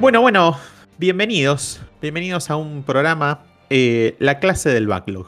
Bueno, bueno, bienvenidos. Bienvenidos a un programa, eh, La clase del backlog.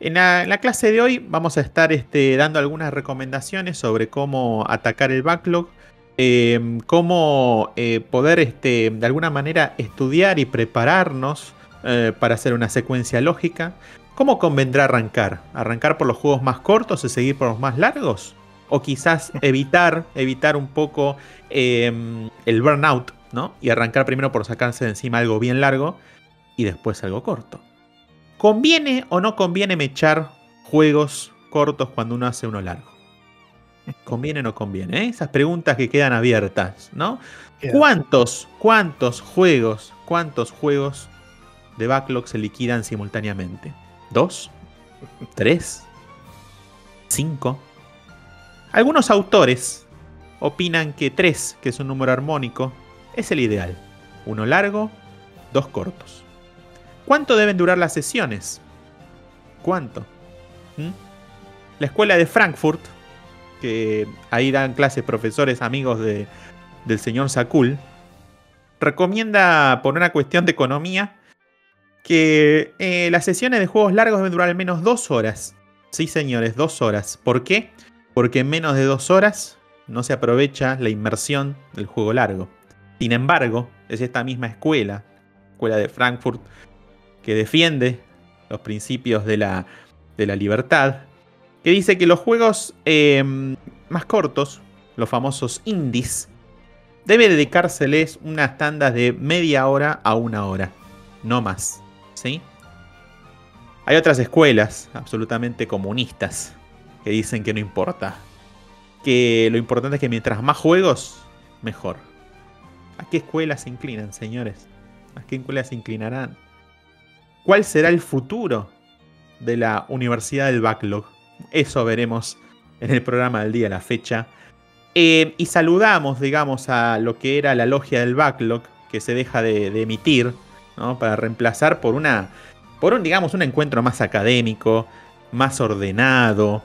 En la, clase de hoy vamos a estar este, dando algunas recomendaciones sobre cómo atacar el backlog, eh, cómo eh, poder este, de alguna manera estudiar y prepararnos eh, para hacer una secuencia lógica. ¿Cómo convendrá arrancar? ¿Arrancar por los juegos más cortos y seguir por los más largos? O quizás evitar, evitar un poco eh, el burnout, ¿no? Y arrancar primero por sacarse de encima algo bien largo y después algo corto. ¿Conviene o no conviene mechar juegos cortos cuando uno hace uno largo? ¿Conviene o no conviene? eh? Esas preguntas que quedan abiertas, ¿no? ¿Cuántos, cuántos juegos, cuántos juegos de backlog se liquidan simultáneamente? ¿Dos? ¿Tres? ¿Cinco? Algunos autores opinan que tres, que es un número armónico, es el ideal. Uno largo, dos cortos. ¿Cuánto deben durar las sesiones? ¿Cuánto? ¿Mm? La escuela de Frankfurt, que ahí dan clases profesores amigos de- del señor Sakul, recomienda por una cuestión de economía que eh, las sesiones de juegos largos deben durar al menos dos horas. Sí, señores, dos horas. ¿Por qué? Porque en menos de dos horas no se aprovecha la inmersión del juego largo. Sin embargo, es esta misma escuela, escuela de Frankfurt, que defiende los principios de la, de la libertad, que dice que los juegos eh, más cortos, los famosos indies, debe dedicárseles unas tandas de media hora a una hora, no más. ¿sí? Hay otras escuelas absolutamente comunistas que dicen que no importa. Que lo importante es que mientras más juegos, mejor. ¿A qué escuelas se inclinan, señores? ¿A qué escuelas se inclinarán? ¿Cuál será el futuro de la Universidad del Backlog? Eso veremos en el programa del día, la fecha. Eh, y saludamos, digamos, a lo que era la logia del Backlog, que se deja de, emitir, ¿no? Para reemplazar por una. por un, digamos, un encuentro más académico, más ordenado,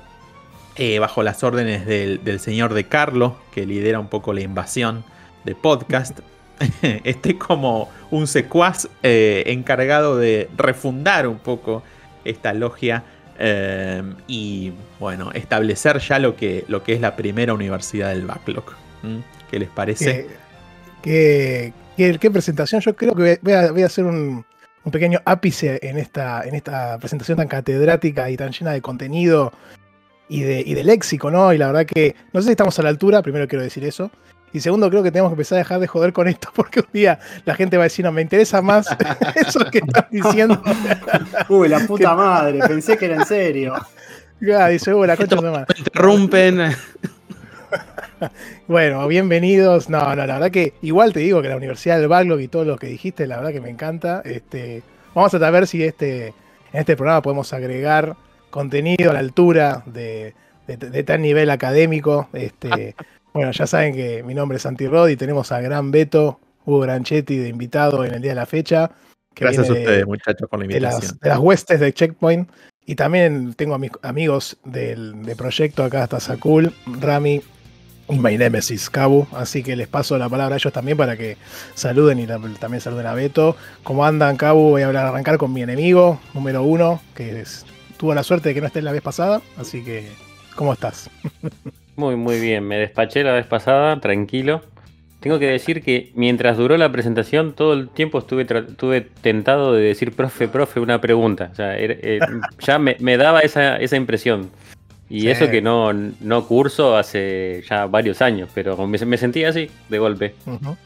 eh, bajo las órdenes del, del señor De Carlo, que lidera un poco la invasión de podcast. Este como un secuaz eh, encargado de refundar un poco esta logia eh, y, bueno, establecer ya lo que, lo que es la primera universidad del backlog. ¿Qué les parece? ¿Qué, qué- qué- qué presentación? Yo creo que voy a, voy a hacer un, un pequeño ápice en esta, en esta presentación tan catedrática y tan llena de contenido y de, y de léxico, ¿no? Y la verdad que no sé si estamos a la altura, primero quiero decir eso. Y segundo, creo que tenemos que empezar a dejar de joder con esto, porque un día la gente va a decir, no, me interesa más eso que están diciendo. Uy, la puta madre, pensé que era en serio. Ya, dice, "Uh, la concha de madre". interrumpen. Bueno, bienvenidos. No, no, la verdad que igual te digo que la Universidad del Backlog y todo lo que dijiste, la verdad que me encanta. Este, vamos a ver si este, en este programa podemos agregar contenido a la altura de, de- de tal nivel académico. Este, bueno, ya saben que mi nombre es Santi Rod y tenemos a Gran Beto, Hugo Granchetti de invitado en el día de la fecha. que Gracias a de- ustedes, muchachos, por la de invitación. las, de las huestes de Checkpoint. Y también tengo a mis amigos del de proyecto, acá está Sakul, Rami y My Nemesis, Cabu. Así que les paso la palabra a ellos también para que saluden y la- también saluden a Beto. ¿Cómo andan, Cabu? Voy a hablar, arrancar con mi enemigo, número uno, que es- tuvo la suerte de que no esté la vez pasada. Así que, ¿cómo estás? Muy, muy bien. Me despaché la vez pasada, tranquilo. Tengo que decir que mientras duró la presentación, todo el tiempo estuve, estuve tentado de decir, profe, profe, una pregunta. O sea, eh, ya me, me daba esa, esa impresión. Y Sí. eso que no, no curso hace ya varios años, pero me, me sentí así de golpe.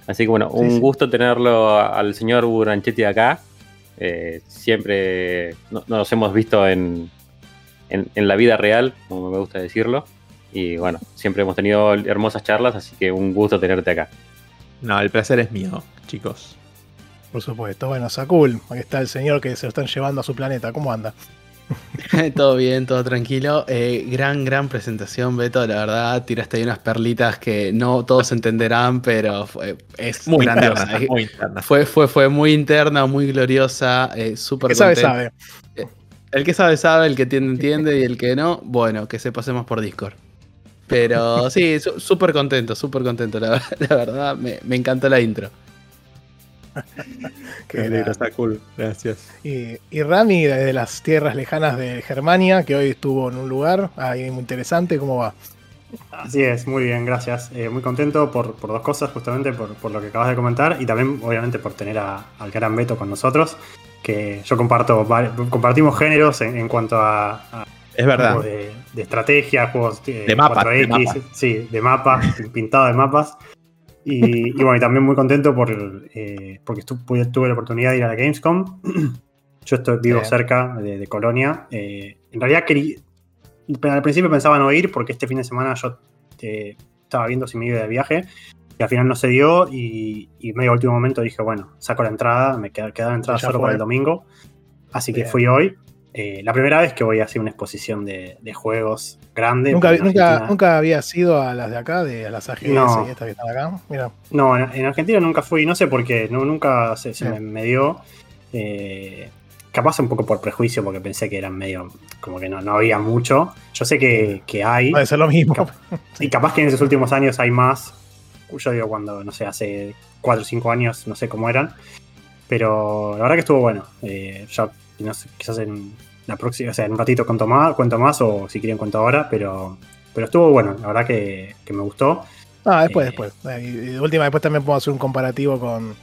Así que bueno, Sí, un sí. gusto tenerlo a- al señor Buranchetti acá. Eh, siempre no- nos hemos visto en, en, en la vida real, como me gusta decirlo. Y bueno, siempre hemos tenido hermosas charlas, así que un gusto tenerte acá. No, el placer es mío, chicos. Por supuesto. Bueno, Sakul, aquí está el señor que se lo están llevando a su planeta. ¿Cómo anda? todo bien, todo tranquilo. Eh, gran, gran presentación, Beto. La verdad, tiraste ahí unas perlitas que no todos entenderán, pero fue, es Muy grandiosa. interna, muy interna. Fue, fue, fue muy interna, muy gloriosa, eh, súper ¿Qué sabe, contenta. sabe? El que sabe, sabe, el que entiende, entiende, y el que no, bueno, que se pasemos por Discord. Pero sí, su- súper contento, súper contento, la, ver- la verdad, me, me encantó la intro. Qué grande. está cool. Gracias. Y, y Rami, desde las tierras lejanas de Germania, que hoy estuvo en un lugar ahí muy interesante. ¿Cómo va? Así es, muy bien, gracias. Eh, muy contento por, por dos cosas, justamente por, por lo que acabas de comentar y también, obviamente, por tener a- al gran Beto con nosotros, que yo comparto, compartimos géneros en, en cuanto a, a Es verdad. de, de estrategia, juegos de, De mapas, 4X, de mapas. sí, de mapas, pintado de mapas. Y, y bueno, y también muy contento por, eh, porque estu- pude- tuve la oportunidad de ir a la Gamescom. Yo estoy, vivo Bien. cerca de, de Colonia. Eh, en realidad quería, al principio pensaba no ir porque este fin de semana yo eh, estaba viendo si me iba de viaje y al final no se dio y, y medio último momento dije, bueno, saco la entrada, me queda, quedaba la entrada Ya solo fue. para el domingo. Así que Bien. fui hoy. Eh, la primera vez que voy a hacer una exposición de, de juegos grande. ¿Nunca, nunca, nunca habías ido a las de acá, de, a las AGS No. y estas que están acá? Mira, No, en, en Argentina nunca fui, no sé por qué, no, nunca se, se me, me dio. eh, capaz un poco por prejuicio, porque pensé que eran medio, como que no, no había mucho. Yo sé que, que hay, puede ser lo mismo. Cap- y capaz que en esos últimos años hay más. Yo digo, cuando, no sé, hace 4 o 5 años, no sé cómo eran. Pero la verdad que estuvo bueno. Eh, ya, no sé, quizás en la próxima, o sea, en un ratito cuento más, cuento más o si quieren cuento ahora, pero, pero estuvo bueno, la verdad que, que me gustó. Ah, después, Eh. después. Eh, Y de última, después también podemos hacer un comparativo con.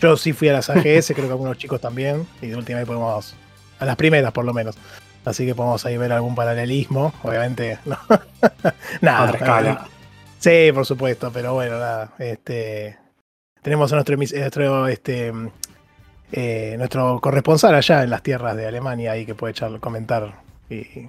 Yo sí fui a las AGS, creo que algunos chicos también. Y de última ahí podemos. A las primeras, por lo menos. Así que podemos ahí ver algún paralelismo. Obviamente, no. nada. a otra escala. Sí, por supuesto, pero bueno, nada. Este, tenemos a nuestro, emis- nuestro, este, eh, nuestro corresponsal allá en las tierras de Alemania ahí que puede echar, comentar. Y,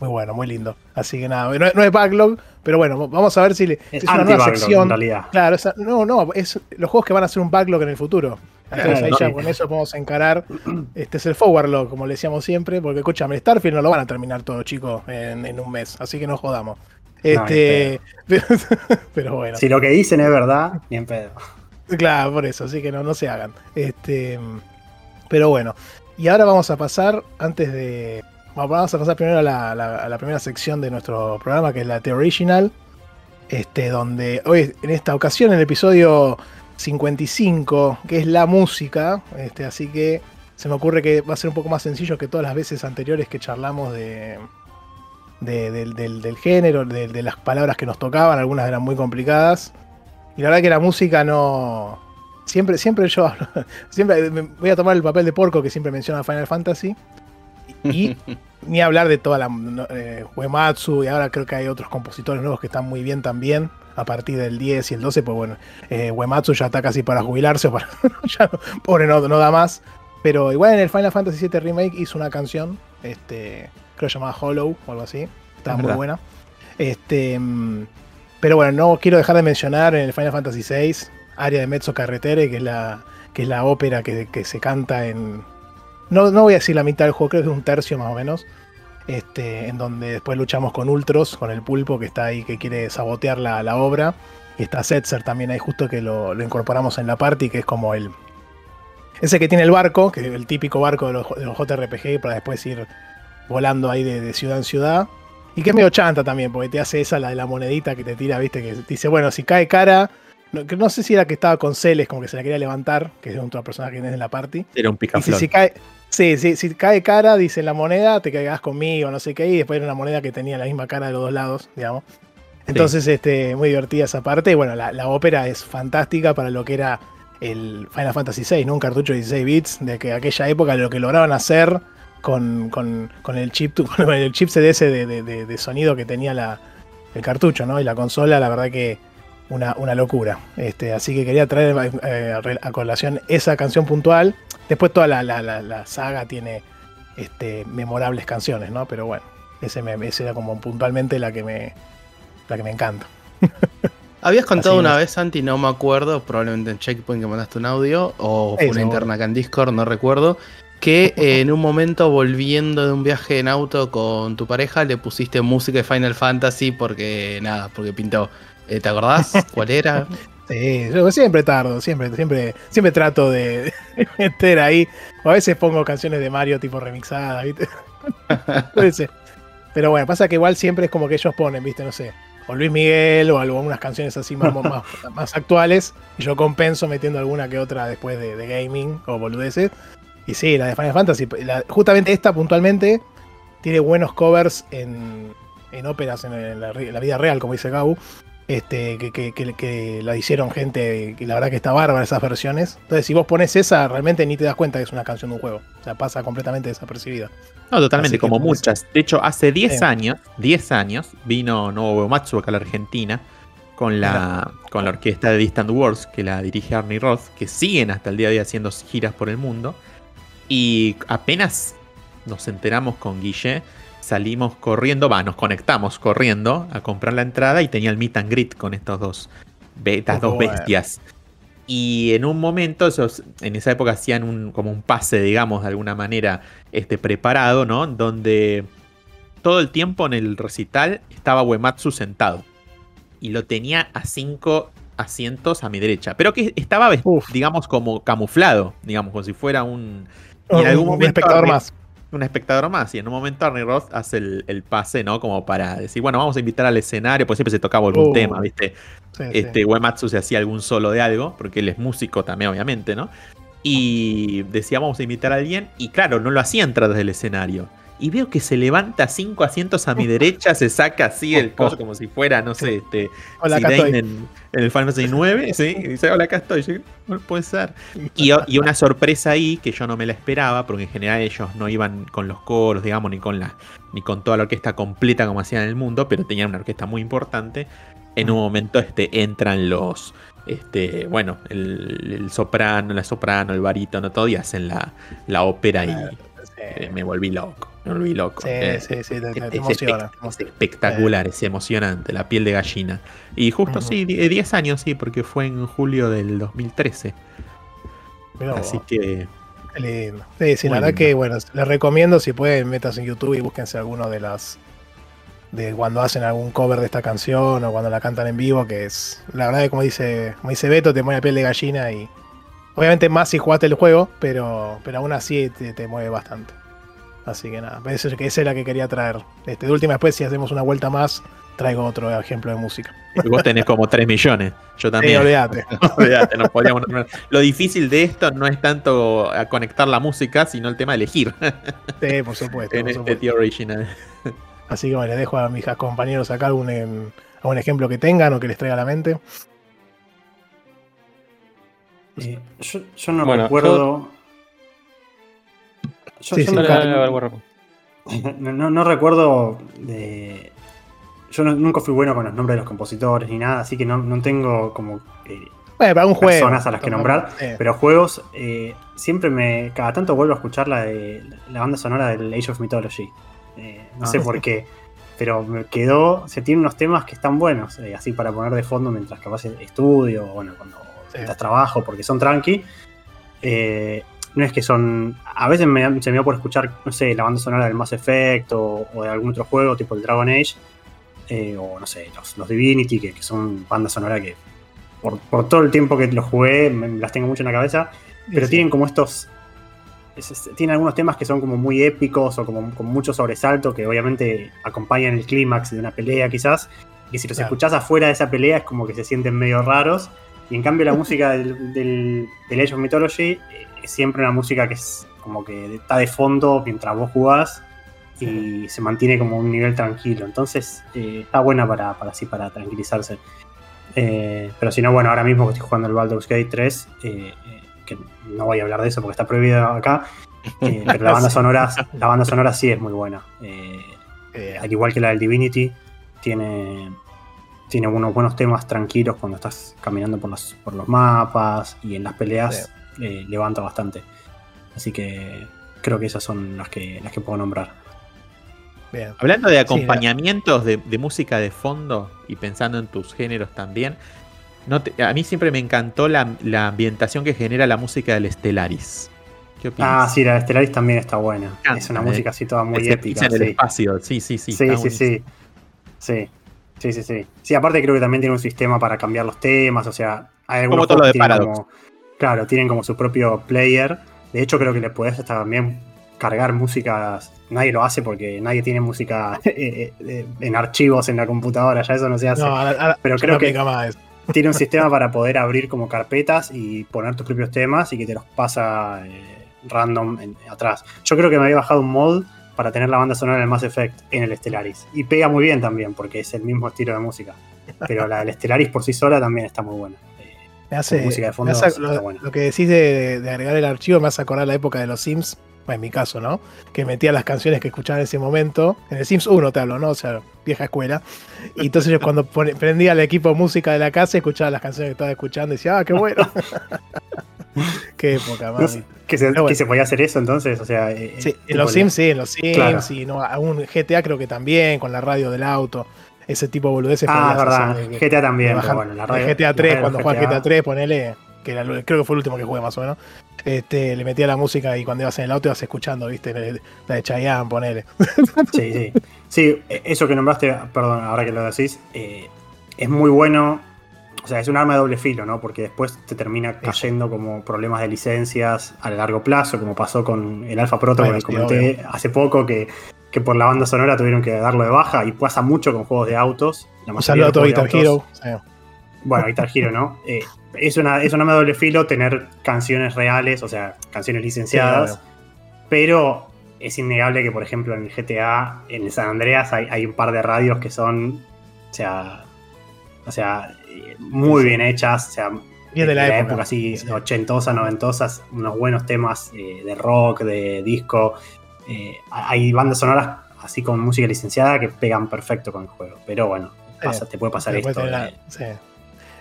muy bueno, muy lindo. Así que nada, no, no es backlog, pero bueno, vamos a ver si, le, si Es es una nueva sección. en realidad. Claro, no, no, es los juegos que van a ser un backlog en el futuro. Entonces ahí ya con eso podemos encarar. Este es el forward log, como le decíamos siempre, porque escúchame, Starfield no lo van a terminar todo, chicos, en, en un mes, así que no jodamos. Este, pero, bueno, Si lo que dicen es verdad, ni en pedo. Claro, por eso, así que no, no se hagan. Este, pero bueno, y ahora vamos a pasar, antes de. Vamos a pasar primero a la, la- primera sección de nuestro programa, que es la The Original. Este, donde hoy, en esta ocasión, el episodio 55, que es la música. Este, así que se me ocurre que va a ser un poco más sencillo que todas las veces anteriores que charlamos de. de- del, del- del género, de, de las palabras que nos tocaban, algunas eran muy complicadas. Y la verdad que la música no. Siempre, siempre yo hablo. Siempre voy a tomar el papel de porco que siempre menciona Final Fantasy. Y ni hablar de toda la eh, Uematsu. Y ahora creo que hay otros compositores nuevos que están muy bien también. A partir del 10 y el 12, pues bueno, eh, Uematsu ya está casi para jubilarse. o para- ya no- pobre, no, no da más. Pero igual en el Final Fantasy VII Remake hizo una canción. Este, creo llamada Hollow o algo así. Estaba Es muy buena. Este, mm, pero bueno, no quiero dejar de mencionar en el Final Fantasy VI, Aria de Mezzo Carretere, que es la, que es la ópera que, se canta en. No, no voy a decir la mitad del juego, creo que es un tercio más o menos. Este, en donde después luchamos con Ultros, con el pulpo que está ahí, que quiere sabotear la, la obra. Y está Setzer también ahí, justo que lo, incorporamos en la party, que es como el. Ese que tiene el barco, que es el típico barco de los, JRPG, para después ir volando ahí de ciudad en ciudad. Y que es medio chanta también, porque te hace esa, la de la monedita que te tira, viste, que dice, bueno, si cae cara. No, no sé si era que estaba con Celes, como que se la quería levantar, que es otro personaje que tenés en la party. Era un Y si, picaflor. si cae, sí, sí, si cae cara, dice la moneda, te caigas conmigo, no sé qué, y después era una moneda que tenía la misma cara de los dos lados, digamos. Entonces, este, muy divertida esa parte. Y bueno, la, la ópera es fantástica para lo que era el Final Fantasy VI, ¿no? Un cartucho de 16 bits, de que aquella época lo que lograban hacer con, con- con el chip con el chip CDS de, de- de- de sonido que tenía la, el cartucho, ¿no? Y la consola, la verdad que una, una locura. Este, así que quería traer eh, a colación esa canción puntual. Después toda la, la- la- saga tiene este, memorables canciones, ¿no? Pero bueno, ese, me, ese era como puntualmente la que me, la que me encanta. Habías contado Así una es. vez, Santi, no me acuerdo, probablemente en Checkpoint que mandaste un audio, o fue una interna acá en Discord, no recuerdo, que eh, en un momento volviendo de un viaje en auto con tu pareja le pusiste música de Final Fantasy porque, nada, porque pintó. Eh, ¿Te acordás cuál era? Sí, yo siempre tardo, siempre, siempre, siempre trato de meter ahí. O a veces pongo canciones de Mario tipo remixadas, ¿viste? Puede ser. Pero bueno, pasa que igual siempre es como que ellos ponen, ¿viste? No sé. O Luis Miguel o algunas canciones así más, más, más actuales. Y yo compenso metiendo alguna que otra después de, de gaming o boludeces. Y sí, la de Final Fantasy. la- justamente esta puntualmente tiene buenos covers en, en óperas en, en la, re- en la vida real, como dice Gau. Este, que, que, que- que la hicieron gente que la verdad que está bárbara esas versiones. Entonces, si vos pones esa, realmente ni te das cuenta que es una canción de un juego. O sea, pasa completamente desapercibida. No, totalmente, como muchas. De hecho, hace 10 Sí. años, 10 años, vino Nobuo Uematsu acá a la Argentina con la, con la orquesta de Distant Wars, que la dirige Arnie Roth, que siguen hasta el día de hoy haciendo giras por el mundo. Y apenas nos enteramos con Guille, salimos corriendo, va, nos conectamos corriendo a comprar la entrada y tenía el meet and greet con estos dos, estas dos Bueno. bestias. Y en un momento, esos, en esa época hacían un, como un pase, digamos, de alguna manera, este, preparado, ¿no? Donde todo el tiempo en el recital estaba Uematsu sentado. Y lo tenía a cinco asientos a mi derecha. Pero que estaba, Uf. digamos, como camuflado, digamos, como si fuera un, Y en Un- algún un momento espectador Arnie- más. un espectador más. Y en un momento Arnie Roth hace el, el pase, ¿no? Como para decir, bueno, vamos a invitar al escenario, pues siempre se tocaba algún Uh, tema, ¿viste? Sí, sí. Este, Uematsu se hacía algún solo de algo, porque él es músico también, obviamente, ¿no? Y decía, vamos a invitar a alguien, y claro, no lo hacía entrar desde el escenario. Y veo que se levanta cinco asientos a mi derecha, se saca así el coso como si fuera, no sé, este, Hola, acá estoy. en, en el Final Fantasy 9, ¿sí? Y dice, hola, acá estoy. Yo, no puede ser. Y, y una sorpresa ahí que yo no me la esperaba, porque en general ellos no iban con los coros, digamos, ni con la ni con toda la orquesta completa como hacían en el mundo, pero tenían una orquesta muy importante. En un momento este, entran los, este, bueno, el, el soprano, la soprano, el barítono, todo, y hacen la, la ópera y eh, me volví loco. Me volví loco. Sí, Eh, sí, sí, te- es- emociona. es espectacular, es emocionante, la piel de gallina. Y justo Ujú. sí, die- 10 años, sí, porque fue en julio del 2013. Mirá vos, Así que qué lindo. Sí, sí, la verdad lindo. que, bueno, les recomiendo si pueden, metas en YouTube y búsquense alguno de las. de cuando hacen algún cover de esta canción o cuando la cantan en vivo, que es. La verdad que, como dice, como dice Beto, te mueve la piel de gallina y. Obviamente más si jugaste el juego, pero, pero aún así te, te mueve bastante. Así que nada, eso, que esa es la que quería traer. Este, de última, después, si hacemos una vuelta más, traigo otro ejemplo de música. vos tenés como 3 millones. Yo Sí, también. olvídate. Olvídate, no podíamos. Lo difícil de esto no es tanto a conectar la música, sino el tema de elegir Sí, por supuesto. en por este supuesto. tío original. Así que bueno, les dejo a mis compañeros acá algún, em, algún ejemplo que tengan o que les traiga a la mente. Eh, yo, yo no Bueno, recuerdo. Yo, Sí, yo sí, no, recuerdo de. Yo no- nunca fui bueno con los nombres de los compositores ni nada, así que no, no tengo como eh, Bueno, para un juego. personas a las que nombrar. Pero juegos, eh, siempre me. Cada tanto vuelvo a escuchar la de la banda sonora del Age of Mythology. Eh, no Ah. sé por qué. Pero me quedó. Se tiene unos temas que están buenos, eh, así para poner de fondo mientras capaz estudio, bueno, cuando Sí. mientras trabajo, porque son tranqui. No es que son. A veces me, se me da por escuchar, no sé, la banda sonora del Mass Effect o, o de algún otro juego, tipo el Dragon Age. eh, o no sé, los, los Divinity, que, que son bandas sonoras que por, por todo el tiempo que los jugué, me- las tengo mucho en la cabeza. Pero Sí. tienen como estos. es- es- tienen algunos temas que son como muy épicos o como con mucho sobresalto que obviamente acompañan el clímax de una pelea quizás. Y si los Claro. escuchás afuera de esa pelea es como que se sienten medio raros. Y en cambio la música del, del, del Age of Mythology eh, siempre una música que es como que está de fondo mientras vos jugás y se mantiene como un nivel tranquilo. Entonces eh, está buena para, para así para tranquilizarse. Eh, pero si no, bueno, ahora mismo que estoy jugando el Baldur's Gate 3, eh, que no voy a hablar de eso porque está prohibido acá, pero la banda, sonora, la banda sonora sí es muy buena. Al igual que la del Divinity, tiene, tiene unos buenos temas tranquilos cuando estás caminando por los, por los mapas y en las peleas eh, levanta bastante. Así que creo que esas son las que, las que puedo nombrar. Bien. Hablando de Sí, acompañamientos de, de música de fondo y pensando en tus géneros también, no te- a mí siempre me encantó la, la ambientación que genera la música del Stellaris. ¿Qué opinas? Ah, sí, la de Stellaris también está buena. es una eh. música así toda muy épica. en el sí. espacio. Sí, sí, sí. Sí, sí, sí. Sí. Sí, sí, sí. Sí, aparte creo que también tiene un sistema para cambiar los temas, o sea, hay algunos Como todo lo de Paradox. como- claro, tienen como su propio player. De hecho, creo que le puedes hasta también cargar músicas. Nadie lo hace porque nadie tiene música eh, eh, en archivos en la computadora, ya eso no se hace. No, Pero creo no que- más. Tiene un sistema para poder abrir como carpetas y poner tus propios temas y que te los pasa eh, random en- atrás. Yo creo que me había bajado un mod para tener la banda sonora del Mass Effect en el Stellaris. Y pega muy bien también, porque es el mismo estilo de música. Pero la del Stellaris por sí sola también está muy buena. Eh, Me hace, música de fondo me hace- está lo, que decís de, de agregar el archivo me hace acordar la época de los Sims, bueno, en mi caso, ¿no? Que metía las canciones que escuchaba en ese momento. En el Sims 1 te hablo, ¿no? O sea, vieja escuela. Y entonces yo cuando prendía el equipo de música de la casa, escuchaba las canciones que estaba escuchando y decía, ah, qué bueno. qué época, No mami. sé, que, se, bueno. que se podía hacer eso entonces, o sea... eh, Sí, tipo en los Sims sí, en los Sims Claro. y no, a un GTA creo que también, con la radio del auto. Ese tipo de boludeces. Ah, es verdad, hacer de que- GTA también, bajar- bueno, la radio... GTA la 3, radio cuando jugaba GTA 3, ponele, que era creo que fue el último que jugué más o menos, este, le metía la música y cuando ibas en el auto ibas escuchando, viste, la de Chayanne, ponele. Sí, sí. Sí, eso que nombraste, perdón, ahora que lo decís, eh, es muy bueno. O sea, es un arma de doble filo, ¿no? Porque después te termina cayendo como problemas de licencias a largo plazo, como pasó con el Alpha Proto, que comenté hace poco, que, que por la banda sonora tuvieron que darlo de baja y pasa mucho con juegos de autos. Un saludo a todo Guitar autos- Hero. bueno, Guitar Hero, ¿no? Eh, es, una, es un arma de doble filo tener canciones reales, o sea, canciones licenciadas, Sí, pero es innegable que, por ejemplo, en el GTA, en el San Andreas, hay, hay un par de radios que son, o sea, o sea muy Sí. bien hechas, o sea, Bien de la época. así, Sí. ochentosa, noventosas, unos buenos temas eh, de rock, de disco. Eh, hay bandas sonoras así con música licenciada que pegan perfecto con el juego, pero bueno, pasa- te puede pasar esto. sí.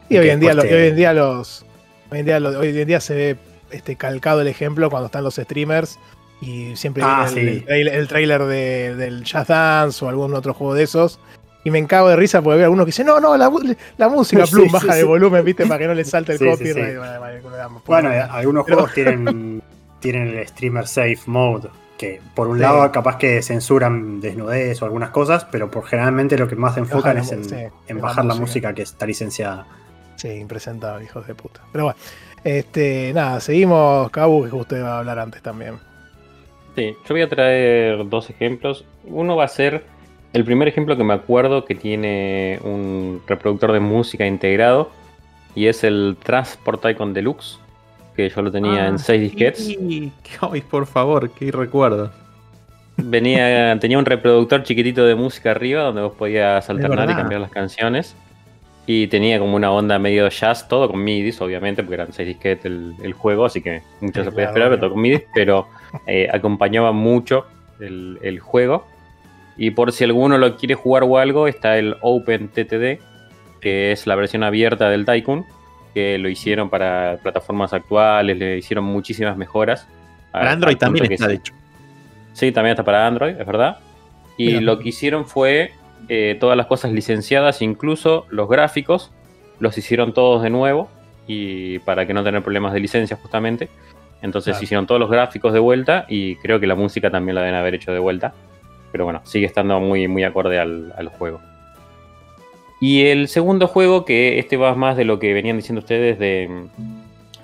y hoy en, día, te- hoy en día los. Hoy en día, hoy en día se ve este calcado el ejemplo cuando están los streamers y siempre Ah, viene el, sí. el trailer, el trailer de- del Jazz Dance o algún otro juego de esos. Y me encago de risa porque veo a algunos que dicen, no, no, la, música, plum, baja de volumen, viste, para que no le salte el copyright. Bueno, eh, algunos juegos tienen, tienen el streamer safe mode, que por un Sí. lado capaz que censuran desnudez o algunas cosas, pero por generalmente lo que más enfocan es en, sí, bajar la música. música que está licenciada. Sí, impresentable, hijos de puta. Pero bueno, este, nada, seguimos, Cabu, que usted va a hablar antes también. Sí, yo voy a traer dos ejemplos. Uno va a ser el primer ejemplo que me acuerdo que tiene un reproductor de música integrado y es el Transport Icon Deluxe, que yo lo tenía Ah, en 6 disquetes. Sí, ay, por favor, qué recuerdo. Venía, tenía un reproductor chiquitito de música arriba donde vos podías alternar y cambiar las canciones. Y tenía como una onda medio jazz, todo con midis, obviamente, porque eran 6 disquetes el, el juego, así que mucho se podía esperar, pero todo con midis, pero eh, acompañaba mucho el, el juego. Y por si alguno lo quiere jugar o algo, está el Open TTD, que es la versión abierta del Tycoon, que lo hicieron para plataformas actuales, le hicieron muchísimas mejoras. Para Android también está, sí. de hecho. Sí, también está para Android, es verdad. Y Mira. lo que hicieron fue eh, todas las cosas licenciadas, incluso los gráficos, los hicieron todos de nuevo y para que no tener problemas de licencia justamente. Entonces Claro. hicieron todos los gráficos de vuelta y creo que la música también la deben haber hecho de vuelta. Pero bueno, sigue estando muy, muy acorde al, al juego. Y el segundo juego, que este va más de lo que venían diciendo ustedes de mm,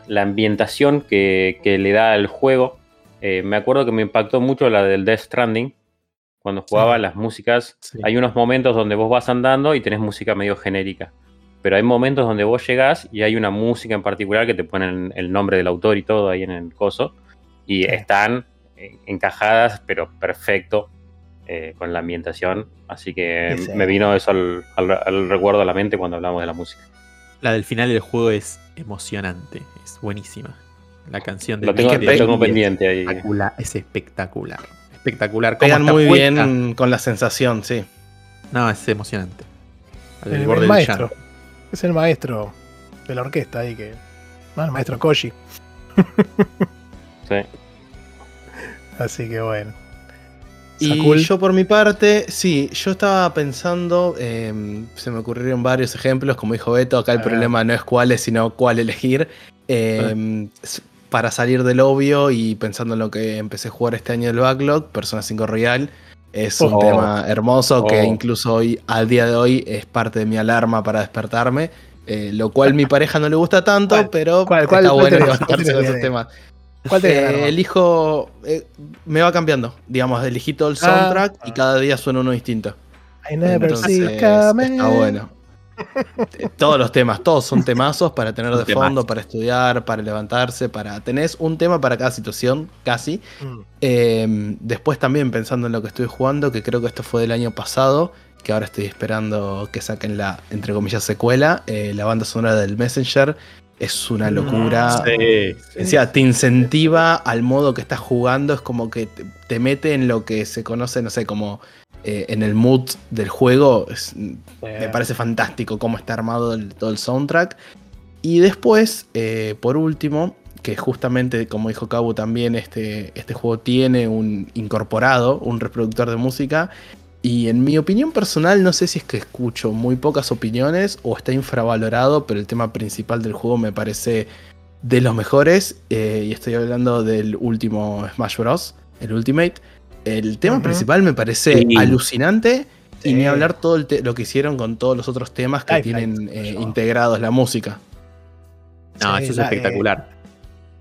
la ambientación que, que le da al juego. Eh, me acuerdo que me impactó mucho la del Death Stranding. Cuando jugaba Sí. las músicas, Sí. hay unos momentos donde vos vas andando y tenés música medio genérica. Pero hay momentos donde vos llegás y hay una música en particular que te ponen el nombre del autor y todo ahí en el coso. Y Sí. están eh, encajadas, pero perfecto eh, con la ambientación. Así que me vino eso al, al- al recuerdo a la mente cuando hablamos de la música. La del final del juego es emocionante, es buenísima. La canción de Lo tengo, lo pendiente ahí. es espectacular, es espectacular. Espectacular. Pegan muy puesta. bien con la sensación, sí. No, es emocionante. Al El, borde el del maestro. Es el maestro de la orquesta ahí que. El maestro Koji. Sí. Así que bueno. Y yo por mi parte, sí, yo estaba pensando, eh, se me ocurrieron varios ejemplos, como dijo Beto, acá el Ah. problema no es cuáles, sino cuál elegir. Eh, s- Para salir del obvio y pensando en lo que empecé a jugar este año del backlog, Persona 5 Royal es un Oh. tema hermoso que Oh. incluso hoy, al día de hoy, es parte de mi alarma para despertarme. eh, lo cual mi pareja no le gusta tanto, ¿Cuál? pero ¿Cuál- está cuál- bueno levantarse con esos temas. ¿Cuál te Eh, elijo. eh, me va cambiando. Digamos, elegí todo el Ah. soundtrack y cada día suena uno distinto. I never Entonces, está bueno. Eh, Todos los temas, todos son temazos para tener de temazo. fondo, para estudiar, para levantarse, para. Tenés un tema para cada situación, casi. Mm. Eh, después también pensando en lo que estoy jugando, que creo que esto fue del año pasado, que ahora estoy esperando que saquen la, entre comillas, secuela. eh, la banda sonora del Messenger es una locura. Sí. O sea, te incentiva al modo que estás jugando, es como que te, te mete en lo que se conoce, no sé, como eh, en el mood del juego. Es- me parece fantástico cómo está armado el- todo el soundtrack. Y después, eh, por último, que justamente, como dijo Cabo también, este, este juego tiene un incorporado, un reproductor de música. Y en mi opinión personal, no sé si es que escucho muy pocas opiniones o está infravalorado, pero el tema principal del juego me parece de los mejores. eh, y estoy hablando del último Smash Bros., el Ultimate. El tema principal me parece Sí. alucinante. Y Sí. ni hablar todo lo que hicieron con todos los otros temas que tienen eh, integrados la música. No, Sí, eso es la- espectacular.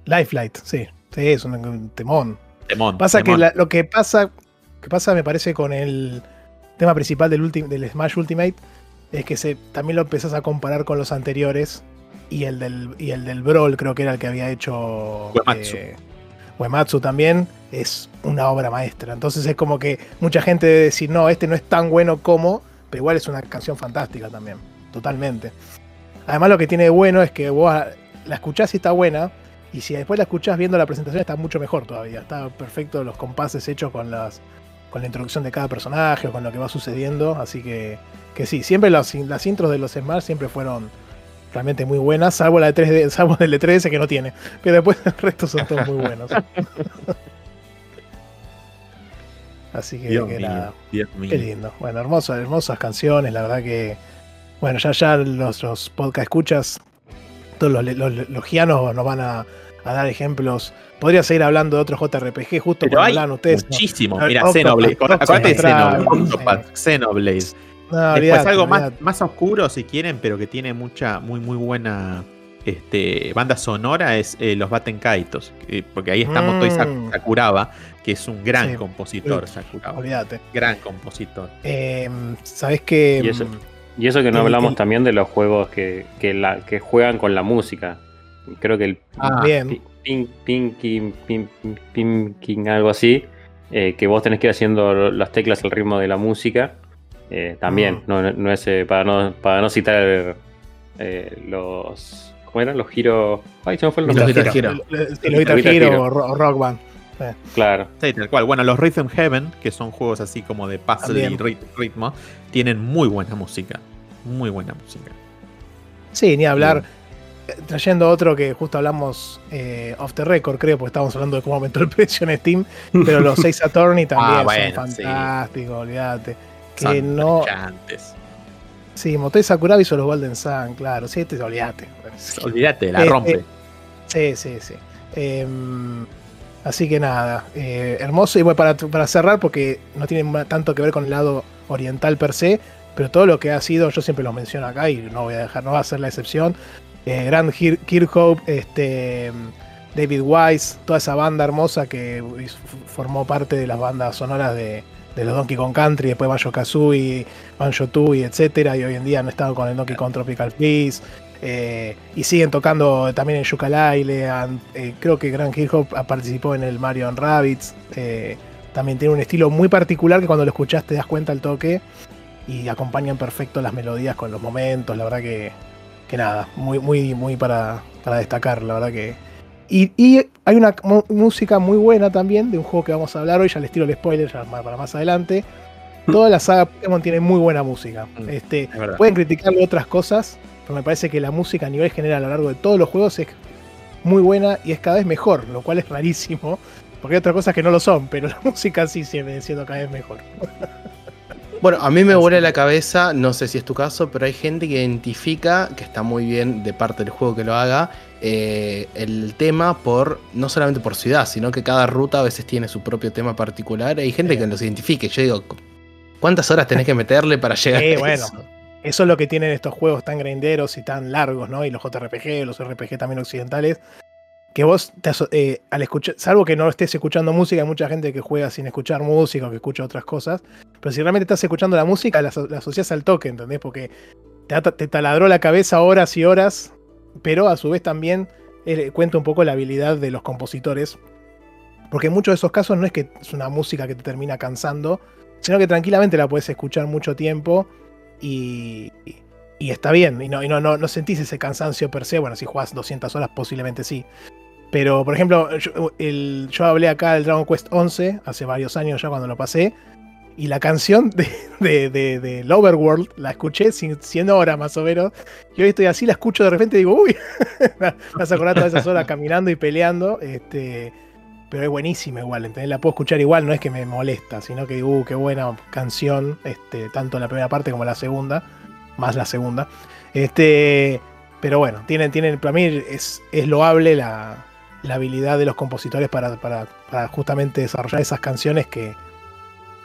Lifelight, sí. Sí, es un, un temón. Temón, Pasa que la- lo que pasa, que pasa me parece con el tema principal del, ulti- del Smash Ultimate es que se, también lo empezás a comparar con los anteriores y el del, y el del Brawl creo que era el que había hecho Uematsu. eh, Uematsu también es una obra maestra. Entonces es como que mucha gente debe decir, no, este no es tan bueno como, pero igual es una canción fantástica también, totalmente. Además lo que tiene de bueno es que vos la escuchás y está buena, y si después la escuchás viendo la presentación está mucho mejor todavía. Está perfecto los compases hechos con las con la introducción de cada personaje o con lo que va sucediendo. Así que, que sí, siempre las, las intros de los Smash siempre fueron realmente muy buenas, salvo la de 3D, salvo el de 3DS que no tiene. Pero después el resto son todos muy buenos. Así que, Dios que mío, nada. Dios. Qué lindo. Bueno, hermosas, hermosas canciones, la verdad que. Bueno, ya ya los, los podcast escuchas, todos los, los, los gianos nos van a, a dar ejemplos. Podría seguir hablando de otros JRPG, justo Pero cuando hay hablan ustedes. muchísimo. Mira, Xenoblade. Acuérdate de Xenoblade. Xenoblade. No, Después algo más, más oscuro si quieren, pero que tiene mucha, muy, muy buena este, banda sonora es eh, los Baten Kaitos. eh, porque ahí está Motoi Mm. Sakuraba, que es un gran Sí. compositor, Sakuraba. Olvídate. Gran compositor. Eh, ¿Sabés qué? Y eso. Mm, Y eso que no hablamos también de los juegos que, que, la, que juegan con la música. Creo que el Ah, Bien. Pi- Pin, Pinky, Pin, Pin- Pinking, algo así, eh, que vos tenés que ir haciendo las teclas al ritmo de la música. eh, también, Mm. no, no es eh, para no, para no citar eh, los. ¿Cómo eran? Los giros. Ay, se me fue el Los nombre. Guitar Hero. el Guitar o Ro- o Rock Band. Claro. Sí, tal cual. Bueno, los Rhythm Heaven, que son juegos así como de puzzle También. y rit- ritmo, tienen muy buena música. Muy buena música. Sí, ni hablar. Eh, Trayendo otro que justo hablamos eh, off the record, creo, porque estábamos hablando de cómo aumentó el precio en Steam. Pero los 6 Attorney también Ah, bueno, son sí. fantásticos, olvídate. Que Son no. brillantes. Sí, Motoi Sakuraba hizo los Golden Sun, claro. Sí, este, olvídate. Olvídate, la Eh, rompe. eh, Sí, sí, sí. Em, así que nada, hermoso. Y bueno, para, para cerrar, porque no tiene tanto que ver con el lado oriental per se, pero todo lo que ha sido, yo siempre lo menciono acá y no voy a dejar, no va a ser la excepción. Eh, Grant Kir- Kirkhope, este, David Wise, toda esa banda hermosa que formó parte de las bandas sonoras de, los Donkey Kong Country, después Banjo Kazooie, Banjo Tooie, etcétera, y hoy en día han estado con el Donkey Kong Tropical Freeze. Eh, y siguen tocando también en Yooka-Laylee. eh, creo que Grant Kirchhoff participó en el Mario and Rabbids. eh, también tiene un estilo muy particular que cuando lo escuchás te das cuenta al toque. Y acompañan perfecto las melodías con los momentos. La verdad que, que nada, muy, muy, muy para, para destacar. La verdad que. Y, y hay una música muy buena también de un juego que vamos a hablar hoy. Ya les tiro el spoiler ya para más adelante. Toda la saga Pokémon tiene muy buena música. Mm. Este, Es. Pueden criticarle otras cosas, pero me parece que la música a nivel general a lo largo de todos los juegos es muy buena y es cada vez mejor, lo cual es rarísimo. Porque hay otras cosas que no lo son, pero la música sí sigue siendo cada vez mejor. Bueno, a mí me vuela la cabeza, no sé si es tu caso, pero hay gente que identifica, que está muy bien de parte del juego que lo haga, eh, el tema por, no solamente por ciudad, sino que cada ruta a veces tiene su propio tema particular. Hay gente que los identifique. Yo digo, ¿cuántas horas tenés que meterle para llegar Sí, a bueno. eso? Eso es lo que tienen estos juegos tan grinderos y tan largos, ¿no? Y los JRPG, los RPG también occidentales. Que vos, te eh, al escuchar, salvo que no estés escuchando música, hay mucha gente que juega sin escuchar música o que escucha otras cosas. Pero si realmente estás escuchando la música, la, la asocias al toque, ¿entendés? Porque te taladró la cabeza horas y horas, pero a su vez también eh, cuenta un poco la habilidad de los compositores. Porque en muchos de esos casos no es que es una música que te termina cansando, sino que tranquilamente la puedes escuchar mucho tiempo y, y está bien. Y, no, y no, no, no sentís ese cansancio per se. Bueno, si jugás 200 horas, posiblemente sí. Pero, por ejemplo, yo, hablé acá del Dragon Quest 11 hace varios años ya cuando lo pasé. Y la canción de, de, de- del Overworld la escuché sin, 100 horas más o menos. Y hoy estoy así, la escucho de repente y digo, uy, vas a acordar todas esas horas caminando y peleando. Este, pero es buenísima igual, ¿entendés? La puedo escuchar igual, no es que me molesta, sino que, uh, qué buena canción, este, tanto la primera parte como la segunda, más la segunda. Este, pero bueno, tienen, tienen, para mí es, es loable la, la habilidad de los compositores para, para- para justamente desarrollar esas canciones que,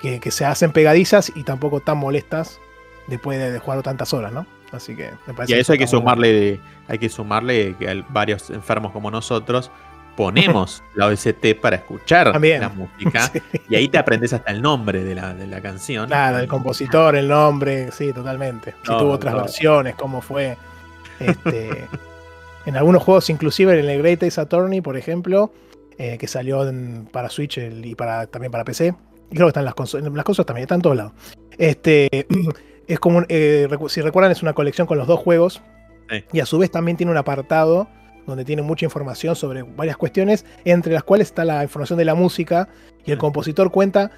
que, que se hacen pegadizas y tampoco tan molestas después de, de jugar tantas horas, ¿no? Así que me parece Y a eso hay que sumarle, hay que sumarle que varios enfermos como nosotros ponemos la OST para escuchar También. la música Sí. y ahí te aprendes hasta el nombre de la, de la canción. Claro, el compositor, el nombre, sí, totalmente. Si No, tuvo otras no. versiones, cómo fue. Este, en algunos juegos, inclusive en el Great Ace Attorney, por ejemplo, eh, que salió en- para Switch el- y para, también para PC. Y creo que están en las consolas, las consolas también, están en todos lados. Este, es como, eh, si recuerdan, es una colección con los dos juegos. Sí. Y a su vez también tiene un apartado donde tiene mucha información sobre varias cuestiones, entre las cuales está la información de la música. Y el Sí. compositor cuenta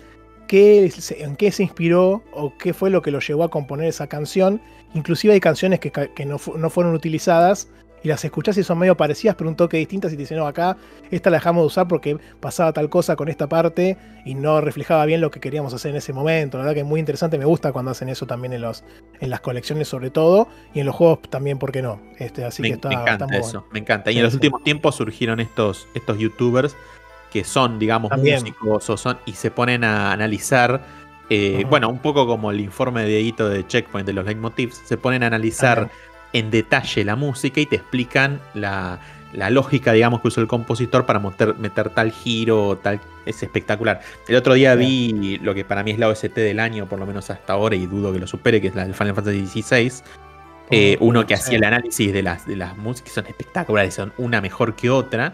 qué, en qué se inspiró o qué fue lo que lo llevó a componer esa canción. Inclusive hay canciones que, que no, no fueron utilizadas y las escuchás y son medio parecidas, pero un toque distintas y te dicen, no, acá esta la dejamos de usar porque pasaba tal cosa con esta parte y no reflejaba bien lo que queríamos hacer en ese momento. La verdad que es muy interesante, me gusta cuando hacen eso también en, los, en las colecciones sobre todo y en los juegos también, ¿por qué no? Este, así me, que está, me está encanta muy eso, bueno. me encanta. Y Sí, en los sí. últimos tiempos surgieron estos, estos youtubers que son, digamos, También. músicos o son, y se ponen a analizar, eh, bueno, un poco como el informe de Edito de Checkpoint de los leitmotivs, se ponen a analizar. En detalle la música y te explican la, la lógica, digamos, que usó el compositor para meter, meter tal giro, tal. Es espectacular. El otro día vi lo que para mí es la OST del año, por lo menos hasta ahora, y dudo que lo supere, que es la del Final Fantasy XVI. Eh, uno que hacía el análisis de las, de las músicas, son espectaculares, son una mejor que otra.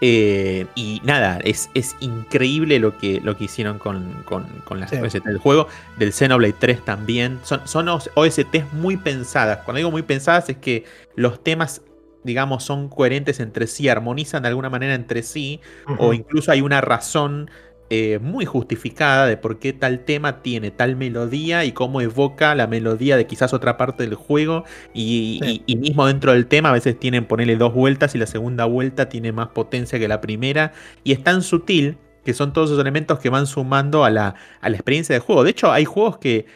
Eh, y nada, es, es increíble lo que, lo que hicieron con, con, con las Sí. OST del juego. Del Xenoblade 3 también. Son, son OS- OSTs muy pensadas. Cuando digo muy pensadas es que los temas, digamos, son coherentes entre sí, armonizan de alguna manera entre sí, o incluso hay una razón eh, muy justificada de por qué tal tema tiene tal melodía y cómo evoca la melodía de quizás otra parte del juego. Y, Sí. y- y mismo dentro del tema a veces tienen ponerle dos vueltas y la segunda vuelta tiene más potencia que la primera. Y es tan sutil que son todos esos elementos que van sumando a la, a la experiencia de juego. De hecho, hay juegos que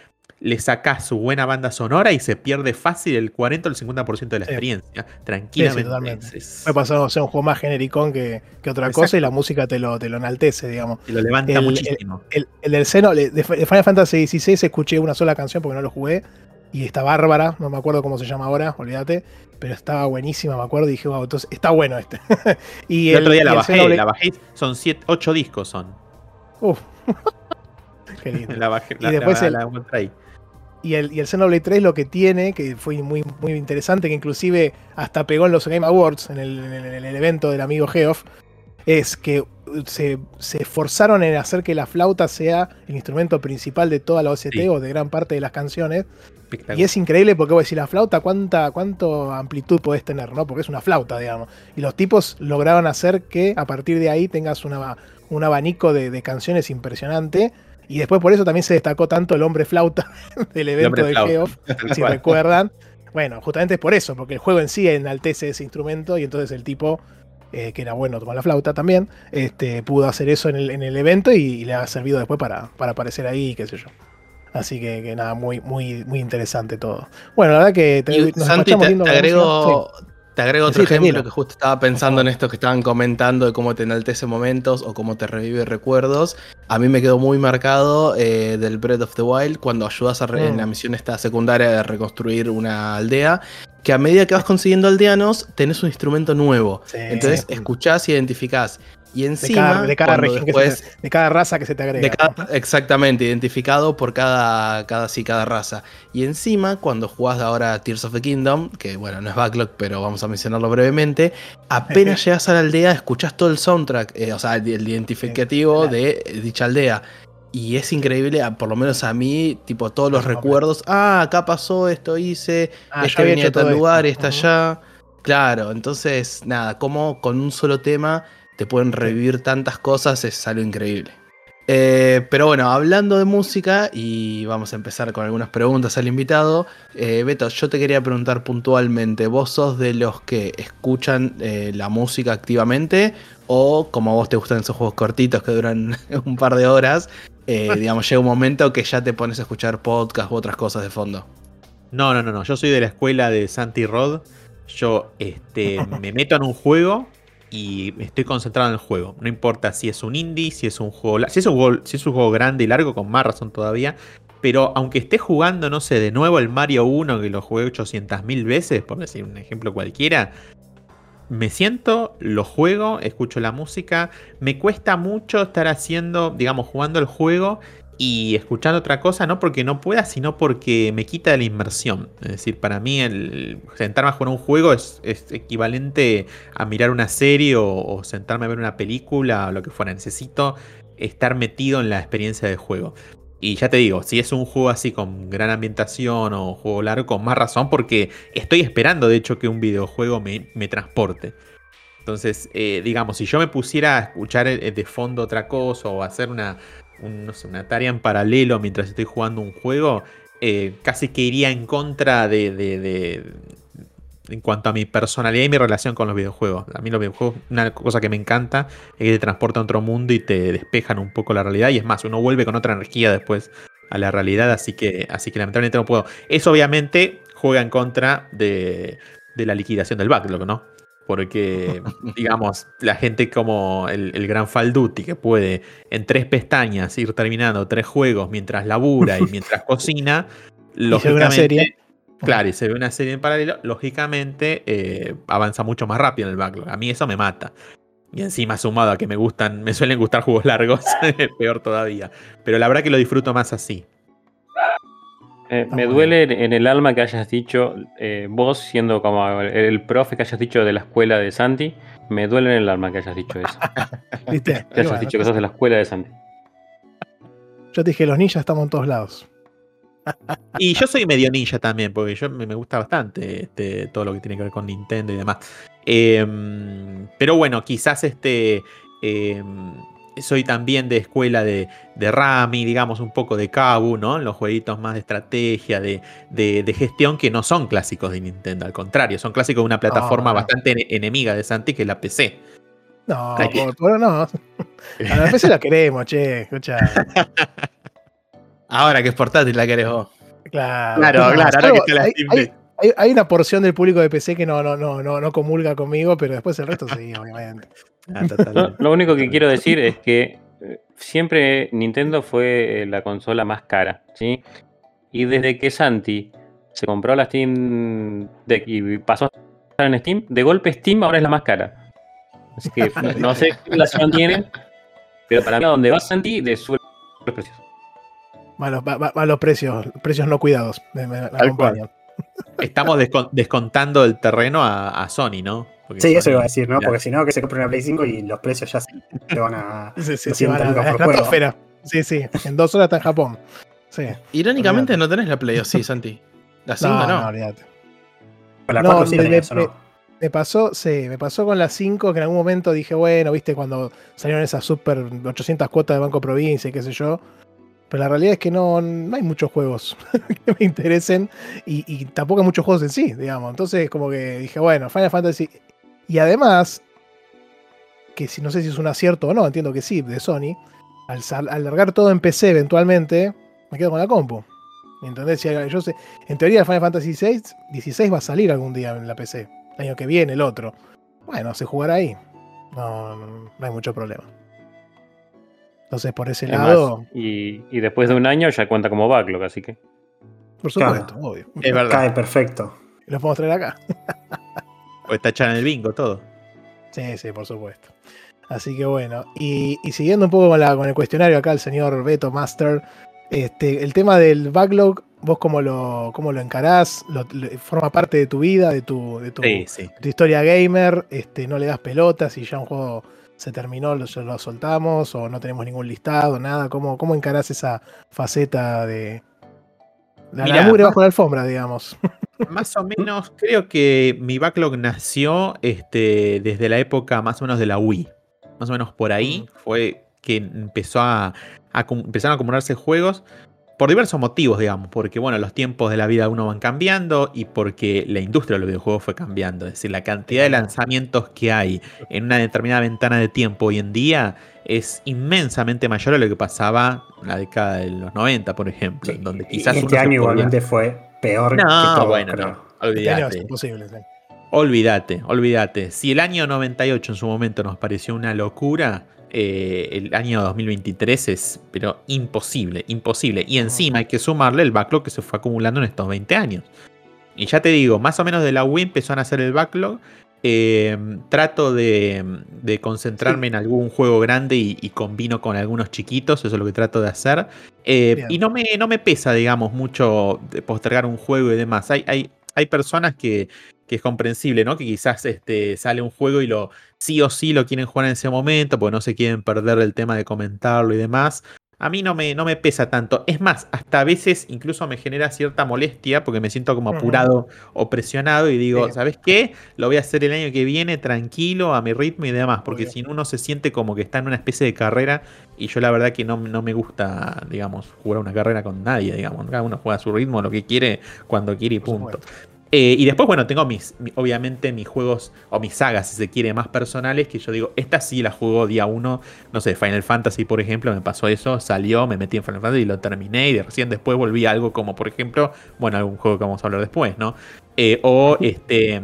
le sacás su buena banda sonora y se pierde fácil el 40 o el 50% de la Sí. experiencia. Tranquilamente. totalmente. Es- es- Puede pasar a ser un juego más genericón que, que otra Exacto. cosa y la música te lo, te lo enaltece, digamos. te lo levanta el- muchísimo. El, el del seno, de Final Fantasy XVI escuché una sola canción porque no lo jugué. Y está bárbara, no me acuerdo cómo se llama ahora, olvídate. Pero estaba buenísima, me acuerdo. Y dije, wow, entonces está bueno este. y El, otro día la bajé, la bajé, son 8 discos son. Uf. Qué lindo. La bajé, Y la, después la- el- la ahí. Y el, y el Xenoblade 3 lo que tiene, que fue muy, muy interesante, que inclusive hasta pegó en los Game Awards, en el, en el- en el evento del amigo Geoff, es que se, se esforzaron en hacer que la flauta sea el instrumento principal de toda la OST Sí. o de gran parte de las canciones. Y es increíble porque vos decís, la flauta, ¿cuánta cuánto amplitud podés tener? ¿no? Porque es una flauta, digamos. Y los tipos lograron hacer que a partir de ahí tengas una, un abanico de, de canciones impresionante. Y después por eso también se destacó tanto el hombre flauta del evento de. Geoff, si recuerdan. Bueno, justamente es por eso, porque el juego en sí enaltece ese instrumento y entonces el tipo eh, que era bueno tomar la flauta también, este, pudo hacer eso en el, en el evento y, y le ha servido después para, para aparecer ahí, qué sé yo. Así que, que nada, muy, muy, muy interesante todo. Bueno, la verdad que te, Y, nos Santi, te, te con agrego, música. Te agrego otro Sí, ejemplo tranquilo. que justo estaba pensando en esto que estaban comentando de cómo te enaltece momentos o cómo te revive recuerdos. A mí me quedó muy marcado eh, del Breath of the Wild cuando ayudas a en Mm. la misión esta secundaria de reconstruir una aldea. Que a medida que vas consiguiendo aldeanos, tenés un instrumento nuevo. Sí, Entonces escuchás y identificás. Y de encima, cada, de cada región que se de cada raza que se te agrega. de cada- exactamente, identificado por cada, cada, sí, cada raza. Y encima, cuando jugás ahora Tears of the Kingdom, que bueno, no es backlog, pero vamos a mencionarlo brevemente, apenas llegas a la aldea, escuchás todo el soundtrack, eh, o sea, el, el identificativo de eh, dicha aldea. Y es increíble, por lo menos a mí, tipo todos los recuerdos. Ah, acá pasó esto, hice, Ah, este venía de tal lugar, esto. está allá. Claro, entonces, nada, como con un solo tema te pueden revivir tantas cosas, es algo increíble. Eh, pero bueno, hablando de música, y vamos a empezar con algunas preguntas al invitado. Eh, Beto, yo te quería preguntar puntualmente, ¿vos sos de los que escuchan eh, la música activamente? O como a vos te gustan esos juegos cortitos que duran un par de horas, eh, digamos, llega un momento que ya te pones a escuchar podcast u otras cosas de fondo? No, no, no, no. Yo soy de la escuela de Santi Rod. Yo este, me meto en un juego y estoy concentrado en el juego. No importa si es un indie, si es un juego. Si es un juego, si es un juego grande y largo, con más razón todavía. Pero aunque esté jugando, no sé, de nuevo el Mario 1, que lo jugué 800.000 veces, por decir un ejemplo cualquiera, me siento, lo juego, escucho la música. Me cuesta mucho estar haciendo, digamos, jugando el juego y escuchando otra cosa, no porque no pueda, sino porque me quita de la inmersión. Es decir, para mí el sentarme a jugar un juego es, es equivalente a mirar una serie o, sentarme a ver una película o lo que fuera. Necesito estar metido en la experiencia de juego. Y ya te digo, si es un juego así con gran ambientación o juego largo, con más razón, porque estoy esperando de hecho que un videojuego me, me transporte. Entonces, eh, digamos, si yo me pusiera a escuchar eh, de fondo otra cosa o hacer una, un- no una tarea en paralelo mientras estoy jugando un juego, eh, casi que iría en contra de, En cuanto a mi personalidad y mi relación con los videojuegos. A mí los videojuegos, una cosa que me encanta es que te transportan a otro mundo y te despejan un poco la realidad. Y es más, uno vuelve con otra energía después a la realidad. Así que, así que lamentablemente no puedo. Eso obviamente juega en contra de, de la liquidación del backlog, ¿no? Porque, digamos, la gente como el, el gran Falduti, que puede en tres pestañas ir terminando tres juegos mientras labura y mientras cocina, Y se ve una lógicamente. serie. Claro, y se ve una serie en paralelo, lógicamente eh, avanza mucho más rápido en el backlog. A mí eso me mata. Y encima sumado a que me gustan, me suelen gustar juegos largos, peor todavía. Pero la verdad que lo disfruto más así. Eh, me duele en- en el alma que hayas dicho, eh, vos siendo como el, el profe que hayas dicho de la escuela de Santi, me duele en el alma que hayas dicho eso. ¿Viste? Que hayas bueno, dicho que sos de la escuela de Santi. Yo te dije, los ninjas estamos en todos lados. Y yo soy medio ninja también, porque yo me, me gusta bastante este, todo lo que tiene que ver con Nintendo y demás. Em, pero bueno, quizás este. em, soy también de escuela de, de Rami, digamos, un poco de Kabu, ¿no? Los jueguitos más de estrategia, de, de- de gestión, que no son clásicos de Nintendo, al contrario, son clásicos de una plataforma no. bastante ene- enemiga de Santi, que es la PC. No, por- no. A la PC la queremos, che. Escucha. Ahora que es portátil la querés vos. Claro, Claro, claro, ahora salvo- que está la hay, hay- hay una porción del público de PC que no, no, no, no, no comulga conmigo, pero después el resto sí, obviamente. Ah. Lo, lo único que quiero decir es que eh, siempre Nintendo fue eh, la consola más cara, ¿sí? Y desde que Santi se compró la Steam Deck y pasó a estar en Steam, de golpe Steam ahora es la más cara. Así que no sé qué relación tienen, pero para mí a donde va Santi le sube los precios. Malos, va- va- malos precios, precios no cuidados. Me, me- me Tal acompañan. Estamos descon- descontando el terreno a, a Sony, ¿no? Porque Sí, eso iba a decir, ¿no? Claro. Porque si no, que se compre una Play 5 y los precios ya se, se van a. Sí, sí, sí, 200 van a la estratosfera. Sí, sí. En dos horas está en Japón. Sí. Irónicamente no tenés la Play, ¿o sí, Santi? La 5 No, no. no, olvídate. La No, 4 sí me- tenés, ¿o me- no? Me pasó, sí, me pasó con la 5 que en algún momento dije, bueno, viste, cuando salieron esas super 800 cuotas de Banco Provincia y qué sé yo. Pero la realidad es que no, no hay muchos juegos que me interesen y, y tampoco hay muchos juegos en sí, digamos. Entonces, como que dije, bueno, Final Fantasy. Y además, que si no sé si es un acierto o no, entiendo que sí, de Sony, al, sal- al largar todo en PC eventualmente, me quedo con la compu. ¿Entendés? Si hay- yo sé, en teoría Final Fantasy VI, 16 va a salir algún día en la PC. El año que viene, el otro. Bueno, se jugará ahí. No, no, no hay mucho problema. Entonces, por ese Es lado, y, y después de un año ya cuenta como backlog, así que. por Claro. supuesto, obvio. Es verdad. Cae perfecto. Los podemos traer acá. O está echado en el bingo todo. Sí, sí, por supuesto. Así que bueno, y, y siguiendo un poco con, la, con el cuestionario acá, el señor Beto Master, este, el tema del backlog, ¿vos cómo lo, cómo lo encarás? Lo- lo- ¿Forma parte de tu vida, de tu, de tu, Sí, sí. tu historia gamer? Este, ¿No le das pelotas y ya un juego se terminó, lo, lo soltamos o no tenemos ningún listado, nada? ¿Cómo, cómo encarás esa faceta de... La, la mugre bajo la alfombra, digamos. Más o menos, creo que mi backlog nació este, desde la época más o menos de la Wii. Más o menos por ahí fue que empezó a, empezaron a acumularse juegos por diversos motivos, digamos. Porque, bueno, los tiempos de la vida de uno van cambiando y porque la industria de los videojuegos fue cambiando. Es decir, la cantidad de lanzamientos que hay en una determinada ventana de tiempo hoy en día es inmensamente mayor a lo que pasaba en la década de los 90, por ejemplo. en donde quizás este uno año podía- igualmente fue peor que No, todo, bueno, creo. no. Este Olvídate. imposible. sí. Olvídate, olvídate. Si el año 98 en su momento nos pareció una locura, eh, el año 2023 es, pero imposible, imposible. Y encima hay que sumarle el backlog que se fue acumulando en estos 20 años. Y ya te digo, más o menos de la Wii empezó a nacer el backlog. Eh, trato de, de concentrarme en algún juego grande y, y combino con algunos chiquitos, eso es lo que trato de hacer. Eh, y no me, no me pesa, digamos, mucho de postergar un juego y demás. Hay, hay, hay personas que, que es comprensible, ¿no? Que quizás este, sale un juego y lo sí o sí lo quieren jugar en ese momento, porque no se quieren perder el tema de comentarlo y demás. A mí no me, no me pesa tanto. Es más, hasta a veces incluso me genera cierta molestia porque me siento como apurado o presionado y digo, Sí. ¿sabes qué? Lo voy a hacer el año que viene tranquilo, a mi ritmo y demás, porque si no uno se siente como que está en una especie de carrera y yo la verdad que no, no me gusta, digamos, jugar una carrera con nadie, digamos. Cada uno juega a su ritmo, lo que quiere, cuando quiere y punto. Eh, y después, bueno, tengo mis, mi- obviamente mis juegos o mis sagas, si se quiere, más personales, que yo digo, esta sí la juego día uno, no sé, Final Fantasy, por ejemplo, me pasó eso, salió, me metí en Final Fantasy y lo terminé, y de recién después volví a algo como, por ejemplo, bueno, algún juego que vamos a hablar después, ¿no? Eh, o este,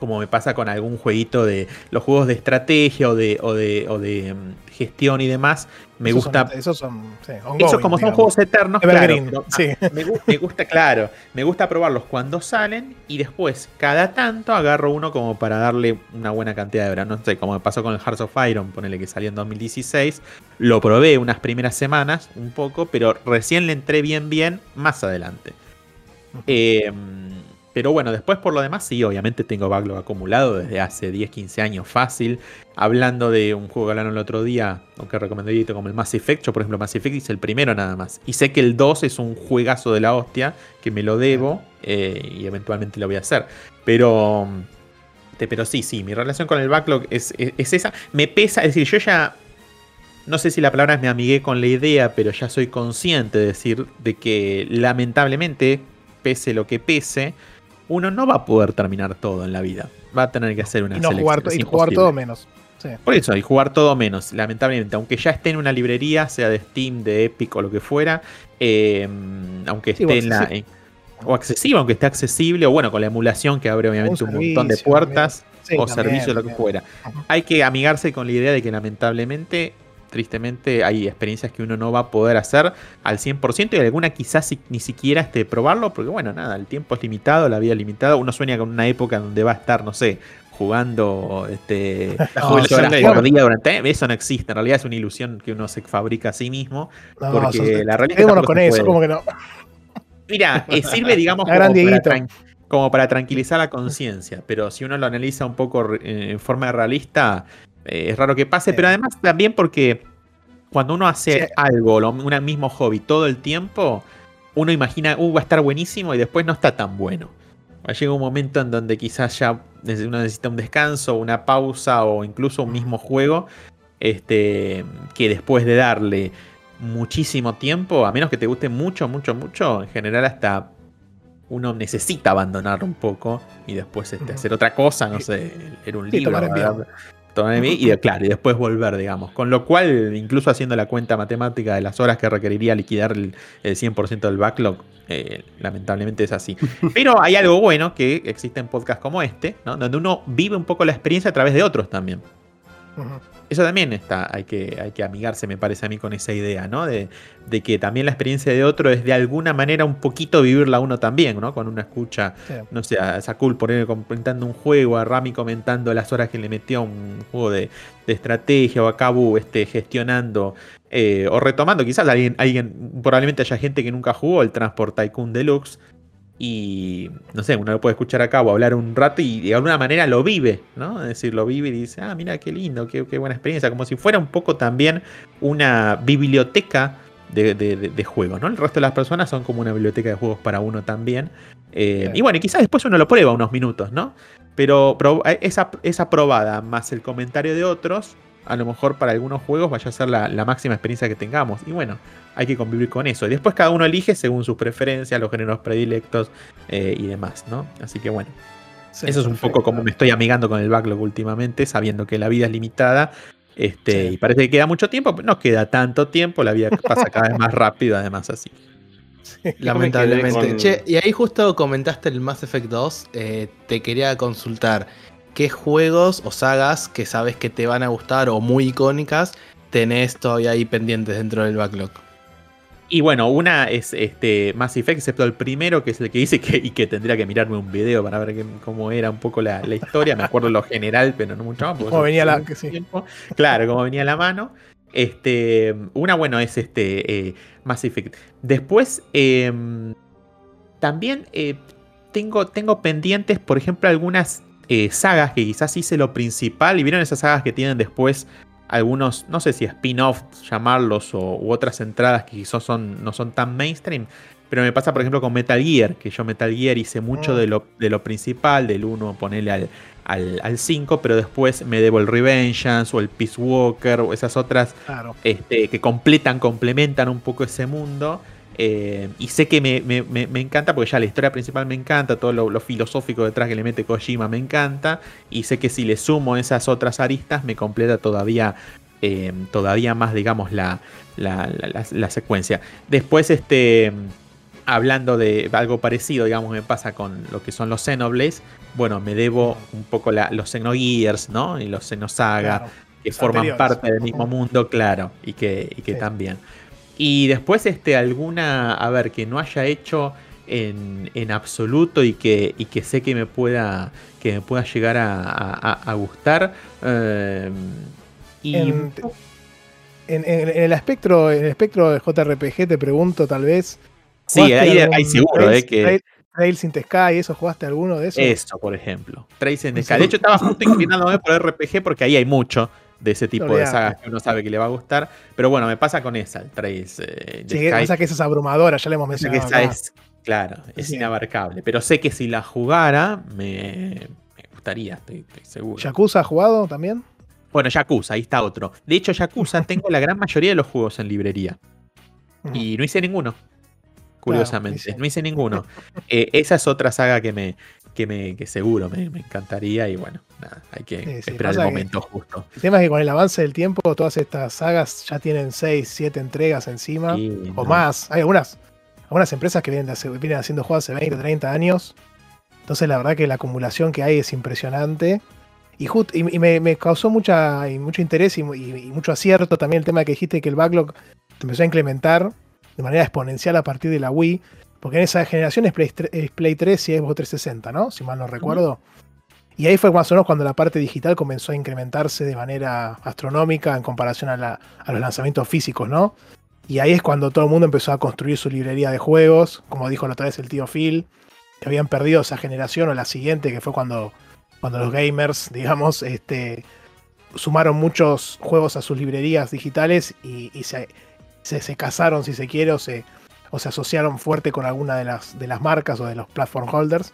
como me pasa con algún jueguito de los juegos de estrategia o de, o de, o de mm, gestión y demás, me Esos gusta... Son, esos son. sí, Eso ongoing, como son juegos eternos, claro, pero, sí. ah, me gusta, claro, me gusta probarlos cuando salen y después, cada tanto, agarro uno como para darle una buena cantidad de horas. No sé, como me pasó con el Hearts of Iron, ponele que salió en 2016, lo probé unas primeras semanas, un poco, pero recién le entré bien, bien más adelante. Eh, pero bueno, después por lo demás, sí, obviamente tengo backlog acumulado desde hace 10, 15 años fácil. Hablando de un juego que hablaron el otro día, o que recomendé como el Mass Effect, yo por ejemplo Mass Effect hice el primero nada más. Y sé que el 2 es un juegazo de la hostia, que me lo debo eh, y eventualmente lo voy a hacer. Pero, pero sí, sí, mi relación con el backlog es, es- es esa. Me pesa, es decir, yo ya no sé si la palabra es me amigué con la idea, pero ya soy consciente de decir de que lamentablemente, pese lo que pese, uno no va a poder terminar todo en la vida. Va a tener que hacer una Y no selección. jugar, y jugar todo menos. Sí. Por eso, y jugar todo menos, lamentablemente. Aunque ya esté en una librería, sea de Steam, de Epic o lo que fuera, eh, aunque esté en la. en- o accesible, aunque esté accesible, o bueno, con la emulación que abre obviamente un, montón de puertas, Sí, o también, servicio, lo que también. fuera. Hay que amigarse con la idea de que lamentablemente, tristemente, hay experiencias que uno no va a poder hacer al 100% y alguna quizás ni siquiera este, probarlo, porque bueno, nada, el tiempo es limitado, la vida es limitada. Uno sueña con una época donde va a estar, no sé, jugando este, La jubilación de- por día durante. Eso no existe, en realidad es una ilusión que uno se fabrica a sí mismo. No, Porque sos- la realidad con eso, puede. como que no. Mira, eh, sirve, digamos, como para, como para tranquilizar la conciencia. Pero si uno lo analiza un poco eh, en forma realista, eh, es raro que pase. Sí. Pero además también porque cuando uno hace Sí. algo, lo- un mismo hobby todo el tiempo, uno imagina, uh, va a estar buenísimo y después no está tan bueno. Llega un momento en donde quizás ya uno necesita un descanso, una pausa o incluso un mismo juego. Este, que después de darle muchísimo tiempo, a menos que te guste mucho, mucho, mucho, en general hasta uno necesita abandonar un poco y después este, hacer otra cosa, no sé, leer un libro. tomar y claro, y después volver, digamos. Con lo cual, incluso haciendo la cuenta matemática de las horas que requeriría liquidar el, el 100% del backlog, eh, lamentablemente es así. Pero hay algo bueno que existen podcasts como este, ¿no? donde uno vive un poco la experiencia a través de otros también. Ujú. Eso también está, hay que, hay que amigarse, me parece a mí, con esa idea, ¿no? De, de que también la experiencia de otro es de alguna manera un poquito vivirla uno también, ¿no? Con una escucha, Sí. no sé, a Sakul por ahí comentando un juego, a Rami comentando las horas que le metió a un juego de, de estrategia, o a Kabu este, gestionando, eh, o retomando, quizás alguien, alguien, probablemente haya gente que nunca jugó el Transport Tycoon Deluxe. Y no sé, uno lo puede escuchar acá o hablar un rato y de alguna manera lo vive, ¿no? Es decir, lo vive y dice, ah, mira qué lindo, qué, qué buena experiencia. Como si fuera un poco también una biblioteca de, de- juegos, ¿no? El resto de las personas son como una biblioteca de juegos para uno también. Eh, Claro. Y bueno, y quizás después uno lo prueba unos minutos, ¿no? Pero, pero esa, esa probada más el comentario de otros, a lo mejor para algunos juegos vaya a ser la, la máxima experiencia que tengamos. Y bueno, hay que convivir con eso. Y después cada uno elige según sus preferencias, los géneros predilectos eh, y demás, ¿no? Así que bueno, Sí, eso es un perfecto. poco como me estoy amigando con el backlog últimamente, sabiendo que la vida es limitada. Este, Sí. Y parece que queda mucho tiempo, pero no queda tanto tiempo, la vida pasa cada vez más rápido, además así. Lamentablemente. con- Che, y ahí justo comentaste el Mass Effect 2. eh, te quería consultar qué juegos o sagas que sabes que te van a gustar o muy icónicas tenés todavía ahí pendientes dentro del backlog. Y bueno, una es este Mass Effect, excepto el primero, que es el que dice que, y que tendría que mirarme un video para ver cómo era un poco la, la historia. Me acuerdo lo general, pero no mucho más. hace venía la- que sí. Claro, cómo venía la mano. Este, una, bueno, es este eh, Mass Effect. Después, em, también eh, tengo, tengo pendientes, por ejemplo, algunas eh, sagas que quizás hice lo principal. Y vieron esas sagas que tienen después algunos, no sé si spin-off llamarlos o, u otras entradas que quizás son, no son tan mainstream. Pero me pasa, por ejemplo, con Metal Gear, que yo Metal Gear hice mucho Mm. de, lo, de lo principal, del 1 ponerle al, al, al 5, pero después me debo el Revengeance o el Peace Walker o esas otras Claro. este, que completan, complementan un poco ese mundo. Eh, y sé que me, me- me- me encanta, porque ya la historia principal me encanta, todo lo, lo filosófico detrás que le mete Kojima me encanta. Y sé que si le sumo esas otras aristas, me completa todavía, eh, todavía más, digamos, la, la, la- secuencia. Después, este. Hablando de algo parecido, digamos, me pasa con lo que son los Xenoblades. Bueno, me debo un poco los Xenogears, ¿no? Y los Xenosaga claro. que Los forman parte del mismo mundo, claro, y que, y que Sí. también. Y después, este, alguna, a ver, que no haya hecho en, en absoluto y que, y que sé que me pueda, que me pueda llegar a, a- a gustar. eh, y En, en- el espectro, en el espectro de JRPG te pregunto tal vez. sí, ¿jugaste ahí, algún ahí seguro, Trails- eh, que Trail- Trails in the Sky, ¿eso jugaste alguno de esos? eso, por ejemplo. Trace in the. Sky. De hecho, estaba justo inclinándome por RPG porque ahí hay mucho de ese tipo de sagas que uno sabe que le va a gustar. Pero bueno, me pasa con esa, el Trace eh, in the Sí, Sky. que esa es abrumadora, ya le hemos mencionado. esa es, claro, es Sí. inabarcable. Pero sé que si la jugara, me, me gustaría, estoy, estoy seguro. ¿Yakuza ha jugado también? Bueno, Yakuza, ahí está otro. De hecho, Yakuza tengo la gran mayoría de los juegos en librería. Y no hice ninguno. Curiosamente, no hice ninguno. Eh, esa es otra saga que me, que me, que seguro me, me encantaría. Y bueno, nada, hay que Sí, sí, esperar el momento justo. El tema es que con el avance del tiempo, todas estas sagas ya tienen 6, 7 entregas encima. O no, más. Hay algunas, algunas empresas que vienen, haciendo juegos hace 20, 30 años. Entonces la verdad que la acumulación que hay es impresionante. Y, just- y, y me, me causó mucha, y mucho interés y, mu- y- y mucho acierto también el tema que dijiste que el backlog empezó a implementar de manera exponencial a partir de la Wii. Porque en esa generación es Play, tre- es Play 3 y Xbox 360, ¿no? Si mal no recuerdo. Y ahí fue más o menos cuando la parte digital comenzó a incrementarse de manera astronómica en comparación a, la- a los lanzamientos físicos, ¿no? Y ahí es cuando todo el mundo empezó a construir su librería de juegos, como dijo la otra vez el tío Phil, que habían perdido esa generación o la siguiente, que fue cuando, cuando los gamers, digamos, este, sumaron muchos juegos a sus librerías digitales y, y se, se, se casaron, si se quiere, o se, o se asociaron fuerte con alguna de las, de las marcas o de los platform holders.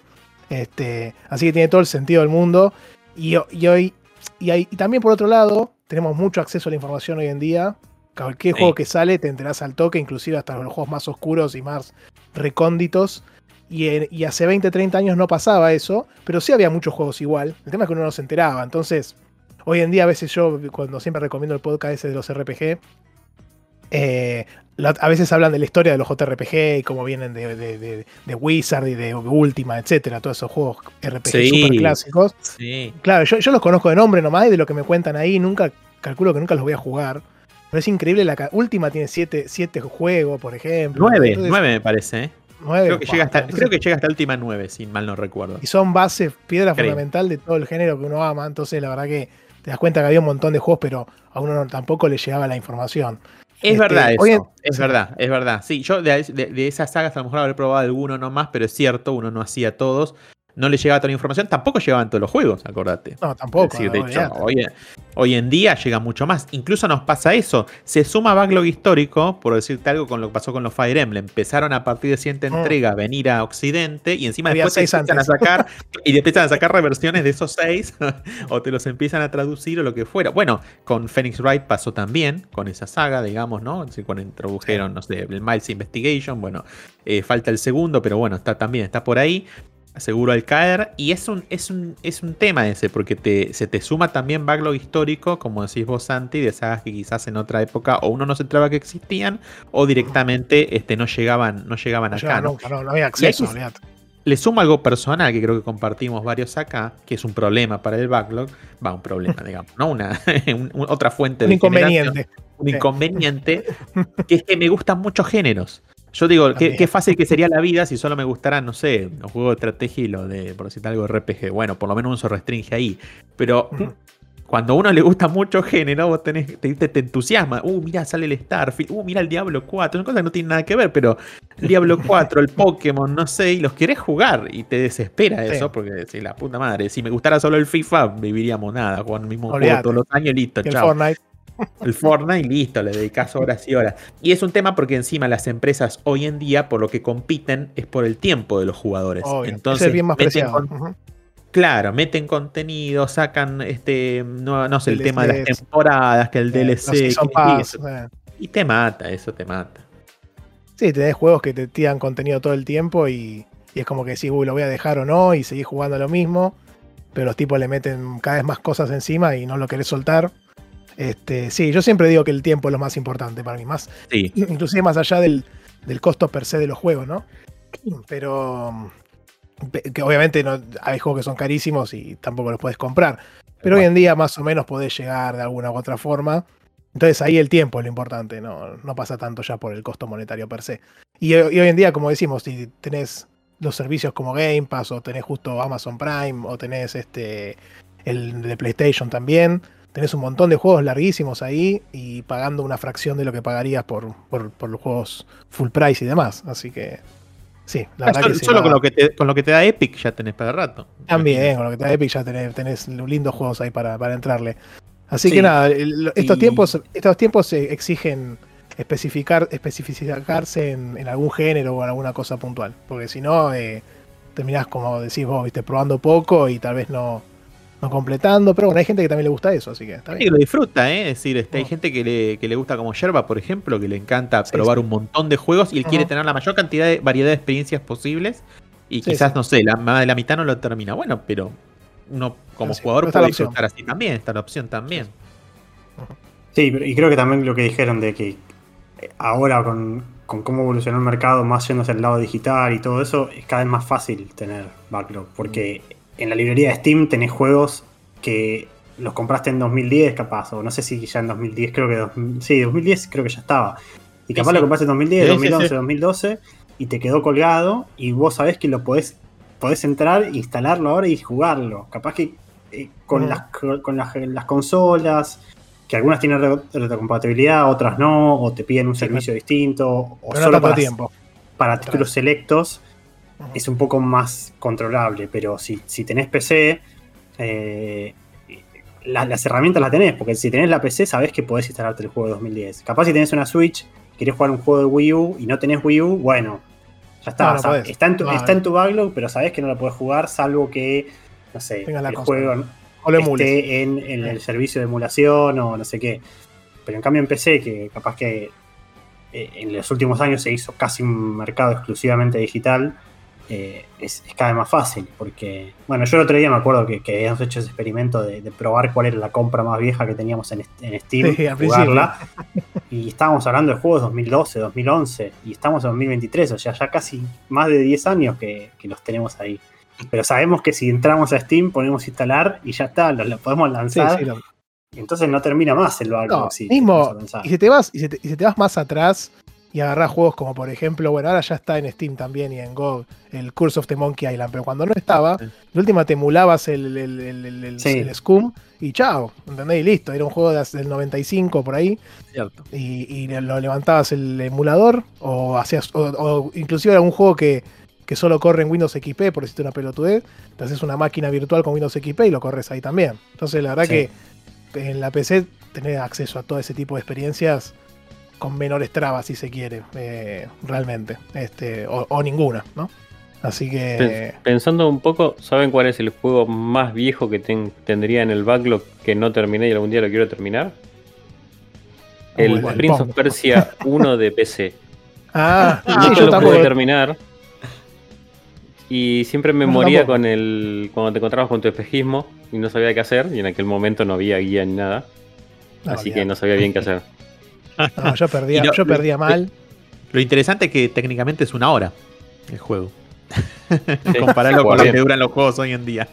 Este, así que tiene todo el sentido del mundo. Y, ho- y hoy, y, hay- y también por otro lado, tenemos mucho acceso a la información hoy en día. Cualquier Sí. juego que sale te enterás al toque, inclusive hasta los juegos más oscuros y más recónditos. Y, en- y hace 20, 30 años no pasaba eso, pero sí había muchos juegos igual. El tema es que uno no se enteraba. Entonces, hoy en día a veces yo, cuando siempre recomiendo el podcast ese de los RPG, eh, la- a veces hablan de la historia de los JRPG y cómo vienen de, de- de- de Wizard y de Ultima, etcétera, todos esos juegos RPG Sí. super clásicos. Sí. Claro, yo, yo los conozco de nombre nomás y de lo que me cuentan ahí, nunca, calculo que nunca los voy a jugar. Pero es increíble, la Última tiene siete, siete juegos, por ejemplo. Nueve, Entonces, nueve me parece, ¿eh? nueve, Creo que, llega hasta, entonces- creo que llega hasta última nueve, si mal no recuerdo. Y son bases, piedra Creo. fundamental de todo el género que uno ama. Entonces, la verdad que te das cuenta que había un montón de juegos, pero a uno no- tampoco le llegaba la información. Es Este, verdad eso, es verdad, es verdad. Sí, yo de, de- de esas sagas a lo mejor habré probado alguno nomás, pero es cierto, uno no hacía todos. No le llegaba toda la información, tampoco llegaban todos los juegos, acordate. No, tampoco. Decir, de no, hecho, hoy, hoy en día llega mucho más. Incluso nos pasa eso. Se suma backlog histórico, por decirte algo, con lo que pasó con los Fire Emblem. Empezaron a partir de siguiente Mm. entrega a venir a Occidente y encima Había después te empiezan a sacar y te empiezan a sacar reversiones de esos seis o te los empiezan a traducir o lo que fuera. Bueno, con Phoenix Wright pasó también, con esa saga, digamos, ¿no? Cuando introdujeron, no sé, el Miles Investigation, bueno, eh, falta el segundo, pero bueno, está también, está por ahí seguro al caer. Y es un, es un, es un tema ese, porque te, se te suma también backlog histórico, como decís vos, Santi, de sagas que quizás en otra época o uno no se enteraba que existían, o directamente este, no llegaban, no llegaban No acá. llegaba ¿no? nunca, no, no había acceso. Le sumo algo personal que creo que compartimos varios acá, que es un problema para el backlog. Va, un problema, digamos, ¿no? Una, un- un- otra fuente Un de generación inconveniente. un inconveniente, que es que me gustan muchos géneros. Yo digo, qué, fácil que sería la vida si solo me gustaran, no sé, los juegos de estrategia y los de, por decirte algo, RPG. Bueno, por lo menos uno se restringe ahí. Pero cuando a uno le gusta mucho género, vos tenés, te, te- te entusiasma. Uh, mira, sale el Starfield. Uh, mira el Diablo 4. Son cosas que no tienen nada que ver, pero el Diablo 4, el Pokémon, no sé, y los querés jugar. Y te desespera Sí. eso, porque si la puta madre, si me gustara solo el FIFA, viviríamos nada, jugando el mismo juego todos los años y listo, chao Fortnite. El Fortnite y listo, le dedicas horas y horas. Y es un tema porque encima las empresas hoy en día por lo que compiten es por el tiempo de los jugadores. Obvio. Entonces, es bien más meten claro, meten contenido, sacan este, no, no sé, el tema de las temporadas, que el Eh, DLC, que- Pass, y, eh. y te mata, eso te mata. Sí, tenés juegos que te tiran contenido todo el tiempo y, y es como que decís, uy, lo voy a dejar o no, y seguís jugando lo mismo, pero los tipos le meten cada vez más cosas encima y no lo querés soltar. Este, sí, yo siempre digo que el tiempo es lo más importante para mí, más, Sí, inclusive más allá del, del costo per se de los juegos, ¿no? Pero pe- que obviamente no, hay juegos que son carísimos y tampoco los puedes comprar. Pero hoy en día más o menos podés llegar de alguna u otra forma. Entonces ahí el tiempo es lo importante, no, no pasa tanto ya por el costo monetario per se. Y, y hoy en día, como decimos, si tenés los servicios como Game Pass o tenés justo Amazon Prime o tenés este el de PlayStation también, tenés un montón de juegos larguísimos ahí y pagando una fracción de lo que pagarías por, por, por los juegos full price y demás. Así que sí, la verdad solo, que solo con, lo que te, con lo que te da Epic ya tenés para rato. también, con lo que te da Epic ya tenés, tenés lindos juegos ahí para, para entrarle. Así Sí. que nada, el- estos Y- tiempos, estos tiempos eh, exigen especificar, especificarse en, en algún género o en alguna cosa puntual. Porque si no, eh, terminás como decís vos, viste, probando poco y tal vez no, no completando. Pero bueno, hay gente que también le gusta eso, así que está bien. lo disfruta, ¿eh? Es decir, este, hay Mm. gente que le, que le gusta como Yerba, por ejemplo, que le encanta Sí, probar sí. un montón de juegos y él quiere tener la mayor cantidad de variedad de experiencias posibles. Y Sí, quizás, sí. no sé, la, más de la mitad no lo termina. Bueno, pero uno como jugador puede la opción. disfrutar así también, está la opción también. Sí, pero- y creo que también lo que dijeron de que eh, ahora con, con cómo evolucionó el mercado, más yéndose al lado digital y todo eso, es cada vez más fácil tener backlog. Porque en la librería de Steam tenés juegos que los compraste en 2010 capaz, o no sé si ya en 2010, creo que... dos- sí, 2010 creo que ya estaba. Y capaz sí. lo compraste en 2010, Sí, sí, 2011, sí. 2012, y te quedó colgado, y vos sabés que lo podés, podés entrar, instalarlo ahora y jugarlo. Capaz que eh, con, las, con las, las consolas, que algunas tienen re- retrocompatibilidad, otras no, o te piden un servicio distinto, o Pero no solo tanto para, tiempo. para títulos selectos Es un poco más controlable, pero si, si tenés PC, eh, la- las herramientas las tenés, porque si tenés la PC sabés que podés instalarte el juego de 2010. Capaz si tenés una Switch, querés jugar un juego de Wii U y no tenés Wii U, bueno, ya está. No, no está, en tu, está en tu backlog, pero sabés que no lo podés jugar salvo que, no sé, la el juego O lo emules. esté en, en el servicio de emulación o no sé qué. Pero en cambio en PC, que capaz que eh, en los últimos años se hizo casi un mercado exclusivamente digital, eh, es, es cada vez más fácil. Porque, bueno, yo el otro día me acuerdo que, que habíamos hecho ese experimento de, de probar cuál era la compra más vieja que teníamos en, Steam, Sí, jugarla. Y estábamos hablando de juegos 2012, 2011, y estamos en 2023, o sea, ya casi más de 10 años que, que los tenemos ahí. Pero sabemos que si entramos a Steam, ponemos instalar y ya está, lo, lo podemos lanzar. sí, lo- entonces no termina más el. No, si mismo, y si te vas, y si te, y si te vas más atrás y agarrás juegos como por ejemplo, bueno, ahora ya está en Steam también y en GOG, el Curse of the Monkey Island, pero cuando no estaba, Sí. de última te emulabas el, el, el- el- el- Sí. el Scum y chao, ¿entendés? Y listo, era un juego de- del 95 por ahí, Cierto. y, y lo levantabas el emulador, o hacías, o, o inclusive era un juego que, que solo corre en Windows XP, por decirte una pelotudez, te haces una máquina virtual con Windows XP y lo corres ahí también. Entonces la verdad Sí. que en la PC tener acceso a todo ese tipo de experiencias con menores trabas, si se quiere, eh, realmente, este, o, o ninguna, ¿no? Así que... Pens- Pensando un poco, ¿saben cuál es el juego más viejo que ten- tendría en el backlog que no terminé y algún día lo quiero terminar? El bueno, el Prince of Persia 1 de PC. Ah, sí, Nunca yo lo pude terminar. Y siempre me No, moría tampoco. con el. cuando te encontrabas con tu espejismo y no sabía qué hacer. Y en aquel momento no había guía ni nada. No, así que no sabía bien qué hacer. No, yo perdía, yo perdía mal. Lo interesante es que técnicamente es una hora el juego. Sí, Compararlo con lo que duran los juegos hoy en día.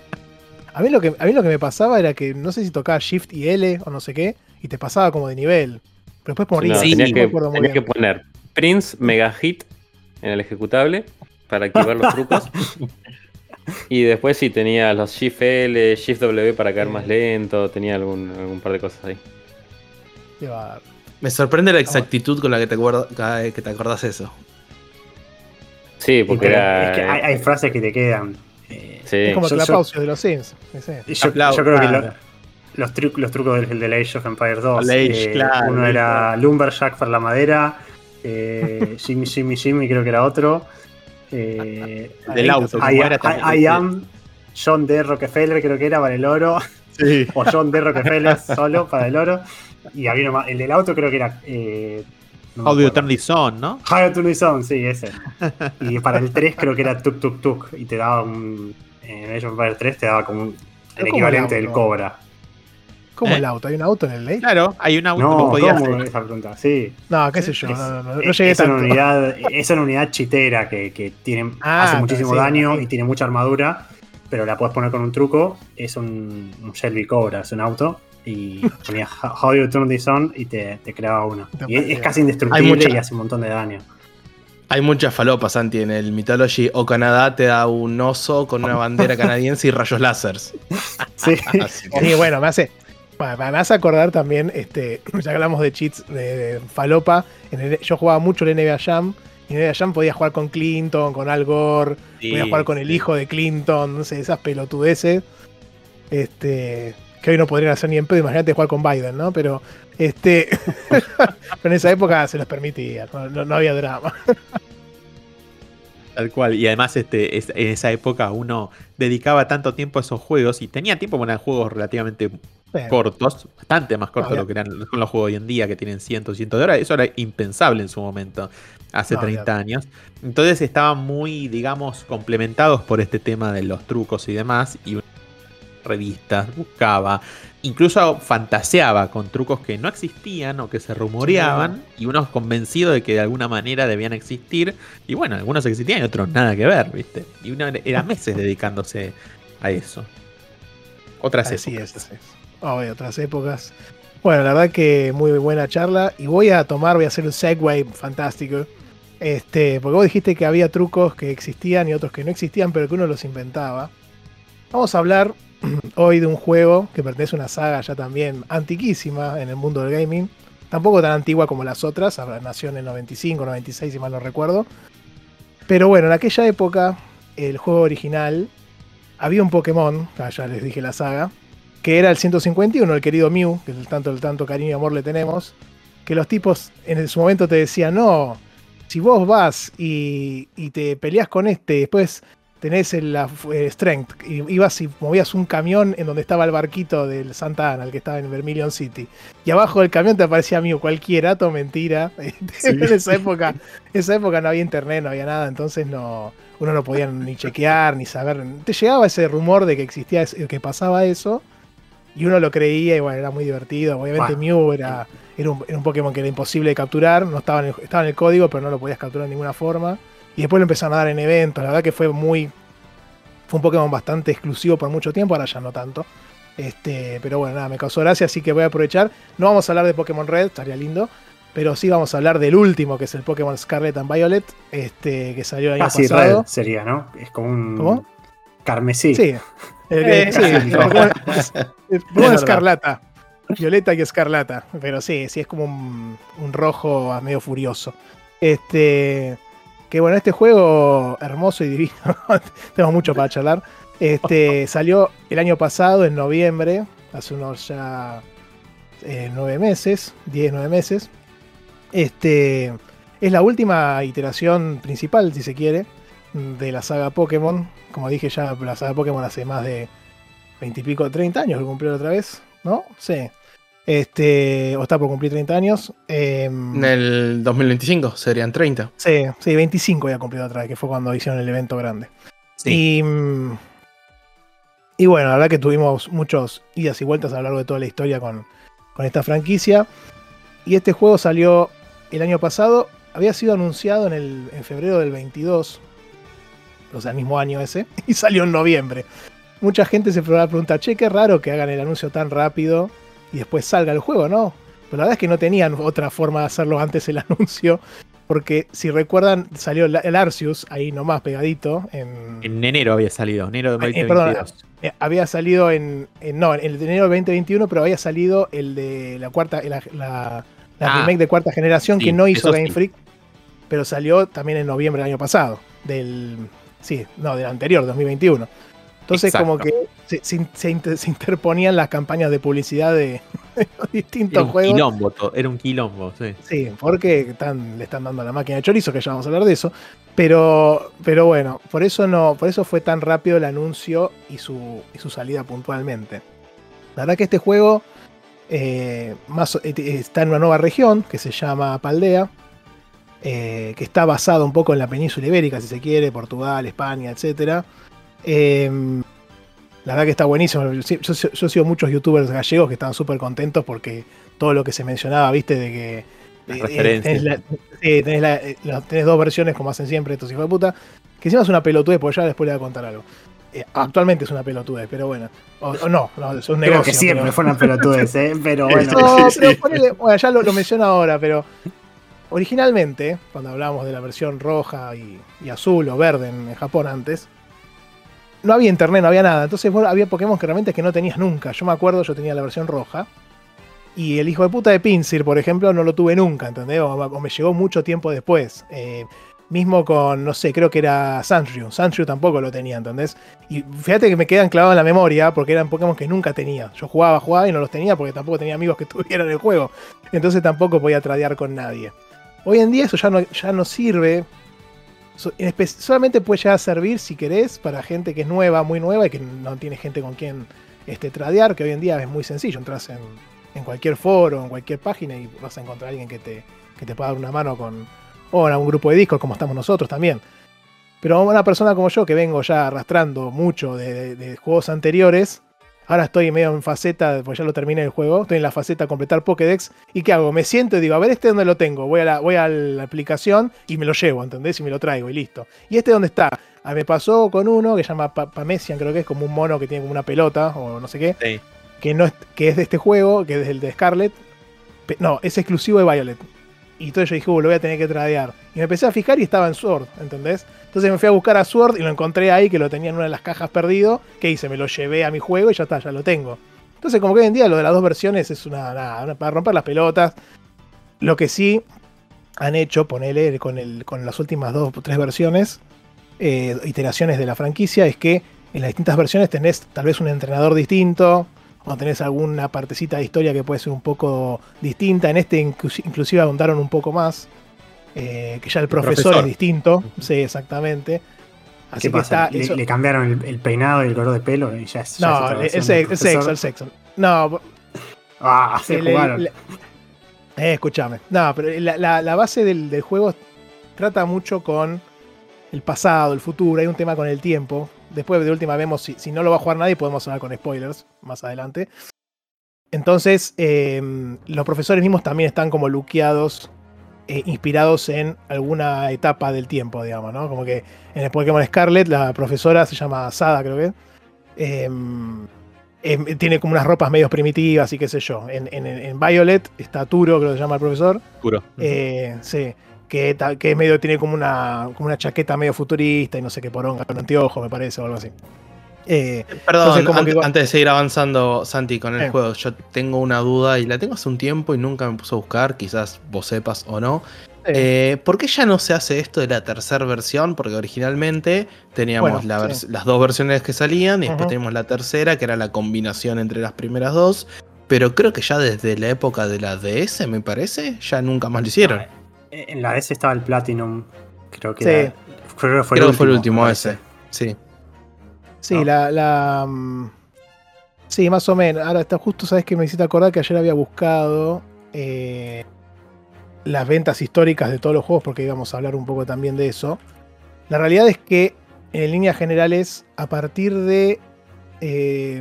A mí, lo que, a mí lo que me pasaba era que no sé si tocaba Shift y L o no sé qué, y te pasaba como de nivel. Pero después moría. No, Sí, tenías no que, tenías que poner Prince Mega Hit en el ejecutable para activar los trucos. Y después sí tenía los Shift L, Shift W para caer más lento, tenía algún, algún par de cosas ahí. Qué bárbaro. Me sorprende la exactitud con la que te, acuerdo- cada vez que te acordás eso. Sí, porque era. es que hay, hay frases que te quedan. eh, sí. Es como Yo- Clapaucio de los Sims. Yo, yo creo que lo- los, tru- los trucos del, del Age of Empires 2. Age, eh, claro, uno era Lumberjack para la madera. eh, Jimmy, Jimmy, Jimmy, creo que era otro. Eh, Del auto. I, era también. I- I am John D. Rockefeller, creo que era para el oro. Sí. O John D. Rockefeller solo para el oro. Y había uno más. El del auto creo que era. Eh, no Audio acuerdo. Turn This On, ¿no? Lose On, sí, ese. Y para el 3 creo que era Tuk Tuk Tuk. Y te daba un. En Age of Empires 3 te daba como un. El ¿cómo equivalente el del? Cobra. ¿Cómo Eh. el auto? ¿Hay un auto en el ley? Claro, hay un auto No, que podías ¿cómo hacer. esa pregunta? Sí. No, qué sé yo. Es, No, no, no, no es- llegué es una unidad, es una unidad chitera que, que tiene, Ah, hace muchísimo sí, daño sí. y tiene mucha armadura, pero la puedes poner con un truco. Es un, un Shelby Cobra, es un auto. Y ponías How you turn this on y te, te creaba uno. Y es, casi indestructible Hay mucha- y hace un montón de daño. Hay muchas falopas, Santi, en el Mythology o Canadá te da un oso con una bandera canadiense y rayos láseres. Sí. Sí, bueno, me hace. bueno, Me hace acordar también, este, ya hablamos de cheats de, de falopa, en el- yo jugaba mucho el NBA Jam, y en el NBA Jam podía jugar con Clinton, con Al Gore, Sí, podía jugar con el hijo de Clinton, no sé, esas pelotudeces, este, que hoy no podrían hacer ni en pedo, imagínate jugar con Biden, ¿no? Pero, este, pero en esa época se los permitía, no, no- había drama. Tal cual. Y además, este, es- en esa época uno dedicaba tanto tiempo a esos juegos y tenía tiempo para juegos relativamente cortos, bastante más cortos de lo que eran son los juegos hoy en día que tienen cientos y cientos de horas. Eso era impensable en su momento, hace No, 30 olvídate. años. Entonces estaban muy, digamos, complementados por este tema de los trucos y demás. Y revistas, buscaba, incluso fantaseaba con trucos que no existían o que se rumoreaban y unos convencidos de que de alguna manera debían existir y bueno, algunos existían y otros nada que ver, ¿viste? Y uno era meses dedicándose a eso. Otras Así épocas. es. Obvio, otras épocas. Bueno, la verdad que muy buena charla. Y voy a tomar, voy a hacer un segue fantástico. Este, porque vos dijiste que había trucos que existían y otros que no existían, pero que uno los inventaba. Vamos a hablar hoy de un juego que pertenece a una saga ya también antiquísima en el mundo del gaming. Tampoco tan antigua como las otras, nació en el 95, 96 si mal no recuerdo. Pero bueno, en aquella época, el juego original, había un Pokémon, ah, ya les dije la saga, que era el 151, el querido Mew, que el tanto, el tanto cariño y amor le tenemos, que los tipos en su momento te decían, no, si vos vas y, y te peleas con este, después tenés el, la eh, strength, y ibas y movías un camión en donde estaba el barquito del Santa Ana, el que estaba en Vermilion City, y abajo del camión te aparecía Mew, cualquier dato, mentira. en esa época, esa época no había internet, no había nada, entonces no, uno no podía ni chequear, ni saber. Te llegaba ese rumor de que existía, que pasaba eso, y uno lo creía, y bueno, era muy divertido. Obviamente Bueno. Mew era, era, un, era un Pokémon que era imposible de capturar, no estaba en, el, estaba en el código, pero no lo podías capturar de ninguna forma. Y después lo empezaron a dar en eventos, la verdad que fue muy. Fue un Pokémon bastante exclusivo por mucho tiempo, ahora ya no tanto. Este, pero bueno, nada, me causó gracia, así que voy a aprovechar. No vamos a hablar de Pokémon Red, estaría lindo. Pero sí vamos a hablar del último, que es el Pokémon Scarlet and Violet, este, que salió el año Ah, sí, pasado. red sería, ¿no? Es como un. ¿Cómo? Carmesí. Sí. El que- Eh, sí, casi el igual. Pokémon, el Pokémon verdad. Escarlata. Violeta y Escarlata. Pero sí, sí es como un, un rojo medio furioso. Este. Que bueno, este juego hermoso y divino. Tengo mucho para charlar. Este salió el año pasado, en noviembre, hace unos ya eh, nueve meses, 10, nueve meses. Este es la última iteración principal, si se quiere, de la saga Pokémon. Como dije ya, la saga Pokémon hace más de 20 y pico, 30 años que cumplió otra vez, ¿no? Sí. Este, o está por cumplir 30 años. Em, En el 2025 serían 30. Sí, sí, 25 ya cumplido otra vez, que fue cuando hicieron el evento grande. Sí. Y, mm, y bueno, la verdad que tuvimos muchos idas y vueltas a lo largo de toda la historia con, con esta franquicia. Y este juego salió el año pasado, había sido anunciado en, el, en febrero del 22, o sea, el mismo año ese, y salió en noviembre. Mucha gente se pregunta, che, qué raro que hagan el anuncio tan rápido y después salga el juego, ¿no? Pero la verdad es que no tenían otra forma de hacerlo antes el anuncio. Porque si recuerdan, salió el Arceus ahí nomás pegadito. En, En enero había salido, enero de Eh, eh, perdón, 2022. eh, había salido en, en- No, en de enero del 2021, pero había salido el de la cuarta. La, la- la Ah, remake de cuarta generación sí, que no hizo Game sí. Freak. Pero salió también en noviembre del año pasado. Del. Sí, no, del anterior, 2021. Entonces, Exacto. como que se, se in- se inter- se interponían las campañas de publicidad de, de los Era distintos un juegos. quilombo, era un quilombo, sí. Sí, porque están, le están dando a la máquina de chorizo, que ya vamos a hablar de eso. Pero, pero bueno, por eso no, por eso fue tan rápido el anuncio y su, y su salida puntualmente. La verdad que este juego eh, más, eh, está en una nueva región que se llama Paldea. eh, que está basado un poco en la península ibérica, si se quiere, Portugal, España, etc. la verdad que está buenísimo. Yo, yo- yo sigo muchos youtubers gallegos que están súper contentos porque todo lo que se mencionaba, viste, de que Las eh, tenés, la- sí, tenés la- eh, tenés dos versiones como hacen siempre estos hijos de puta. Que encima es una pelotudez, porque ya después le voy a contar algo. Eh, actualmente es una pelotudez, pero bueno. O, o no, no, es un Creo que siempre pero- fueron pelotudes, ¿eh? Pero bueno. no, pero ponele- bueno, ya lo, lo menciono ahora, pero originalmente, cuando hablábamos de la versión roja y, y azul o verde en, en Japón antes, no había internet, no había nada. Entonces bueno, había Pokémon que realmente que no tenías nunca. Yo me acuerdo, yo tenía la versión roja. Y el hijo de puta de Pinsir, por ejemplo, no lo tuve nunca, ¿entendés? O, me llegó mucho tiempo después. Eh, mismo con, no sé, creo que era Sandrew. Sandrew tampoco lo tenía, ¿entendés? Y fíjate que me quedan clavados en la memoria porque eran Pokémon que nunca tenía. Yo jugaba, jugaba y no los tenía porque tampoco tenía amigos que tuvieran el juego. Entonces tampoco podía tradear con nadie. Hoy en día eso ya no, ya no sirve. Solamente puede llegar a servir si querés para gente que es nueva, muy nueva y que no tiene gente con quien este, tradear, que hoy en día es muy sencillo. Entras en, cualquier foro, en cualquier página y vas a encontrar a alguien que te, que te pueda dar una mano con. O en algún grupo de Discord, como estamos nosotros también. Pero una persona como yo, que vengo ya arrastrando mucho de- de juegos anteriores, ahora estoy medio en faceta, pues ya lo terminé el juego, estoy en la faceta de completar Pokédex. ¿Y qué hago? Me siento y digo, a ver, este dónde lo tengo. Voy a la, voy a la aplicación y me lo llevo, ¿entendés? Y me lo traigo y listo. ¿Y este dónde está? Ah, me pasó con uno que se llama Pa- Pamesian, creo que es como un mono que tiene como una pelota o no sé qué Sí. que, no es, que es de este juego, que es el de Scarlet. No, es exclusivo de Violet. Y entonces yo dije, "Uh, lo voy a tener que tradear. Y me empecé a fijar y estaba en Sword, ¿entendés? Entonces me fui a buscar a Sword y lo encontré ahí, que lo tenía en una de las cajas perdido. ¿Qué hice? Me lo llevé a mi juego y ya está, ya lo tengo. Entonces, como que hoy en día lo de las dos versiones es una, para romper las pelotas. Lo que sí han hecho, ponele con, el, con las últimas dos o tres versiones, eh, iteraciones de la franquicia, es que en las distintas versiones tenés tal vez un entrenador distinto, o tenés alguna partecita de historia que puede ser un poco distinta. En este inclusi- inclusive ahondaron un poco más, eh, que ya el profesor, profesor. es distinto, sí, exactamente. Así ¿Qué que pasa? está... Le, eso- le cambiaron el, el peinado y el color de pelo y ya es. ya es no, otra el, sexo, el sexo. No, Ah, se jugaron. eh, escúchame. No, pero la, la- la base del, del juego trata mucho con el pasado, el futuro, hay un tema con el tiempo. Después de última vemos, si, si no lo va a jugar nadie, podemos hablar con spoilers más adelante. Entonces, eh, los profesores mismos también están como luqueados, eh, inspirados en alguna etapa del tiempo, digamos, ¿no? Como que en el Pokémon Scarlet, la profesora se llama Sada, creo que. eh, em, tiene como unas ropas medio primitivas y qué sé yo. En, en- en Violet está Turo, creo que se llama el profesor. Puro. Eh, sí, que, que medio tiene como una, como una chaqueta medio futurista y no sé qué poronga, con anteojos, me parece, o algo así. Eh, Perdón, Entonces, como ante- que- antes de seguir avanzando, Santi, con el Eh. juego, yo tengo una duda y la tengo hace un tiempo y nunca me puse a buscar, quizás vos sepas o no. Eh, ¿Por qué ya no se hace esto de la tercera versión? Porque originalmente teníamos Bueno, la vers- sí. las dos versiones que salían y después teníamos la tercera, que era la combinación entre las primeras dos. Pero creo que ya desde la época de la DS, me parece, ya nunca más lo hicieron. En la S estaba el Platinum. Creo que, Sí. era- creo que fue creo el fue último ese. parece. Sí. Sí, ¿no? la, la, mm, Sí, más o menos. Ahora está justo, sabes que me hiciste acordar que ayer había buscado eh, las ventas históricas de todos los juegos, porque íbamos a hablar un poco también de eso. La realidad es que, en líneas generales, a partir de. eh,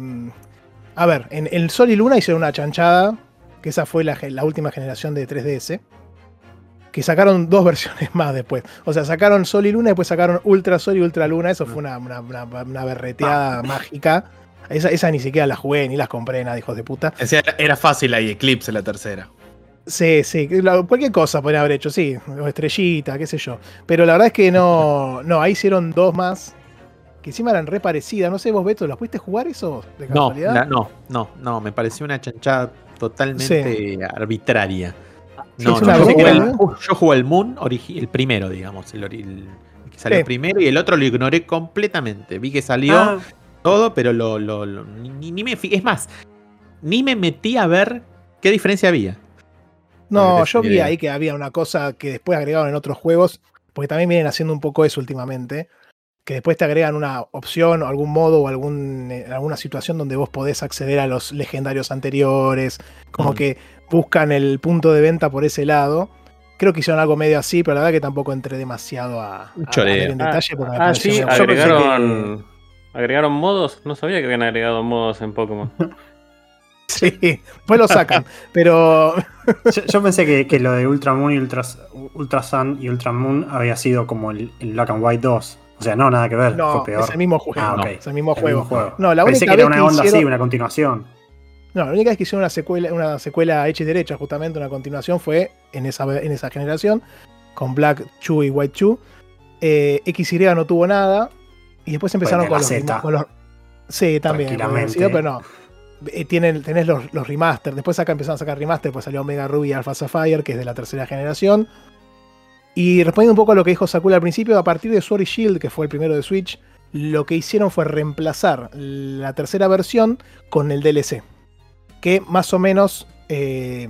a ver, en el Sol y Luna hicieron una chanchada, que esa fue la última generación de 3DS. Que sacaron dos versiones más después. O sea, sacaron Sol y Luna y después sacaron Ultra Sol y Ultra Luna. Eso fue una, una, una- una berreteada mágica. Esa, esa ni siquiera la jugué, ni las compré, nada, hijos de puta. Decía, era- era fácil ahí, Eclipse la tercera. Sí, sí, la- cualquier cosa podrían haber hecho, sí, o estrellita, qué sé yo. Pero la verdad es que no, no, ahí hicieron dos más, que encima eran re parecidas. No sé, vos, Beto, ¿las pudiste jugar eso de No, casualidad? la- no, no, no, me pareció una chanchada totalmente arbitraria. No, yo, jugué el, broma, yo jugué el Moon, el primero, digamos, el, el que salió Sí. primero, y el otro lo ignoré completamente. Vi que salió Ah, todo, pero lo, lo- lo- ni, ni me Es más, ni me metí a ver qué diferencia había. No, yo vi ahí que había una cosa que después agregaron en otros juegos, porque también vienen haciendo un poco eso últimamente, que después te agregan una opción o algún modo o algún, eh, alguna situación donde vos podés acceder a los legendarios anteriores, como Mm. que buscan el punto de venta por ese lado. Creo que hicieron algo medio así, pero la verdad que tampoco entré demasiado a, a- ver en Ah, detalle. porque Ah, pareció sí, Yo agregaron, agregaron modos. No sabía que habían agregado modos en Pokémon. Sí, después lo sacan, pero yo, yo pensé que, que lo de Ultra Moon y Ultra, Ultra Sun y Ultra Moon había sido como el, el Black and White 2. O sea, no, nada que ver. no, fue peor. es el mismo juego. Ah, ok. Es el mismo El juego. mismo juego. No, la Pensé única que era una que onda hicieron- así, una continuación. No, la única vez que hicieron una secuela, una secuela hecha y derecha, justamente una continuación, fue en esa, en esa generación, con Black Chu y White Chu. Eh, XY no tuvo nada. Y después empezaron con los, con los- Sí, también. Pero no. Eh, tienen, tenés los, los remaster. Después acá empezaron a sacar remaster, pues salió Omega Ruby y Alpha Sapphire, que es de la tercera generación. Y respondiendo un poco a lo que dijo Sakura al principio, a partir de Sword y Shield, que fue el primero de Switch, lo que hicieron fue reemplazar la tercera versión con el DLC. Que más o menos, eh,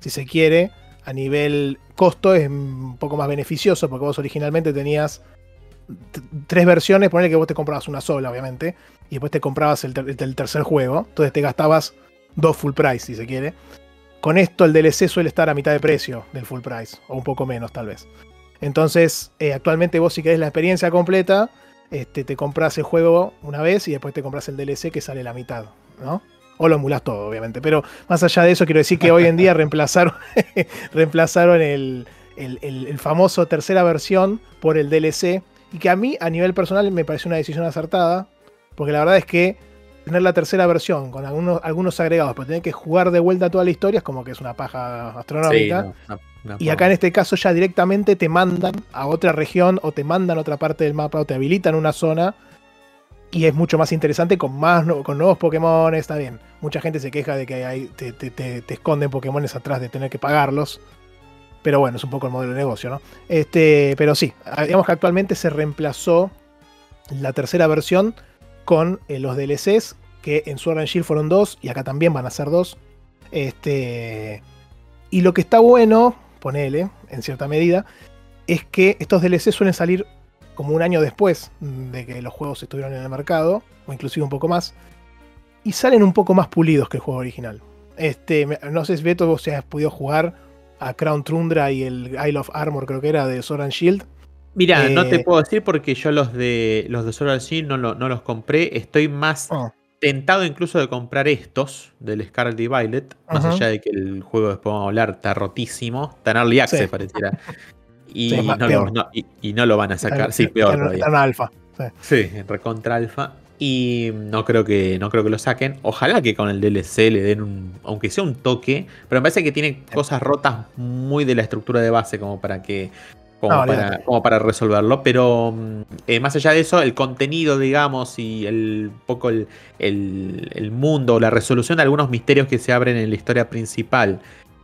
si se quiere, a nivel costo es un poco más beneficioso, porque vos originalmente tenías tres versiones, ponele que vos te comprabas una sola, obviamente, y después te comprabas el tercer juego, entonces te gastabas dos full price, si se quiere. Con esto el DLC suele estar a mitad de precio del full price, o un poco menos tal vez. Entonces, eh, actualmente vos si querés la experiencia completa, este, te compras el juego una vez y después te compras el DLC que sale la mitad, ¿no? O lo emulas todo, obviamente. Pero más allá de eso, quiero decir que hoy en día reemplazaron, reemplazaron el, el- el- el famoso tercera versión por el DLC. Y que a mí, a nivel personal, me pareció una decisión acertada. Porque la verdad es que tener la tercera versión con algunos, algunos agregados, pero tener que jugar de vuelta toda la historia es como que es una paja Sí, astronómica. no, Y acá en este caso ya directamente te mandan a otra región o te mandan a otra parte del mapa o te habilitan una zona y es mucho más interesante con más con nuevos Pokémon, está bien. Mucha gente se queja de que hay, te, te- te- te esconden Pokémones atrás de tener que pagarlos. Pero bueno, es un poco el modelo de negocio, ¿no? Este, pero sí, ah, digamos que actualmente se reemplazó la tercera versión con eh, los DLCs, que en Sword and Shield fueron dos, y acá también van a ser dos. Este, y lo que está bueno, ponele, en cierta medida, es que estos DLC suelen salir como un año después de que los juegos estuvieron en el mercado, o inclusive un poco más, y salen un poco más pulidos que el juego original. Este, no sé si Beto vos has podido jugar a Crown Tundra y el Isle of Armor, creo que era, de Sword and Shield. Mira, no te Eh, puedo decir porque yo los de los de Sword and Shield no, lo- no los compré. Estoy más Oh, tentado incluso de comprar estos del Scarlet y Violet. Más allá de que el juego después vamos a hablar está rotísimo. Está en Early Access, Sí. pareciera. Y, Sí, no lo, peor. no- y- y no lo van a sacar. Sí, peor está- está en alfa. Sí. En recontra alfa. Y no creo que no creo que lo saquen. Ojalá que con el DLC le den un, aunque sea un toque, pero me parece que tiene cosas rotas muy de la estructura de base como para que como, No, para, como para resolverlo. Pero mm, eh, más allá de eso, el contenido, digamos, y el poco el, el, el mundo, la resolución de algunos misterios que se abren en la historia principal,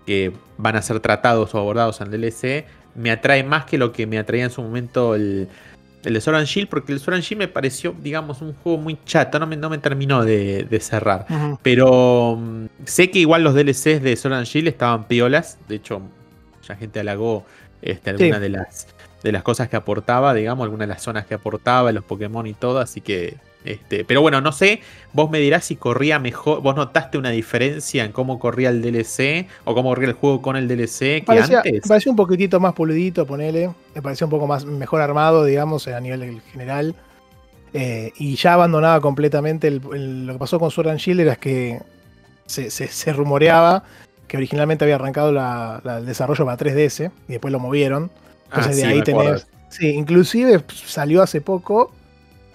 que van a ser tratados o abordados en el DLC, me atrae más que lo que me atraía en su momento el, el de Sword and Shield, porque el Sword and Shield me pareció, digamos, un juego muy chato, no me, no me terminó de, de cerrar. Pero mm, sé que igual los DLCs de Sword and Shield estaban piolas, de hecho, ya gente halagó este, algunas Sí. de las de las cosas que aportaba, digamos, algunas de las zonas que aportaba, los Pokémon y todo, así que este, pero bueno, no sé, vos me dirás si corría mejor, vos notaste una diferencia en cómo corría el DLC o cómo corría el juego con el DLC que Parecía, antes. me pareció un poquitito más pulidito, ponele. Me pareció un poco más mejor armado, digamos, a nivel general. Eh, y ya abandonaba completamente. el- el- lo que pasó con Sword and Shield era que se, se- se rumoreaba que originalmente había arrancado la- la- el desarrollo para 3DS y después lo movieron. Entonces Ah, de ahí tenés. Sí, inclusive salió hace poco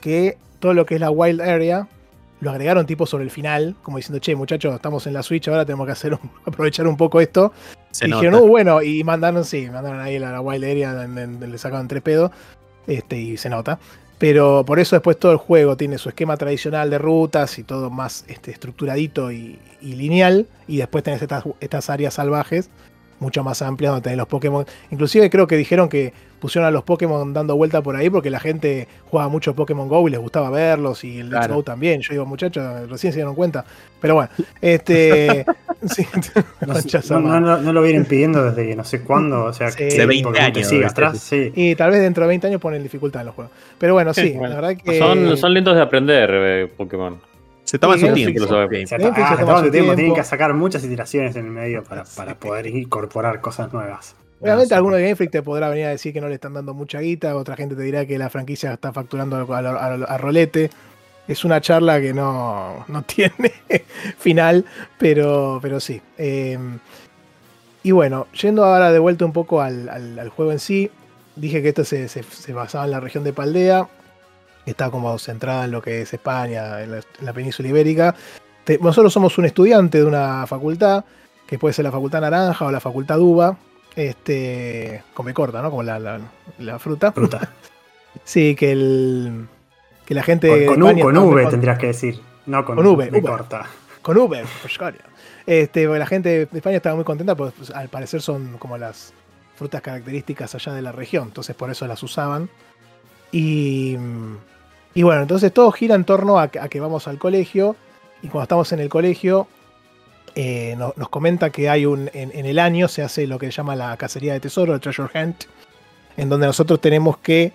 que todo lo que es la Wild Area lo agregaron tipo sobre el final, como diciendo, che, muchachos, estamos en la Switch, ahora tenemos que hacer un- aprovechar un poco esto. Se y nota. dijeron, "Uh, bueno, y mandaron, sí, mandaron ahí la, la Wild Area, en- en- le sacaron tres pedos, este, y se nota. Pero por eso después todo el juego tiene su esquema tradicional de rutas y todo más este, estructuradito y, y lineal. Y después tenés estas, estas áreas salvajes, mucho más amplias, donde tenés los Pokémon. Inclusive creo que dijeron que pusieron a los Pokémon dando vuelta por ahí porque la gente jugaba mucho Pokémon Go y les gustaba verlos y el Let's. Go también. Yo digo, muchachos, recién se dieron cuenta. Pero bueno, este... sí, No, lo vienen pidiendo desde no sé cuándo. O sea, Sí. que De 20 porque no te años, sigue debe atrás, sí. Y tal vez dentro de 20 años ponen dificultad en los juegos. Pero bueno, sí, Bueno, la verdad que. Son, son lentos de aprender, eh, Pokémon. Se toma Sí, su tiempo. Freak lo sabe. Sí. O sea, Game Freak ah, se toma todo su tiempo, tienen que sacar muchas iteraciones en el medio para, para poder incorporar cosas nuevas. Obviamente, No, alguno de Game Freak te podrá venir a decir que no le están dando mucha guita. Otra gente te dirá que la franquicia está facturando a, a- a- a rolete. Es una charla que no, no tiene final, pero, pero sí. Eh, y bueno, yendo ahora de vuelta un poco al, al- al juego en sí, dije que esto se, se- se basaba en la región de Paldea, que está como centrada en lo que es España, en la, en la península ibérica. Te- nosotros somos un estudiante de una facultad, que puede ser la facultad naranja o la facultad uva, este, come corta, ¿no? Como la, la- la fruta. Fruta. Sí, que el que la gente Con, de con U- con V con- tendrías que decir. No con, Con V, corta. con V. Este, la gente de España estaba muy contenta, porque pues, al parecer son como las frutas características allá de la región, entonces por eso las usaban. Y, y bueno, entonces todo gira en torno a, que- vamos al colegio, y cuando estamos en el colegio, eh, no- nos comenta que hay un, en, el año se hace lo que se llama la cacería de tesoro, el treasure hunt, en donde nosotros tenemos que...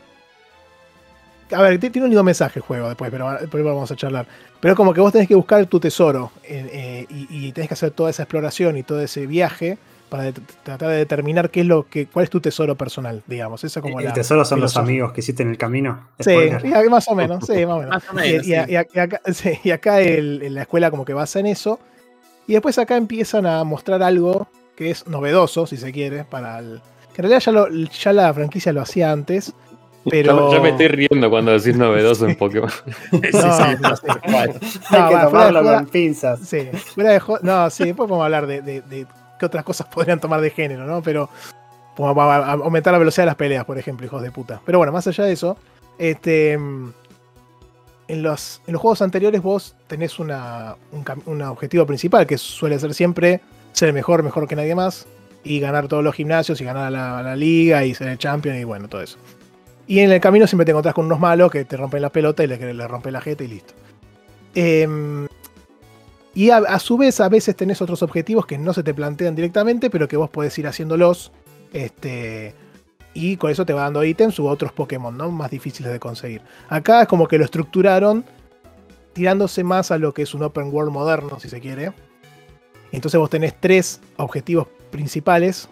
A ver, tiene un lindo mensaje el juego después, pero después vamos a charlar. Pero como que vos tenés que buscar tu tesoro eh, eh, y tenés que hacer toda esa exploración y todo ese viaje para de- tratar de determinar qué es lo que, cuál es tu tesoro personal, digamos. Esa como El la tesoro son los amigos que hiciste en el camino. Sí, Spoiler. más o menos, sí, más o menos. Más o menos, Y, sí. acá, sí, y acá el- en la escuela como que basa en eso. Y después acá empiezan a mostrar algo que es novedoso, si se quiere, para el... Que en realidad ya, lo- ya la franquicia lo hacía antes, pero... Ya me estoy riendo cuando decís novedoso en Pokémon. No, no, sí. Hay No, que fuera de tomarlo con pinzas. Sí, fuera de jo- No, sí, después podemos hablar de, de- de qué otras cosas podrían tomar de género, ¿no? Pero como aumentar la velocidad de las peleas, por ejemplo, hijos de puta. Pero bueno, más allá de eso, este. mm, En los, en los juegos anteriores vos tenés un, un objetivo principal que suele ser siempre ser mejor, mejor que nadie más y ganar todos los gimnasios y ganar a la, la liga y ser el champion y bueno, todo eso. Y en el camino siempre te encontrás con unos malos que te rompen la pelota y le, le rompen la jeta y listo. Em, y a, a su vez, a veces tenés otros objetivos que no se te plantean directamente, pero que vos podés ir haciéndolos. Este, y con eso te va dando ítems u otros Pokémon, ¿no? Más difíciles de conseguir. Acá es como que lo estructuraron tirándose más a lo que es un open world moderno, si se quiere. Entonces vos tenés tres objetivos principales.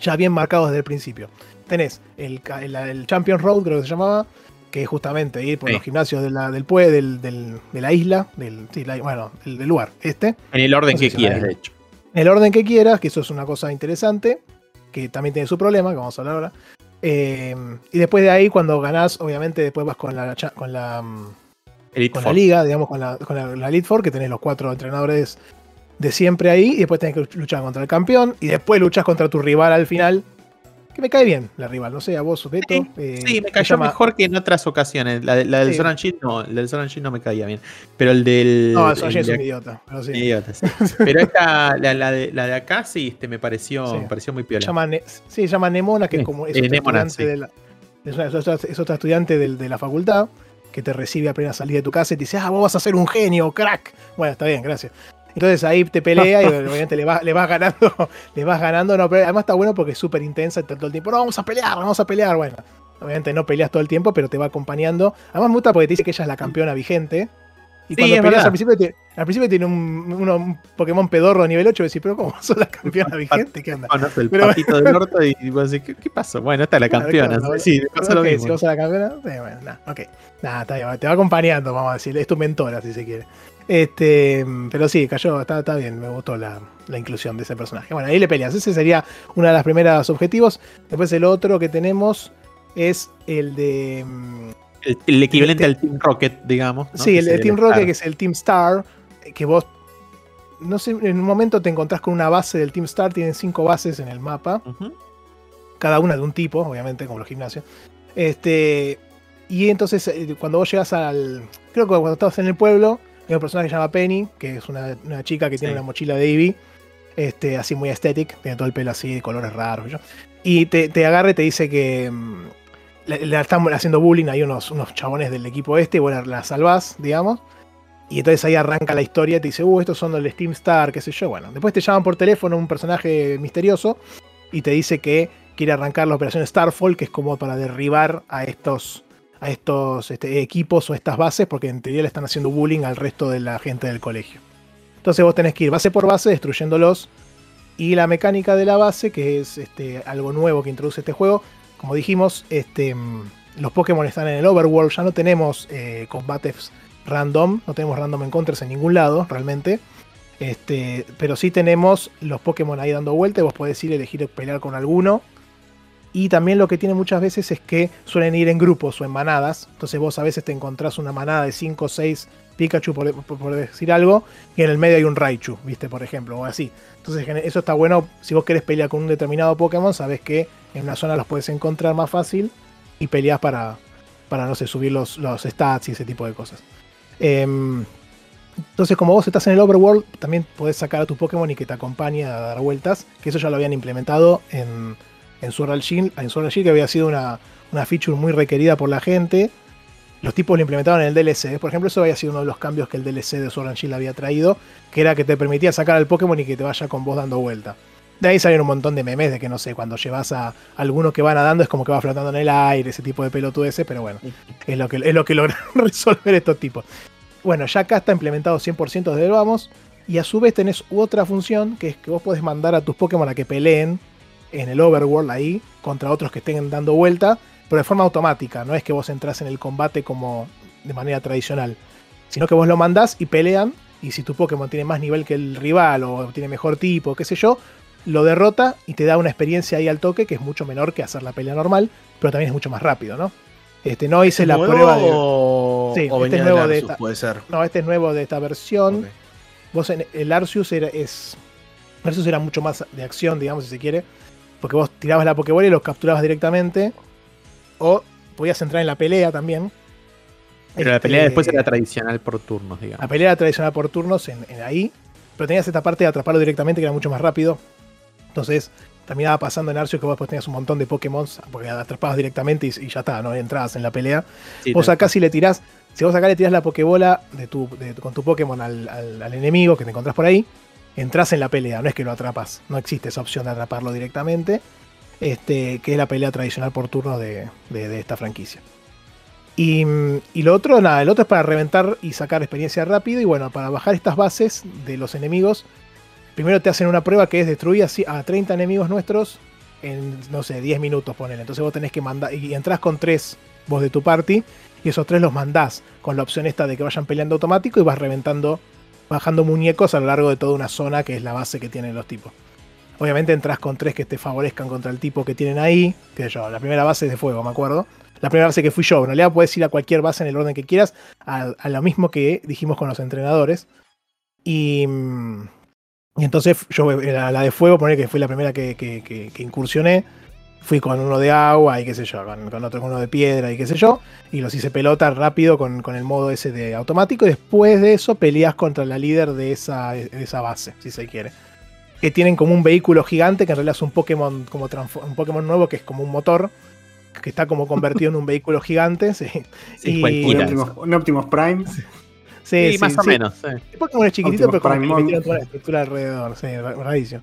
ya bien marcados desde el principio. Tenés el, el Champion Road, creo que se llamaba, que es justamente ir por Sí. los gimnasios de la, del, pue- del, del- de la isla, del, sí, la- bueno, del, del lugar este, En el orden No sé que si quieras, de hecho. en el orden que quieras, que eso es una cosa interesante, que también tiene su problema, que vamos a hablar ahora. Eh, y después de ahí, cuando ganás, obviamente después vas con la, con la, mm, Elite con la liga, digamos, con la, con la, la Elite Four, que tenés los cuatro entrenadores de siempre ahí, y después tenés que luchar contra el campeón, y después luchas contra tu rival al final, que me cae bien la rival, no sé, a vos, Beto. Sí, eh, Sí, me cayó mejor que en otras ocasiones. La, de- la del Sí. Shin no, el del Shin no me caía bien. Pero el del. No, el es de- un idiota, pero sí. idiota, sí. Pero esta, la, la de, la de acá sí este, me pareció, me pareció muy piola. llama sí, se llama Nemona, que es como es eh, Nemona, de la, es, una- es otra, es otra estudiante del- de, la facultad que te recibe apenas salir de tu casa y te dice, ah, vos vas a ser un genio, crack. Bueno, está bien, gracias. Entonces ahí te pelea y obviamente le vas, le vas ganando, le vas ganando, no, pero además está bueno porque es súper intensa todo el tiempo, no, vamos a pelear, vamos a pelear, bueno. Obviamente no peleas todo el tiempo, pero te va acompañando. Además me gusta porque te dice que ella es la campeona vigente. Y Sí, cuando peleas al principio, te- al principio tiene un, uno- un Pokémon pedorro nivel 8 y decís, pero ¿cómo sos la campeona vigente? ¿Qué onda? Conoce el Pero- patito del orto y, y vos decís, ¿qué, qué pasó? Bueno, esta es la Claro, campeona. claro, sí, me pasó lo mismo. Si vos sos la campeona, sí, bueno, nada, ok. Nada, está bien, te va acompañando, vamos a decir, es tu mentora si se quiere. Este, pero sí, cayó, está, está bien, me gustó la, la inclusión de ese personaje. Bueno, ahí le peleas, ese sería uno de los primeros objetivos. Después el otro que tenemos es el de... mm, El, el equivalente al Team Rocket, digamos. ¿no? Sí, el de sería Team Star. Rocket, que es el Team Star, que vos, no sé, en un momento te encontrás con una base del Team Star, tienen cinco bases en el mapa, cada una de un tipo, obviamente, como los gimnasios. Este, y entonces, eh, cuando vos llegas al. Creo que cuando estás en el pueblo, hay un personaje que se llama Penny, que es una, una chica que tiene una mochila de Eevee, este, así muy estética, tiene todo el pelo así, de colores raros. Y te, te agarra y te dice que. mm, Le, le están haciendo bullying, hay unos, unos chabones del equipo este, y bueno, la salvás, digamos. Y entonces ahí arranca la historia, te dice, uh, estos son los Steam Star, qué sé yo. Bueno, después te llaman por teléfono un personaje misterioso y te dice que quiere arrancar la operación Starfall, que es como para derribar a estos, a estos este, equipos o estas bases, porque en teoría le están haciendo bullying al resto de la gente del colegio. Entonces vos tenés que ir base por base destruyéndolos. Y la mecánica de la base, que es este, algo nuevo que introduce este juego, como dijimos, este, mm, los Pokémon están en el Overworld, ya no tenemos eh, combates random, no tenemos random encounters en ningún lado realmente. Pero sí tenemos los Pokémon ahí dando vuelta vos podés ir a elegir pelear con alguno. Y también lo que tiene muchas veces es que suelen ir en grupos o en manadas. Entonces vos a veces te encontrás una manada de 5 o 6 Pikachu, por, decir algo, y en el medio hay un Raichu, ¿viste? Por ejemplo, o así. Entonces eso está bueno. Si vos querés pelear con un determinado Pokémon, sabés que en una zona los puedes encontrar más fácil y peleás para, para no sé, subir los, los stats y ese tipo de cosas. Em, entonces, como vos estás en el Overworld, también podés sacar a tu Pokémon y que te acompañe a dar vueltas. Que eso ya lo habían implementado en, en Sword Shield, en Sword Shield, que había sido una, una feature muy requerida por la gente. Los tipos lo implementaron en el DLC. Por ejemplo, eso había sido uno de los cambios que el DLC de Sword Art Shield había traído, que era que te permitía sacar al Pokémon y que te vaya con vos dando vuelta. De ahí salieron un montón de memes de que no sé, cuando llevas a alguno que va nadando es como que va flotando en el aire, ese tipo de pelotudeces, pero bueno, es lo que, es lo que logran resolver estos tipos. Bueno, ya acá está implementado 100% desde el vamos. Y a su vez tenés otra función, que es que vos podés mandar a tus Pokémon a que peleen en el Overworld ahí, contra otros que estén dando vuelta, pero de forma automática. No es que vos entras en el combate como de manera tradicional, sino que vos lo mandás y pelean. Y si tu Pokémon tiene más nivel que el rival o tiene mejor tipo, qué sé yo, lo derrota y te da una experiencia ahí al toque que es mucho menor que hacer la pelea normal, pero también es mucho más rápido, ¿no? Este, no hice la ¿Nuevo prueba de. O, Sí, o este es nuevo de Arceus, esta- puede ser. No, este es nuevo de esta versión. Vos en el Arceus era, es. Arceus era mucho más de acción, digamos, si se quiere. Porque vos tirabas la Pokébola y los capturabas directamente. O podías entrar en la pelea también. Pero la Este, pelea después era tradicional por turnos, digamos. La pelea era tradicional por turnos en, en ahí. Pero tenías esta parte de atraparlo directamente que era mucho más rápido. Entonces, terminaba pasando en Arceus que vos después tenías un montón de Pokémon. Porque atrapabas directamente y, y ya está, ¿no? Entrabas en la pelea. Sí, Vos acá si le tirás, si vos acá le tirás la Pokébola de tu, de- con tu Pokémon al, al- al enemigo que te encontrás por ahí, entras en la pelea, no es que lo atrapas, no existe esa opción de atraparlo directamente, este, que es la pelea tradicional por turno de, de- esta franquicia. Y, y lo otro, nada, el otro es para reventar y sacar experiencia rápido, y bueno, para bajar estas bases de los enemigos, primero te hacen una prueba que es destruir a 30 enemigos nuestros en, no sé, 10 minutos, ponele. Entonces vos tenés que mandar, y entras con tres vos de tu party, y esos tres los mandás con la opción esta de que vayan peleando automático y vas reventando, bajando muñecos a lo largo de toda una zona que es la base que tienen los tipos. Obviamente entras con tres que te favorezcan contra el tipo que tienen ahí, que yo, la primera base es de fuego, me acuerdo. La primera base que fui yo, en realidad puedes ir a cualquier base en el orden que quieras, a, lo mismo que dijimos con los entrenadores. Y, mm, entonces yo, eh, la, de fuego, poner que fue la primera que- que- que incursioné, fui con uno de agua y qué sé yo, con, con otro con uno de piedra y qué sé yo, y los hice pelota rápido con, con el modo ese de automático, y después de eso peleas contra la líder de esa, de esa base, si se quiere. Que tienen como un vehículo gigante, que en realidad es un Pokémon, como un Pokémon nuevo, que es como un motor, que está como convertido en un vehículo gigante, sí. Sí, Y- Un. Optimus, un Optimus Prime. Sí, Sí, más o sí. menos. sí. El Pokémon es chiquitito, Optimus pero como que metieron toda la estructura alrededor. Sí, ra- rarísimo.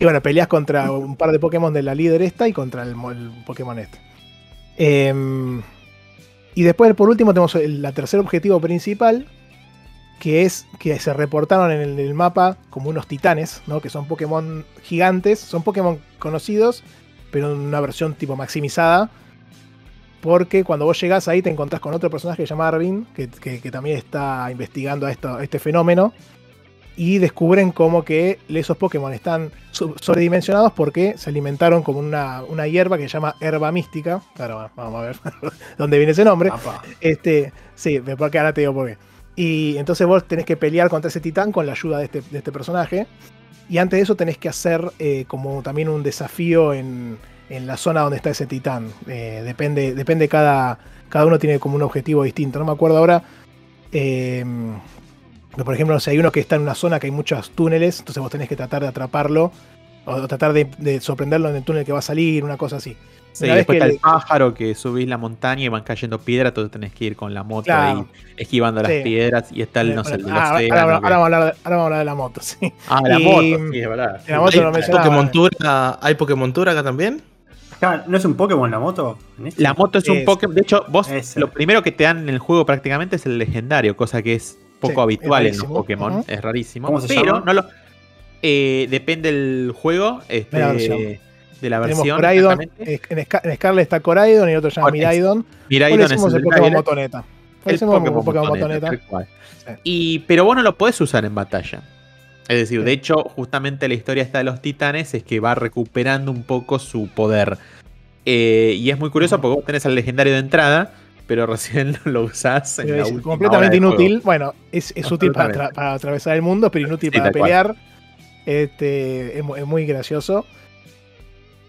Y bueno, peleas contra un par de Pokémon de la líder esta y contra el, mo- el Pokémon este. Em, y después, por último, tenemos el la tercer objetivo principal, que es que se reportaron en el, mapa como unos titanes, ¿no? Que son Pokémon gigantes, son Pokémon conocidos, pero en una versión tipo maximizada. Porque cuando vos llegás ahí te encontrás con otro personaje que se llama Arvin, que, que- también está investigando esto- este fenómeno. Y descubren como que esos Pokémon están sobredimensionados porque se alimentaron como una, una hierba que se llama herba mística. Claro, vamos a ver dónde viene ese nombre. Este, sí, porque ahora te digo por qué. Y entonces vos tenés que pelear contra ese titán con la ayuda de este, de este personaje. Y antes de eso tenés que hacer eh, como también un desafío en, en la zona donde está ese titán. Eh, depende, depende cada, cada uno tiene como un objetivo distinto. No me acuerdo ahora. eh, por ejemplo, si hay uno que está en una zona que hay muchos túneles, entonces vos tenés que tratar de atraparlo. O tratar de, de sorprenderlo en el túnel que va a salir, una cosa así. Sí, vez después que está el pájaro que subís la montaña y van cayendo piedras, entonces tenés que ir con la moto Claro. ahí esquivando Sí. las piedras. Y está el, no sé, el del Ah, ahora, ahora- vamos a hablar de, ahora vamos a hablar de la moto, sí. Ah, la y- moto, sí, es verdad. La moto ¿Hay mencionaba. Pokémon Tour, ¿Hay Pokémon Tour acá también? Ah, ¿No es un Pokémon la moto? este? La moto es un Es- Pokémon. De hecho, vos Ese. lo primero que te dan en el juego prácticamente es el legendario, cosa que es poco Sí, habitual en los. Pokémon. Es rarísimo. ¿Cómo se pero llama? no lo. eh, depende del juego. Este, De la versión. de la Tenemos versión. Coraidon. En, Scar- en Scarlet está Coraidon y otro se llama Miraidon. Miraidon Hoy es el el Pokémon. Motoneta. El Pokémon Pokémon Motoneta. Sí. Y, pero bueno, lo podés usar en batalla. Es decir, Sí. de hecho, justamente la historia esta de los titanes es que va recuperando un poco su poder. Eh, y es muy curioso porque vos tenés al legendario de entrada, pero recién lo usás en la es última completamente inútil. Bueno, es, es útil para, para atravesar el mundo, pero inútil Sí, para cual. pelear. Este, es, mu- es muy gracioso.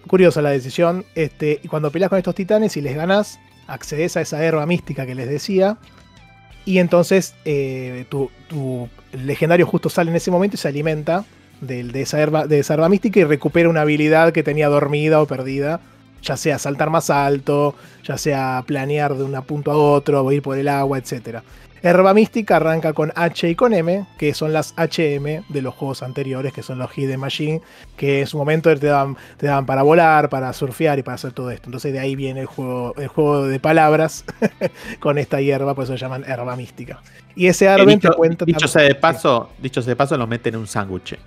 Curiosa la decisión. Este, y cuando peleas con estos titanes y les ganas, accedes a esa herba mística que les decía. Y entonces eh, tu, tu legendario justo sale en ese momento y se alimenta del- de, esa herba, de esa herba mística y recupera una habilidad que tenía dormida o perdida. Ya sea saltar más alto, ya sea planear de un punto a otro, o ir por el agua, etc. Herba mística arranca con H y con M, que son las HM de los juegos anteriores, que son los Hidden Machine, que en su momento te daban, te daban para volar, para surfear y para hacer todo esto. Entonces de ahí viene el juego, el juego de palabras con esta hierba, por eso se llaman herba mística. Y ese Eh, Arben te cuenta dicho sea de paso, dicho sea de paso, lo meten en un sándwich.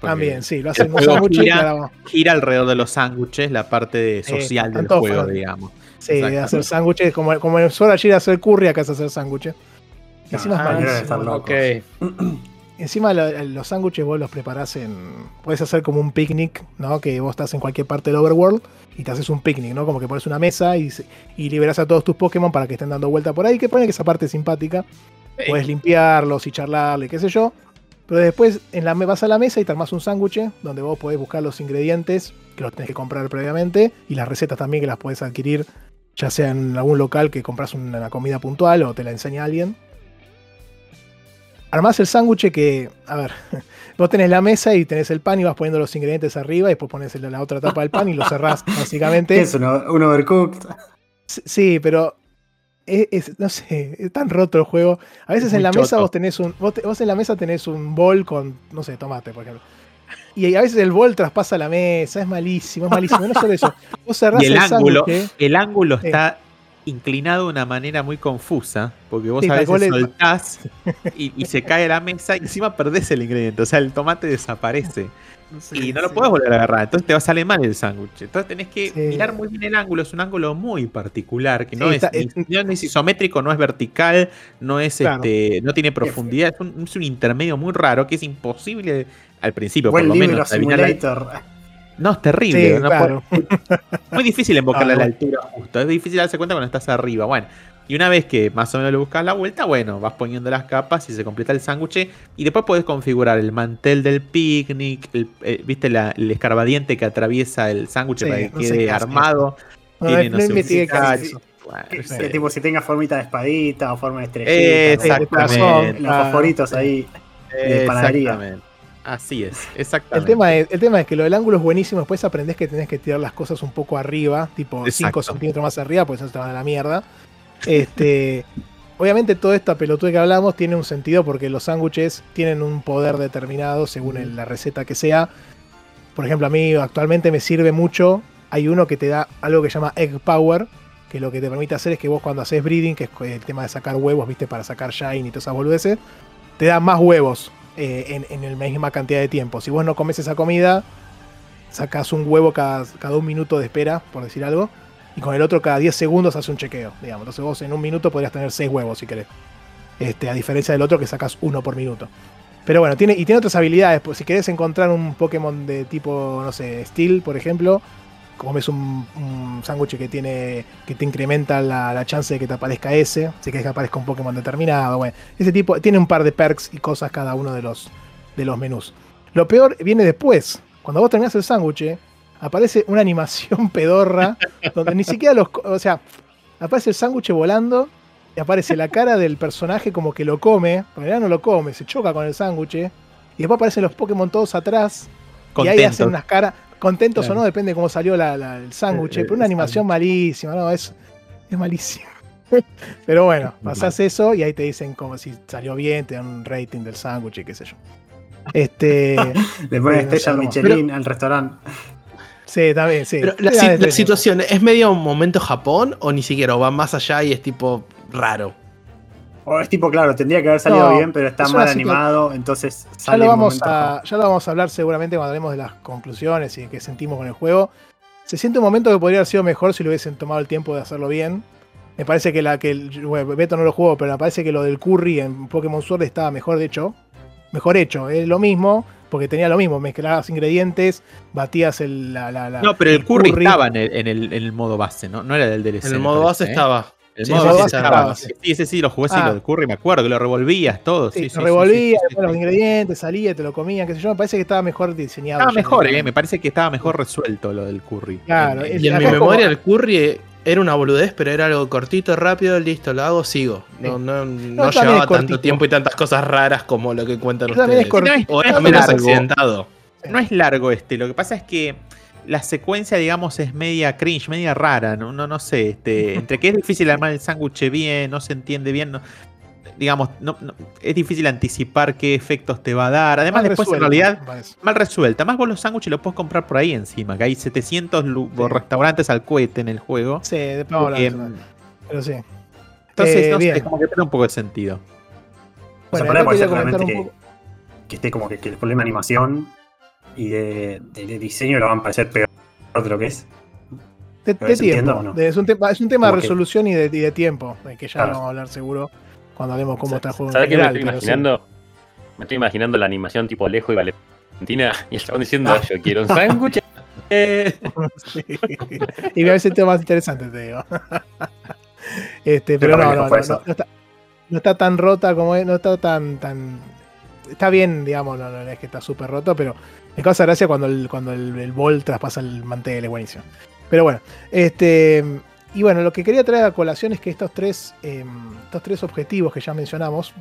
También, sí, lo hacen y gira- Gira alrededor de los sándwiches, la parte de- social del juego, fan. digamos. Sí, hacer sándwiches, como, como en Sword Art hacer curry, acá es hacer sándwiches. Encima es Ah, malísimo. debe estar loco. Ok. Encima lo- los sándwiches vos los preparás en. Puedes hacer como un picnic, ¿no? Que vos estás en cualquier parte del overworld y te haces un picnic, ¿no? Como que pones una mesa y, se- y liberas a todos tus Pokémon para que estén dando vuelta por ahí. Que pone que esa parte es simpática. Puedes limpiarlos y charlarle, qué sé yo. Pero después en la, vas a la mesa y te armás un sándwich donde vos podés buscar los ingredientes que los tenés que comprar previamente y las recetas también que las podés adquirir, ya sea en algún local que compras una comida puntual o te la enseña alguien. Armás el sándwich que, a ver, vos tenés la mesa y tenés el pan y vas poniendo los ingredientes arriba y después pones la otra tapa del pan y lo cerrás, ¿Qué básicamente. es un overcooked? Sí, pero es, es- no sé, es tan roto el juego. A veces Es en la mesa vos tenés un. Vos, te- vos en la mesa tenés un bol con, no sé, tomate, por ejemplo. Y a veces el bol traspasa la mesa, es malísimo, es malísimo. No solo eso. Vos cerrás Y el ángulo, sándwich, el ángulo Sí. está inclinado de una manera muy confusa, porque vos Sí, a veces soltás y, y se cae la mesa y encima perdés el ingrediente, o sea, el tomate desaparece y no lo sí. podés volver a agarrar, entonces te va a salir mal el sándwich. Entonces tenés que mirar muy bien el ángulo, es un ángulo muy particular, que no, es, ni- no es isométrico, no es vertical, no es Claro. este, no tiene profundidad, es un, es un intermedio muy raro que es imposible al principio, Buen por lo menos. simulator. No, es terrible. Sí, no claro. muy difícil invocarle Ah, la bueno. altura justo. Es difícil darse cuenta cuando estás arriba. Bueno, y una vez que más o menos le buscas la vuelta, bueno, vas poniendo las capas y se completa el sándwich. Y después puedes configurar el mantel del picnic, el, eh, viste la- el escarbadiente que atraviesa el sándwich Sí, para que no quede armado. No, Tiene, no no sé. Bueno, Que, sí. tipo si tenga formita de espadita o forma de estrellita. Eh. Exactamente. Los fosforitos ahí. de panadería. Exactamente. Así es, El exactamente. tema, es, el tema es que lo del ángulo es buenísimo, después aprendés que tenés que tirar las cosas un poco arriba, tipo 5 Exacto. centímetros más arriba, pues eso te van a la mierda. Este, obviamente toda esta pelotuda que hablamos tiene un sentido porque los sándwiches tienen un poder determinado según el- la receta que sea. Por ejemplo, a mí actualmente me sirve mucho, hay uno que te da algo que se llama Egg Power, que lo que te permite hacer es que vos cuando haces breeding, que es el tema de sacar huevos, viste, para sacar shine y todas esas boludeces, te da más huevos eh, en, en la misma cantidad de tiempo. Si vos no comes esa comida, sacas un huevo cada, cada un minuto de espera, por decir algo, y con el otro cada 10 segundos hace un chequeo, digamos. Entonces vos en un minuto podrías tener 6 huevos si querés. Este, a diferencia del otro que sacas uno por minuto. Pero bueno, tiene, y tiene otras habilidades. Pues si querés encontrar un Pokémon de tipo, no sé, Steel, por ejemplo, comes un, un sándwich que tiene. que te incrementa la, la chance de que te aparezca ese. Si querés que aparezca un Pokémon determinado. Bueno, ese tipo. Tiene un par de perks y cosas cada uno de los, de los menús. Lo peor viene después. Cuando vos terminás el sándwich, aparece una animación pedorra. donde ni siquiera los. O sea, aparece el sándwich volando. Y aparece la cara del personaje como que lo come. pero En realidad no lo come, se choca con el sándwich. Y después aparecen los Pokémon todos atrás. Y ahí hacen unas caras, contentos Claro. o no, depende de cómo salió la- la- el sándwich. Eh, pero una eh, animación malísima, no, es, es malísimo. pero bueno, pasás eso y ahí te dicen como si salió bien, te dan un rating del sándwich y qué sé yo. Este. Le ponen estrella no, Michelin al restaurante. sí, también, sí. Pero la, situación es medio un momento Japón o ni siquiera o va más allá y es tipo raro. O es tipo, claro, tendría que haber salido No, bien, pero está mal animado, entonces Ya sale lo, un vamos a, ya lo vamos a hablar seguramente cuando hablemos de las conclusiones y de qué sentimos con el juego. Se siente un momento que podría haber sido mejor si lo hubiesen tomado el tiempo de hacerlo bien. Me parece que la que el, bueno, Beto no lo jugó, pero me parece que lo del curry en Pokémon Sword estaba mejor de hecho. Mejor hecho, es lo mismo, porque tenía lo mismo, mezclabas ingredientes, batías el, la, la- la- No, pero el curry, estaba en el, en, el, en el modo base, ¿no? No era del DLC. En el modo base ¿eh? estaba. El Sí, modo sí, base sí, estaba. estaba, Sí, ese sí, lo jugué sí, Ah. lo del curry, me acuerdo, que lo revolvías todo. Sí, Sí, lo revolvías, sí, sí, después los sí. ingredientes, salía, te lo comían, qué sé yo. Me parece que estaba mejor diseñado. Estaba mejor, eh, me parece que estaba mejor resuelto lo del curry. Claro, En- es- Y en mi es como- memoria el curry era una boludez, pero era algo cortito, rápido, listo, lo hago, sigo. No, no, no es llevaba cortito. tanto tiempo y tantas cosas raras como lo que cuentan es ustedes. cortito. O es menos largo. accidentado. no es largo este, lo que pasa es que la secuencia, digamos, es media cringe, media rara, no, no, no sé, este, entre que es difícil armar el sándwich bien, no se entiende bien, no- digamos, no, no- es difícil anticipar qué efectos te va a dar. Además, Mal después en realidad mal resuelta. Más vos los sándwiches los puedes comprar por ahí encima, que hay 700 lu- Sí. restaurantes al cohete en el juego. Sí, después eso. Em, Pero sí. entonces, Eh, no sé, como que pierde un poco de sentido. O sea, Bueno, por ahí puede ser realmente que esté como que, que el problema de animación y de, de- de diseño lo van a parecer peor de lo que es. De, ¿Pero de tiempo. o no? de- es, un tema, es un tema de Como que- resolución y de, y de tiempo, de que ya Claro. vamos a hablar seguro cuando hablemos cómo está el juego. ¿Sabes qué me estoy pero sí. imaginando? Me estoy imaginando la animación tipo Alejo y Valentina y estaban diciendo, Ah. yo quiero un sándwich. Eh, Sí. y a veces el tema más interesante, te digo. este, pero Pero no, no, no, no está, no está tan rota como es, no está tan, tan. Está bien, digamos, no, no es que está súper roto, pero me causa gracia cuando el, cuando el, bol traspasa el mantel, es buenísimo. Pero bueno, este. Y bueno, lo que quería traer a colación es que estos tres, eh, estos tres objetivos que ya mencionamos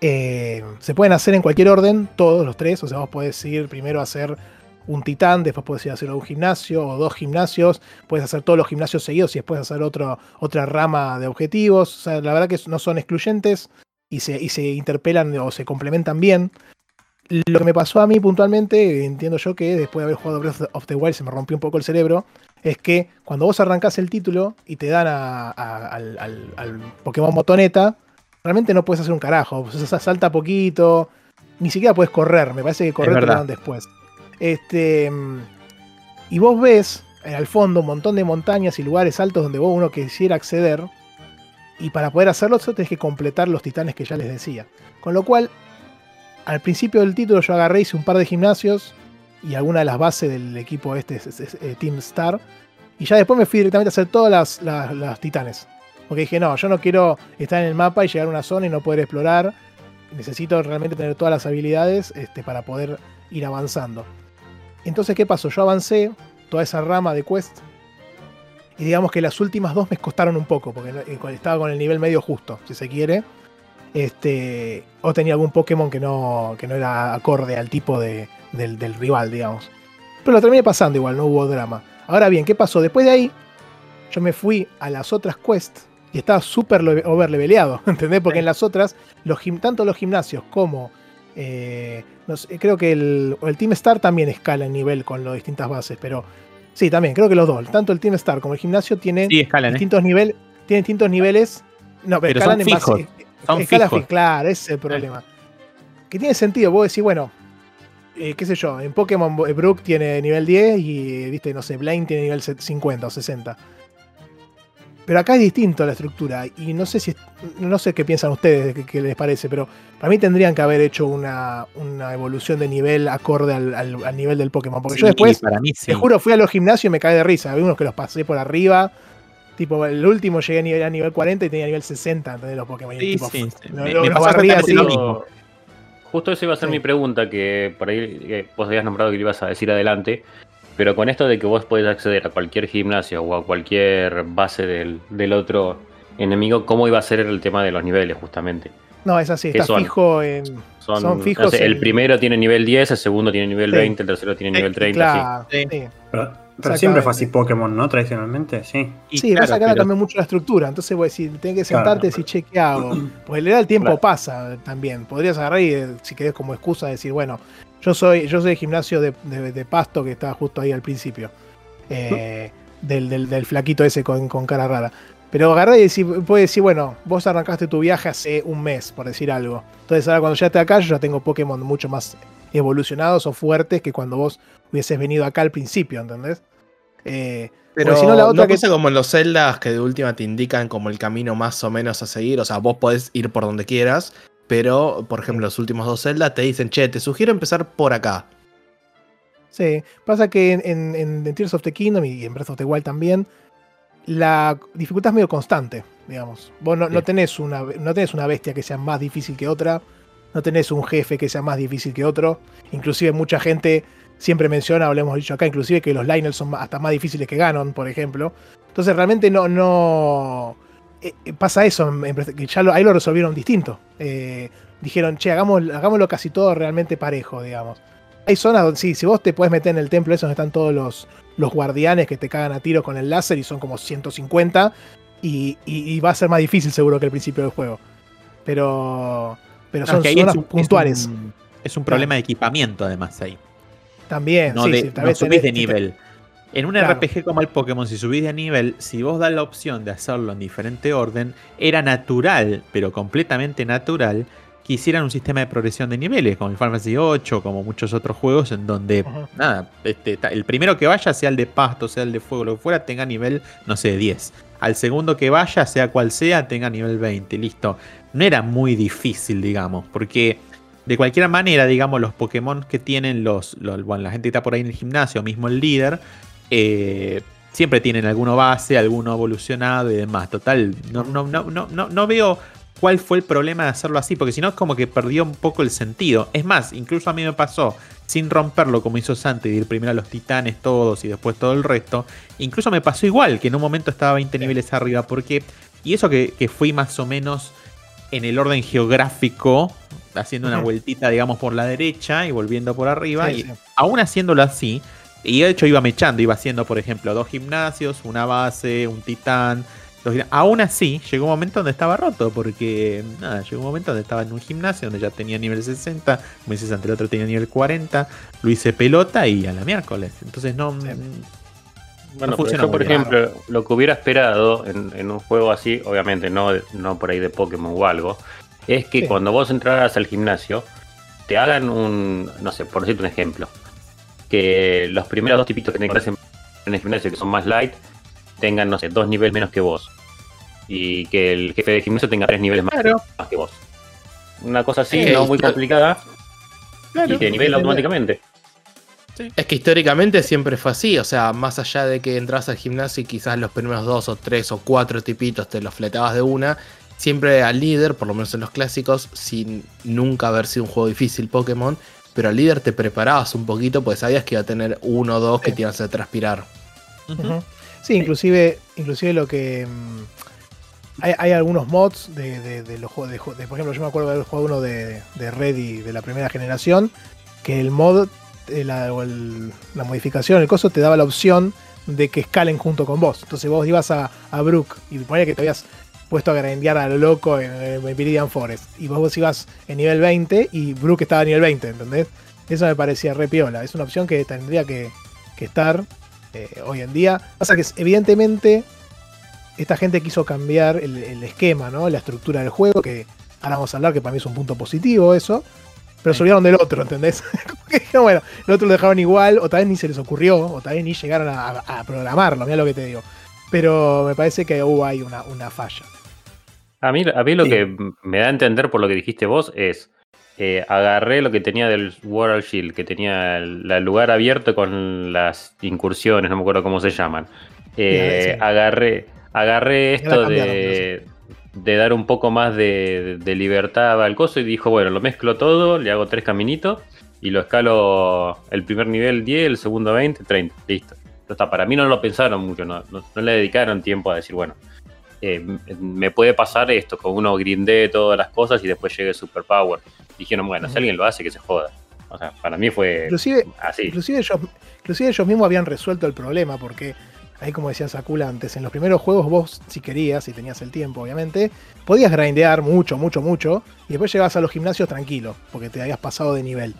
eh, se pueden hacer en cualquier orden, todos los tres. O sea, vos podés ir primero a hacer un titán, después podés ir a hacer un gimnasio o dos gimnasios, puedes hacer todos los gimnasios seguidos y después hacer otra rama de objetivos. O sea, la verdad que no son excluyentes y se, y se interpelan o se complementan bien. Lo que me pasó a mí puntualmente, entiendo yo que después de haber jugado Breath of the Wild se me rompió un poco el cerebro, es que cuando vos arrancás el título y te dan a- a- al, al- al Pokémon Motoneta, realmente no puedes hacer un carajo. O sea, salta poquito, ni siquiera puedes correr. Me parece que correr te dan después. Este, y vos ves eh, al fondo un montón de montañas y lugares altos donde vos uno quisiera acceder. Y para poder hacerlo, eso tenés que completar los titanes que ya les decía. Con lo cual, al principio del título yo agarré, hice un par de gimnasios y alguna de las bases del equipo este, es- eh, Team Star. Y ya después me fui directamente a hacer todas las, las- las titanes. Porque dije, no, yo no quiero estar en el mapa y llegar a una zona y no poder explorar. Necesito realmente tener todas las habilidades este, para poder ir avanzando. Entonces, ¿qué pasó? Yo avancé toda esa rama de quest. Y digamos que las últimas dos me costaron un poco, porque estaba con el nivel medio justo, si se quiere. Este, o tenía algún Pokémon que no, que no era acorde al tipo de, del, del rival, digamos. Pero lo terminé pasando igual, no hubo drama. Ahora bien, ¿qué pasó? Después de ahí, yo me fui a las otras quests y estaba súper overleveleado, ¿entendés? Porque en las otras, los tanto los gimnasios como. eh, no sé, creo que el, el Team Star también escala en nivel con las distintas bases, pero. Sí, también, creo que los dos. Tanto el Team Star como el gimnasio tienen Sí, escalan, ¿eh? distintos niveles. Tienen distintos niveles. No, pero, Pero escalan son en base. son escala fijos. fi- Claro, ese es el problema. Que tiene sentido, vos decís, bueno, eh, qué sé yo, en Pokémon eh, Brook tiene nivel 10 y, viste, no sé, Blaine tiene nivel set- 50 o 60. Pero acá es distinto la estructura y no sé si no sé qué piensan ustedes, qué, qué les parece, pero para mí tendrían que haber hecho una, una evolución de nivel acorde al, al- al nivel del Pokémon. Porque yo después, para mí sí. te juro, fui a los gimnasios y me caí de risa. Había unos que los pasé por arriba. Tipo, el último llegué a nivel, a nivel 40 y tenía nivel 60, ¿entendés? Los Pokémon. Y Sí, tipo, sí, Me- me barría así. lo Justo- mismo. Justo esa iba a ser Sí. mi pregunta, que por ahí vos habías nombrado que le ibas a decir adelante. Pero con esto de que vos podés acceder a cualquier gimnasio o a cualquier base del, del otro enemigo, ¿cómo iba a ser el tema de los niveles justamente? No, es así, ¿Qué está son? fijo en. Son, Son no fijos sé, el primero tiene nivel 10, el segundo tiene nivel Sí. 20, el tercero tiene nivel 30, Claro, sí. sí. Pero, siempre fue así Pokémon, ¿no? Tradicionalmente, sí. Y Sí, claro, que ahora pero- cambió mucho la estructura. Entonces, vos decís, tenés que Claro. sentarte y decir, che, ¿qué hago? Porque en realidad el tiempo Claro. pasa también. Podrías agarrar y, eh, si querés, como excusa, decir, bueno, yo soy yo soy el gimnasio de, de- de pasto que estaba justo ahí al principio. Eh, del, del- del flaquito ese con, con cara rara. Pero agarré y decir, puedes decir, bueno, vos arrancaste tu viaje hace un mes, por decir algo. Entonces, ahora cuando ya esté acá, yo ya tengo Pokémon mucho más evolucionados o fuertes que cuando vos hubieses venido acá al principio, ¿entendés? Eh, Pero si no, la otra no que- pasa como en los celdas que de última te indican como el camino más o menos a seguir. O sea, vos podés ir por donde quieras. Pero, por ejemplo, los últimos dos celdas te dicen, che, te sugiero empezar por acá. Sí, pasa que en, en- en- Tears of the Kingdom y en Breath of the Wild también, la dificultad es medio constante, digamos. Vos no, tenés una, no tenés una bestia que sea más difícil que otra, no tenés un jefe que sea más difícil que otro. Inclusive mucha gente siempre menciona, o lo hemos dicho acá, inclusive que los liners son hasta más difíciles que Ganon, por ejemplo. Entonces realmente no... no eh, eh, pasa eso, que ya lo- ahí lo resolvieron distinto. Eh, dijeron, che, hagamos, hagámoslo casi todo realmente parejo, digamos. Hay zonas donde sí, si vos te puedes meter en el templo, esos donde están todos los, los guardianes que te cagan a tiros con el láser y son como 150. Y, y- y va a ser más difícil seguro que el principio del juego. Pero, pero No, son es que ahí zonas es un- es puntuales. un- Es un problema de equipamiento, además, ahí. También, No, sí, de, sí, no subís de si te- nivel. En un Claro. RPG como el Pokémon, si subís de nivel, si vos das la opción de hacerlo en diferente orden, era natural, pero completamente natural, que hicieran un sistema de progresión de niveles, como el Final Fantasy VIII, como muchos otros juegos, en donde, nada, este, el primero que vaya, sea el de pasto, sea el de fuego, lo que fuera, tenga nivel, no sé, 10. Al segundo que vaya, sea cual sea, tenga nivel 20, listo. No era muy difícil, digamos, porque de cualquier manera, digamos, los Pokémon que tienen los, los- bueno, la gente que está por ahí en el gimnasio, mismo el líder, eh, siempre tienen alguno base, alguno evolucionado y demás. Total, no, no, no, no, no, no veo cuál fue el problema de hacerlo así, porque si no es como que perdió un poco el sentido. Es más, incluso a mí me pasó, sin romperlo como hizo Santi, de ir primero a los titanes todos y después todo el resto, incluso me pasó igual, que en un momento estaba 20 niveles arriba, porque, y eso que, que fui más o menos en el orden geográfico, haciendo una vueltita, digamos, por la derecha y volviendo por arriba, Sí, y sí. aún haciéndolo así, y de hecho iba mechando, iba haciendo, por ejemplo, dos gimnasios, una base, un titán. dos aún así, llegó un momento donde estaba roto, porque nada, llegó un momento donde estaba en un gimnasio donde ya tenía nivel 60, como dices antes, el otro tenía nivel 40, lo hice pelota y a la miércoles. Entonces no. Sí. Bueno, No yo, por ejemplo, lo que hubiera esperado en, en un juego así, obviamente no, no por ahí de Pokémon o algo, es que Sí. cuando vos entraras al gimnasio, te hagan un, no sé, por decirte un ejemplo, que los primeros dos tipitos que tengas en, en el gimnasio, que son más light, tengan, no sé, dos niveles menos que vos. Y que el jefe de gimnasio tenga tres niveles más, Claro. más que vos. Una cosa así, Sí, no muy complicada, Claro. y te nivela automáticamente. Es que históricamente siempre fue así, o sea, más allá de que entras al gimnasio y quizás los primeros dos o tres o cuatro tipitos te los fletabas de una, siempre al líder, por lo menos en los clásicos, sin nunca haber sido un juego difícil Pokémon, pero al líder te preparabas un poquito, pues sabías que iba a tener uno o dos que Sí. te iban a hacer transpirar. Sí, inclusive, inclusive lo que. mm, hay, hay algunos mods de, de- de los juegos. De, por ejemplo, yo me acuerdo de haber jugado uno de, de Ready de la primera generación. Que el mod, eh, la, o el- la modificación, el coso te daba la opción de que escalen junto con vos. Entonces vos ibas a, a Brook y ponía que te habías puesto a grandear a lo loco en, en Forest. Y vos, vos ibas en nivel 20 y Brook estaba a nivel 20, ¿entendés? Eso me parecía re piola. Es una opción que tendría que, estar eh, hoy en día. Pasa que evidentemente esta gente quiso cambiar el, esquema, ¿no? La estructura del juego, que ahora vamos a hablar, que para mí es un punto positivo eso. Pero se olvidaron del otro, ¿entendés? Dijeron, bueno, el otro lo dejaron igual, o tal vez ni se les ocurrió, o tal vez ni llegaron a, programarlo, mira lo que te digo. Pero me parece que hubo ahí una falla. A mí, a mí lo Sí. que me da a entender por lo que dijiste vos es, eh, agarré lo que tenía del World Shield, que tenía el, el lugar abierto con las incursiones, no me acuerdo cómo se llaman. Eh, Sí. Agarré, agarré esto de, de dar un poco más de, de libertad al coso y dijo, bueno, lo mezclo todo, le hago tres caminitos y lo escalo el primer nivel 10, el segundo 20, 30, listo. Está, para mí no lo pensaron mucho, no, no- no le dedicaron tiempo a decir, bueno, eh, me puede pasar esto, con uno grindee todas las cosas y después llegue Superpower. Dijeron, bueno, si alguien lo hace, que se joda. O sea, para mí fue Inclusive, así. Inclusive ellos, inclusive ellos mismos habían resuelto el problema, porque ahí como decía Sakula antes, en los primeros juegos vos, si querías, si tenías el tiempo, obviamente, podías grindear mucho, mucho, mucho, y después llegabas a los gimnasios tranquilo, porque te habías pasado de nivel.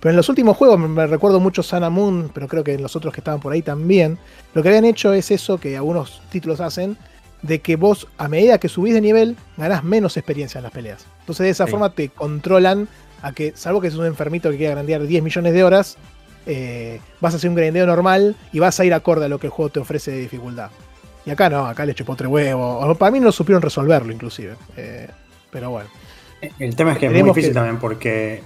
Pero en los últimos juegos, me- me recuerdo mucho Sana Moon, pero creo que en los otros que estaban por ahí también, lo que habían hecho es eso que algunos títulos hacen, de que vos, a medida que subís de nivel, ganás menos experiencia en las peleas. Entonces de esa Sí. forma te controlan a que, salvo que es un enfermito que quiera grandear 10 millones de horas, eh, vas a hacer un grindeo normal y vas a ir acorde a lo que el juego te ofrece de dificultad. Y acá no, acá le chupó tres huevos. Para mí no supieron resolverlo inclusive. Eh, pero bueno. El tema es que es muy difícil que- también porque,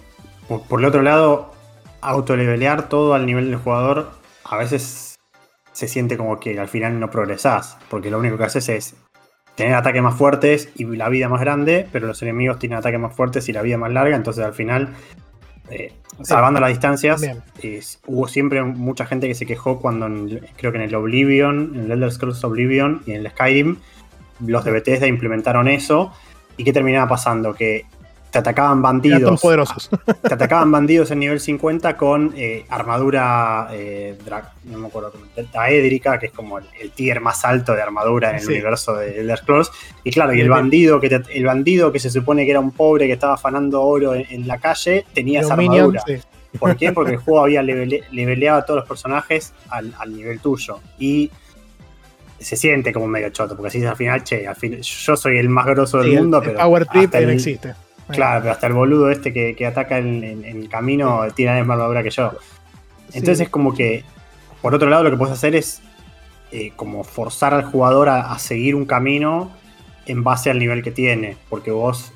por, por el otro lado, autolevelear todo al nivel del jugador a veces se siente como que al final no progresás, porque lo único que haces es tener ataques más fuertes y la vida más grande, pero los enemigos tienen ataques más fuertes y la vida más larga, entonces al final, eh, salvando las distancias, Bien. es- hubo siempre mucha gente que se quejó cuando en- creo que en el Oblivion, en el Elder Scrolls Oblivion y en el Skyrim, los de Bethesda implementaron eso. ¿Y qué terminaba pasando? Que te atacaban Eran bandidos. todos poderosos. Te atacaban bandidos en nivel 50 con eh, armadura eh, dra- no me acuerdo cómo, daédrica, que es como el, el tier más alto de armadura en el Sí. universo de Elder Scrolls. Y claro, y el bandido que te- el bandido que se supone que era un pobre que estaba afanando oro en, en la calle, tenía esa armadura. sí. ¿Por qué? Porque el juego había levele- leveleado a todos los personajes al, al nivel tuyo. Y se siente como medio choto, porque así al final, che, al fin, yo soy el más grosso del Sí, el- mundo, el pero. Power Trip el- existe. Claro, pero hasta el boludo este que, que ataca en, en- en el camino tiene la misma armadura que yo. Entonces Sí. es como que, por otro lado, lo que puedes hacer es eh, como forzar al jugador a, a seguir un camino en base al nivel que tiene, porque vos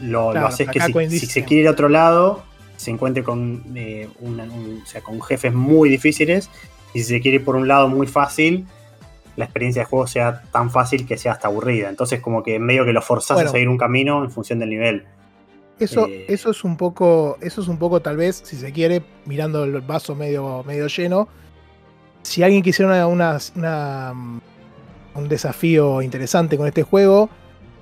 lo, haces que si, se quiere ir a otro lado, se encuentre con, eh, una- un- o sea, con jefes muy difíciles, y si se quiere ir por un lado muy fácil, la experiencia de juego sea tan fácil que sea hasta aburrida. Entonces como que medio que lo forzás Bueno. a seguir un camino en función del nivel. Eso, Eh, eso es un poco, eso es un poco tal vez, si se quiere, mirando el vaso medio, medio lleno. Si alguien quisiera una, mm, un desafío interesante con este juego,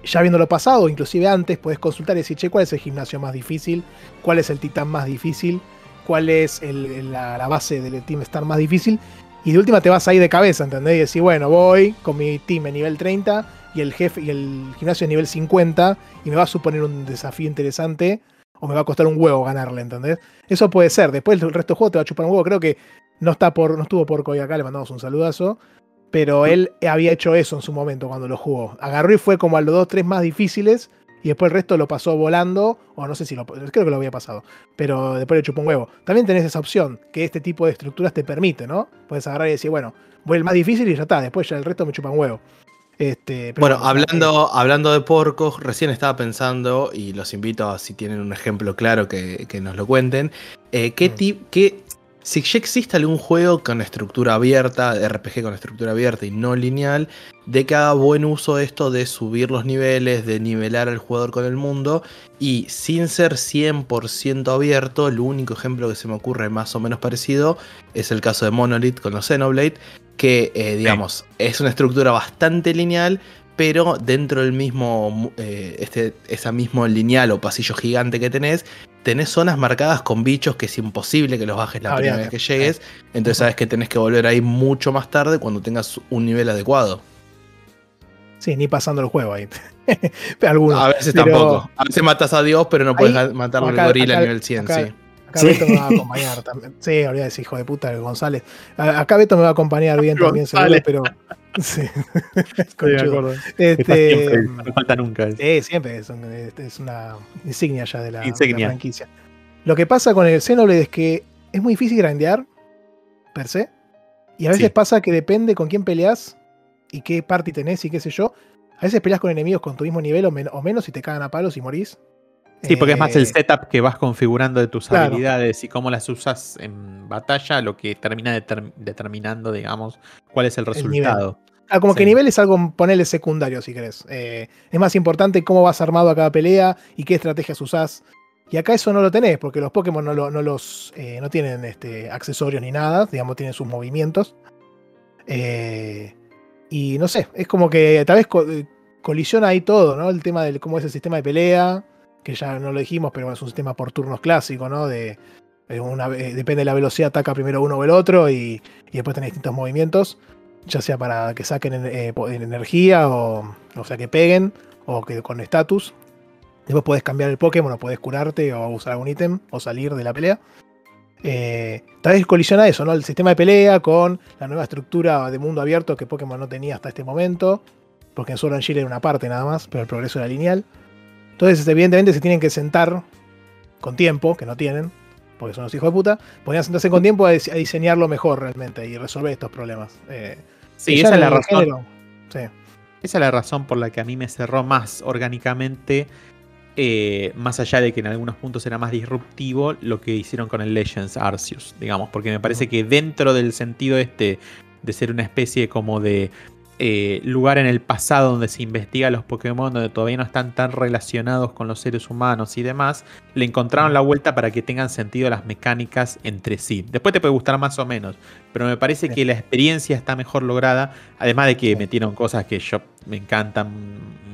ya viéndolo pasado, inclusive antes, puedes consultar y decir, che, ¿cuál es el gimnasio más difícil? ¿Cuál es el titán más difícil? ¿Cuál es el- la, la base del Team Star más difícil? Y de última te vas ahí de cabeza, ¿entendés? Y decir, bueno, voy con mi team en nivel 30 y el jefe y el gimnasio en nivel 50 y me va a suponer un desafío interesante. o me va a costar un huevo ganarle, ¿entendés? Eso puede ser. Después el resto del juego te va a chupar un huevo. Creo que no, está por, no estuvo por acá, le mandamos un saludazo. Pero él había hecho eso en su momento cuando lo jugó. Agarró y fue como a los dos, tres más difíciles. Y después el resto lo pasó volando. O no sé si lo. Creo que lo había pasado. Pero después le chupó un huevo. También tenés esa opción que este tipo de estructuras te permite, ¿no? Puedes agarrar y decir, bueno, voy el más difícil y ya está. Después ya el resto me chupa un huevo. Este, Bueno, hablando, hablando de porcos, recién estaba pensando, y los invito a si tienen un ejemplo claro que, que nos lo cuenten, eh, ¿qué Mm. qué, si ya existe algún juego con estructura abierta, RPG con estructura abierta y no lineal, de que haga buen uso de esto de subir los niveles, de nivelar al jugador con el mundo, y sin ser 100% abierto, el único ejemplo que se me ocurre más o menos parecido es el caso de Monolith con los Xenoblade, que eh, digamos es una estructura bastante lineal, pero dentro del mismo, eh, este, esa mismo lineal o pasillo gigante que tenés, tenés zonas marcadas con bichos que es imposible que los bajes la Ah, primera vez que llegues, entonces sabes que tenés que volver ahí mucho más tarde cuando tengas un nivel adecuado. Sí, ni pasando el juego ahí. Algunos. A veces pero- tampoco. A veces matas a Dios, pero no puedes matar al gorila a nivel 100, acá- sí. Acá Sí. Beto me va a acompañar también. Sí, olvídate, hijo de puta, el González. Acá Beto me va a acompañar bien también, seguro, pero. Sí. Conchudo. Este, siempre, no falta nunca. Sí, siempre es, un- es una insignia ya de la, de la Insignia. franquicia. Lo que pasa con el Xenoblade es que es muy difícil grandear, per se. Y a veces Sí. pasa que depende con quién peleas y qué party tenés y qué sé yo. A veces peleas con enemigos con tu mismo nivel o, men- o menos y te cagan a palos y morís. Sí, porque es más el Eh, setup que vas configurando de tus Claro. habilidades y cómo las usas en batalla, lo que termina determ- determinando, digamos, cuál es el El resultado. Ah, como que nivel es algo, ponele secundario si querés. Eh, es más importante cómo vas armado a cada pelea y qué estrategias usás. Y acá eso no lo tenés, porque los Pokémon no, lo- no los, eh, no tienen este, accesorios ni nada, digamos, tienen sus movimientos. Eh, y no sé, es como que tal vez co- colisiona ahí todo, ¿no? El tema de cómo es el sistema de pelea, que ya no lo dijimos, pero es un sistema por turnos clásico, ¿no? De, una, eh, depende de la velocidad, ataca primero uno o el otro y, y después tenés distintos movimientos ya sea para que saquen en- eh, energía o, o sea que peguen o que con estatus. Después podés cambiar el Pokémon o podés curarte o usar algún ítem o salir de la pelea. Eh, tal vez colisiona eso, ¿no? El sistema de pelea con la nueva estructura de mundo abierto que Pokémon no tenía hasta este momento. Porque en Sword and Shield era una parte nada más, pero el progreso era lineal. Entonces, evidentemente, se tienen que sentar con tiempo, que no tienen, porque son los hijos de puta. Podrían sentarse con tiempo a, dis- a diseñarlo mejor realmente y resolver estos problemas. Eh, Sí, esa es la razón. género, sí. Esa es la razón por la que a mí me cerró más orgánicamente, eh, más allá de que en algunos puntos era más disruptivo, lo que hicieron con el Legends Arceus, digamos, porque me parece que dentro del sentido este de ser una especie como de eh, lugar en el pasado donde se investiga los Pokémon, donde todavía no están tan relacionados con los seres humanos y demás, le encontraron la vuelta para que tengan sentido las mecánicas entre sí. Después te puede gustar más o menos, pero me parece Sí. que la experiencia está mejor lograda, además de que Sí. metieron cosas que yo me encantan,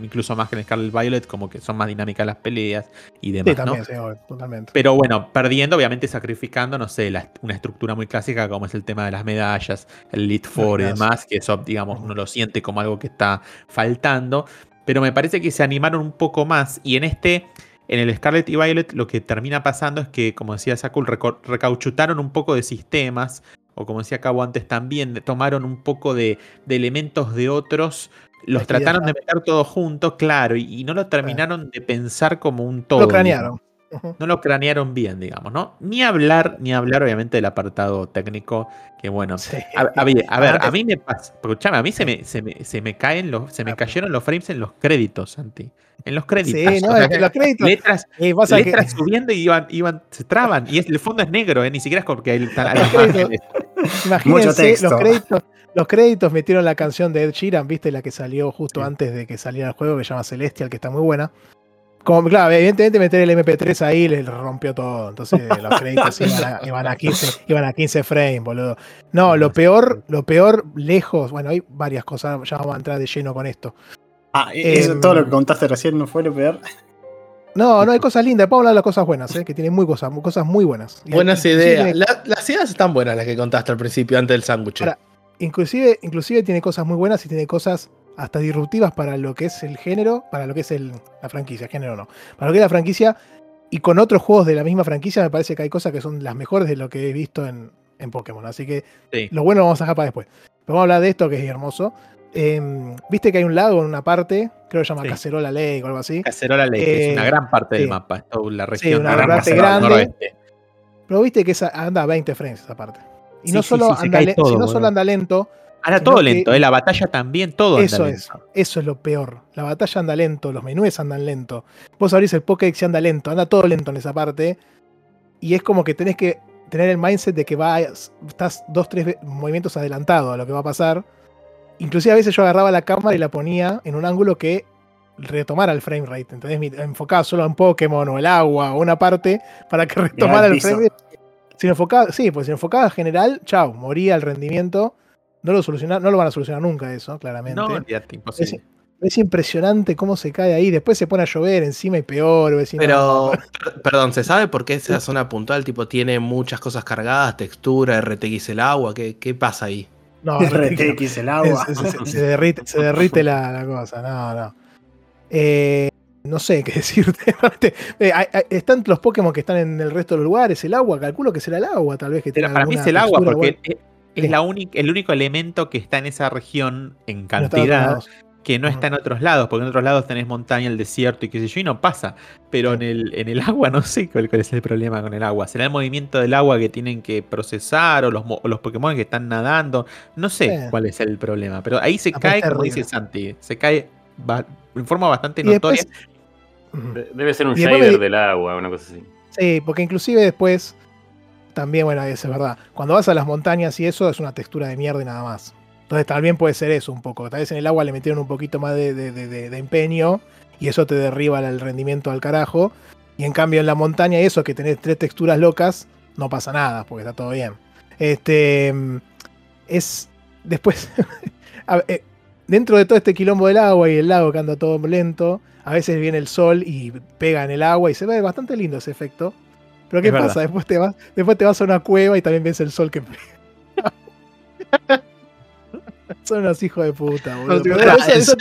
incluso más que en Scarlet Violet, como que son más dinámicas las peleas y demás. Sí, ¿no? también, sí, obvio, totalmente. Pero bueno, perdiendo, obviamente sacrificando, no sé, la- una estructura muy clásica como es el tema de las medallas, el Elite Four y demás, que eso, digamos, uno lo siente como algo que está faltando. Pero me parece que se animaron un poco más. Y en este, en el Scarlet y Violet, lo que termina pasando es que, como decía Sakul, recauchutaron un poco de sistemas. O como decía Cabo antes también, tomaron un poco de, de elementos de otros. Los Aquí trataron de meter todo junto, claro, y, y no lo terminaron de pensar como un todo. Lo cranearon. No lo cranearon bien, digamos, ¿no? Ni hablar, ni hablar, obviamente, del apartado técnico, que bueno. Sí. A, a ver, a, ver, a mí me pasa, escuchame, a mí se me, se me, se me caen los, se me cayeron los frames en los créditos, Santi. En los créditos. Sí, no, que los créditos. letras, eh, que- letras subiendo y iban, iban, se traban. Y es, el fondo es negro, ¿eh? Ni siquiera es porque Imagínense, los créditos, los créditos metieron la canción de Ed Sheeran, ¿viste? La que salió justo Sí. antes de que saliera el juego, que se llama Celestial, que está muy buena. Como, claro, evidentemente meter el MP3 ahí le rompió todo. Entonces los créditos iban a, iban a 15, iban a 15 frames, boludo. No, lo peor, lo peor lejos, bueno, hay varias cosas, ya vamos a entrar de lleno con esto. Ah, eso, Em, todo lo que contaste recién no fue lo peor. No, no hay cosas lindas, podemos hablar de las cosas buenas, ¿eh? que tienen muy cosas, muy- cosas muy buenas. Buenas ideas. tiene- La- las ideas están buenas las que contaste al principio, antes del sándwich. Inclusive, inclusive tiene cosas muy buenas y tiene cosas hasta disruptivas para lo que es el género, para lo que es el, la franquicia, género no. Para lo que es la franquicia, y con otros juegos de la misma franquicia me parece que hay cosas que son las mejores de lo que he visto en, en Pokémon. Así que Sí. lo bueno lo vamos a dejar para después. Pero vamos a hablar de esto que es hermoso. Em, Viste que hay un lago en una parte, creo que se llama Sí. Cacerola Lake o algo así. Cacerola Lake, que es una Eh, gran parte sí. del mapa. Es la región una gran parte grande. noroeste. Pero viste que esa anda a 20 frames esa parte. Y Sí, no sí, solo, sí, anda, cae le- todo, si no solo anda lento, Anda todo que- lento, ¿eh? La batalla también, todo Eso anda es, lento. eso es lo peor. La batalla anda lento, los menús andan lento. Vos abrís el Pokédex y anda lento, anda todo lento en esa parte. Y es como que tenés que tener el mindset de que vas, estás dos, tres movimientos adelantado a lo que va a pasar. Inclusive a veces yo agarraba la cámara y la ponía en un ángulo que retomara el frame rate. ¿Entendés? Mi- Enfocaba solo en Pokémon o el agua o una parte para que retomara el frame rate. Si enfocaba, sí, pues si enfocaba general, chao, moría el rendimiento. No lo, soluciona, no lo van a solucionar nunca eso, claramente. No, imposible. Es impresionante cómo se cae ahí. Después se pone a llover encima y peor. o decir, Pero, perdón, ¿se sabe por qué esa zona puntual tipo tiene muchas cosas cargadas, textura, RTX el agua? ¿Qué, qué pasa ahí? No, RTX el agua. es- es- se, se derrite, se derrite la, la cosa. No, no. Eh, no sé qué decirte. Eh, hay- hay- están los Pokémon que están en el resto de los lugares. El agua, calculo que será el agua, tal vez que Pero tenga para mí es el agua, porque es, es la única, el único elemento que está en esa región en cantidad. Que no está en otros lados, porque en otros lados tenés montaña, el desierto y qué sé yo, y no pasa. Pero en el, en el agua no sé cuál, cuál es el problema con el agua. ¿Será el movimiento del agua que tienen que procesar o los, o los Pokémon que están nadando? No sé cuál es el problema, pero ahí se cae, como dice Santi, se cae en forma bastante Y notoria. Debe ser un shader del agua, una cosa así. Sí, porque inclusive después, también, bueno, eso es verdad. Cuando vas a las montañas y eso, es una textura de mierda y nada más. Entonces también puede ser eso un poco. Tal vez en el agua le metieron un poquito más de, de- de- empeño y eso te derriba el rendimiento al carajo. Y en cambio en la montaña, eso que tenés tres texturas locas, no pasa nada, porque está todo bien. Este es después. a- eh, dentro de todo este quilombo del agua y el lago que anda todo lento, a veces viene el sol y pega en el agua y se ve bastante lindo ese efecto. Pero ¿qué Es pasa? verdad. Después te, vas, después te vas a una cueva y también ves el sol que pega. Son unos hijos de puta, boludo. Pero eso- eso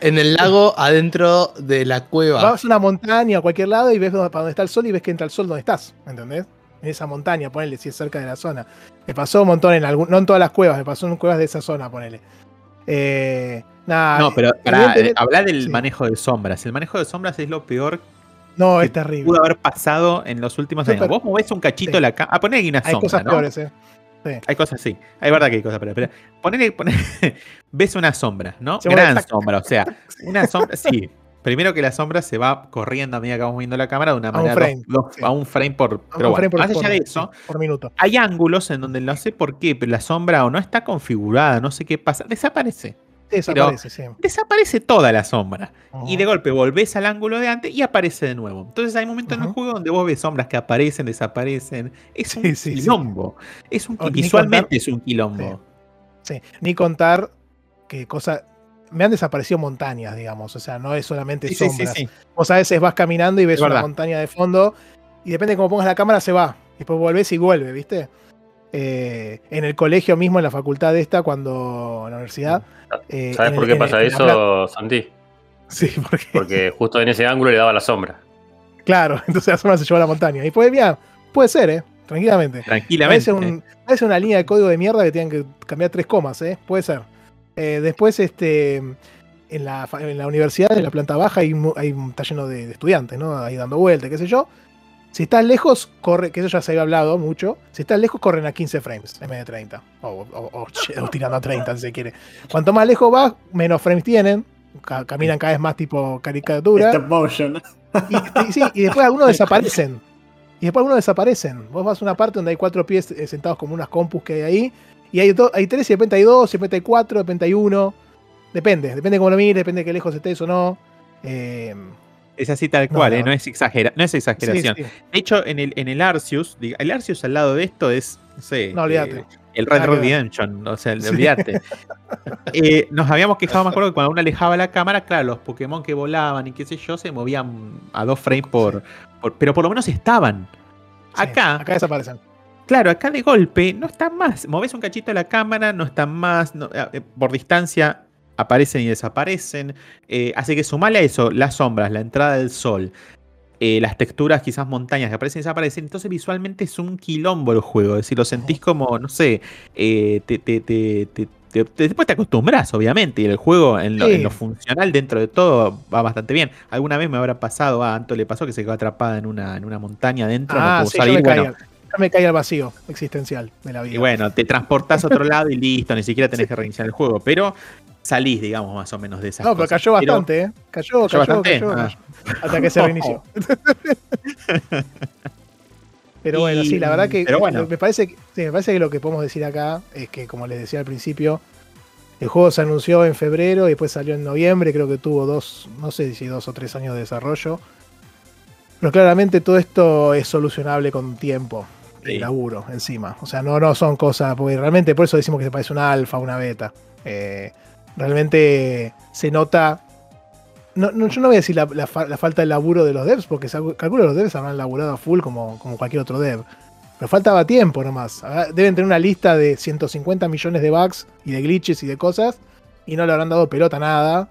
en el lago adentro de la cueva. Vas a una montaña a cualquier lado y ves para dónde está el sol y ves que entra el sol donde estás, ¿entendés? En esa montaña, ponele, si es cerca de la zona. Me pasó un montón en algún, no en todas las cuevas, me pasó en cuevas de esa zona, ponele. Eh, nada, No, pero para evidentemente- hablar del sí. manejo de sombras. El manejo de sombras es lo peor no, que es terrible. pudo haber pasado en los últimos años. Vos movés un cachito Sí. la cámara. A poner aquí una Hay sombra, cosas ¿no? peores, eh. Hay cosas así. Hay verdad que hay cosas peores. Pero ponele, ponele- ves una sombra, ¿no? Se Gran tac, sombra. O sea, una sombra. Sí. Primero que la sombra se va corriendo a medida que vamos viendo la cámara de una un manera. frame, dos- dos- sí. A un frame por. A Pero un bueno, frame por- más allá de sí, eso, por minuto. hay ángulos en donde no sé por qué, pero la sombra o no está configurada, no sé qué pasa. Desaparece. Desaparece, sí. Desaparece toda la sombra. Y de golpe volvés al ángulo de antes y aparece de nuevo. Entonces hay momentos en el juego donde vos ves sombras que aparecen, desaparecen. Es un Sí, quilombo. Es un, O visualmente contar- es un quilombo. Sí, ni contar que cosa. Me han desaparecido montañas, digamos. O sea, no es solamente sombras. Vos a veces vas caminando y ves Es una montaña de fondo. Y depende de cómo pongas la cámara, se va. Después volvés y vuelve, ¿viste? Eh, en el colegio mismo, en la facultad esta, cuando. En la universidad. eh, ¿Sabes por el- qué pasa eso, Santi? Sí, porque. Porque justo en ese ángulo le daba la sombra. Claro, entonces la sombra se llevó a la montaña. Y puede, mira, puede ser, ¿eh? Tranquilamente. A Tranquilamente. veces, un, una línea de código de mierda que tengan que cambiar tres comas, ¿eh? Puede ser. Eh, después, este, en la, fa- en la universidad, en la planta baja, hay, mu- hay un- está lleno de, de estudiantes, ¿no? Ahí dando vueltas, qué sé yo. Si estás lejos, corre, que eso ya se había hablado mucho. Si estás lejos, corren a 15 frames en vez de 30. O, o- o- o tirando a 30, si se quiere. Cuanto más lejos vas, menos frames tienen. Ca- caminan cada vez más tipo caricatura. Stop motion. Y, y sí, y después algunos desaparecen. Y después algunos desaparecen. Vos vas a una parte donde hay cuatro pies eh, sentados como unas compus que hay ahí. Y hay, do- hay tres y de repente hay dos, y de repente hay cuatro, de repente hay uno. Depende, depende cómo lo mires, depende de qué lejos estés o no. Eh, Es así tal cual, no. ¿eh? no, es exagera, no es exageración. sí. De hecho, en el, en el Arceus, el Arceus al lado de esto es, no sé, No, eh, el Red. Redemption, o sea, Sí. olvídate. Eh, nos habíamos quejado, me acuerdo, que cuando uno alejaba la cámara, claro, los Pokémon que volaban y qué sé yo, se movían a dos frames por, por- Pero por lo menos estaban. Acá, Acá desaparecen. Claro, acá de golpe no están más. Moves un cachito la cámara, no están más. eh, por distancia aparecen y desaparecen. Eh, así que sumale a eso las sombras, la entrada del sol. eh, las texturas, quizás montañas que aparecen y desaparecen. Entonces visualmente es un quilombo el juego. Es decir, lo sentís como, no sé, eh, te, te, te, te- te- te- después te acostumbras, obviamente, y el juego en lo, Sí. en lo funcional dentro de todo va bastante bien. Alguna vez me habrá pasado, a Anto le pasó que se quedó atrapada en una, en una montaña adentro, no Ah, pudo sí, salir. yo me caí al vacío existencial de la vida. y bueno, te transportás a otro lado y listo, ni siquiera tenés que reiniciar el juego, pero salís, digamos, más o menos de esas no, pero cosas. cayó bastante, ¿eh? Cayó, ¿Cayó cayó, Ah. hasta que se reinició. pero bueno, Y- sí, la verdad que pero bueno. me parece que sí, me parece que lo que podemos decir acá es que como les decía al principio, el juego se anunció en febrero y después salió en noviembre, creo que tuvo dos, no sé si dos o tres años de desarrollo. Pero claramente todo esto es solucionable con tiempo Sí. laburo encima. O sea, no, no son cosas, porque realmente por eso decimos que se parece una alfa, una beta. Eh, realmente se nota. No, no, yo no voy a decir la, la fa- la falta de laburo de los devs, porque calculo los devs habrán laburado a full como, como cualquier otro dev. Pero faltaba tiempo nomás. Deben tener una lista de 150 millones de bugs y de glitches y de cosas. Y no le habrán dado pelota a nada.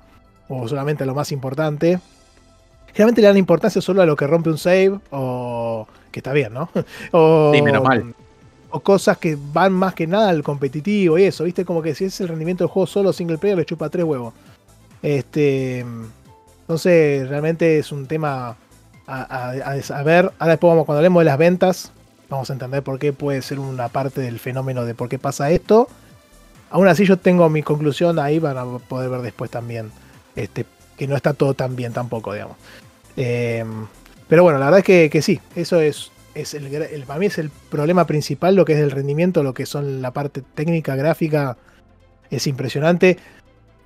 O solamente a lo más importante. Generalmente le dan importancia solo a lo que rompe un save. O. que está bien, ¿no? o, Sí, menos mal. O cosas que van más que nada al competitivo y eso, ¿viste? Como que si es el rendimiento del juego solo single player le chupa tres huevos. Este. Entonces, realmente es un tema a, a- a saber. Ahora después vamos, cuando hablemos de las ventas, vamos a entender por qué puede ser una parte del fenómeno de por qué pasa esto. Aún así yo tengo mi conclusión ahí para poder ver después también. Este, que no está todo tan bien tampoco, digamos. Eh, pero bueno, la verdad es que, que sí, eso es, es el, para mí es el problema principal, lo que es el rendimiento, lo que son la parte técnica, gráfica, es impresionante.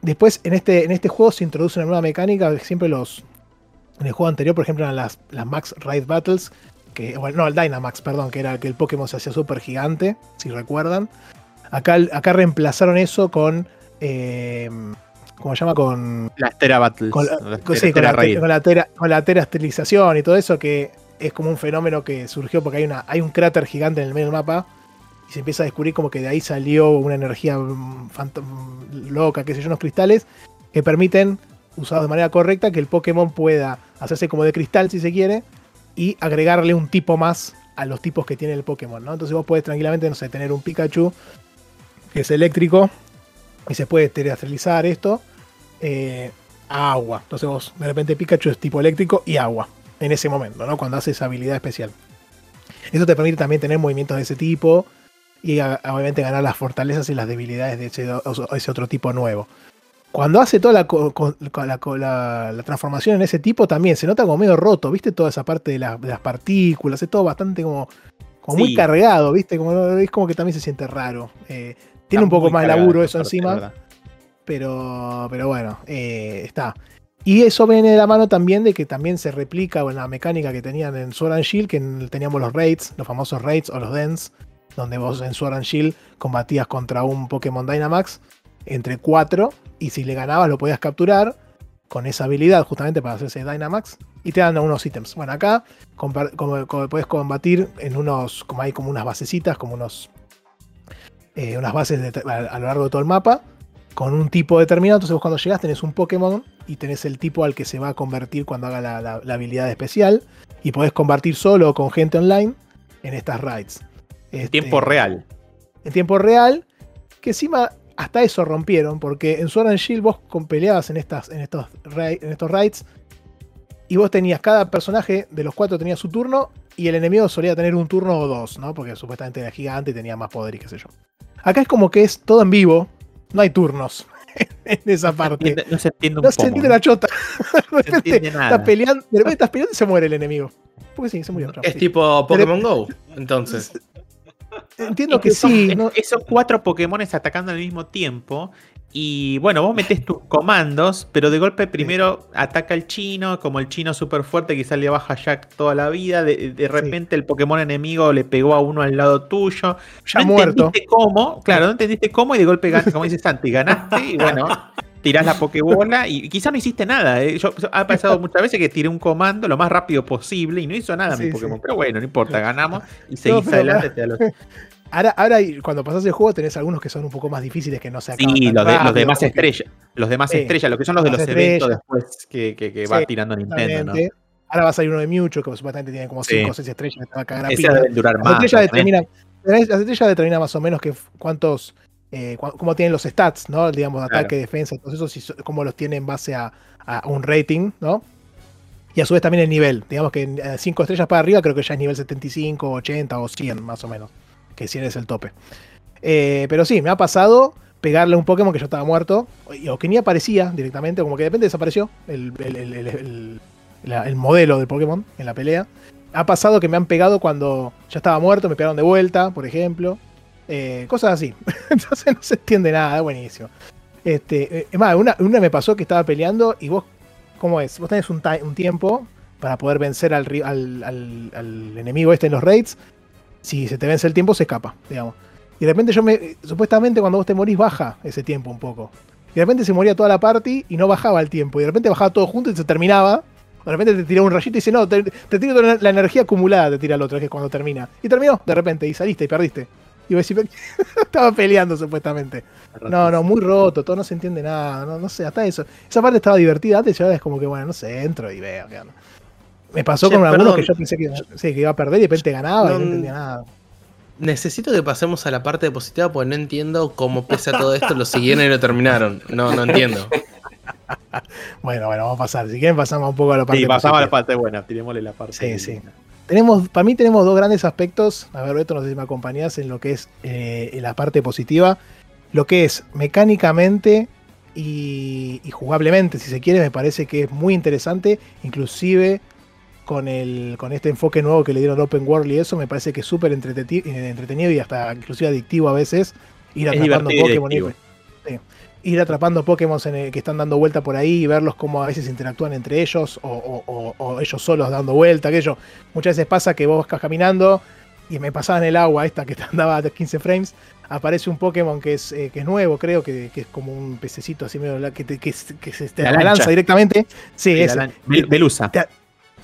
Después en este, en este juego se introduce una nueva mecánica, siempre los... En el juego anterior, por ejemplo, eran las, las Max Raid Battles, que, bueno, no, el Dynamax, perdón, que era que el Pokémon se hacía súper gigante, si recuerdan. Acá, acá reemplazaron eso con... eh, ¿Cómo se llama? Con Las Tera Battles. con la, con- Tera- sí, con la, con la tera, con la terasterilización y todo eso, que es como un fenómeno que surgió porque hay, una, hay un cráter gigante en el medio del mapa y se empieza a descubrir como que de ahí salió una energía mm, mm, loca, qué sé yo, unos cristales que permiten, usados de manera correcta, que el Pokémon pueda hacerse como de cristal si se quiere y agregarle un tipo más a los tipos que tiene el Pokémon, ¿no? Entonces vos podés tranquilamente, no sé, tener un Pikachu que es eléctrico y se puede terasterilizar esto eh, a agua. Entonces vos, de repente Pikachu es tipo eléctrico y agua en ese momento, ¿no? Cuando hace esa habilidad especial. Eso te permite también tener movimientos de ese tipo y a- obviamente ganar las fortalezas y las debilidades de ese, otro tipo nuevo. Cuando hace toda la, transformación en ese tipo también se nota como medio roto, ¿viste? Toda esa parte de, la- de las partículas, es todo bastante como, como muy cargado, ¿viste? Como, es como que también se siente raro. Eh, tiene un poco más laburo eso encima. Pero, pero bueno, eh, está. Y eso viene de la mano también de que también se replica la mecánica que tenían en Sword and Shield, que en- teníamos los raids, los famosos raids o los dens, donde vos en Sword and Shield combatías contra un Pokémon Dynamax entre cuatro, y si le ganabas lo podías capturar con esa habilidad justamente para hacerse Dynamax, y te dan unos ítems. Bueno, acá puedes combatir en unos, como hay como unas basecitas, como unos, eh, unas bases a lo largo de todo el mapa, con un tipo determinado. Entonces vos cuando llegas tenés un Pokémon y tenés el tipo al que se va a convertir cuando haga la, la- la habilidad especial. Y podés convertir solo o con gente online en estas raids. En Este, tiempo real. En tiempo real. Que encima hasta eso rompieron. Porque en Sword and Shield vos peleabas en, estas, en, estos, en estos raids. Y vos tenías, cada personaje de los cuatro tenía su turno. Y el enemigo solía tener un turno o dos, ¿no? Porque supuestamente era gigante y tenía más poder y qué sé yo. Acá es como que es todo en vivo. No hay turnos en esa parte. Entiende- No se entiende un No se entiende ¿no? la chota. No se entiende nada. estás peleando, de repente estás peleando y se muere el enemigo. Porque sí, se murió. Es sí. tipo Pokémon Go, entonces. Entiendo Es que son- sí. es- ¿no? Esos cuatro Pokémon atacando al mismo tiempo. Y bueno, vos metés tus comandos, pero de golpe primero ataca el chino, como el chino súper fuerte, quizás le baja Jack toda la vida. De, de repente el Pokémon enemigo le pegó a uno al lado tuyo. Ya no muerto. entendiste cómo, claro, no entendiste cómo y de golpe ganas, como dice Santi, ganaste y bueno, tirás la Pokébola y quizás no hiciste nada. ¿eh? Yo, ha pasado muchas veces que tiré un comando lo más rápido posible y no hizo nada mi Pokémon. Pero bueno, no importa, ganamos y seguís adelante. te da los- Ahora, ahora cuando pasas el juego tenés algunos que son un poco más difíciles que no se acaban Sí, los, de- los demás estrellas. Los demás Sí, estrellas, lo que son los de los eventos después que, que- que va Sí, tirando Nintendo, ¿no? Ahora va a salir uno de Mewtwo que supuestamente tiene como Sí. 5 o 6 estrellas, te va a cagar a Ese durar Las más. estrellas determinan, las estrellas determinan más o menos que cuántos, eh, cu- cómo tienen los stats, ¿no? Digamos, Claro. ataque, defensa, todo eso, si cómo los tiene en base a, a un rating, ¿no? Y a su vez también el nivel. Digamos que 5 estrellas para arriba creo que ya es nivel 75, 80 o 100 más o menos. Que 100 es el tope. Eh, pero sí, me ha pasado pegarle a un Pokémon que yo estaba muerto, o- que ni aparecía directamente, como que de repente desapareció el, el- el- el- modelo del Pokémon en la pelea. Ha pasado que me han pegado cuando ya estaba muerto, me pegaron de vuelta, por ejemplo. Eh, cosas así. Entonces no se entiende nada, es buenísimo. Este, eh, es más, una, una me pasó que estaba peleando y vos, ¿cómo es? Vos tenés un, un tiempo para poder vencer al- al- al enemigo este en los raids. Si se te vence el tiempo, se escapa, digamos. Y de repente yo me. Supuestamente cuando vos te morís, baja ese tiempo un poco. Y de repente se moría toda la party y no bajaba el tiempo. Y de repente bajaba todo junto y se terminaba. De repente te tiraba un rayito y dice, no, te, te tiro toda la energía acumulada, te tira el otro, que es cuando termina. Y terminó, de repente, y saliste y perdiste. Y vos decís, estaba peleando supuestamente. No, no, muy roto, todo no se entiende nada, no, no sé, hasta eso. Esa parte estaba divertida antes y ahora es como que, bueno, no sé, entro y veo onda. Me pasó Che, con algunos que yo pensé que, sí, que iba a perder y de repente ganaba y No, entendía nada. Necesito que pasemos a la parte positiva porque no entiendo cómo pese a todo esto lo siguieron y lo terminaron. No, no entiendo. Bueno, bueno, vamos a pasar. Si quieren pasamos un poco a la parte Sí, pasamos a la parte buena, tirémosle la parte. Sí, sí. Tenemos, para mí tenemos dos grandes aspectos. A ver, Beto, no sé si me acompañás en lo que es eh, en la parte positiva. Lo que es mecánicamente y, y jugablemente, si se quiere, me parece que es muy interesante. Inclusive con, el, con este enfoque nuevo que le dieron Open World y eso, me parece que es súper eh, entretenido y hasta inclusive adictivo a veces. Ir Es atrapando y Pokémon. ir- atrapando Pokémon en el- que están dando vuelta por ahí y verlos cómo a veces interactúan entre ellos o, o- o- o ellos solos dando vuelta, aquello. Muchas veces pasa que vos vas caminando y me pasaba en el agua esta que te andaba a 15 frames, aparece un Pokémon que es, eh, que es nuevo, creo, que, que es como un pececito así medio que, te, que, se- que se te La lanza directamente. Sí, Bel- Belusa. Te-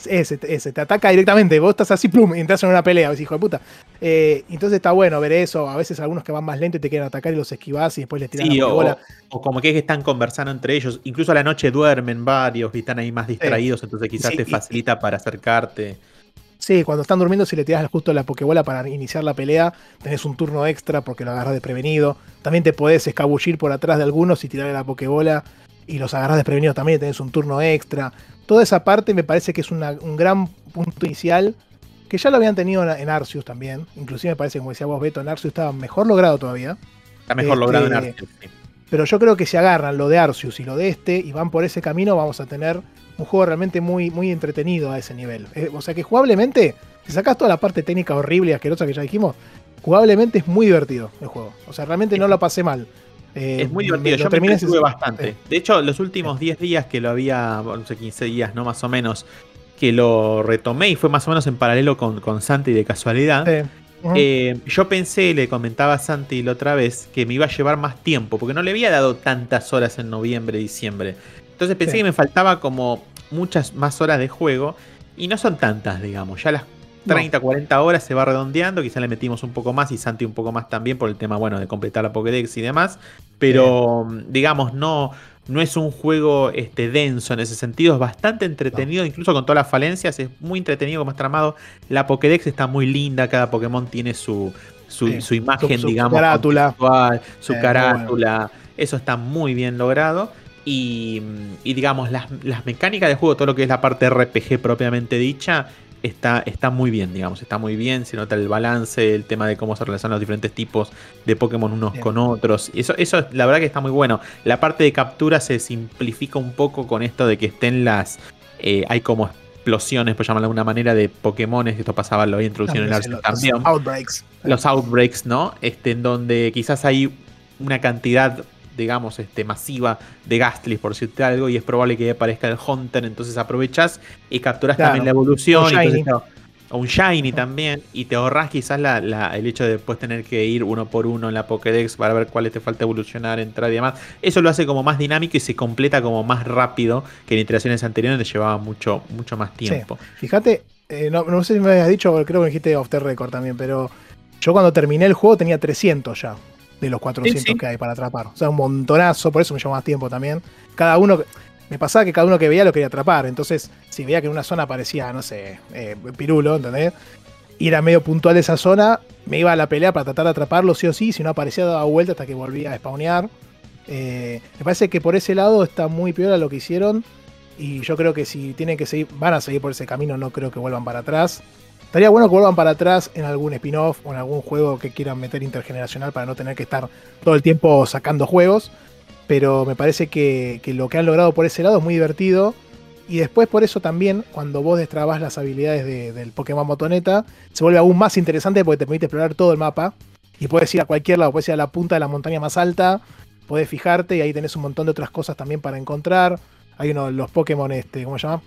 ese, ese, te ataca directamente, vos estás así, plum, y entras en una pelea, ves, hijo de puta. Eh, entonces está bueno ver eso, a veces algunos que van más lento y te quieren atacar y los esquivás y después les tiran Sí, la o, bola. o como que es que están conversando entre ellos. Incluso a la noche duermen varios y están ahí más distraídos, entonces quizás Sí, te y- facilita para acercarte. Sí, cuando están durmiendo, si le tiras justo la Pokébola para iniciar la pelea, tenés un turno extra porque lo agarras desprevenido. También te podés escabullir por atrás de algunos y tirarle la Pokébola y los agarras desprevenidos también y tenés un turno extra. Toda esa parte me parece que es una- un gran punto inicial que ya lo habían tenido en, Arceus también. Inclusive me parece, como decía vos, Beto, en Arceus estaba mejor logrado todavía. Está mejor Este, logrado en Arceus. sí. Pero yo creo que si agarran lo de Arceus y lo de este y van por ese camino, vamos a tener un juego realmente muy, muy entretenido a ese nivel. Eh, o sea que jugablemente, si sacas toda la parte técnica horrible y asquerosa que ya dijimos, jugablemente es muy divertido el juego. O sea, realmente no lo pasé mal. Eh, Es muy divertido, yo me sin- bastante. De hecho, los últimos 10 días que lo había, no sé, 15 días, no más o menos, que lo retomé y fue más o menos en paralelo con, con Santi de casualidad. Eh, yo pensé, le comentaba a Santi la otra vez, que me iba a llevar más tiempo, porque no le había dado tantas horas en noviembre, diciembre. Entonces pensé Sí. que me faltaba como muchas más horas de juego, y no son tantas, digamos. Ya las 30, 40 horas se va redondeando, quizá le metimos un poco más y Santi un poco más también por el tema, bueno, de completar la Pokédex y demás. Pero, digamos, no, no es un juego este, denso en ese sentido, es bastante entretenido, incluso con todas las falencias, es muy entretenido como tramado. La Pokédex está muy linda, cada Pokémon tiene su, su, Sí, su imagen, su- su digamos, carátula. su Eh, carátula, eso está muy bien logrado. Y, y, digamos, las, las mecánicas de juego, todo lo que es la parte RPG propiamente dicha, está, está muy bien, digamos, está muy bien, se nota el balance, el tema de cómo se relacionan los diferentes tipos de Pokémon unos Bien. con otros. Eso, eso la verdad que está muy bueno. La parte de captura se simplifica un poco con esto de que estén las... eh, hay como explosiones, por llamarlo de alguna manera, de Pokémones, esto pasaba, lo había introducido en el también los Outbreaks. los outbreaks, ¿no? Este, en donde quizás hay una cantidad, digamos, este, masiva de Gastly, por decirte algo, y es probable que aparezca el Hunter, entonces aprovechas y capturas Claro, también la evolución. un entonces Shiny. un Shiny también, y te ahorras quizás la- la- el hecho de después tener que ir uno por uno en la Pokédex para ver cuáles te falta evolucionar, entrar y demás. Eso lo hace como más dinámico y se completa como más rápido que en iteraciones anteriores donde llevaba mucho, mucho más tiempo. Fíjate, eh, no, no sé si me habías dicho, creo que me dijiste off the record también, pero yo cuando terminé el juego tenía 300 ya de los 400 Sí, sí. que hay para atrapar. O sea, un montonazo, por eso me llevó más tiempo también. Cada uno, me pasaba que cada uno que veía lo quería atrapar. Entonces, si veía que en una zona aparecía, no sé, eh, Pirulo, ¿entendés? Y era medio puntual esa zona, me iba a la pelea para tratar de atraparlo sí o sí. Si no aparecía, daba vuelta hasta que volvía a spawnear. Eh, me parece que por ese lado está muy peor a lo que hicieron. Y yo creo que si tienen que seguir, van a seguir por ese camino, no creo que vuelvan para atrás. Estaría bueno que vuelvan para atrás en algún spin-off o en algún juego que quieran meter intergeneracional para no tener que estar todo el tiempo sacando juegos. Pero me parece que, lo que han logrado por ese lado es muy divertido. Y después por eso también, cuando vos destrabas las habilidades de- del Pokémon Motoneta, se vuelve aún más interesante porque te permite explorar todo el mapa. Y puedes ir a cualquier lado, puedes ir a la punta de la montaña más alta, podés fijarte y ahí tenés un montón de otras cosas también para encontrar. Hay uno, los Pokémon, este, ¿cómo se llama?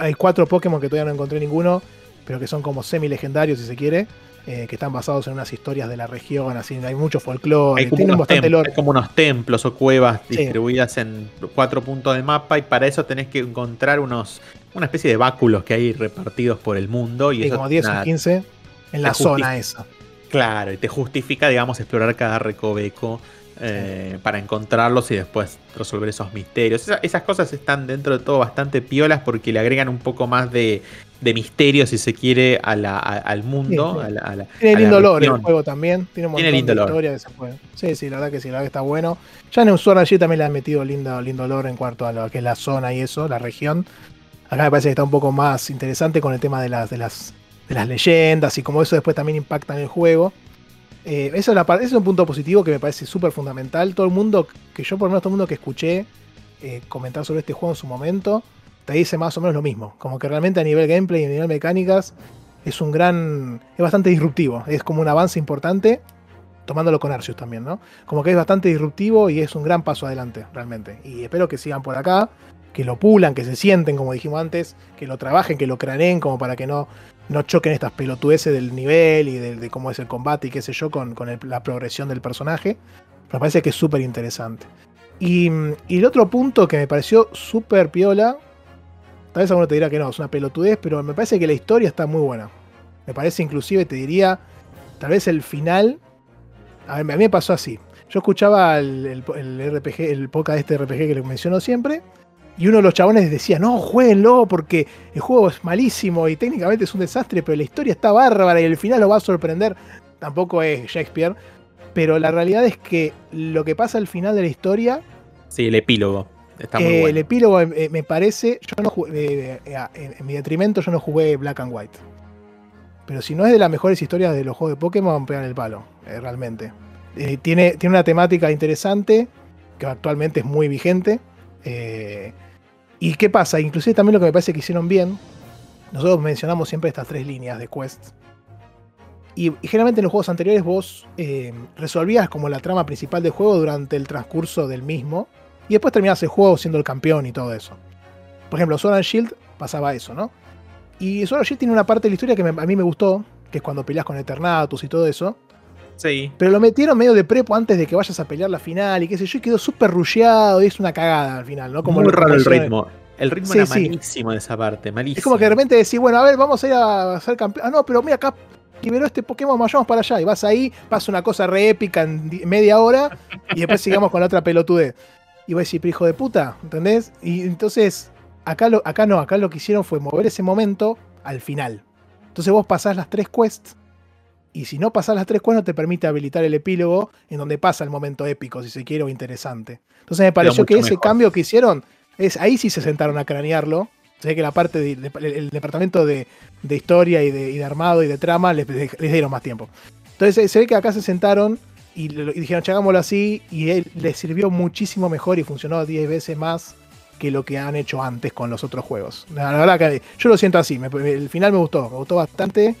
Hay cuatro Pokémon que todavía no encontré ninguno, pero que son como semi-legendarios si se quiere, eh, que están basados en unas historias de la región, así, hay mucho folclore, Hay como, tienen unos bastante lore. hay como unos templos o cuevas Sí. distribuidas en cuatro puntos del mapa y para eso tenés que encontrar unos una especie de báculos que hay repartidos por el mundo y Sí, eso como 10 nada, o 15 en la zona esa. Claro, y te justifica, digamos, explorar cada recoveco eh, para encontrarlos y después resolver esos misterios. Esa- esas cosas están dentro de todo bastante piolas porque le agregan un poco más de, de misterio, si se quiere, a la- a- al mundo. Sí, sí. a la- a la- Tiene lindo lore el juego también. Tiene un montón Tiene lindo de lore. historia que se puede. Sí, sí, la verdad que sí, la verdad que está bueno. Ya en and Shield también le han metido lindo, lindo lore en cuanto a lo que es la zona y eso, la región. Acá me parece que está un poco más interesante con el tema de las, de las, de las leyendas y como eso después también impacta en el juego. Eh, eso es ese es un punto positivo que me parece súper fundamental. Todo el mundo, que yo por lo menos todo el mundo que escuché eh, comentar sobre este juego en su momento, te dice más o menos lo mismo. Como que realmente a nivel gameplay y a nivel mecánicas es un gran. es bastante disruptivo. Es como un avance importante, tomándolo con Arceus también, ¿no? Como que es bastante disruptivo y es un gran paso adelante, realmente. Y espero que sigan por acá, que lo pulan, que se sienten, como dijimos antes, que lo trabajen, que lo craneen, como para que no, no choquen estas pelotudeces del nivel y de, cómo es el combate y qué sé yo, con, con la progresión del personaje. Me parece que es súper interesante. Y, y el otro punto que me pareció súper piola, tal vez alguno te dirá que no, es una pelotudez, pero me parece que la historia está muy buena. Me parece inclusive, te diría, tal vez el final, a, ver, a mí me pasó así. Yo escuchaba el, el- el RPG, el podcast de este RPG que le menciono siempre, y uno de los chabones decía, no, jueguenlo porque el juego es malísimo y técnicamente es un desastre, pero la historia está bárbara y el final lo va a sorprender. Tampoco es Shakespeare, pero la realidad es que lo que pasa al final de la historia Sí, el epílogo. Está muy eh, bueno. El epílogo eh, me parece, yo no jugué- eh, eh, en, en mi detrimento yo no jugué Black and White. Pero si no es de las mejores historias de los juegos de Pokémon, pegan el palo, eh, realmente. Eh, tiene, tiene una temática interesante, que actualmente es muy vigente. Eh, ¿Y qué pasa? Inclusive también lo que me parece que hicieron bien, nosotros mencionamos siempre estas tres líneas de quests. Y, generalmente en los juegos anteriores vos eh, resolvías como la trama principal del juego durante el transcurso del mismo. Y después terminabas el juego siendo el campeón y todo eso. Por ejemplo, Sword and Shield pasaba eso, ¿no? Y Sword and Shield tiene una parte de la historia que me- a mí me gustó, que es cuando peleas con Eternatus y todo eso. Sí. Pero lo metieron medio de prepo antes de que vayas a pelear la final y qué sé yo, y quedó súper rusheado y es una cagada al final, ¿no? muy lo- raro el ritmo. El ritmo Sí, era sí. malísimo de esa parte, malísimo. Es como que de repente decís, bueno, a ver, vamos a ir a ser campeón. Ah, no, pero mira, acá liberó este Pokémon, vayamos para allá. Y vas ahí, pasa una cosa re épica en di- media hora y después sigamos con la otra pelotudez. Y vos decís, pero hijo de puta, ¿entendés? Y entonces, acá, lo, acá no, acá lo que hicieron fue mover ese momento al final. Entonces vos pasás las tres quests y si no pasás las tres no te permite habilitar el epílogo en donde pasa el momento épico, si se quiere, o interesante. Entonces me pareció que ese mejor. cambio que hicieron, es, ahí sí se sentaron a cranearlo. Sé que la parte del de, el departamento de, de historia y de, y de armado y de trama les, les dieron más tiempo. Entonces se- ve que acá se sentaron y, dijeron, hagámoslo así, y él, les sirvió muchísimo mejor y funcionó 10 veces más que lo que han hecho antes con los otros juegos. La, la verdad que yo lo siento así, me- el final me gustó, me gustó bastante.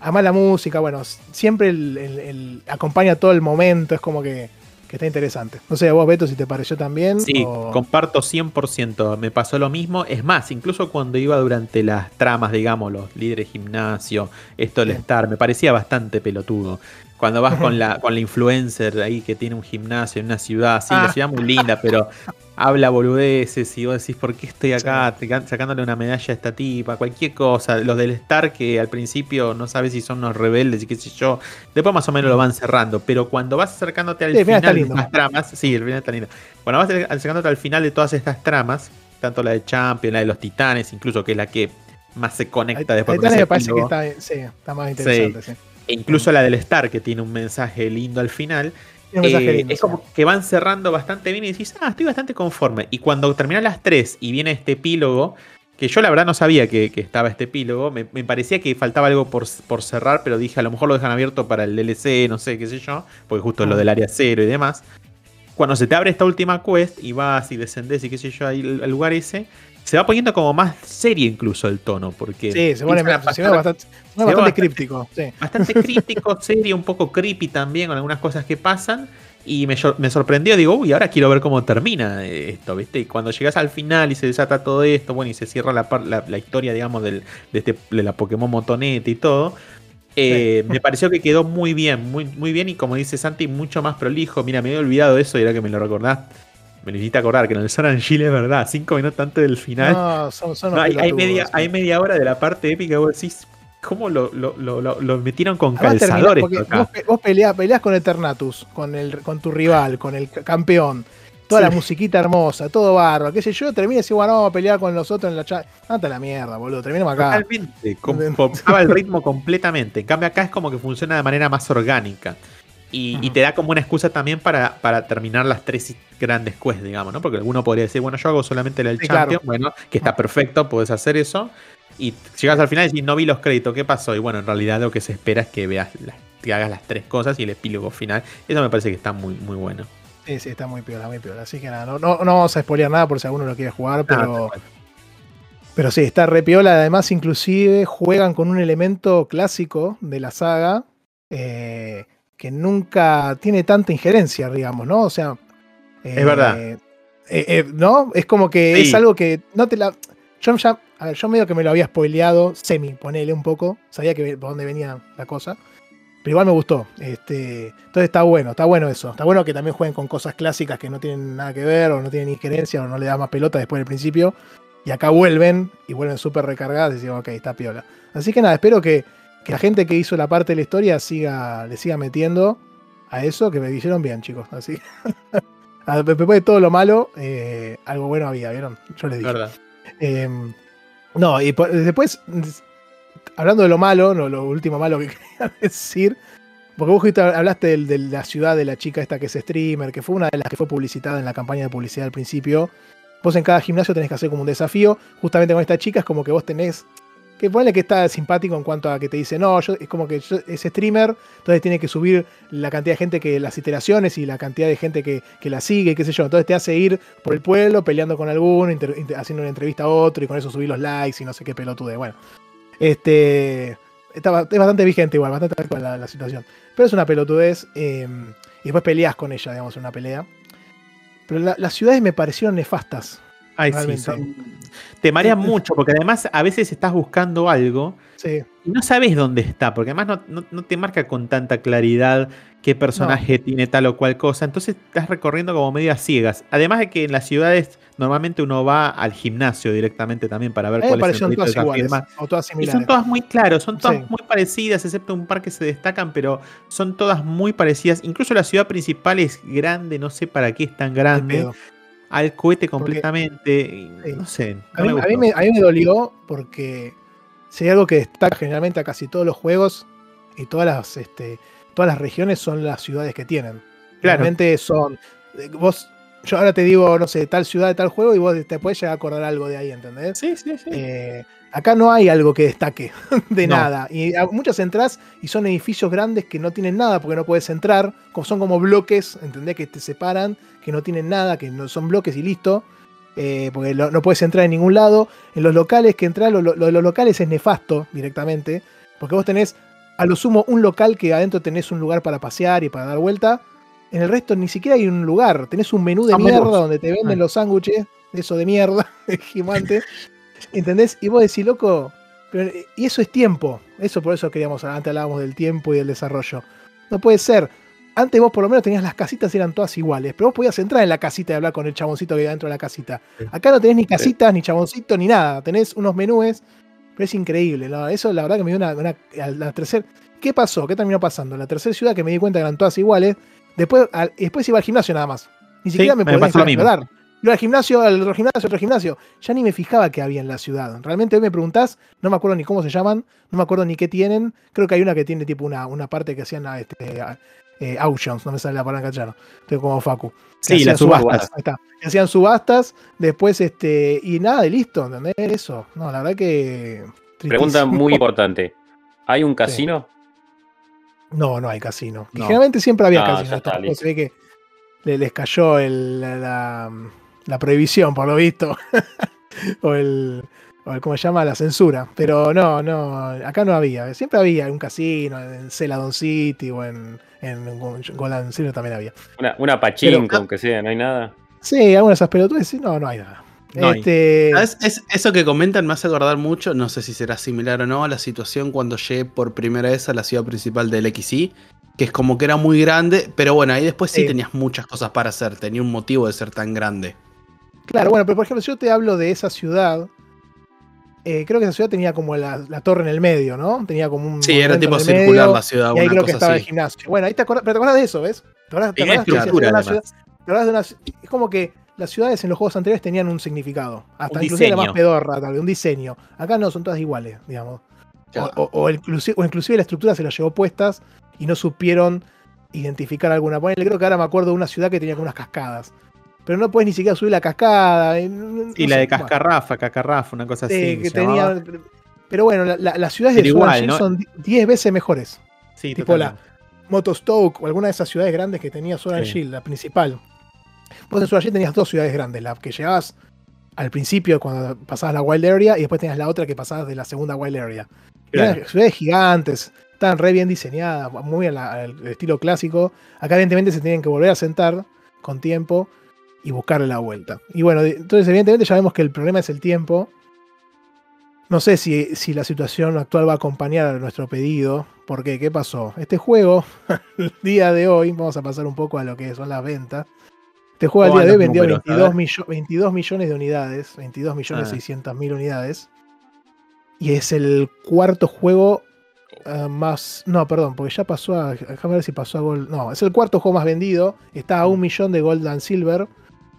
Además la música, bueno, siempre el, el- el- acompaña todo el momento, es como que, que está interesante. No sé, a vos Beto, si te pareció también. Sí, o- comparto 100%. Me pasó lo mismo. Es más, incluso cuando iba durante las tramas, digamos, los líderes gimnasio, esto del Sí. estar, me parecía bastante pelotudo. Cuando vas con la, con la influencer ahí que tiene un gimnasio en una ciudad, sí, la Ah. ciudad muy linda, pero habla boludeces y vos decís, ¿por qué estoy acá sacándole una medalla a esta tipa? Cualquier cosa. Los del Star que al principio no sabes si son unos rebeldes y qué sé yo. Después más o menos lo van cerrando, pero cuando vas acercándote al Sí, final de estas tramas, sí, el final está lindo. Cuando vas acercándote al final de todas estas tramas, tanto la de Champion, la de los Titanes, incluso que es la que más se conecta después Titanes me parece que está, sí, está más interesante. Sí. E incluso la del Star, que tiene un mensaje lindo al final. Tiene un mensaje Eh, lindo, es como que van cerrando bastante bien y decís, ah, estoy bastante conforme. Y cuando terminan las tres y viene este epílogo, que yo la verdad no sabía que, que estaba este epílogo, me, me parecía que faltaba algo por, por cerrar, pero dije, a lo mejor lo dejan abierto para el DLC, no sé, qué sé yo, porque justo es lo Mm. del área cero y demás. Cuando se te abre esta última quest y vas y descendés y qué sé yo, ahí al lugar ese, se va poniendo como más serio incluso el tono, porque... Sí, se pone, se ve bastante, se se bastante bastante- críptico. Sí. bastante crítico, serio, un poco creepy también con algunas cosas que pasan. Y me, sor- me sorprendió, digo, uy, ahora quiero ver cómo termina esto, ¿viste? Y cuando llegas al final y se desata todo esto, bueno, y se cierra la, la, la historia, digamos, del, de, este, de la Pokémon Motonete y todo, eh, me pareció que quedó muy bien, muy, muy bien. Y como dice Santi, mucho más prolijo. Mira, me había olvidado eso y era que me lo recordás. Me hiciste acordar que en el Sun and Shield es verdad, cinco minutos antes del final. No, son, son No, hay, media, sí. hay media hora de la parte épica vos decís, ¿cómo lo, lo, lo, lo- lo metieron con Además calzadores acá? vos, vos peleás, peleás con Eternatus, con, el, con tu rival, con el campeón. Toda Sí. la musiquita hermosa, todo barro, qué sé yo, termina y bueno, vamos a pelear con los otros en la chat. Anda la mierda, boludo, terminamos acá. Totalmente, popaba el ritmo completamente. En cambio, acá es como que funciona de manera más orgánica. Y, te da como una excusa también para, para terminar las tres grandes quests, digamos, ¿no? Porque alguno podría decir, bueno, yo hago solamente el del Sí, Champion, claro. bueno, que está perfecto, puedes hacer eso. Y llegas al final y decís, no vi los créditos, ¿qué pasó? Y bueno, en realidad lo que se espera es que veas las, que hagas las tres cosas y el epílogo final. Eso me parece que está muy, muy bueno. Sí, sí, está muy piola, muy piola. Así que nada, no, no, no vamos a spoilear nada por si alguno lo quiere jugar, pero, Ah, cual. pero sí, está re piola. Además, inclusive juegan con un elemento clásico de la saga eh, que nunca tiene tanta injerencia, digamos, ¿no? O sea. Es verdad. eh, eh, ¿No? Es como que Sí. es algo que no te la. Yo ya. A ver, yo medio que me lo había spoileado, semi, ponele un poco. Sabía que por dónde venía la cosa. Pero igual me gustó. Este, entonces está bueno, está bueno eso. Está bueno que también jueguen con cosas clásicas que no tienen nada que ver, o no tienen injerencia, o no le da más pelota después del principio. Y acá vuelven, y vuelven súper recargadas, y decimos, ok, está piola. Así que nada, espero que, que la gente que hizo la parte de la historia siga, le siga metiendo a eso, que me dijeron bien, chicos. Así a- después de todo lo malo, eh, algo bueno había, ¿vieron? Yo les dije. ¿Verdad? Eh, no, y por- después, hablando de lo malo, no, lo último malo que quería decir, porque vos hablaste de, la ciudad de la chica esta que es streamer, que fue una de las que fue publicitada en la campaña de publicidad al principio. Vos en cada gimnasio tenés que hacer como un desafío, justamente con esta chica es como que vos tenés que ponle que está simpático en cuanto a que te dice, no, yo, es como que yo- es streamer, entonces tiene que subir la cantidad de gente que las iteraciones y la cantidad de gente que, que la sigue, qué sé yo. Entonces te hace ir por el pueblo peleando con alguno, haciendo una entrevista a otro y con eso subir los likes y no sé qué pelotude. Bueno, este está es bastante vigente igual, bastante actual la, la situación. Pero es una pelotudez eh, y después peleas con ella, digamos, en una pelea. Pero la- las ciudades me parecieron nefastas. Ay, sí, son- te marean mucho, porque además a veces estás buscando algo Sí, y no sabes dónde está, porque además no, no- no te marca con tanta claridad qué personaje tiene tal o cual cosa, entonces estás recorriendo como medio a ciegas. Además de que en las ciudades normalmente uno va al gimnasio directamente también para ver me cuál es el de todas y iguales, demás. o todas Y similares. son todas muy claros, son todas Sí. muy parecidas, excepto un par que se destacan, pero son todas muy parecidas. Incluso la ciudad principal es grande, no sé para qué es tan grande. Al cohete completamente. Sí. No sé. no A mí, me a mí me, a mí me dolió porque si hay algo que destaca generalmente a casi todos los juegos y todas las, este, todas las regiones son las ciudades que tienen. Claro. Realmente son. eh, Vos, yo ahora te digo, no sé, tal ciudad de tal juego y vos te puedes llegar a acordar algo de ahí, ¿entendés? Sí, sí, sí. Eh, acá no hay algo que destaque de No. nada. Y a muchas entras y son edificios grandes que no tienen nada porque no puedes entrar. como- Son como bloques, ¿entendés? Que te separan, que no tienen nada, que no son bloques y listo. Eh, porque lo- no puedes entrar en ningún lado. En los locales que entras, lo, lo- lo de los locales es nefasto directamente. Porque vos tenés a lo sumo un local que adentro tenés un lugar para pasear y para dar vuelta. En el resto ni siquiera hay un lugar. Tenés un menú de mierda donde te venden Ah. los sándwiches. Eso de mierda, gigante. ¿Entendés? Y vos decís, loco, pero- y eso es tiempo. Eso por eso queríamos, antes hablábamos del tiempo y del desarrollo. No puede ser. Antes vos por lo menos tenías las casitas y eran todas iguales, pero vos podías entrar en la casita y hablar con el chaboncito que iba dentro de la casita. Sí. Acá no tenés ni casitas, ni chaboncito, ni nada. Tenés unos menúes, pero es increíble. ¿no? Eso la verdad que me dio una... una- la tercer, ¿Qué pasó? ¿Qué terminó pasando? La tercera ciudad que me di cuenta que eran todas iguales. Después, al- después iba al gimnasio nada más. Ni siquiera me me podía explorar. Iba al gimnasio, al otro gimnasio, otro gimnasio. Ya ni me fijaba que había en la ciudad. Realmente hoy me preguntás, no me acuerdo ni cómo se llaman, no me acuerdo ni qué tienen. Creo que hay una que tiene tipo una, una parte que hacían este, eh, auctions, no me sale la palabra en castellano. Estoy como Facu. Sí, las subastas. Ahí está. Que hacían subastas, después este. Y nada, y listo, ¿entendés? Eso. No, la verdad que. Pregunta muy importante. ¿Hay un casino? No, no hay casino. No. Generalmente siempre había Ah, casino. está, Se ve que le- les cayó el- la, prohibición, por lo visto. o el- ¿Cómo se llama? La censura. Pero no, no. Acá no había. Siempre había un casino en Celadon City o en, en Golden Silver también había. Una, una pachinko, Pero- aunque sea, no hay nada. Sí, algunas de esas pelotudes. sí, No, no hay nada. No este. Es- eso que comentan me hace acordar mucho, no sé si será similar o no, a la situación cuando llegué por primera vez a la ciudad principal del XY, que es como que era muy grande, pero bueno, ahí después sí, Sí. tenías muchas cosas para hacer, tenía un motivo de ser tan grande. Claro, bueno, pero por ejemplo, si yo te hablo de esa ciudad, eh, creo que esa ciudad tenía como la, la torre en el medio, ¿no? Tenía como un. Sí, era tipo circular medio, la ciudad, Y ahí una creo que estaba el gimnasio. Bueno, ahí te acordás, pero te acordás de eso, ¿ves? ¿Te acordás, te acordás una ciudad- te acordás de una ci- es como que las ciudades en los juegos anteriores tenían un significado. Hasta Un inclusive la más pedorra, tal vez, un diseño. Acá no, son todas iguales, digamos. Claro. O, o- o inclusive, o inclusive la estructura se las llevó puestas y no supieron identificar alguna. Ponele, creo que ahora me acuerdo de una ciudad que tenía como unas cascadas. Pero no puedes ni siquiera subir la cascada. eh, Y no la sé, de bueno. Cascarrafa, Cascarrafa, una cosa así. Sí, que tenía. Pero bueno, la- la- las ciudades Pero de igual, ¿no? son 10 veces mejores. Sí, tipo la-. Motostoke o alguna de esas ciudades grandes que tenía Sword and Sí. Shield, la principal. Vos en Shield tenías dos ciudades grandes, la que llegabas al principio cuando pasabas la Wild Area y después tenías la otra que pasabas de la segunda Wild Area. Claro. Eran ciudades gigantes, estaban re bien diseñadas, muy al, al estilo clásico. Acá evidentemente se tienen que volver a sentar con tiempo y buscarle la vuelta. Y bueno, entonces evidentemente ya vemos que el problema es el tiempo. No sé si, si la situación actual va a acompañar a nuestro pedido. Porque, ¿qué pasó? Este juego, el día de hoy, vamos a pasar un poco a lo que son las ventas. Este juego al ¿Cómo día de hoy vendió números? A 22, ver. millo- 22 millones de unidades, 22 millones Ah. 600 mil unidades. Y es el cuarto juego ah, más. No, perdón, porque ya pasó a. Déjame ver si pasó a Gold. No, es el cuarto juego más vendido. Está a un millón de Gold and Silver.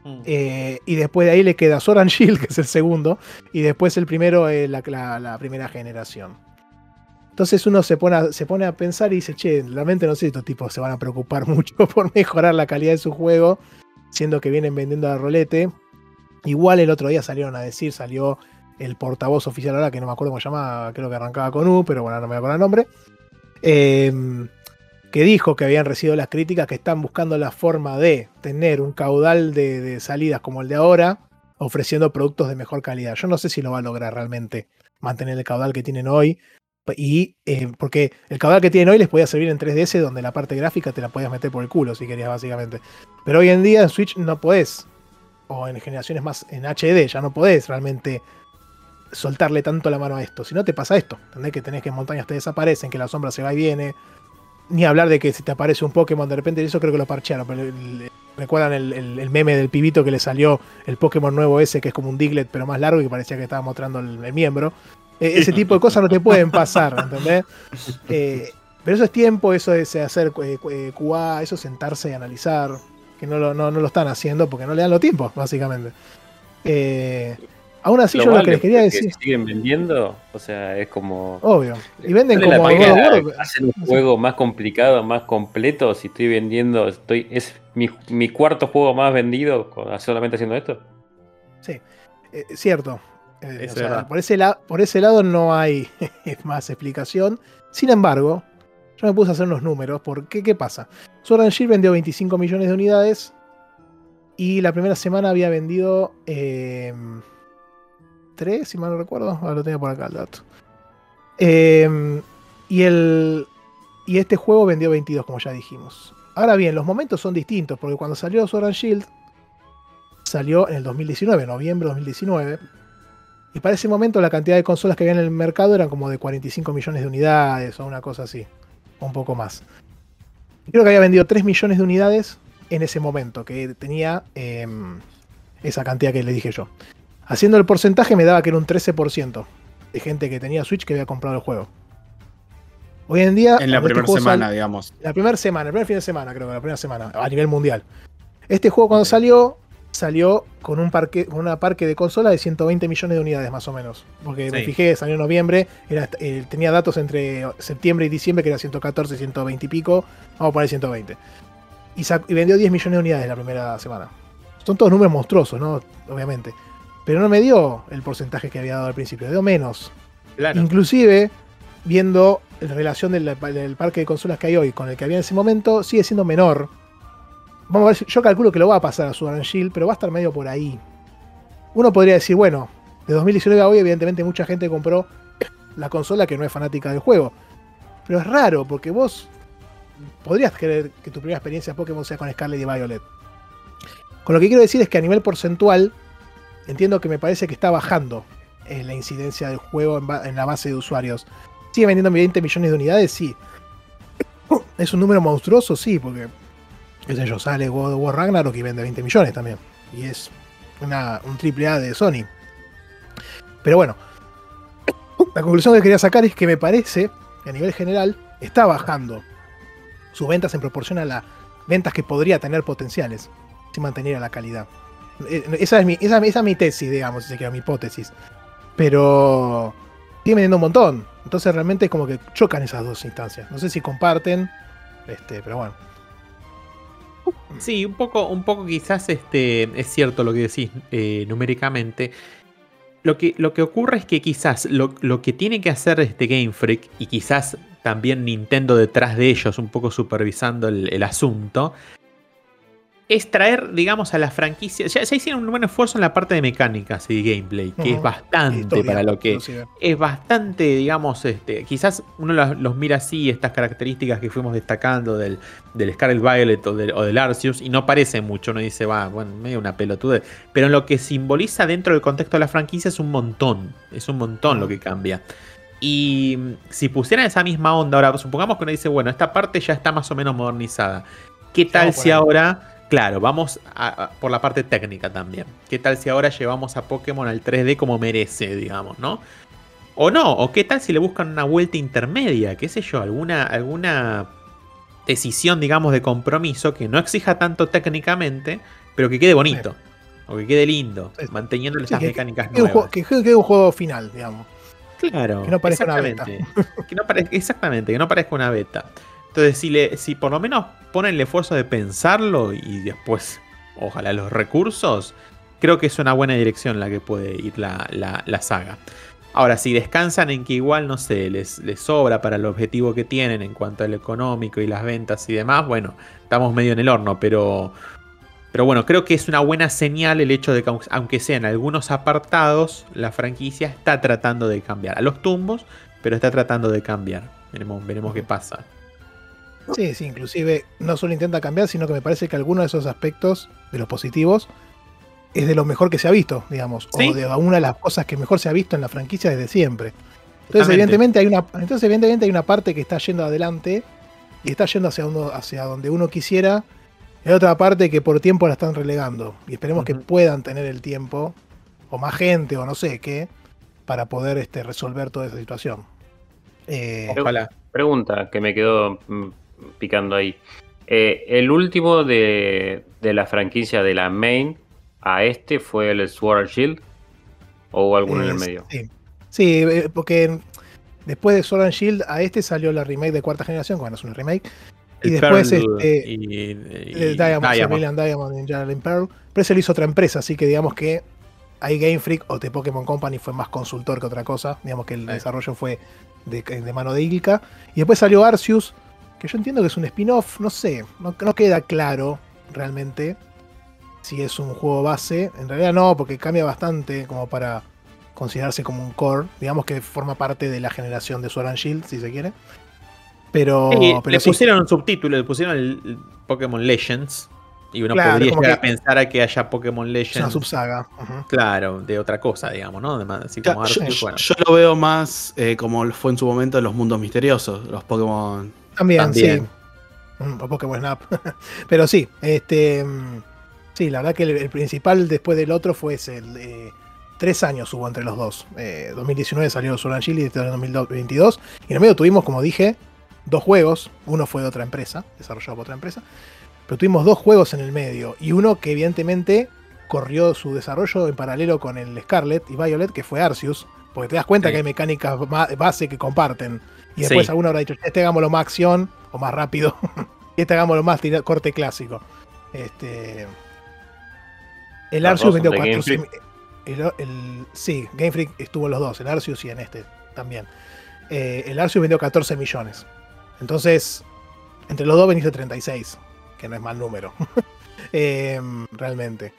Mm. eh, y después de ahí le queda Sword and Shield, que es el segundo. Y después el primero, eh, la, primera generación. Entonces uno se pone, a, se pone a pensar y dice, che, realmente no sé si estos tipos se van a preocupar mucho por mejorar la calidad de su juego, siendo que vienen vendiendo a rolete. Igual el otro día salieron a decir, salió el portavoz oficial ahora, que no me acuerdo cómo se llama, creo que arrancaba con U, pero bueno, no me acuerdo el nombre. eh, que dijo que habían recibido las críticas que están buscando la forma de tener un caudal de, de salidas como el de ahora, ofreciendo productos de mejor calidad. Yo no sé si lo va a lograr realmente mantener el caudal que tienen hoy. Y eh, porque el caudal que tienen hoy les podía servir en 3DS, donde la parte gráfica te la podías meter por el culo si querías, básicamente. Pero hoy en día en Switch no podés, o en generaciones más en HD, ya no podés realmente soltarle tanto la mano a esto. Si no te pasa esto. Que tenés que montañas te desaparecen, que la sombra se va y viene. Ni hablar de que si te aparece un Pokémon de repente, eso creo que lo parchearon. Pero recuerdan el, el- el meme del pibito que le salió el Pokémon nuevo ese, que es como un Diglett pero más largo y que parecía que estaba mostrando el, el miembro. Eh, ese tipo de cosas no te pueden pasar, ¿entendés? Eh, pero eso es tiempo, eso es hacer eh, eh, QA, eso es sentarse y analizar. Que no lo, no, no lo están haciendo porque no le dan los tiempos, básicamente. Eh, aún así, yo lo que les quería decir, siguen vendiendo, o sea, es como. obvio. Y venden ¿Vale la como pena God of War, hacer un juego más complicado, más completo, si estoy vendiendo, estoy es mi, mi cuarto juego más vendido con- solamente haciendo esto. Eh, cierto. Eh, Es o sea, verdad. por, ese la- por ese lado no hay más explicación. Sin embargo, yo me puse a hacer unos números. porque ¿Qué pasa? Sword and Shield vendió 25 millones de unidades. Y la primera semana había vendido 3, si mal no recuerdo. Ahora lo tenía por acá el dato. Eh, y, el, y este juego vendió 22, como ya dijimos. Ahora bien, los momentos son distintos, porque cuando salió Sword and Shield, salió en el 2019, noviembre de 2019. Y para ese momento la cantidad de consolas que había en el mercado eran como de 45 millones de unidades o una cosa así. O un poco más. Creo que había vendido 3 millones de unidades en ese momento, que tenía em, esa cantidad que le dije yo. Haciendo el porcentaje me daba que era un 13% de gente que tenía Switch que había comprado el juego. Hoy en día... En la este primera juego sal- semana, digamos. la primera semana, el primer fin de semana, creo que la primera semana, a nivel mundial. Este juego cuando salió, salió con un parque, con una parque de consola de 120 millones de unidades más o menos. Porque me fijé, salió en noviembre, era, eh, tenía datos entre septiembre y diciembre que era 114, 120 y pico, vamos a poner 120. Y, y vendió 10 millones de unidades la primera semana. Son todos números monstruosos, ¿no? Obviamente. Pero no me dio el porcentaje que había dado al principio, dio menos. Claro. Inclusive, viendo la relación del, del parque de consolas que hay hoy con el que había en ese momento, sigue siendo menor. Vamos a ver, si- yo calculo que lo va a pasar a Sword and Shield, pero va a estar medio por ahí. Uno podría decir, bueno, de 2019 a hoy, evidentemente mucha gente compró la consola que no es fanática del juego. Pero es raro, porque vos podrías querer que tu primera experiencia Pokémon sea con Scarlet y Violet. Con lo que quiero decir es que a nivel porcentual, entiendo que me parece que está bajando eh, la incidencia del juego en, la base de usuarios. ¿Sigue vendiendo 20 millones de unidades? Sí. ¿Es un número monstruoso? Sí, porque, qué sé yo, sale God of War Ragnarok y vende 20 millones también. Y es una, un triple A de Sony. Pero bueno, la conclusión que quería sacar es que me parece que a nivel general está bajando sus ventas en proporción a las ventas que podría tener potenciales si manteniera la calidad. Eh, Esa es mi, esa, es mi tesis, digamos, si se quiere, mi hipótesis. Pero sigue vendiendo un montón. Entonces realmente es como que chocan esas dos instancias. No sé si comparten, este, pero bueno. Sí, un poco, un poco quizás este, es cierto lo que decís eh, numéricamente. Lo que, lo que ocurre es que quizás lo, lo que tiene que hacer este Game Freak y quizás también Nintendo detrás de ellos, un poco supervisando el asunto, es traer, digamos, a la franquicia. Ya, ya hicieron un buen esfuerzo en la parte de mecánicas y gameplay, que es bastante Historia, para lo que es bastante, digamos, este, quizás uno los, los mira así, estas características que fuimos destacando del, del Scarlet Violet o del, o del Arceus, y no parece mucho, uno dice, va, bueno, medio una pelotude, pero en lo que simboliza dentro del contexto de la franquicia es un montón, es un montón lo que cambia. Y mm, si pusieran esa misma onda, ahora supongamos que uno dice, bueno, esta parte ya está más o menos modernizada. ¿Qué tal si ahora, claro, vamos a- a- por la parte técnica también? ¿Qué tal si ahora llevamos a Pokémon al 3D como merece, digamos, ¿no? O no, o qué tal si le buscan una vuelta intermedia, qué sé yo, alguna, alguna decisión, digamos, de compromiso que no exija tanto técnicamente, pero que quede bonito, o que quede lindo, manteniendo Sí, que- mecánicas Que, nuevas. que quede un juego final, digamos. Claro. Que no parezca una exactamente. Que no parezca, exactamente, que no parezca una beta. Entonces, si, le, si por lo menos ponen el esfuerzo de pensarlo y después, ojalá, los recursos, creo que es una buena dirección la que puede ir la, la- la saga. Ahora, si descansan en que igual, no sé, les, les sobra para el objetivo que tienen en cuanto al económico y las ventas y demás, bueno, estamos medio en el horno, pero... Pero bueno, creo que es una buena señal el hecho de que, aunque sea en algunos apartados, la franquicia está tratando de cambiar. A los tumbos, pero está tratando de cambiar. Veremos, veremos qué pasa. Sí, sí, inclusive no solo intenta cambiar, sino que me parece que algunos de esos aspectos, de los positivos, es de lo mejor que se ha visto, digamos. Sí. O de una de las cosas que mejor se ha visto en la franquicia desde siempre. Entonces, evidentemente hay una, entonces, evidentemente hay una parte que está yendo adelante y está yendo hacia, uno, hacia donde uno quisiera. Y hay otra parte que por tiempo la están relegando. Y esperemos que puedan tener el tiempo, o más gente, o no sé qué, para poder este, resolver toda esa situación. Eh, Ojalá. Pregunta que me quedó mm, picando ahí. Eh, el último de, de la franquicia de la main a este fue el Sword and Shield o alguno en el Eh, medio. Sí, Sí, eh, porque después de Sword and Shield a este salió la remake de cuarta generación, bueno, es una remake. Y El después Pearl este, y, y- el Diamond, Diamond. Y Geraldine Pearl. Pero ese lo hizo otra empresa, así que digamos que ahí Game Freak o The Pokémon Company fue más consultor que otra cosa. Digamos que el Sí. desarrollo fue de, de mano de Ilka. Y después salió Arceus, que yo entiendo que es un spin-off, no sé, no, no queda claro realmente si es un juego base. En realidad no, porque cambia bastante como para considerarse como un core. Digamos que forma parte de la generación de Sword and Shield, si se quiere. Pero, Sí, pero le sí. pusieron un subtítulo, le pusieron el, Pokémon Legends. Y uno Claro, podría llegar que- a pensar a que haya Pokémon es una Legends. subsaga. ujú. Claro, de otra cosa, digamos, ¿no? De más- así como yo, bueno. yo lo veo más eh, como fue en su momento los mundos misteriosos, los Pokémon. También, También. sí. Mm, Pokémon Snap. Pero sí, este. mm, Sí, la verdad que el, el principal después del otro fue ese. el, eh, tres años hubo entre los dos. Eh, 2019 salió Sword and Shield y este en 2022. Y en el medio tuvimos, como dije, dos juegos. Uno fue de otra empresa, desarrollado por otra empresa. Pero tuvimos dos juegos en el medio. Y uno que evidentemente corrió su desarrollo en paralelo con el Scarlet y Violet, que fue Arceus, porque te das cuenta Sí. que hay mecánicas base que comparten. Y después Sí. alguno habrá dicho, este hagámoslo más acción o más rápido, y este hagámoslo más tira- corte clásico. Este, el Los Arceus vendió son de 14 Game el, el- sí, Game Freak estuvo en los dos, en Arceus y en este también. Eh, el Arceus vendió 14 millones. Entonces, entre los dos veniste 36, que no es mal número. Eh, realmente.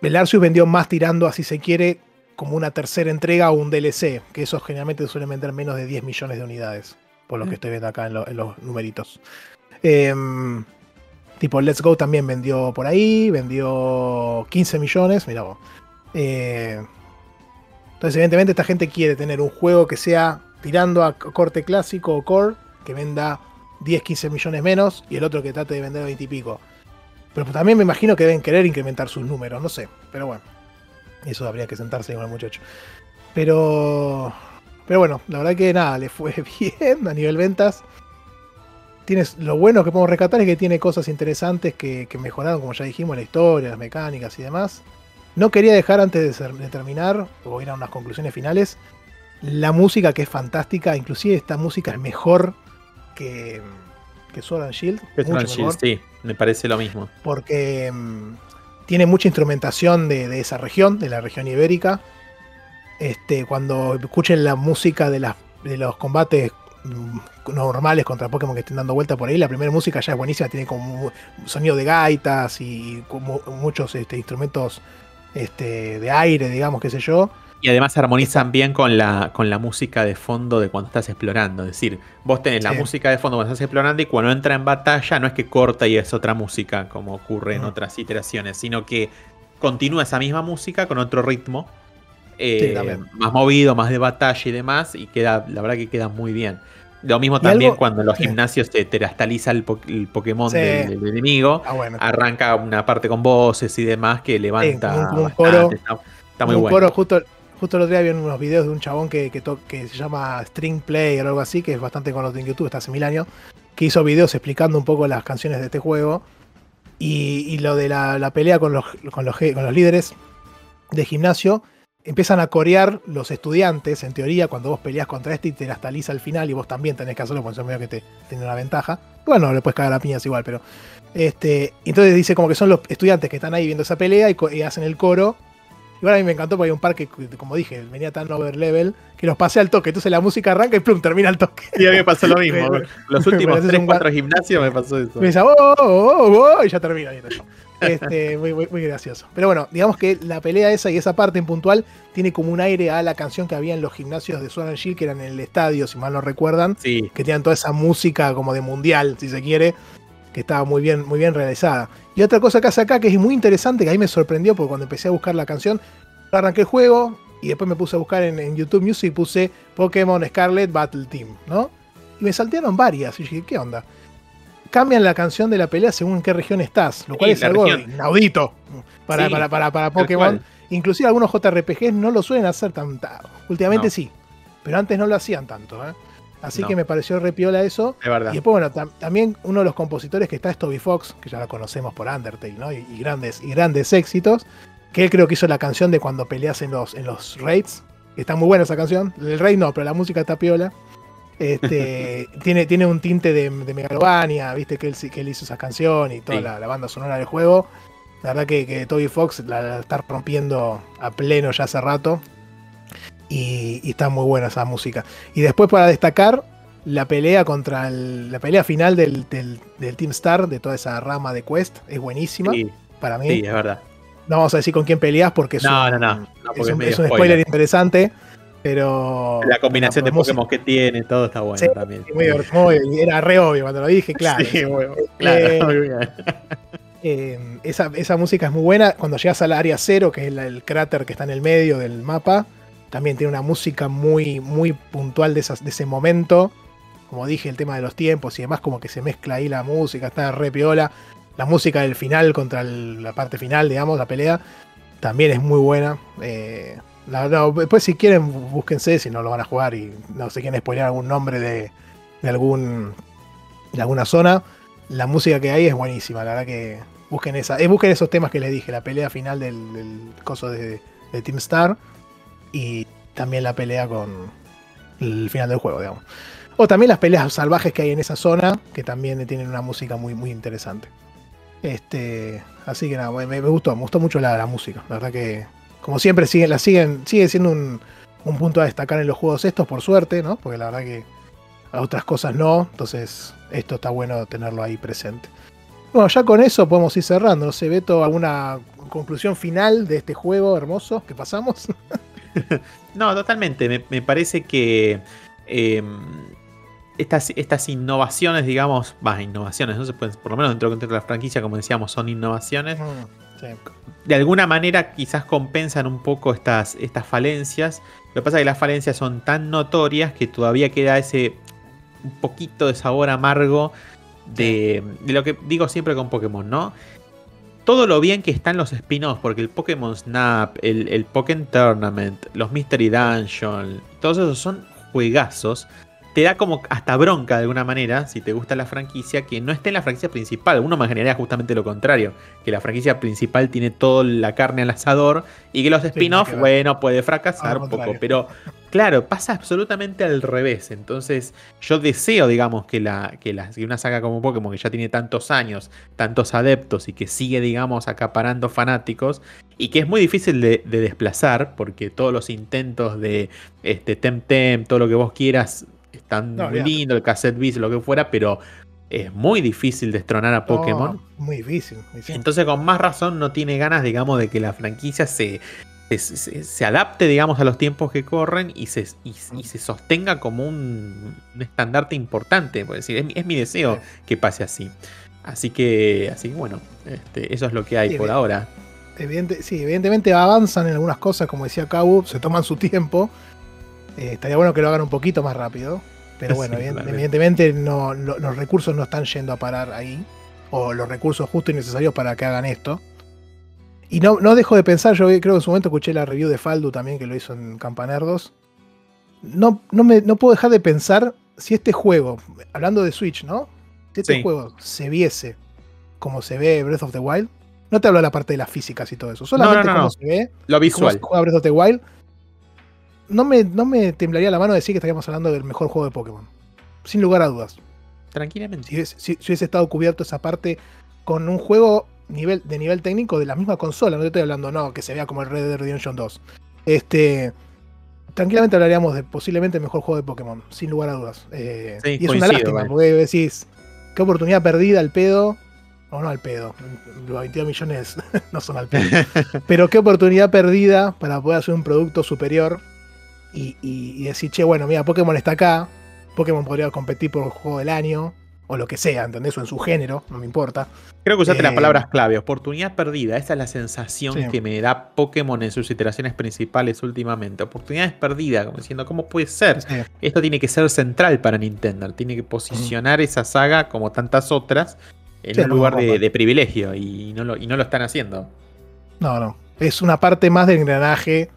El Arceus vendió más tirando, así se quiere, como una tercera entrega o un DLC, que esos generalmente suelen vender menos de 10 millones de unidades, por lo que estoy viendo acá en, lo- en los numeritos. Eh, tipo, Let's Go también vendió por ahí, vendió 15 millones, mira vos. Eh, entonces, evidentemente, esta gente quiere tener un juego que sea tirando a corte clásico o core, que venda 10, 15 millones menos, y el otro que trate de vender 20 y pico. Pero también me imagino que deben querer incrementar sus números, no sé. Pero bueno, eso habría que sentarse con el muchacho. Pero, pero bueno, la verdad que nada, le fue bien a nivel ventas. Tienes, lo bueno que podemos rescatar es que tiene cosas interesantes que, que mejoraron, como ya dijimos, la historia, las mecánicas y demás. No quería dejar antes de, ser- de terminar, o ir a unas conclusiones finales, la música que es fantástica. Inclusive esta música es mejor que, que Sword and Shield. Es mucho Grand Shield, sí, me parece lo mismo. porque tiene mucha instrumentación de, de esa región, de la región ibérica. Este, cuando escuchen la música de, las, de los combates mm, normales contra Pokémon que estén dando vuelta por ahí, la primera música ya es buenísima, tiene como sonido de gaitas y muchos este, instrumentos este, de aire, digamos, qué sé yo. Y además armonizan bien con la, con la música de fondo de cuando estás explorando. Es decir, vos tenés la música de fondo cuando estás explorando y cuando entra en batalla no es que corta y es otra música como ocurre en otras iteraciones, sino que continúa esa misma música con otro ritmo. eh, Sí, más movido, más de batalla y demás. Y queda, la verdad que queda muy bien. Lo mismo también algo- cuando en los sí. gimnasios te terastaliza el, po- el Pokémon Sí. del, del enemigo. Ah, bueno. Arranca una parte con voces y demás que levanta. como un- como un bastante, coro. está, está muy un bueno. coro, justo, justo el otro día vi unos videos de un chabón que, que, se llama String Player o algo así, que es bastante conocido en YouTube, está hace mil años, que hizo videos explicando un poco las canciones de este juego. Y, lo de la, pelea con los, con, los, con los líderes de gimnasio, empiezan a corear los estudiantes, en teoría, cuando vos peleas contra este y te lastaliza al final, y vos también tenés que hacerlo, porque son medio que te tiene una ventaja. Bueno, le puedes cagar a piñas igual, pero. Este, entonces dice como que son los estudiantes que están ahí viendo esa pelea y hacen el coro. Igual a mí me encantó porque hay un par que, como dije, venía tan over level que los pasé al toque. Entonces la música arranca y plum, termina el toque. Sí, a mí me pasó lo mismo. Los últimos parece 3, un 4 gimnasios me pasó eso. Me dice, oh, oh, oh, oh", y ya termina. y. Este, muy, muy, muy gracioso. Pero bueno, digamos que la pelea esa y esa parte en puntual tiene como un aire a la canción que había en los gimnasios de Sword and Shield, que eran en el estadio, si mal no recuerdan, Sí, que tenían toda esa música como de mundial, si se quiere, que estaba muy bien, muy bien realizada. Y otra cosa que hace acá que es muy interesante, que a mí me sorprendió, porque cuando empecé a buscar la canción, arranqué el juego y después me puse a buscar en, en YouTube Music, puse Pokémon Scarlet Battle Team, ¿no? Y me saltearon varias, y dije, ¿qué onda? Cambian la canción de la pelea según en qué región estás, lo cual Sí, es algo región. inaudito para, Sí, para, para, para Pokémon. Inclusive algunos JRPGs no lo suelen hacer tan... ta- Últimamente No. sí, pero antes no lo hacían tanto, ¿eh? Así No. que me pareció repiola eso. de verdad. Y después, bueno, tam- también uno de los compositores que está es Toby Fox, que ya lo conocemos por Undertale, ¿no? Y, y grandes, y grandes éxitos. Que él creo que hizo la canción de cuando peleas en los, en los raids. Está muy buena esa canción. El raid no, pero la música está piola. Este, tiene, tiene un tinte de, de Megalovania, viste que él, que él hizo esa canción y toda Sí. la, la banda sonora del juego. La verdad que, que Toby Fox la, la está rompiendo a pleno ya hace rato. Y, y está muy buena esa música. Y después para destacar, la pelea contra el- la pelea final del, del- del Team Star, de toda esa rama de Quest, es buenísima. Sí, Para mí. sí, es verdad. No vamos a decir con quién peleas porque es, No, un, no, no. es un- es medio es un spoiler. spoiler interesante. Pero. La combinación de Pokémon que tiene, todo está bueno Sí, también. Muy, muy- era re obvio cuando lo dije, claro. Sí, Eh, claro, muy bien. Eh, esa, esa música es muy buena. Cuando llegas al área cero, que es el cráter que está en el medio del mapa, también tiene una música muy, muy puntual de, ese momento. Como dije, el tema de los tiempos y demás, como que se mezcla ahí la música, está re piola. La música del final contra la parte final, digamos, la pelea, también es muy buena. Eh, la- no, después, si quieren, búsquense si no lo van a jugar y no se quieren spoilear algún nombre de, algún de alguna zona. La música que hay es buenísima, la verdad que busquen esa, eh, busquen esos temas que les dije, la pelea final del, del coso de, de Team Star y también la pelea con el final del juego, digamos. O también las peleas salvajes que hay en esa zona, que también tienen una música muy, muy interesante. Este, así que nada, me, gustó, me gustó mucho la, música. La verdad que, como siempre, siguen, siguen, sigue siendo un, un punto a destacar en los juegos estos, por suerte, ¿no? Porque la verdad que a otras cosas no. Entonces, esto está bueno tenerlo ahí presente. Bueno, ya con eso podemos ir cerrando. No sé, Beto, alguna conclusión final de este juego hermoso que pasamos. No, totalmente. Me, me parece que eh, estas, estas innovaciones, digamos, va, innovaciones, no se pueden, por lo menos dentro de la franquicia, como decíamos, son innovaciones. Mm, sí. De alguna manera quizás compensan un poco estas, estas falencias. Lo que pasa es que las falencias son tan notorias que todavía queda ese un poquito de sabor amargo de, de lo que digo siempre con Pokémon, ¿no? Todo lo bien que están los spin-offs, porque el Pokémon Snap, el, el Pokémon Tournament, los Mystery Dungeon, todos esos son juegazos. Te da como hasta bronca de alguna manera, si te gusta la franquicia, que no esté en la franquicia principal. Uno imaginaría justamente lo contrario, que la franquicia principal tiene toda la carne al asador y que los spin-offs, bueno, puede fracasar un poco, pero claro, pasa absolutamente al revés. Entonces, yo deseo, digamos, que, la, que, la, que una saga como Pokémon, que ya tiene tantos años, tantos adeptos y que sigue, digamos, acaparando fanáticos y que es muy difícil de, de desplazar porque todos los intentos de este, Temtem, todo lo que vos quieras, están No, muy lindos, el cassette bis, lo que fuera, pero es muy difícil destronar a Pokémon. No, muy difícil. muy difícil. Entonces, con más razón, no tiene ganas, digamos, de que la franquicia se, se, se- se adapte, digamos, a los tiempos que corren y se, y, y se sostenga como un, un estandarte importante. Por decir, es, mi- es mi deseo Sí. que pase así. Así que, así bueno, este, eso es lo que hay Sí, por ahora. Evidente- sí, evidentemente avanzan en algunas cosas, como decía Kabu, se toman su tiempo. Eh, estaría bueno que lo hagan un poquito más rápido. Pero bueno, Sí, evidentemente no, los recursos no están yendo a parar ahí. O los recursos justos y necesarios para que hagan esto. Y no, no dejo de pensar, yo creo que en su momento escuché la review de Faldu también, que lo hizo en Campanerdos. No, no, me, no puedo dejar de pensar si este juego, hablando de Switch, ¿no? Si este Sí. juego se viese como se ve Breath of the Wild, no te hablo de la parte de las físicas y todo eso, solamente no, no, cómo no. se ve, Lo cómo visual. se juega Breath of the Wild. No me, no me temblaría la mano decir que estaríamos hablando del mejor juego de Pokémon. Sin lugar a dudas. Tranquilamente. Si hubiese, si- si hubiese estado cubierto esa parte con un juego nivel, de nivel técnico de la misma consola, no te estoy hablando, no, que se vea como el Red Dead Redemption 2. Este. Tranquilamente hablaríamos de posiblemente el mejor juego de Pokémon, sin lugar a dudas. Eh, Sí, y es una lástima, vale. porque decís, qué oportunidad perdida al pedo. O no al pedo, los 22 millones no son al pedo. Pero qué oportunidad perdida para poder hacer un producto superior y, y- y decir, che, bueno, mira, Pokémon está acá, Pokémon podría competir por el juego del año, o lo que sea, ¿entendés? O en su género, no me importa. Creo que usaste las Eh, palabras clave. Oportunidad perdida. Esa es la sensación Sí. que me da Pokémon en sus iteraciones principales últimamente. Oportunidades perdidas, como diciendo, ¿cómo puede ser? Sí. Esto tiene que ser central para Nintendo. Tiene que posicionar esa saga, como tantas otras, en Sí, un lugar de, de privilegio. Y no, lo, y no lo están haciendo. No, no. Es una parte más del engranaje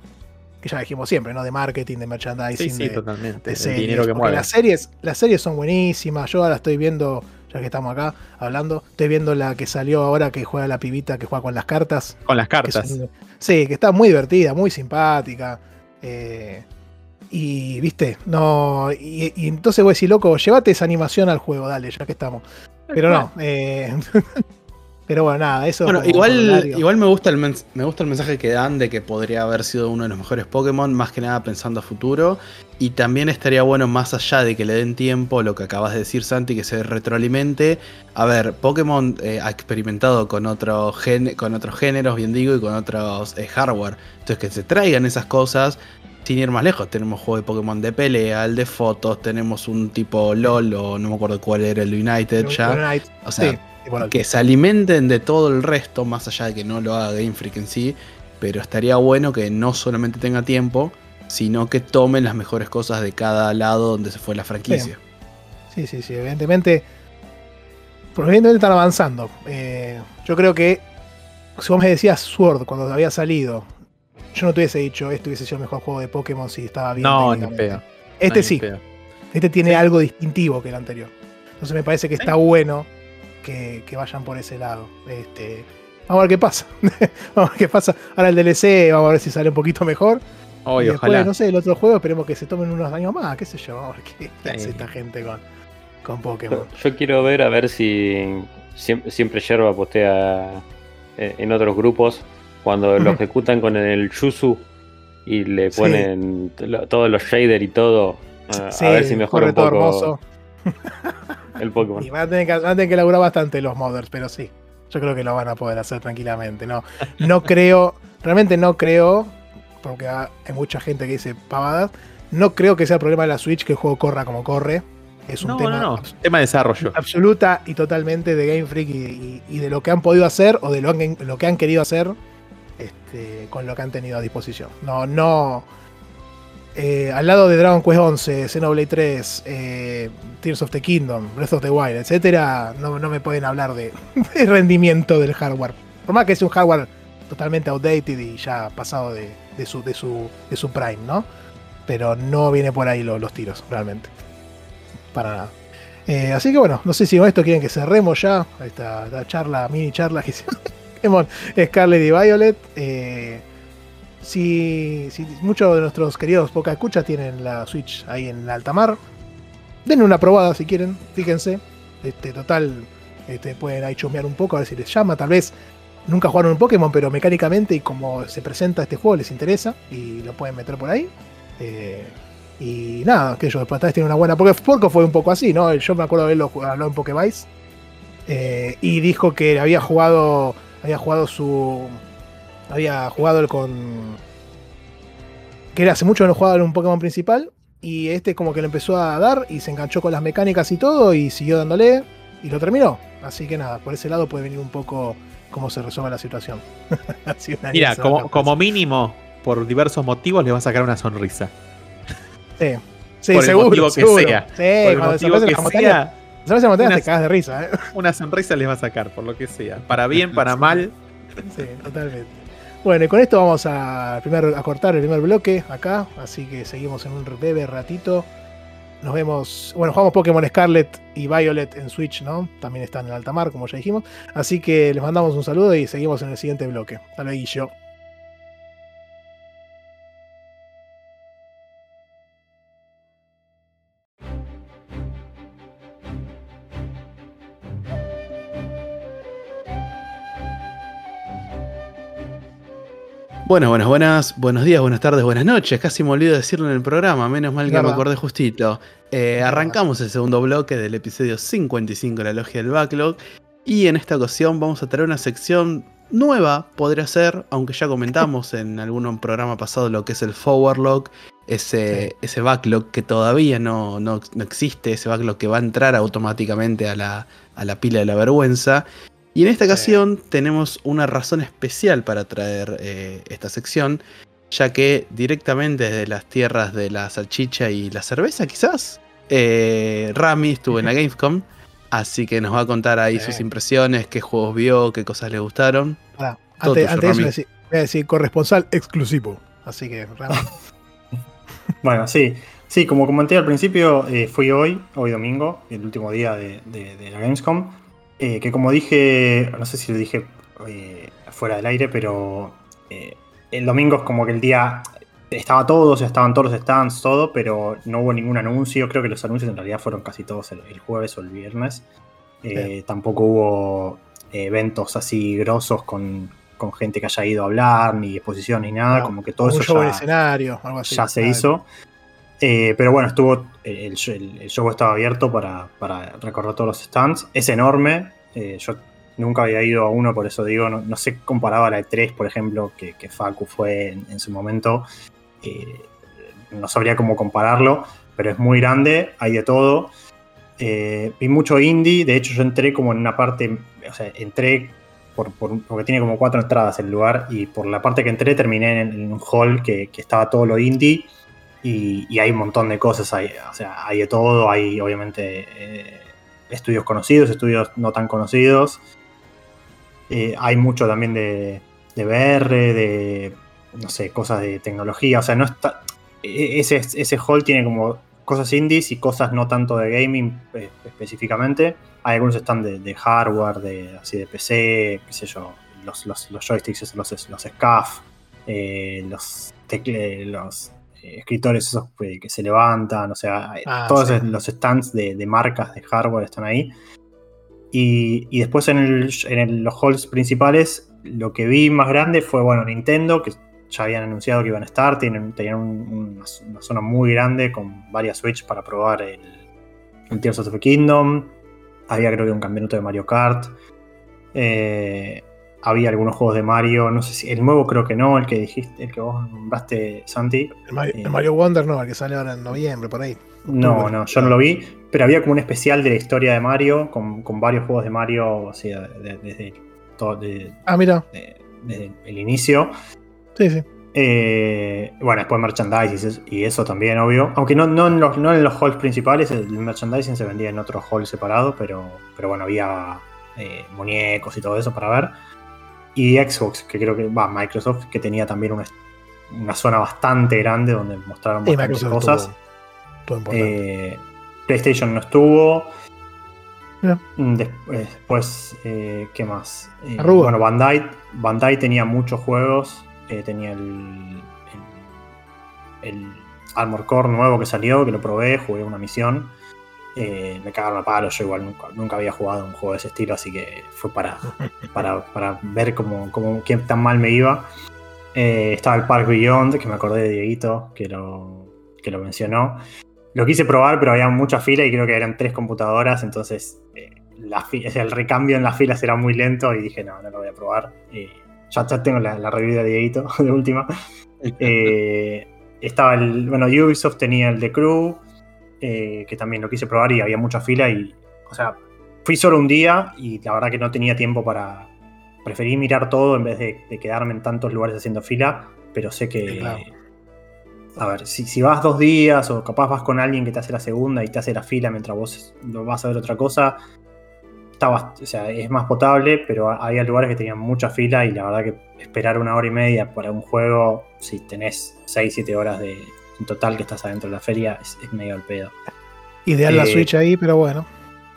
que ya dijimos siempre, ¿no? De marketing, de merchandising, Sí, sí, de, totalmente. de El series, dinero que mueve. Las series, las series son buenísimas. Yo ahora estoy viendo, ya que estamos acá hablando, estoy viendo la que salió ahora que juega la pibita que juega con las cartas. Con las que cartas. son- sí, que está muy divertida, muy simpática. eh, y, viste, no. Y, y entonces voy a decir, loco, llévate esa animación al juego, dale, ya que estamos. Pero no. eh, pero bueno, nada, eso. Bueno, igual, igual me, gusta el me gusta el mensaje que dan de que podría haber sido uno de los mejores Pokémon, más que nada pensando a futuro. Y también estaría bueno, más allá de que le den tiempo, lo que acabas de decir, Santi, que se retroalimente. A ver, Pokémon eh, ha experimentado con, otro gen- con otros géneros, bien digo, y con otros eh, hardware. Entonces, que se traigan esas cosas. Sin ir más lejos, tenemos juego de Pokémon de pelea, el de fotos, tenemos un tipo LOL, o no me acuerdo cuál era el United ya. O sea, sí, que se alimenten de todo el resto, más allá de que no lo haga Game Freak en sí, pero estaría bueno que no solamente tenga tiempo, sino que tomen las mejores cosas de cada lado donde se fue la franquicia. Sí, sí, sí, evidentemente. Porque evidentemente están avanzando. Eh, yo creo que si vos me decías Sword cuando había salido, yo no te hubiese dicho esto hubiese sido el mejor juego de Pokémon si estaba bien. No, ni. Este No, ni sí, pedo. este tiene algo distintivo que el anterior. Entonces me parece que está bueno que, que vayan por ese lado. Este, vamos a ver qué pasa. vamos a ver qué pasa. Ahora el DLC, vamos a ver si sale un poquito mejor. Oye, y después, ojalá. no sé, el otro juego esperemos que se tomen unos años más, qué sé yo, vamos a ver qué, hace Sí. esta gente con, con Pokémon. Yo, yo quiero ver a ver si siempre, siempre Yerba postea eh, en otros grupos cuando lo ejecutan con el Yuzu y le ponen todos los shaders y todo. a- Sí, a ver si mejora un poco hermoso. El Pokémon. Y van a, tener que, van a tener que laburar bastante los modders, pero sí. Yo creo que lo van a poder hacer tranquilamente. No, no creo, realmente no creo, porque hay mucha gente que dice pavadas. No creo que sea problema de la Switch que el juego corra como corre. Es un No, tema no, no. Tema de desarrollo. absoluta y totalmente de Game Freak y, y- y de lo que han podido hacer o de lo, que- lo que han querido hacer este, con lo que han tenido a disposición. No, no. Eh, al lado de Dragon Quest 11, Xenoblade 3, eh, Tears of the Kingdom, Breath of the Wild, etcétera, no, no me pueden hablar de, rendimiento del hardware. Por más que sea un hardware totalmente outdated y ya pasado de, de su, de, su, de su prime, ¿no? Pero no viene por ahí lo- los tiros, realmente. Para nada. Eh, así que bueno, no sé si con esto quieren que cerremos ya esta, esta charla, mini charla que hicimos Scarlet y Violet. Si, si muchos de nuestros queridos poca escucha tienen la Switch ahí en alta mar, denle una probada si quieren, fíjense. Este, total, este, pueden ahí chusmear un poco a ver si les llama. Tal vez nunca jugaron un Pokémon, pero mecánicamente y como se presenta este juego les interesa y lo pueden meter por ahí. Eh, y nada, que yo después tal vez tiene una buena. Porque fue un poco así, ¿no? Yo me acuerdo de haberlo jugado- hablado en Pokévice. eh, y dijo que había jugado. Había jugado su. Había jugado el con. Que era hace mucho que no jugaba en un Pokémon principal. Y este como que lo empezó a dar y se enganchó con las mecánicas y todo. Y siguió dándole. Y lo terminó. Así que nada, por ese lado puede venir un poco cómo se resuelve la situación. Mira, como, como mínimo, por diversos motivos, le va a sacar una sonrisa. Sí, sí por el seguro. motivo que seguro. sea. Sí, por el cuando motivo que sea, las montañas una- te cagas de risa, ¿eh? una sonrisa les va a sacar, por lo que sea. Para bien, para mal. Sí, totalmente. Bueno, y con esto vamos a, a cortar el primer bloque acá, así que seguimos en un breve ratito. Nos vemos, bueno, jugamos Pokémon Scarlet y Violet en Switch, ¿no? También están en alta mar, como ya dijimos. Así que les mandamos un saludo y seguimos en el siguiente bloque. Hasta luego, yo. Buenas, buenas, buenas, buenos días, buenas tardes, buenas noches. Casi me olvido decirlo en el programa, menos mal que me acordé justito. Eh, arrancamos el segundo bloque del episodio 55 de la logia del backlog. Y en esta ocasión vamos a traer una sección nueva, podría ser, aunque ya comentamos en algún programa pasado lo que es el forward log, ese, Sí. ese backlog que todavía no, no- no existe, ese backlog que va a entrar automáticamente a la, a la pila de la vergüenza. Y en esta Sí. ocasión tenemos una razón especial para traer eh, esta sección, ya que directamente desde las tierras de la salchicha y la cerveza, quizás, eh, Rami estuvo en la Gamescom, así que nos va a contar ahí Sí. sus impresiones, qué juegos vio, qué cosas le gustaron. Antes, tuyo, antes de eso voy a decir, voy a decir corresponsal exclusivo. Así que, Rami, Bueno, sí. Sí, como comenté al principio, eh, fui hoy, hoy domingo, el último día de, de- de la Gamescom. Eh, que como dije, no sé si lo dije eh, fuera del aire, pero eh, el domingo es como que el día estaba todo, o sea, estaban todos los stands, todo, pero no hubo ningún anuncio. Creo que los anuncios en realidad fueron casi todos el, el jueves o el viernes. Eh, Tampoco hubo eventos así grosos con, con gente que haya ido a hablar, ni exposición, ni nada. No, como que todo un eso show ya, escenario, algo así. ya se hizo. Eh, pero bueno, estuvo el, el show- estaba abierto para, para recorrer todos los stands. Es enorme. eh, yo nunca había ido a uno, por eso digo, no, no sé comparado a la E3, por ejemplo, que, que Facu fue en, su momento. eh, no sabría cómo compararlo, pero es muy grande, hay de todo. Vi mucho indie, de hecho yo entré como en una parte, o sea, entré por- porque tiene como cuatro entradas el lugar y por la parte que entré terminé en, en un hall que, que estaba todo lo indie y, hay un montón de cosas, hay, o sea, hay de todo, hay obviamente eh, estudios conocidos, estudios no tan conocidos, Eh, hay mucho también de, de VR, de, no sé, cosas de tecnología, o sea, no está, e- ese, ese hall tiene como cosas indies y cosas no tanto de gaming eh, específicamente. Hay algunos están de, hardware, de, así de PC, qué sé yo, los, los, los joysticks, los, los SCAF, los, tecle- los escritores esos que, que se levantan, o sea, Ah, todos sí. los stands de, de marcas de hardware están ahí. Y, y después en, el- en el- los halls principales, lo que vi más grande fue, bueno, Nintendo, que ya habían anunciado que iban a estar, tienen, tenían un- una, una zona muy grande con varias Switch para probar el, el Tears of the Kingdom. Había creo que un campeonato de Mario Kart. Eh, había algunos juegos de Mario, no sé si el nuevo creo que no, el que dijiste, el que vos nombraste, Santi. El Mario, Eh. el Mario Wonder no, el que sale ahora en noviembre, por ahí. No, no, yo no lo vi, pero había como un especial de la historia de Mario, con, con varios juegos de Mario, de- desde, todo- de- Ah, mira, de- desde el inicio. sí, sí. Eh, bueno, después merchandising y eso también, obvio. Aunque no, no, en los, no en los halls principales, el merchandising se vendía en otro hall separado, pero, pero bueno, había eh, muñecos y todo eso para ver. Y Xbox, que creo que va, Microsoft, que tenía también una, una zona bastante grande donde mostraron bastantes cosas. Eh, PlayStation no estuvo. Mira. Mm, eh, Después, eh, ¿qué más? Eh, bueno, Bandai, Bandai tenía muchos juegos. tenía el, el, el Armor Core nuevo que salió, que lo probé, jugué una misión. Eh, me cagaron a palo, yo igual nunca, nunca había jugado un juego de ese estilo, así que fue para, para, para ver cómo, cómo, qué tan mal me iba. Eh, estaba el Park Beyond, que me acordé de Dieguito, que lo, que lo mencionó. Lo quise probar, pero había mucha fila y creo que eran tres computadoras, entonces eh, la el recambio en las filas era muy lento y dije, no, no lo voy a probar. Ya, ya tengo la, la review de Dieguito, de última. Estaba el, bueno, Ubisoft tenía el de Crew, eh, que también lo quise probar y había mucha fila y, o sea, fui solo un día y la verdad que no tenía tiempo para, preferí mirar todo en vez de, de quedarme en tantos lugares haciendo fila, pero sé que, claro. a ver, si, si vas dos días o capaz vas con alguien que te hace la segunda y te hace la fila mientras vos no vas a ver otra cosa, está o sea, es más potable, pero había lugares que tenían mucha fila y la verdad que esperar una hora y media para un juego, si tenés 6, 7 horas de, en total que estás adentro de la feria, es, es medio al pedo. Ideal la eh, Switch ahí, pero bueno.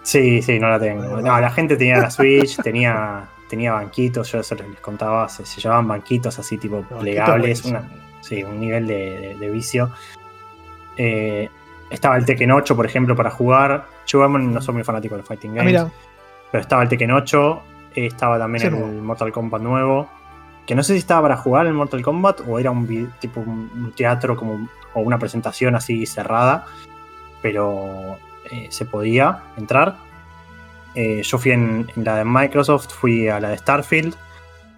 Sí, sí, no la tengo. Bueno. No, la gente tenía la Switch, tenía, tenía banquitos, yo eso les contaba, se, se llevaban banquitos así tipo Banquitos plegables, una- sí, un nivel de, de- de vicio. Eh, estaba el Tekken 8, por ejemplo, para jugar. Yo no soy muy fanático de Fighting Ah, Games, pero estaba el Tekken 8, eh, estaba también Ese el nuevo. Mortal Kombat nuevo, que no sé si estaba para jugar el Mortal Kombat o era un tipo un teatro como o una presentación así cerrada, pero eh, se podía entrar. Eh, yo fui en, en la de Microsoft, fui a la de Starfield,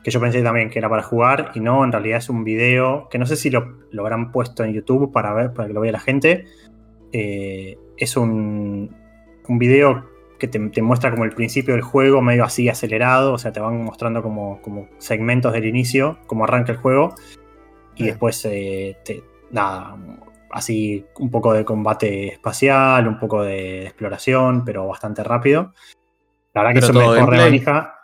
que yo pensé también que era para jugar y no, en realidad es un video que no sé si lo, lo habrán puesto en YouTube para ver, para que lo vea la gente. Eh, es un, un video que te, te muestra como el principio del juego, medio así acelerado, o sea, te van mostrando como, como segmentos del inicio, cómo arranca el juego, y después, eh, te- nada, así un poco de combate espacial, un poco de exploración, pero bastante rápido. La verdad que ¿Pero eso me gameplay? remanija.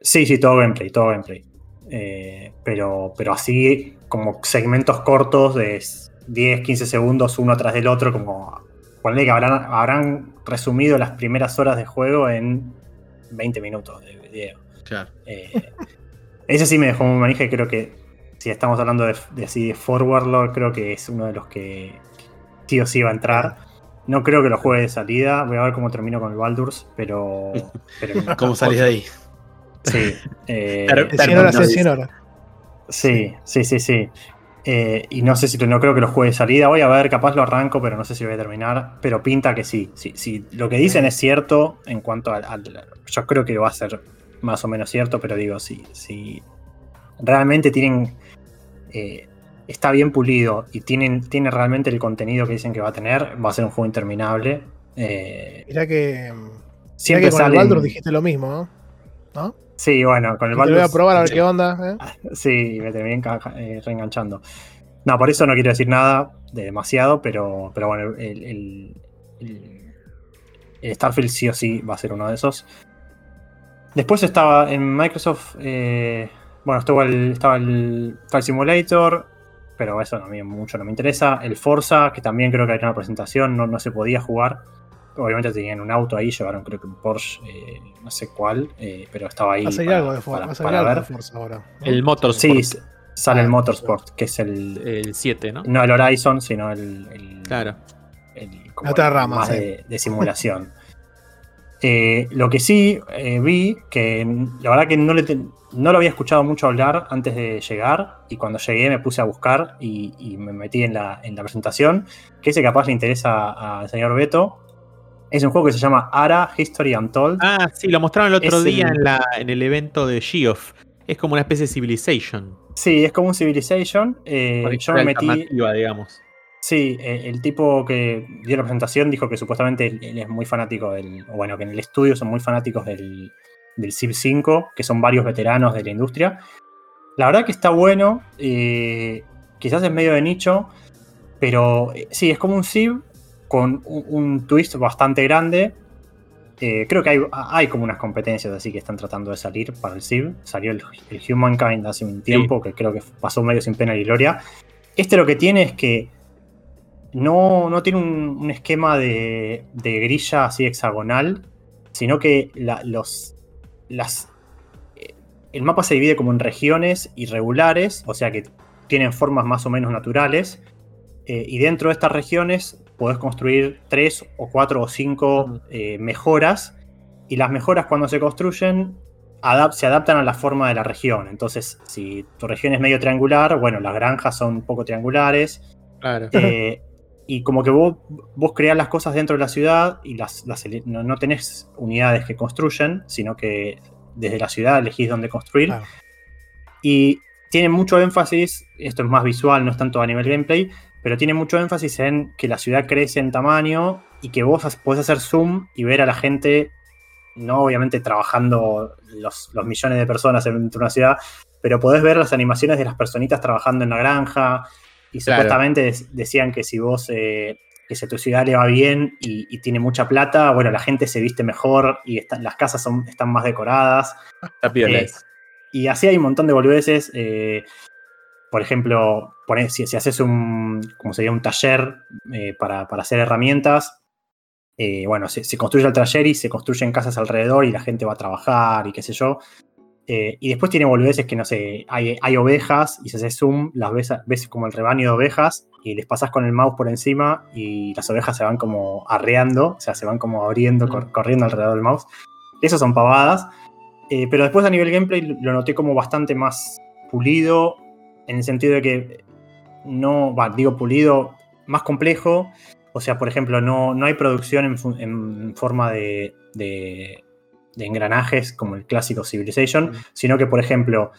Sí, sí, todo gameplay, todo gameplay. Eh, pero, pero así como segmentos cortos de 10, 15 segundos uno atrás del otro, como ponle que habrán, habrán resumido las primeras horas de juego en 20 minutos de video. Claro. Eh, ese sí me dejó muy manija y creo que si estamos hablando de, de así de Forward Lord, creo que es uno de los que sí o sí va a entrar. No creo que lo juegue de salida. Voy a ver cómo termino con el Baldur's, pero. pero ¿Cómo salís de ahí? Sí. eh, Pero- de 100 horas no en sé- 100 horas. Sí, sí, sí, sí. Eh, y no sé si no creo que lo juegue de salida. Voy a ver, capaz lo arranco, pero no sé si voy a terminar. Pero pinta que sí. sí, sí. Lo que dicen es cierto en cuanto al, al- Yo creo que va a ser más o menos cierto, pero digo, sí, sí. Realmente tienen. Eh, está bien pulido y tienen, tiene realmente el contenido que dicen que va a tener. Va a ser un juego interminable. Eh, Mirá que, mirá siempre que con el. Baldur dijiste lo mismo, ¿no? ¿No? Sí, bueno, con el Te lo voy a probar a ver qué onda. ¿eh? Sí, me terminé eh, reenganchando. No, por eso no quiero decir nada de demasiado, pero, pero bueno, el, el- el- el Starfield sí o sí va a ser uno de esos. Después estaba en Microsoft, eh, bueno, estuvo el, estaba el Flight Simulator, pero eso a mí mucho no me interesa. El Forza, que también creo que hay una presentación, no, no se podía jugar. Obviamente tenían un auto ahí, llevaron creo que un Porsche, eh, no sé cuál, eh, pero estaba ahí. Va a salir para- algo de Forza, para- va a salir para algo de. Forza ahora. ¿no? El Motorsport. Sí, sale Ah, el Motorsport, que es el. El 7, ¿no? No el Horizon, sino el. el- Claro. el- como La otra el rama, más sí. de, de simulación. Eh, lo que sí eh, vi, que la verdad que no, le te- no lo había escuchado mucho hablar antes de llegar, y cuando llegué me puse a buscar y, y me metí en la, en la presentación, que ese capaz le interesa al señor Beto. Es un juego que se llama Ara History Untold. Ah, sí, lo mostraron el otro Es día el- en, la, en el evento de Geoff. Es como una especie de Civilization. Sí, es como un Civilization. eh, yo me metí. digamos. Sí, eh, el tipo que dio la presentación dijo que supuestamente él, es muy fanático del. Bueno, que en el estudio son muy fanáticos del, del Civ 5, que son varios veteranos de la industria. La verdad que está bueno. eh, quizás es medio de nicho. Pero eh, sí, es como un Civ con un, un twist bastante grande. Eh, creo que hay, hay como unas competencias así que están tratando de salir para el Civ. Salió el, el Humankind hace un tiempo, que creo que pasó medio sin pena ni gloria. Este lo que tiene es que no, no tiene un, un esquema de, de grilla así hexagonal, sino que la- los, las, eh, el mapa se divide como en regiones irregulares, o sea que tienen formas más o menos naturales, eh, y dentro de estas regiones podés construir tres o cuatro o cinco eh, mejoras, y las mejoras cuando se construyen se adaptan a la forma de la región. Entonces, si tu región es medio triangular, bueno, las granjas son un poco triangulares, Claro. eh, y como que vos, vos creás las cosas dentro de la ciudad y las, no, no tenés unidades que construyen, sino que desde la ciudad elegís dónde construir. Claro. Y tiene mucho énfasis, esto es más visual, no es tanto a nivel gameplay, pero tiene mucho énfasis en que la ciudad crece en tamaño y que vos podés hacer zoom y ver a la gente, no obviamente trabajando los, los millones de personas dentro de una ciudad, pero podés ver las animaciones de las personitas trabajando en la granja. Y Claro. supuestamente decían que si vos, eh, que si a tu ciudad le va bien y, y tiene mucha plata, bueno, la gente se viste mejor y está- las casas son, están más decoradas. Está Eh. Y así hay un montón de boludeces. eh, por ejemplo, si, si haces un, como sería un taller para, para hacer herramientas, bueno, se, se construye el taller y se construyen casas alrededor y la gente va a trabajar y qué sé yo. Eh, y después tiene boludeces que, no sé, hay, hay ovejas y si haces zoom, las ves, ves como el rebaño de ovejas y les pasas con el mouse por encima y las ovejas se van como arreando, o sea, se van como abriendo, cor- corriendo alrededor del mouse. Esas son pavadas. Eh, pero después a nivel gameplay lo noté como bastante más pulido, en el sentido de que no, va, digo pulido, más complejo. O sea, por ejemplo, no, no hay producción en, forma de, de- de engranajes como el clásico Civilization, sino que, por ejemplo,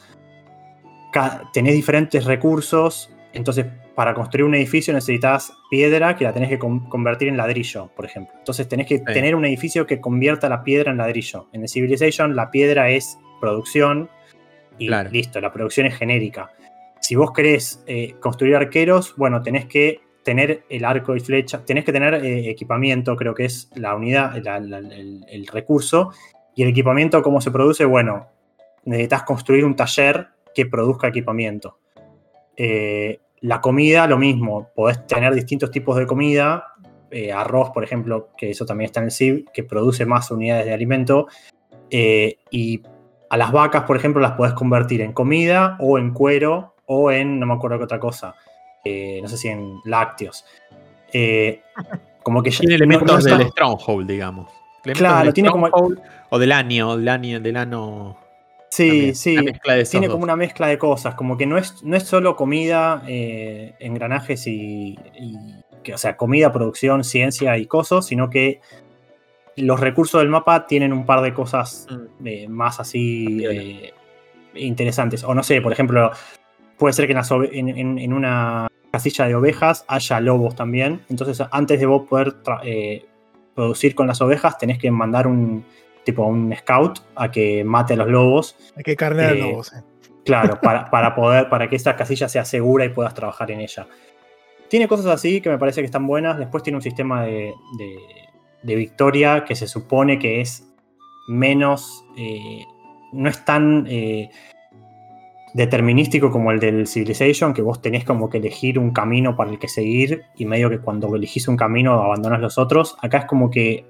tenés diferentes recursos. Entonces, para construir un edificio necesitas piedra que la tenés que con- convertir en ladrillo, por ejemplo. Entonces, tenés que tener un edificio que convierta la piedra en ladrillo. En el Civilization, la piedra es producción y Claro. listo, la producción es genérica. Si vos querés eh, construir arqueros, bueno, tenés que tener el arco y flecha, tenés que tener eh, equipamiento, creo que es la unidad, la- la- el, el recurso. Y el equipamiento, ¿cómo se produce? Bueno, necesitas construir un taller que produzca equipamiento. Eh, la comida, lo mismo, podés tener distintos tipos de comida, eh, arroz, por ejemplo, que eso también está en el CIV, que produce más unidades de alimento. eh, y a las vacas, por ejemplo, las podés convertir en comida o en cuero o en, no me acuerdo qué otra cosa, no sé si en lácteos. Como que ya- no- elementos no está- del Stronghold, digamos. Elementos Claro, del tiene como- O del año, del año, del ano. Sí, también, sí. Tiene dos. como una mezcla de cosas, como que no es, no es solo comida, eh, engranajes y, y- que, o sea, comida, producción, ciencia y cosas, sino que los recursos del mapa tienen un par de cosas Mm. eh, más así eh, interesantes. O no sé, por ejemplo, puede ser que en, las en- en- en una casilla de ovejas haya lobos también. Entonces, antes de vos poder producir con las ovejas, tenés que mandar un tipo un scout a que mate a los lobos. Hay que carnear Eh, lobos. eh. Claro, para, para poder, para que esta casilla sea segura y puedas trabajar en ella. Tiene cosas así que me parece que están buenas. Después tiene un sistema de, de- de victoria que se supone que es menos. eh, no es tan. Eh, determinístico como el del Civilization, que vos tenés como que elegir un camino para el que seguir y medio que cuando elegís un camino abandonas los otros. Acá es como que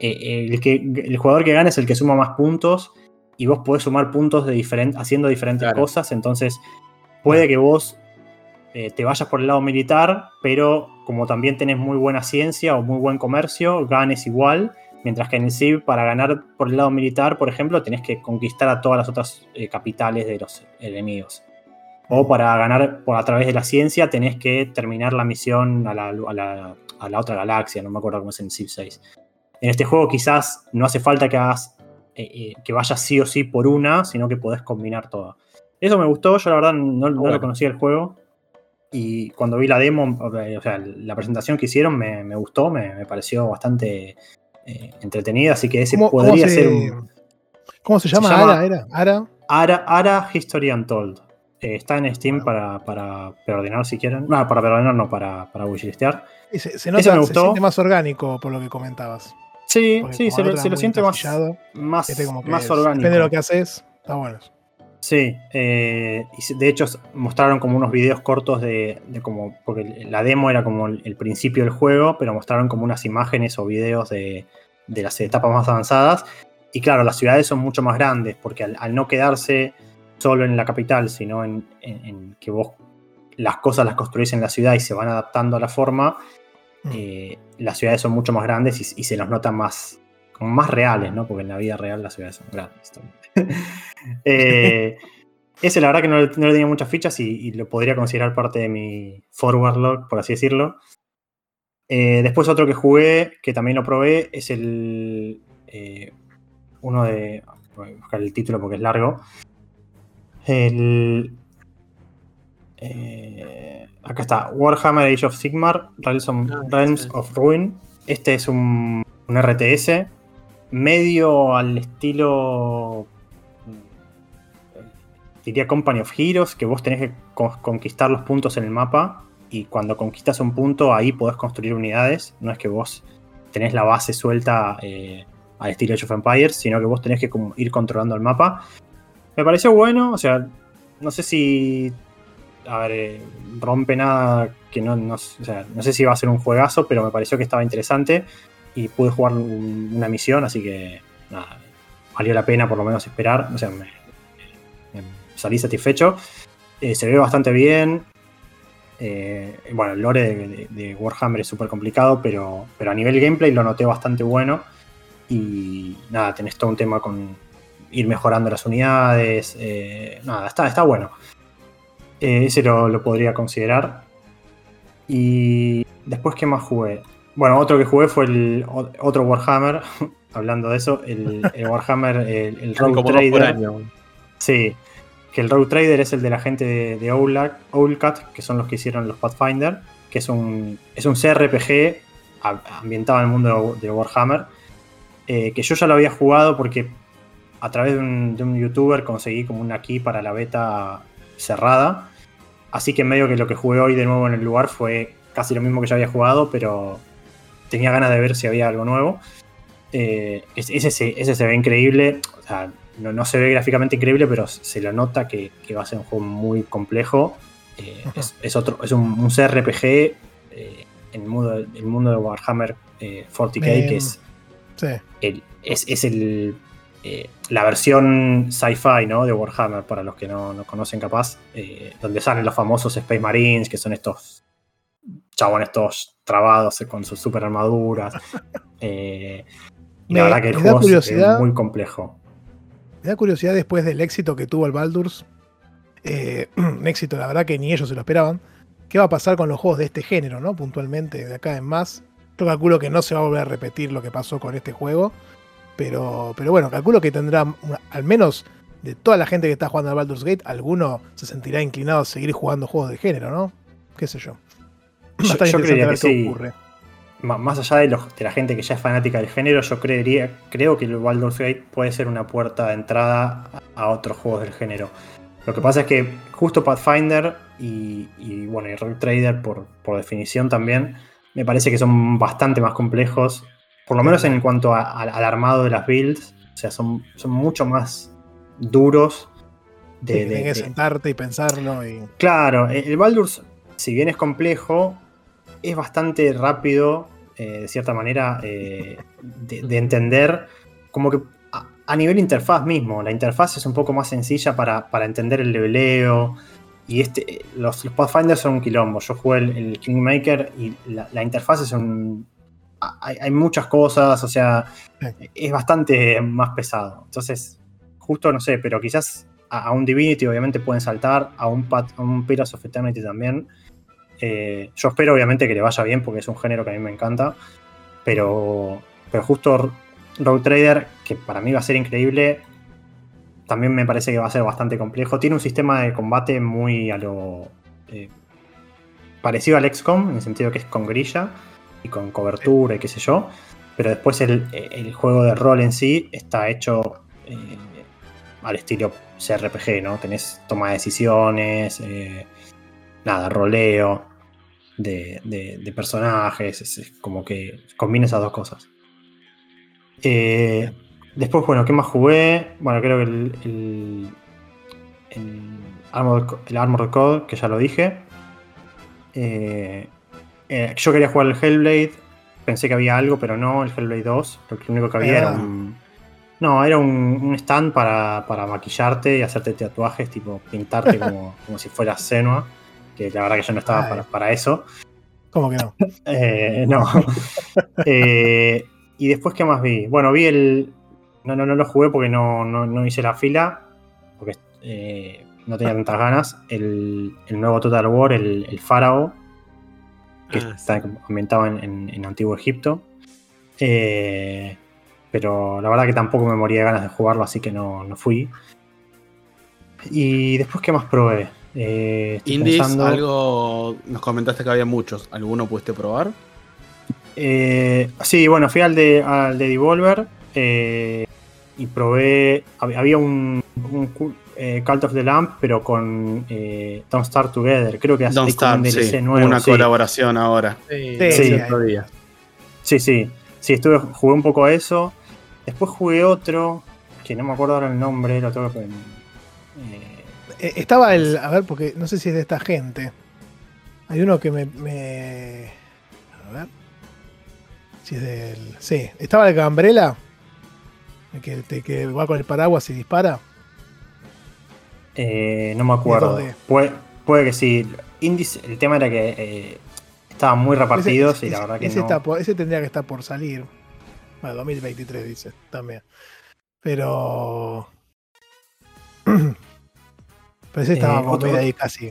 eh, el, que el jugador que gana es el que suma más puntos y vos podés sumar puntos de diferen- haciendo diferentes Claro. cosas. Entonces puede que vos eh, te vayas por el lado militar, pero como también tenés muy buena ciencia o muy buen comercio, ganes igual. Mientras que en el Civ, para ganar por el lado militar, por ejemplo, tenés que conquistar a todas las otras eh, capitales de los enemigos. O para ganar por a través de la ciencia, tenés que terminar la misión a la, a la- a la otra galaxia, no me acuerdo cómo es en Civ 6. En este juego quizás no hace falta que hagas eh, eh, que vayas sí o sí por una, sino que podés combinar todo. Eso me gustó, yo la verdad no, no Bueno. lo conocía el juego. Y cuando vi la demo, o sea, la presentación que hicieron me, me gustó, me, me pareció bastante eh, entretenida, así que ese ¿Cómo, cómo podría se, ser un ¿Cómo se llama? llama- Ara, era. Ara. Ara, Ara History Untold. Eh, está en Steam Bueno. para, para preordenar si quieren. No, para preordenar, no, para, para wishlistear. Se, se Ese nota, me se gustó. siente más orgánico por lo que comentabas. Sí, Porque sí, se lo, se siente más, más, este como que más orgánico. Depende de lo que haces. Está bueno. Sí, eh, y se- de hecho mostraron como unos videos cortos de, de como, porque la demo era como el, el principio del juego, pero mostraron como unas imágenes o videos de, de las etapas más avanzadas. Y claro, las ciudades son mucho más grandes, porque al, al no quedarse solo en la capital, sino en, en- en que vos las cosas las construís en la ciudad y se van adaptando a la forma, Mm. eh, las ciudades son mucho más grandes y, y se nos notan más, como más reales, ¿no? Porque en la vida real las ciudades son grandes. Eh, ese la verdad que no, le- no le tenía muchas fichas y, y lo podría considerar parte de mi forward log, por así decirlo. Eh, después otro que jugué, que también lo probé, es el... eh, uno de... Voy a buscar el título porque es largo. El... eh, acá está, Warhammer Age of Sigmar, Realms, of- Ah, Realms sí. of Ruin. Este es un, un RTS medio al estilo mm, diría Company of Heroes, que vos tenés que co- conquistar los puntos en el mapa y cuando conquistas un punto ahí podés construir unidades, no es que vos tenés la base suelta eh, al estilo Age of Empires, sino que vos tenés que ir controlando el mapa. Me pareció bueno, o sea, no sé si a ver, eh, rompe nada que no, no, o sea, no sé si va a ser un juegazo, pero me pareció que estaba interesante y pude jugar un- una misión, así que nada, valió la pena por lo menos esperar, o sea, me, salí satisfecho. Eh, se ve bastante bien. Eh, bueno, el lore de, Warhammer es súper complicado, pero, pero a nivel gameplay lo noté bastante bueno. Y nada, tenés todo un tema con ir mejorando las unidades. eh, nada, está, está bueno. Ese lo, lo podría considerar. Y después, ¿qué más jugué? Bueno, otro que jugué fue el otro Warhammer. Hablando de eso, el, el Warhammer, el, el Road Como Trader. Sí, que el Road Trader es el de la gente de, de Owlak- Owlcat, que son los que hicieron los Pathfinder, que es un, es un CRPG ambientado en el mundo de, de Warhammer, eh, que yo ya lo había jugado porque a través de un, de un youtuber conseguí como una key para la beta cerrada, así que medio que lo que jugué hoy de nuevo en el lugar fue casi lo mismo que ya había jugado, pero tenía ganas de ver si había algo nuevo. Eh, ese, ese se- ese se ve increíble. O sea, no, no se ve gráficamente increíble, pero se lo nota que, que va a ser un juego muy complejo. Eh, es, es otro, es un, un CRPG eh, en el mundo, el mundo de Warhammer eh, 40k, Me- que es, Sí. el, es, es el, eh, la versión sci-fi ¿no? de Warhammer, para los que no, no conocen capaz, eh, donde salen los famosos Space Marines, que son estos chabones todos trabados eh, con sus super armaduras. Eh, y la verdad que el juego es, muy complejo. Me da curiosidad después del éxito que tuvo el Baldur's. eh, un éxito, la verdad que ni ellos se lo esperaban. ¿Qué va a pasar con los juegos de este género, no? Puntualmente, de acá en más. Yo calculo que no se va a volver a repetir lo que pasó con este juego. Pero, pero bueno, calculo que tendrá, una- al menos de toda la gente que está jugando al Baldur's Gate, alguno se sentirá inclinado a seguir jugando juegos de género, ¿no? ¿Qué sé yo? Yo- Bastante yo interesante creería ver que qué sí. ocurre. Más allá de, los- de la gente que ya es fanática del género, yo creería, creo que el Baldur's Gate puede ser una puerta de entrada a otros juegos del género. Lo que pasa es que justo Pathfinder y, y, bueno, y Rogue Trader por, por definición también, me parece que son bastante más complejos, por lo menos en cuanto a- a- al armado de las builds, o sea, son, son mucho más duros Sí, de- que tenés que de- sentarte y pensarlo. Y... Claro, el Baldur's, si bien es complejo, es bastante rápido, eh, de cierta manera, eh, de, de entender, como que a, a nivel interfaz mismo, la interfaz es un poco más sencilla para, para entender el leveleo. Y este, los, los Pathfinders son un quilombo. Yo jugué el, el Kingmaker y la, la interfaz es un. Hay, hay muchas cosas, o sea, es bastante más pesado. Entonces, justo no sé, pero quizás a, a un Divinity obviamente pueden saltar, a un, Pat- a un Pillars of Eternity también. Eh, yo espero obviamente que le vaya bien porque es un género que a mí me encanta. Pero, pero justo Road Trader, que para mí va a ser increíble, también me parece que va a ser bastante complejo. Tiene un sistema de combate muy a lo. eh, parecido al XCOM, en el sentido que es con grilla y con cobertura y qué sé yo. Pero después el, el juego de rol en sí está hecho eh, al estilo CRPG, ¿no? Tenés toma de decisiones, nada, roleo de, de- de personajes, es, es como que combina esas dos cosas. Eh, después, bueno, ¿qué más jugué? Bueno, creo que el, el, el Armored, el Armored Code, que ya lo dije. Eh, eh, yo quería jugar el Hellblade, pensé que había algo, pero no, el Hellblade 2. Lo único que había era Ah. un. No, era un, un stand para, para maquillarte y hacerte tatuajes, tipo pintarte como, como si fueras Senua. Que la verdad que yo no estaba para, para eso. ¿Cómo que no? Eh, no. Eh, y después, ¿qué más vi? Bueno, vi el. No, no, no lo jugué porque no, no, no hice la fila. Porque eh, no tenía tantas ganas. El, el nuevo Total War, el, el Faraó. Que Ah, está ambientado en, en- en Antiguo Egipto. Pero la verdad que tampoco me moría de ganas de jugarlo, así que no, no fui. Y después, ¿qué más probé? Eh, Indies, pensando- algo. Nos comentaste que había muchos. ¿Alguno pudiste probar? Eh, sí, bueno, fui al de, al de Devolver eh, y probé. hab- Había un, un cu- eh, Cult of the Lamp, pero con eh, Don't Start Together. Creo que hace Don't DLC sí. nuevo. una sí. colaboración ahora. Sí, Sí. el otro día. Sí, sí. Sí, estuve, jugué un poco a eso. Después jugué otro, que no me acuerdo ahora el nombre, lo tengo que. Eh, Estaba el. A ver, porque no sé si es de esta gente. Hay uno que me. me- a ver. Si es del. Sí. Estaba el Gambrela. El que, te- que va con el paraguas y dispara. eh, no me acuerdo. 2D. Puede, puede que sí. Indies, el tema era que eh, estaban muy repartidos Ese- y la ese- verdad que ese, no. está por- ese tendría que estar por salir. Bueno, 2023 dice también. Pero. Pero ese estaba Eh, otro- ahí casi.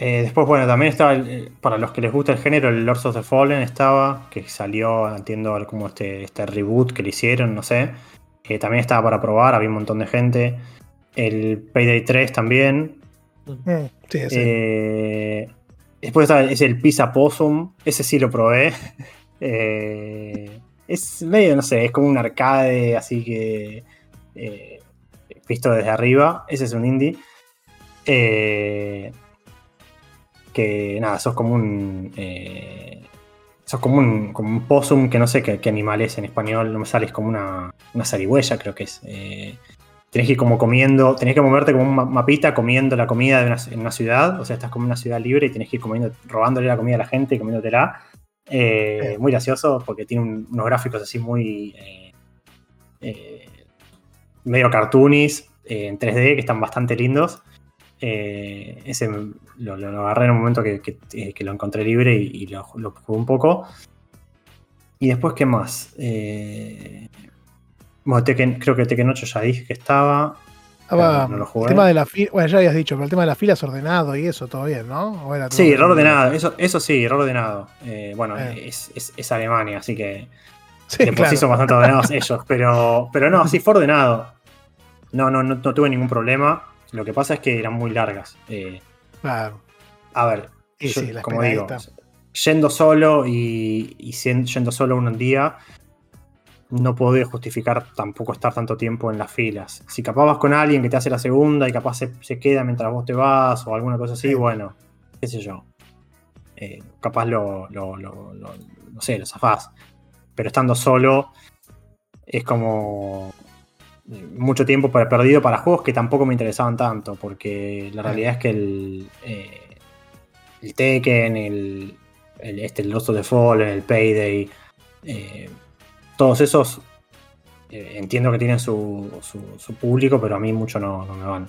Eh, después, bueno, también estaba, el- eh, para los que les gusta el género, el Lords of the Fallen estaba, que salió, entiendo, como este, este reboot que le hicieron, no sé. Eh, también estaba para probar, había un montón de gente. El Payday 3 también. Mm, sí, ese. Eh, después está, es el Pizza Possum, ese sí lo probé. Es medio, no sé, es como un arcade, así que visto desde arriba. Ese es un indie. Eh, que nada, sos como un. eh, sos como un, como un possum que no sé qué, qué animal es en español, no me sale, es como una, una zarigüeya, creo que es. Eh, tenés que ir como comiendo, tenés que moverte como un ma- mapita comiendo la comida de una, en una ciudad, o sea, estás como en una ciudad libre y tenés que ir comiendo, robándole la comida a la gente y comiéndotela. Eh, muy gracioso porque tiene un- unos gráficos así muy. eh, eh, medio cartoonies en 3D que están bastante lindos. Eh, ese lo, agarré en un momento que, que- eh, que lo encontré libre y, y lo, lo jugué un poco. Y después, ¿qué más? Eh, bueno, Tekken- creo que Tekken 8 ya dije que estaba. Estaba- no lo jugué. el tema de la fila. Bueno, ya habías dicho, pero el tema de las filas ordenado y eso, todo bien, ¿no? ¿O era todo- Sí, error ordenado. Eso, eso sí, error ordenado. Eh, bueno, es, es- es Alemania, así que Sí, claro. sí son bastante ordenados ellos. Pero, pero no, sí fue ordenado. No, no, no, no tuve ningún problema. Lo que pasa es que eran muy largas. Eh, Claro. a ver, Sí, yo, sí, como digo, yendo solo y, yendo solo un día, no podía justificar tampoco estar tanto tiempo en las filas. Si capaz vas con alguien que te hace la segunda y capaz se, se queda mientras vos te vas o alguna cosa así, Sí. bueno, qué sé yo. Eh, capaz lo, lo, lo- lo- no sé, lo zafás. Pero estando solo, es como. Mucho tiempo per- perdido para juegos que tampoco me interesaban tanto, porque la realidad es que el, eh, el Tekken, el, el, este, el Lost of the Fallen, el Payday, eh, todos esos eh, entiendo que tienen su, su- su público, pero a mí mucho no, no me van.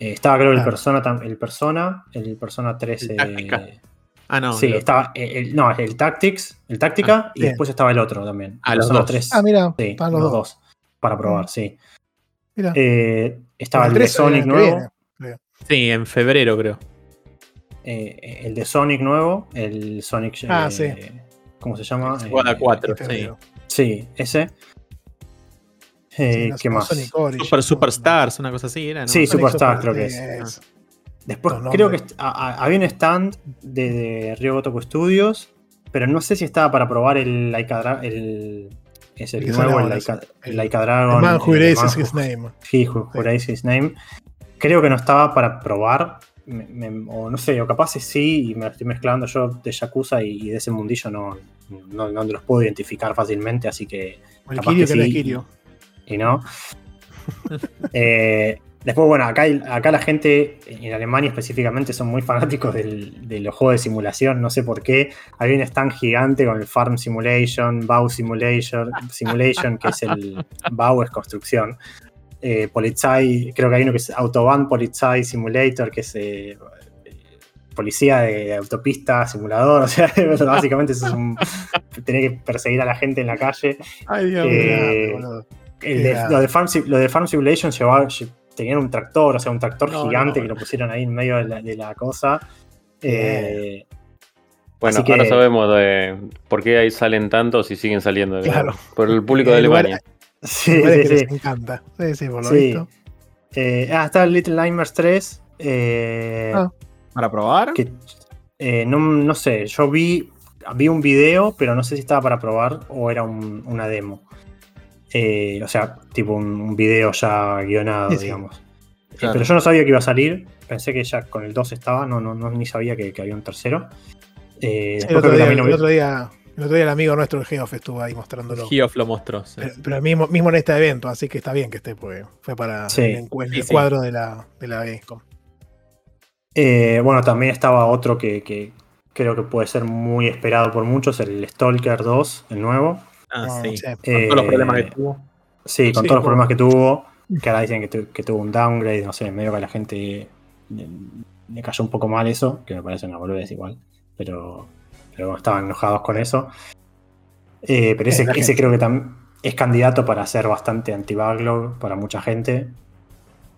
Eh, estaba creo el. Persona, el Persona, el Persona 13. El Táctica. Ah, no. sí, lo- estaba el, el- no, el Tactics, el Táctica Ah, y bien. después estaba el otro también. Ah, los Persona dos. 3. Ah, mira, Sí, los los dos. dos. Para probar, Mm. sí. Mira. Eh, estaba El el, de 13 Sonic nuevo. viene. Sí, en febrero creo. eh, el de Sonic nuevo. El Sonic. Ah, eh, sí. ¿Cómo se llama? Squad Eh, 4, Este sí. Sí, ese. Eh, ¿Qué más? Sonic Super Superstars, una cosa así era, ¿no? Sí, Sonic Superstar Super- creo que es. Después creo que a- a- había un stand de, de Ryo Gotoku Studios, pero no sé si estaba para probar el el es el que nuevo, el Laika, sí. el Laika Dragon. The Man Who Erases His Who- Name. He Who Sí. Erases His Name. Creo que no estaba para probar, me- me- o no sé, o capaz sí, y me lo estoy mezclando yo de Yakuza y, y de ese mundillo no, no, no los puedo identificar fácilmente, así que El Capaz Kirio que que sí. Kirio. y no. Eh, después, bueno, acá, acá la gente en Alemania específicamente son muy fanáticos del- de los juegos de simulación, no sé por qué. Hay un stand gigante con el Farm Simulation, Bau Simulation, Simulation que es el Bau es construcción. Eh, Polizei, creo que hay uno que es Autobahn Polizei Simulator, que es eh, policía de autopista, simulador, o sea, básicamente eso es un, tener que perseguir a la gente en la calle. Ay, Dios Eh. El de- lo, de Farm, Sim- lo de Farm Simulation llevaba, lle- tenían un tractor, o sea, un tractor No, gigante no. que lo pusieron ahí en medio de la, de la cosa. Eh, Bueno, que- ahora sabemos de por qué ahí salen tantos y siguen saliendo. Claro. Por el público de El lugar- Alemania. sí, sí, que sí. les encanta. Sí, sí, por lo Sí. visto. Eh, ah, está el Little Nightmares 3. eh, Ah. ¿Para probar? que, eh, no, no sé, yo vi, vi un video, pero no sé si estaba para probar o era un- una demo. Eh, o sea, tipo un, un video ya guionado, Sí, sí. digamos. Eh, pero yo no sabía que iba a salir. Pensé que ya con el 2 estaba, no, no, no ni sabía que, que había un tercero. Eh, el, otro día, el otro día- el otro día el amigo nuestro, el Geoff, estuvo ahí mostrándolo. Geoff lo mostró. sí. Pero, pero mismo, mismo en este evento, así que está bien que esté, pues fue para Sí. el, encu- el Sí, sí. cuadro de la, de la Gamescom. Eh, bueno, también estaba otro que, que creo que puede ser muy esperado por muchos, el Stalker 2, el nuevo. Ah, No, sí. Con todos los Eh, problemas que tuvo. Sí, con Sí, todos los problemas que tuvo, que ahora dicen que, tu- que tuvo un downgrade, no sé, medio que a la gente le, le cayó un poco mal eso, que me parece una boludez igual, pero, pero bueno, estaban enojados con eso. Eh, pero ese, Eh, ese creo que también es candidato para ser bastante anti-backlog para mucha gente.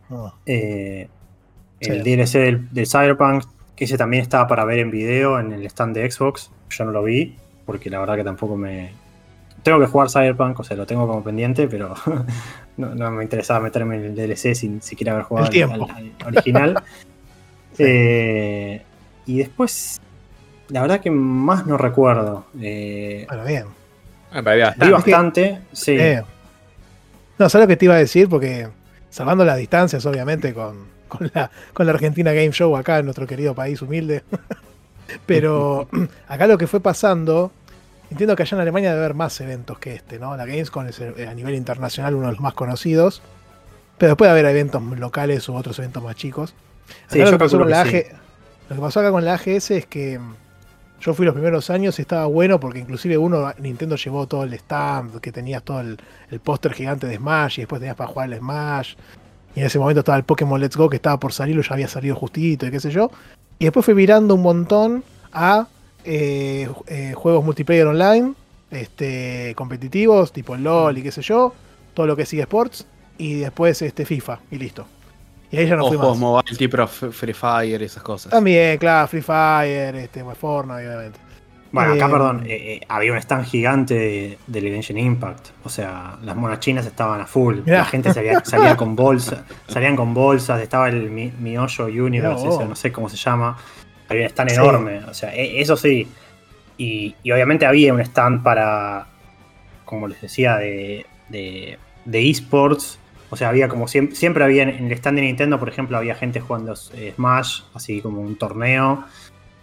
No. Eh, Sí. el DLC del, del Cyberpunk, que ese también estaba para ver en video en el stand de Xbox. Yo no lo vi, porque la verdad que tampoco me. Tengo que jugar Cyberpunk, o sea, lo tengo como pendiente, pero no, no me interesaba meterme en el DLC sin siquiera haber jugado El tiempo. al- al original. Eh, y después, la verdad que más no recuerdo. Eh, Bueno, bien. Ah, había vi bastante. bastante, sí. Eh. No, ¿sabes lo que te iba a decir? Porque salvando las distancias, obviamente, con, con la, con la Argentina Game Show acá en nuestro querido país humilde. Pero acá lo que fue pasando, entiendo que allá en Alemania debe haber más eventos que este, ¿no? La Gamescom es eh, a nivel internacional uno de los más conocidos. Pero puede haber eventos locales u otros eventos más chicos. Lo, que pasó calculo con la que AG lo que pasó acá con la AGS es que mm, yo fui los primeros años y estaba bueno porque inclusive uno, Nintendo llevó todo el stand, que tenías todo el, el póster gigante de Smash y después tenías para jugar el Smash. Y en ese momento estaba el Pokémon Let's Go que estaba por salir o ya había salido justito y qué sé yo. Y después fue virando un montón a eh, eh, juegos multiplayer online, este, competitivos, tipo LOL y qué sé yo, todo lo que sigue Sports, y después este FIFA, y listo. Y ahí ya no o fui juegos más. mobile tipo Free Fire, esas cosas. También, claro, Free Fire, este, Fortnite, obviamente. Bueno, acá, Eh, perdón, eh, eh, había un stand gigante de, del Genshin Impact. O sea, las monas chinas estaban a full. Mirá. La gente salía, salía con bolsas, salían con bolsas, estaba el Mi- Miollo Universe, ese, no sé cómo se llama. Había un stand Sí. enorme. O sea, e- eso sí. Y, y obviamente había un stand para, como les decía, de, de, de esports. O sea, había como siempre, siempre había en el stand de Nintendo, por ejemplo, había gente jugando eh, Smash, así como un torneo.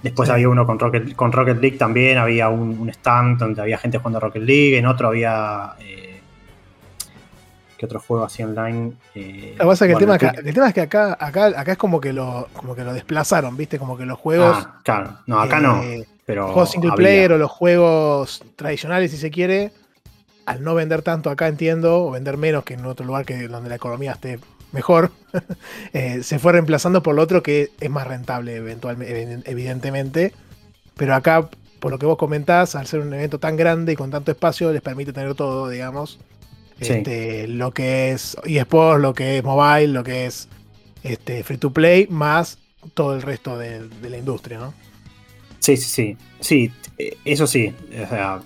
Después Sí. había uno con Rocket, con Rocket League también, había un, un stand donde había gente jugando Rocket League, en otro había... eh, qué otro juego así online. eh, Lo que pasa es que bueno, el, tema, es que, el tema es que acá, acá, acá es como que lo, como que lo desplazaron, ¿viste? Como que los juegos. Ah, claro. No, acá no. eh, Pero los juegos single había. player o los juegos tradicionales, si se quiere, al no vender tanto acá, entiendo, o vender menos que en otro lugar que donde la economía esté mejor, eh, se fue reemplazando por lo otro que es más rentable eventualmente, evidentemente. Pero acá, por lo que vos comentás, al ser un evento tan grande y con tanto espacio, les permite tener todo, digamos. Sí. Este, lo que es eSports, lo que es mobile, lo que es este, free to play, más todo el resto de, de la industria, ¿no? Sí, sí, sí. Sí, eh, eso sí. O sea,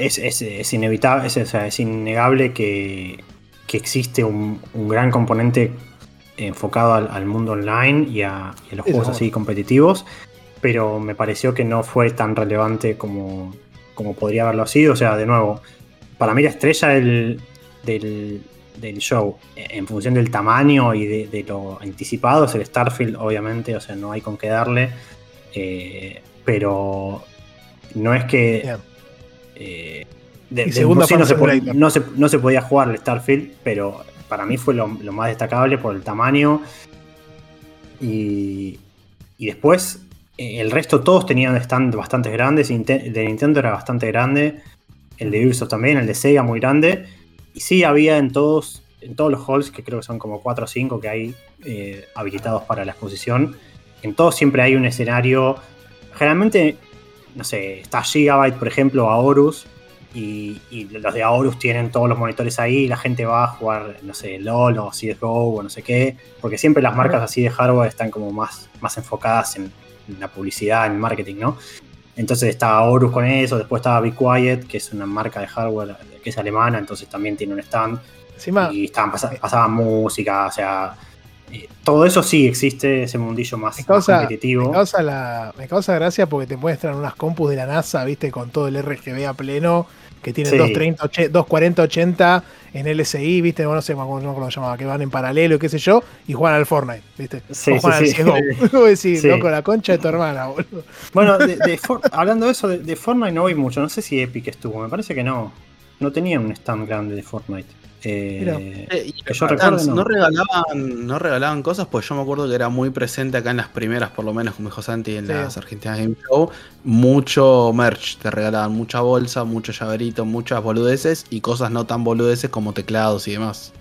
es, es- es inevitable, es, innegable que, que existe un, un gran componente enfocado al, al mundo online y a, y a los juegos así competitivos, pero me pareció que no fue tan relevante como, como podría haberlo sido. O sea, de nuevo, para mí la estrella del, del, del show, en función del tamaño y de, de lo anticipado, es el Starfield, obviamente, o sea, no hay con qué darle. Eh, pero no es que. Eh, de, Y segunda no, se, po- Simulator. no, se, no se podía jugar el Starfield, pero para mí fue lo, lo más destacable por el tamaño. Y, y después, eh, el resto todos tenían stand bastante grandes. De Nintendo era bastante grande. El de Ubisoft también, el de Sega muy grande. Y sí, había en todos, en todos los halls, que creo que son como 4 o 5 que hay eh, habilitados para la exposición. En todos siempre hay un escenario. Generalmente, no sé, está Gigabyte, por ejemplo, a Horus. Y, y los de Aorus tienen todos los monitores ahí. Y la gente va a jugar, no sé, LOL o CSGO o no sé qué. Porque siempre las marcas así de hardware están como más, más enfocadas en, en la publicidad, en el marketing, ¿no? Entonces estaba Horus con eso. Después estaba Be Quiet, que es una marca de hardware que es alemana. Entonces también tiene un stand Encima, y estaban pasa- pasaban música, o sea, eh, todo eso sí existe, ese mundillo más, Me más competitivo. me, causa la, me causa gracia porque te muestran unas compus de la NASA, viste, con todo el RGB a pleno, que tienen Sí. 230, och- 240, 80 en LSI, viste, bueno, no sé cómo, no se llamaba, que van en paralelo y qué sé yo, y juegan al Fortnite, viste. Sí, o juegan sí, al CSGO. Decís, loco, la concha de tu hermana, boludo. Bueno, de- de For- hablando de eso, de, de Fortnite no vi mucho, no sé si Epic estuvo, me parece que no. No tenía un stand grande de Fortnite. Eh, Mira. Eh, yo no. no. regalaban, no regalaban cosas, pues yo me acuerdo que era muy presente acá en las primeras, por lo menos, como dijo Santi, en Sí. las Argentinas Game Show. Mucho merch, te regalaban mucha bolsa, mucho llaverito, muchas boludeces y cosas no tan boludeces como teclados y demás.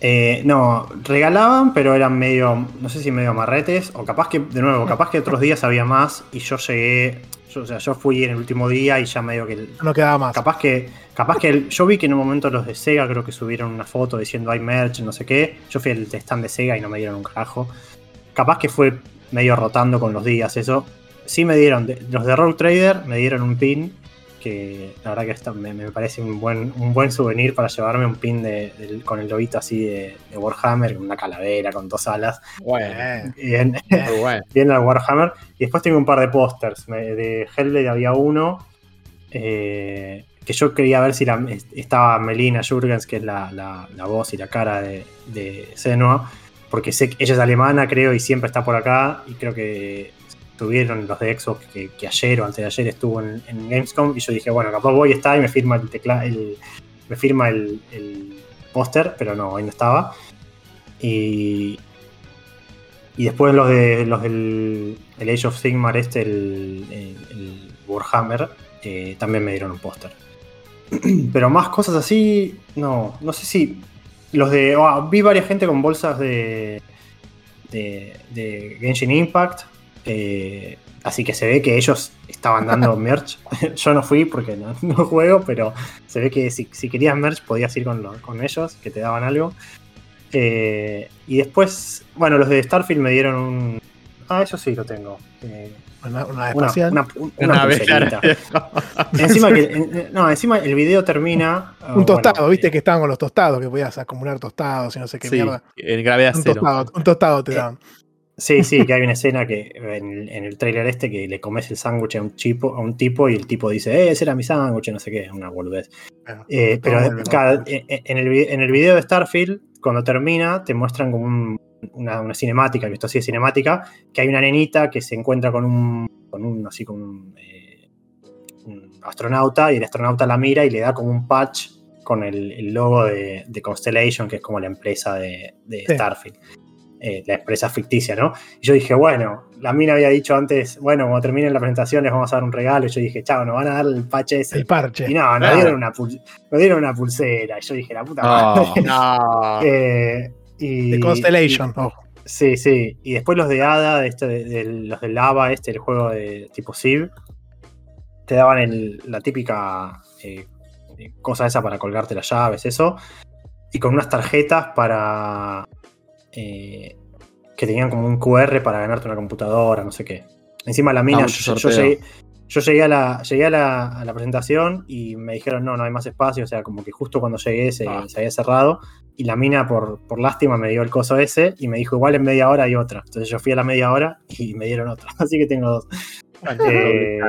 eh, no, regalaban, pero eran medio, no sé si medio amarretes, o capaz que, de nuevo, capaz que otros días había más y yo llegué, yo, o sea, yo fui en el último día y ya medio que No quedaba más. Capaz que, capaz que el- yo vi que en un momento los de Sega creo que subieron una foto diciendo hay merch, no sé qué. Yo fui al stand de Sega y no me dieron un carajo. Capaz que fue medio rotando con los días eso. Sí me dieron, de- los de Rogue Trader me dieron un pin, que la verdad que está- me, me parece un buen, un buen souvenir para llevarme un pin de, con el lobito así de, de Warhammer, con una calavera, con dos alas. Eh, Bien, bueno. bien al Warhammer. Y después tengo un par de pósters. De Hellblade había uno. eh, que yo quería ver si la- estaba Melina Jurgens, que es la, la- voz y la cara de, de. Porque sé que ella es alemana, creo, y siempre está por acá. Y creo que tuvieron los de Xbox que, ayer o antes de ayer estuvo en, Gamescom. Y yo dije, bueno, capaz voy a estar y me firma el teclado. El, me firma el, el póster, pero no, hoy no estaba. Y, y después los de los del el Age of Sigmar, este, el Warhammer, eh, también me dieron un póster. Pero más cosas así, no, no sé si. Los de. ah, vi varias gente con bolsas de. de, de Genshin Impact. eh, así que se ve que ellos estaban dando merch. Yo no fui porque no, no juego, pero se ve que si, si querías merch podías ir con, lo- con ellos, que te daban algo. Eh, y después, bueno, los de Starfield me dieron un. Ah, eso sí lo tengo. Eh, una, una una, espacial. una, un- una Una pulserita. encima que, en- no, encima el video termina. un tostado, bueno, viste eh, que estaban con los tostados, que podías acumular tostados y no sé qué Sí, mierda. en gravedad Un cero. tostado, un tostado te Eh, daban. Sí, sí, que hay una escena que en, el- en el trailer este que le comes el sándwich a un chipo, a un tipo y el tipo dice, eh, ese era mi sándwich, no sé qué, una boludez. Bueno, Eh, pero en, en el, en el video de Starfield, cuando termina, te muestran como un- una, una cinemática, que esto sí es cinemática, que hay una nenita que se encuentra con un, con un así con un, eh, un astronauta y el astronauta la mira y le da como un patch con el, el logo de, de Constellation, que es como la empresa de, de Sí. Starfield. Eh, la empresa ficticia, ¿no? Y yo dije, bueno, la mina había dicho antes, bueno, cuando terminen la presentación les vamos a dar un regalo. Y yo dije, chao, nos van a dar el patch ese. El parche. Y no, nos Claro. dieron, una pul- nos dieron una pulsera. Y yo dije, la puta No, madre. no. Eh, y, De Constellation, ojo. Sí, sí. Y después los de Ada, de este, de, de los de Lava, este, el juego de tipo Civ, te daban el- la típica eh, eh, cosa esa para colgarte las llaves, eso. Y con unas tarjetas para. eh, que tenían como un QR para ganarte una computadora, no sé qué. Encima la mina, Ah, yo, llegué, yo llegué a la, llegué a la, a la presentación y me dijeron, no, no hay más espacio, o sea, como que justo cuando llegué se, Ah. se había cerrado. Y la mina, por, por lástima, me dio el coso ese y me dijo, igual en media hora hay otra. Entonces yo fui a la media hora y me dieron otra. Así que tengo dos. Eh,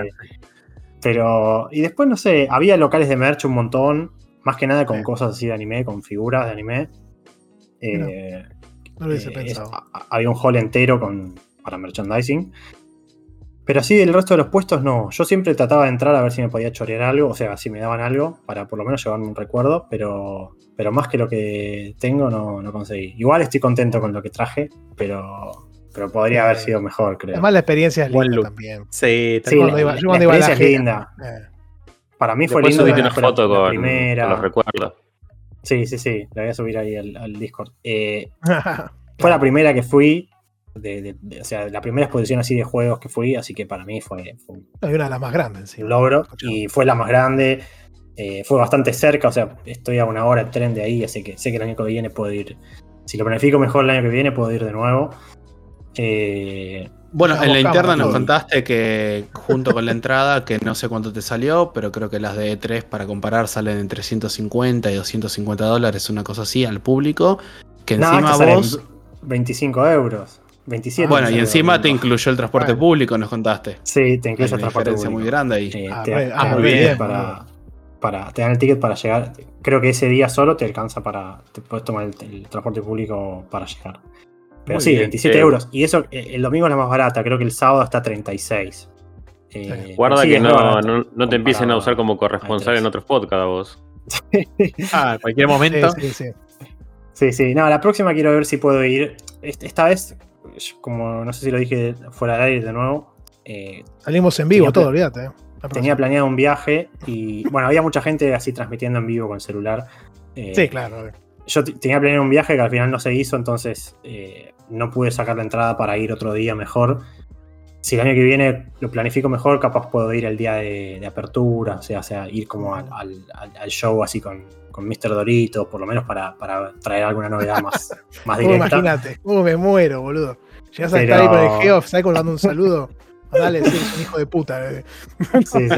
pero, y después, no sé, había locales de merch un montón, más que nada con Sí. cosas así de anime, con figuras de anime. Eh, No lo hubiese eh, pensado. es- a- a- había un hall entero con, para merchandising. Pero así del resto de los puestos no. Yo siempre trataba de entrar a ver si me podía chorear algo, o sea, si me daban algo, para por lo menos llevarme un recuerdo, pero, pero más que lo que tengo no, no conseguí. Igual estoy contento con lo que traje, pero, pero podría haber sido mejor, creo. Además, la experiencia es Buen linda look. también. Sí, Sí, la, iba- la- yo cuando la iba a la experiencia es linda. Eh, Para mí fue lindo. una foto la con, primera. con los recuerdos. Sí, sí, sí. La voy a subir ahí al, al Discord. Eh, fue la primera que fui. De, de- de- o sea, la primera exposición así de juegos que fui, así que para mí fue, fue un una de las más grandes, sí. logro. Y fue la más grande. eh, fue bastante cerca, o sea, estoy a una hora de tren de ahí, así que sé que el año que viene puedo ir. Si lo planifico mejor el año que viene, puedo ir de nuevo. Eh, Bueno, en la interna nos contaste que junto con la entrada, que no sé cuánto te salió, pero creo que las de E3 para comparar salen entre 150 y 250 dólares, una cosa así, al público. Que encima vos. 25 euros. 27. Bueno, y encima te incluyó el transporte Bueno. público, nos contaste. Sí, te Hay incluye el transporte diferencia público. muy grande ahí. Eh, Ah, te, ah, dan re el ticket bien, para, te dan el ticket para llegar. Creo que ese día solo te alcanza para. Te puedes tomar el, el transporte público para llegar. Pero Muy sí, bien, 27 eh. euros. Y eso, eh, el domingo es la más barata. Creo que el sábado está 36. Eh, Guarda sí, que no, no, no te empiecen a usar como corresponsal en E3. otros podcasts a vos. Ah, en cualquier momento. Sí, sí, sí. Sí, sí. No, la próxima quiero ver si puedo ir. Est- Esta vez, como no sé si lo dije fuera de aire de nuevo. eh, Salimos en vivo todo, olvídate. eh. Tenía planeado un viaje y. Bueno, había mucha gente así transmitiendo en vivo con el celular. Eh, Sí, claro. yo tenía planeado un viaje que al final no se hizo, entonces eh, no pude sacar la entrada para ir otro día mejor. Si el año que viene lo planifico mejor, capaz puedo ir el día de, de apertura, o sea, o sea, ir como al, al- al- al show así con, con Mr. Dorito, por lo menos para, para traer alguna novedad más, más directa. imagínate, oh, me muero, boludo. Llegas a Pero- estar ahí con el Geoff, ¿sabes? Colgando un saludo. Dale, sí, es un hijo de puta. eh. Sí, sí.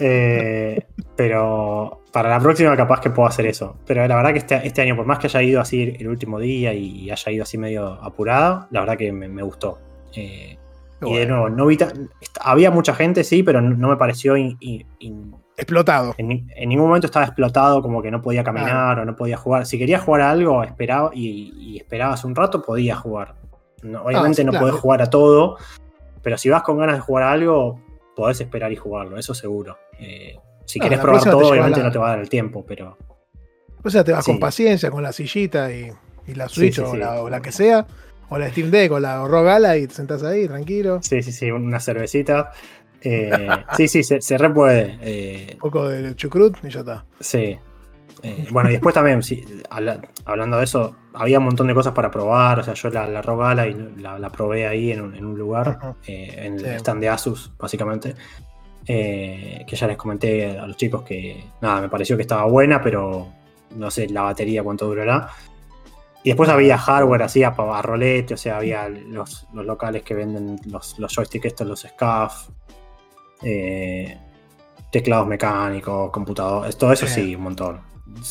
Eh, pero para la próxima capaz que puedo hacer eso. Pero la verdad que este, este año, por más que haya ido así el último día y haya ido así medio apurado, la verdad que me, me gustó. Eh, y de nuevo, no vi había mucha gente, sí, pero no, no me pareció in- in- in- Explotado. en, ni- en ningún momento estaba explotado, como que no podía caminar o no podía jugar. Si quería jugar a algo, esperaba y, y esperabas un rato, podía jugar. No- obviamente sí, no claro. podés jugar a todo, pero si vas con ganas de jugar a algo, podés esperar y jugarlo, eso seguro. Eh, si No, querés probar todo, obviamente la- no te va a dar el tiempo, pero O sea, te vas Sí. con paciencia, con la sillita y, y la Switch sí, o. La, o la que sea. O la Steam Deck o la Rogala y te sentás ahí, tranquilo. sí, sí, sí, una cervecita. Eh, sí, sí, se, se re puede. eh, Un poco de chucrut y ya está. Sí. Eh, bueno, y después también, sí, habla- hablando de eso, había un montón de cosas para probar. O sea, yo la, la Rogala y la, la probé ahí en un, en un lugar, eh, en el stand de Asus, básicamente. Eh, que ya les comenté a los chicos que, nada, me pareció que estaba buena, pero no sé la batería cuánto durará. Y después había hardware así a, a rolete, o sea, había los, los locales que venden los, los joysticks estos, los SCAF, eh, teclados mecánicos, computadores, todo eso Sí. un montón.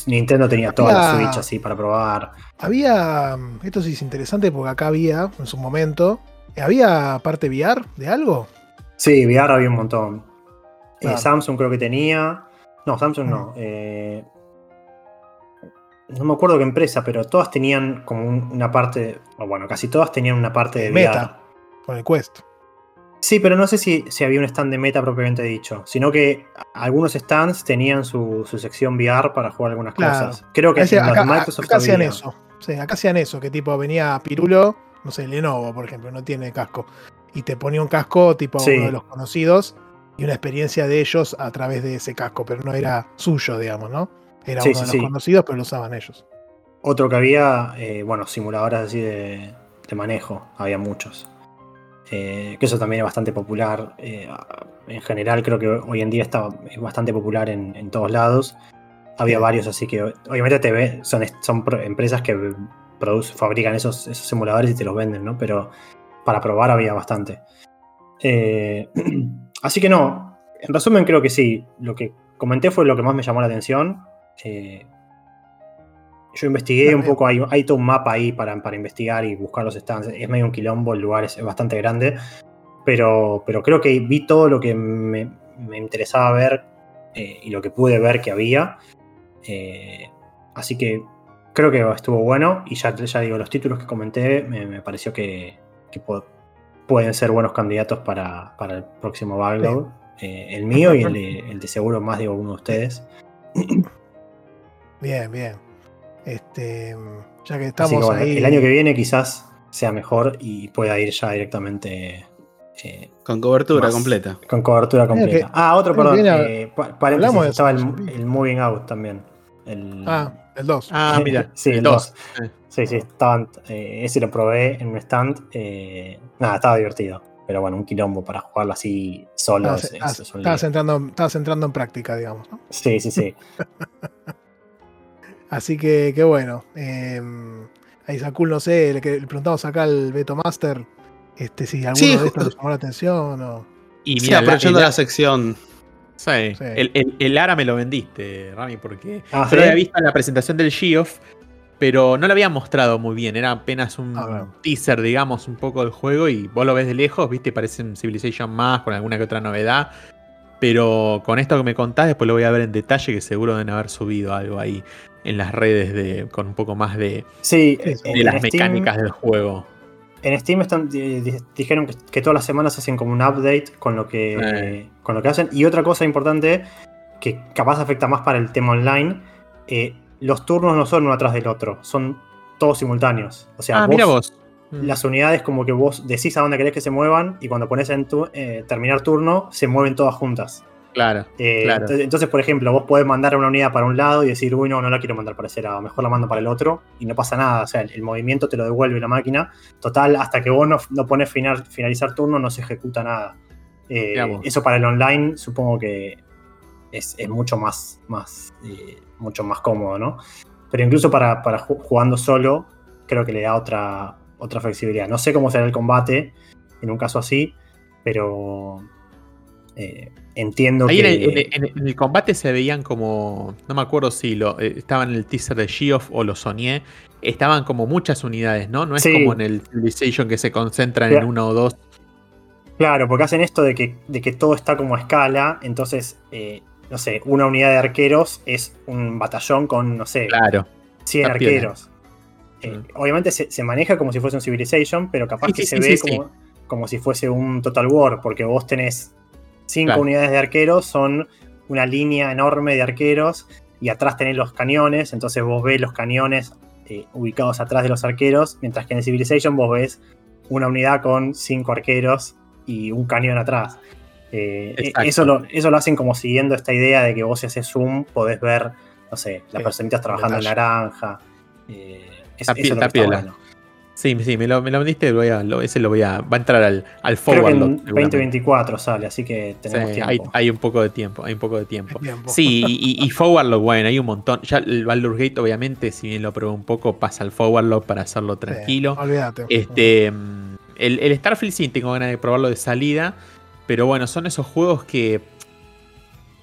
Nintendo tenía toda la Había- Switch así para probar. Había. Esto sí es interesante porque acá había, en su momento. ¿Había parte VR de algo? Sí, VR había un montón. Eh. Samsung creo que tenía. No, Samsung no. eh, no me acuerdo qué empresa, pero todas tenían como un- una parte. O bueno, casi todas tenían una parte de VR. Meta. Con el Quest. Sí, pero no sé si, si había un stand de meta propiamente dicho, sino que algunos stands tenían su, su sección VR para jugar algunas Claro. cosas. Creo que acá, Microsoft acá hacían eso. Sí, acá hacían eso, que tipo venía Pirulo, no sé, Lenovo, por ejemplo, no tiene casco. Y te ponía un casco tipo Sí. uno de los conocidos y una experiencia de ellos a través de ese casco, pero no era suyo, digamos, ¿no? Era Sí, uno de los conocidos, pero lo usaban ellos. Otro que había, eh, bueno, simuladores así de, de manejo, había muchos. Eh, que eso también es bastante popular. eh, en general creo que hoy en día está es bastante popular en, en todos lados. Había varios, así que obviamente te ve, son, son empresas que fabrican esos, esos simuladores y te los venden, ¿no? Pero para probar había bastante. Eh, así que no, en resumen creo que sí. Lo que comenté fue lo que más me llamó la atención. Eh, yo investigué un poco, hay, hay todo un mapa ahí para, para investigar y buscar los stands. Es medio un quilombo, el lugar es, es bastante grande. Pero, pero creo que vi todo lo que me, me interesaba ver eh, y lo que pude ver que había. Eh, así que creo que estuvo bueno. Y ya, ya digo, los títulos que comenté me, me pareció que, que pu- pueden ser buenos candidatos para, para el próximo backlog. Eh, el mío y el de, el de seguro más de alguno de ustedes. Bien, bien. Este, ya que estamos que bueno, ahí. el año que viene quizás sea mejor y pueda ir ya directamente eh, Con cobertura Más. completa. con cobertura completa. que- ah, otro, perdón. viene- eh, pa- paréntesis, hablamos de estaba el, Moving Out también. El, Ah, el 2. Ah, mira. sí, el el 2. 2. Sí, sí, estaban, eh, ese lo probé en un stand. eh, nada, estaba divertido. Pero bueno, un quilombo para jugarlo así solo. Estabas, es- es- estabas- es un estabas lío. entrando, estabas entrando en práctica, digamos. ¿no? Sí, sí, sí. Así que, qué bueno. Eh, ahí Sakul, no sé, le, que- le preguntamos acá al Beto Master este, si alguno Sí, de estos le llamó la atención o. Y Sí, mira, la- aprovechando la sección. Sí, Sí. El, el- el Ara me lo vendiste, Rami, porque Ah, yo lo ¿sí? había visto en la presentación del Geoff, pero no lo habían mostrado muy bien. Era apenas un Ah, teaser, digamos, un poco del juego. Y vos lo ves de lejos, viste, parece un Civilization más, con alguna que otra novedad. Pero con esto que me contás, después lo voy a ver en detalle, que seguro deben haber subido algo ahí en las redes de, con un poco más de, Sí, eh, de en las Steam- mecánicas del juego. En Steam están, di- di- dijeron que, que todas las semanas hacen como un update con lo, que, Eh. con lo que hacen. Y otra cosa importante, que capaz afecta más para el tema online, eh, los turnos no son uno atrás del otro, son todos simultáneos. O sea, ah, vos- mira vos. Mm. las unidades como que vos decís a dónde querés que se muevan y cuando pones en tu, eh, terminar turno, se mueven todas juntas. Claro. Eh, Claro. entonces, por ejemplo, vos podés mandar una unidad para un lado y decir, uy, no, no la quiero mandar para ese lado, mejor la mando para el otro y no pasa nada. O sea, el, el movimiento te lo devuelve la máquina. Total, hasta que vos no, no pones final- finalizar turno, no se ejecuta nada. Eh, eso para el online supongo que es, es mucho más, más, eh, mucho más cómodo, ¿no? Pero incluso para, para ju- jugando solo, creo que le da otra, otra flexibilidad. No sé cómo será el combate en un caso así, pero eh, entiendo Ahí que... en el, en el- en el combate se veían como. No me acuerdo si lo eh, estaba en el teaser de Geoff o lo soñé. Estaban como muchas unidades, ¿no? No es Sí. como en el Civilization que se concentran en una o dos. Claro, porque hacen esto de que, de que todo está como a escala, entonces, eh, no sé, una unidad de arqueros es un batallón con, no sé, Claro. 100 está piola. arqueros. Eh, Mm. obviamente se, se maneja como si fuese un Civilization, pero capaz Sí, que sí, se ve como, como si fuese un Total War, porque vos tenés 5 Claro. unidades de arqueros, son una línea enorme de arqueros, y atrás tenés los cañones, entonces vos ves los cañones eh, ubicados atrás de los arqueros, mientras que en el Civilization vos ves una unidad con 5 arqueros y un cañón atrás. Eh, Exacto. eso, lo, eso lo hacen como siguiendo esta idea de que vos si haces zoom podés ver, no sé, las Sí, personitas trabajando en naranja. Eh, es- Está eso pi- es lo está que está bueno. Sí, sí, me lo, me lo vendiste. lo voy a- lo- ese lo voy a. Va a entrar al, al Creo que forward. en lock, seguramente. 2024 sale, así que tenemos Sí, tiempo. hay, hay un poco de tiempo. Hay un poco de tiempo. Sí, y, Forward Lock, bueno, hay un montón. Ya el Baldur's Gate, obviamente, si bien lo probé un poco, pasa al Forward Lock para hacerlo tranquilo. Sí, olvídate. Este, el, el Starfield sí tengo ganas de probarlo de salida, pero bueno, son esos juegos que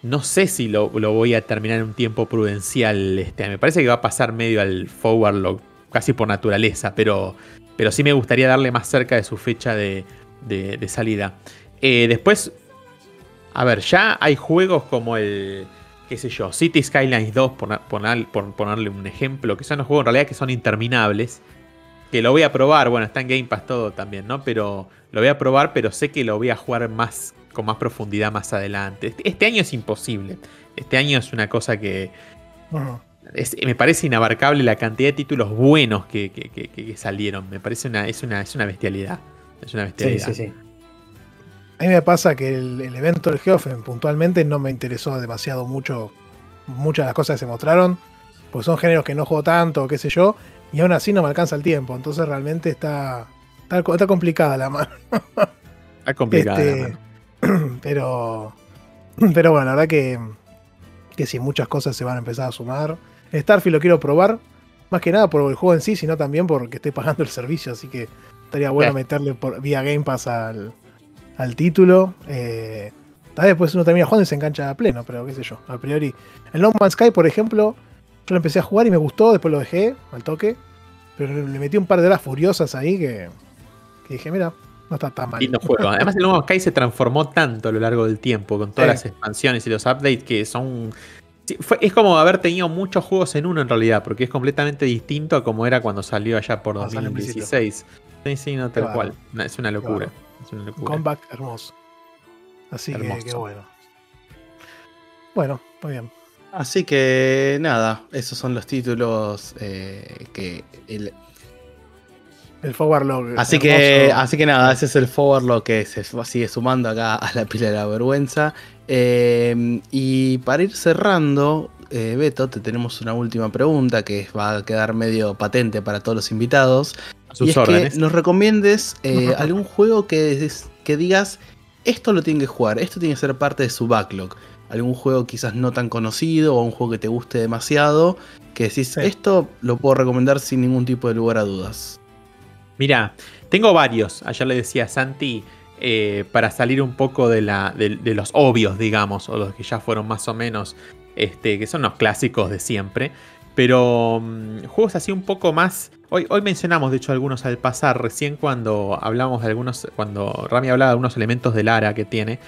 no sé si lo, lo voy a terminar en un tiempo prudencial. Este, me parece que va a pasar medio al forward log, casi por naturaleza, pero, pero sí me gustaría darle más cerca de su fecha de, salida. Eh, después, a ver, ya hay juegos como el, qué sé yo, City Skylines 2, por, por ponerle un ejemplo, que son los juegos en realidad que son interminables que lo voy a probar, bueno, está en Game Pass todo también, ¿no? Pero lo voy a probar, pero sé que lo voy a jugar más con más profundidad más adelante. Este, este año es imposible. Este año es una cosa que. Es- me parece inabarcable la cantidad de títulos buenos que, que- que- que salieron. Me parece una es una es una bestialidad. Es una Sí, bestialidad. sí, sí. A mí me pasa que el, el evento del Geoffen puntualmente no me interesó demasiado mucho muchas de las cosas que se mostraron, porque son géneros que no juego tanto, qué sé yo, y aún así no me alcanza el tiempo, entonces realmente está, está, está complicada la mano. Está complicado. Este, pero, pero bueno, la verdad que, que sí, muchas cosas se van a empezar a sumar. Starfield lo quiero probar, más que nada por el juego en sí, sino también porque estoy pagando el servicio, así que estaría bueno meterle por, vía Game Pass al, al título. Eh, tal vez después uno termina jugando y se engancha a pleno, pero qué sé yo, a priori. El No Man's Sky, por ejemplo, yo lo empecé a jugar y me gustó, después lo dejé al toque, pero le metí un par de horas furiosas ahí que, que dije, mira, no está tan mal. Lindo juego. Además, el nuevo Sky se transformó tanto a lo largo del tiempo con todas Sí. las expansiones y los updates que son. Sí, fue- es como haber tenido muchos juegos en uno en realidad, porque es completamente distinto a como era cuando salió allá por Cuando salió al 2016. Sí, sí, no, tal cual. No, Es una locura. bárbaro. Es una Un locura. comeback hermoso. Así que, Hermoso. qué bueno. Bueno, muy bien. Así que nada, esos son los títulos eh, que el- El forward log. Así que, hermoso. así que nada, ese es el forward lo que se sigue sumando acá a la pila de la vergüenza. Eh, y para ir cerrando, eh, Beto, te tenemos una última pregunta que va a quedar medio patente para todos los invitados. A sus y es órdenes. que nos recomiendes eh, algún juego que, que digas, esto lo tienen que jugar, esto tiene que ser parte de su backlog. Algún juego quizás no tan conocido o un juego que te guste demasiado, que decís, Sí. esto lo puedo recomendar sin ningún tipo de lugar a dudas. Mira, tengo varios. Ayer le decía a Santi. eh, para salir un poco de, la, de, de los obvios, digamos, o los que ya fueron más o menos, este, que son los clásicos de siempre. Pero mm, juegos así un poco más. Hoy, hoy mencionamos, de hecho, algunos al pasar. Recién cuando hablamos de algunos. Cuando Rami hablaba de algunos elementos del ARA que tiene.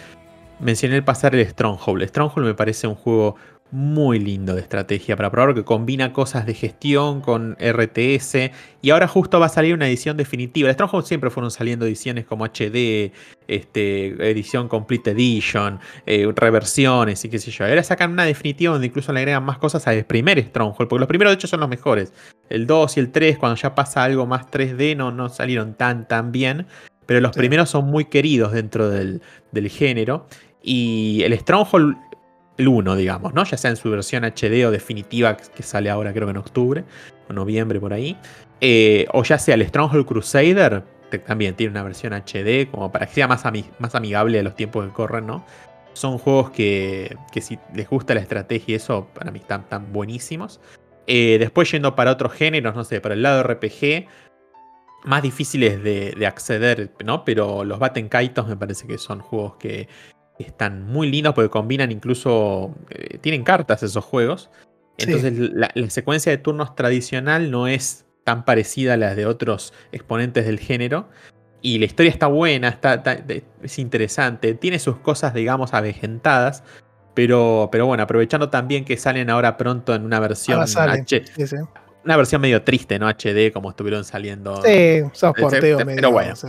Mencioné el pasar el Stronghold. Stronghold me parece un juego muy lindo de estrategia para probar que combina cosas de gestión con RTS y ahora justo va a salir una edición definitiva. El Stronghold siempre fueron saliendo ediciones como HD, este, edición Complete Edition, eh, reversiones y qué sé yo. Ahora sacan una definitiva donde incluso le agregan más cosas al primer Stronghold, porque los primeros de hecho son los mejores. El 2 y el 3, cuando ya pasa algo más 3D, no, no salieron tan tan bien. Pero los Sí. primeros son muy queridos dentro del, del género. Y el Stronghold, el 1, digamos, ¿no? Ya sea en su versión HD o definitiva, que sale ahora creo que en octubre o noviembre por ahí. Eh, o ya sea el Stronghold Crusader, que también tiene una versión HD, como para que sea más, ami- más amigable a los tiempos que corren, ¿no? Son juegos que, que si les gusta la estrategia y eso, para mí están, tan buenísimos. Eh, después yendo para otros géneros, no sé, para el lado RPG, más difíciles de, de acceder, ¿no? Pero los Batten Kaitos me parece que son juegos que están muy lindos porque combinan incluso. eh, tienen cartas esos juegos. Sí. Entonces la, la secuencia de turnos tradicional no es tan parecida a las de otros exponentes del género. Y la historia está buena, está, es interesante. Tiene sus cosas, digamos, avejentadas. Pero, pero bueno, aprovechando también que salen ahora pronto en una versión. H- Sí, sí. una versión medio triste, ¿no? HD, como estuvieron saliendo. Sí, son pero medio. bueno. sí.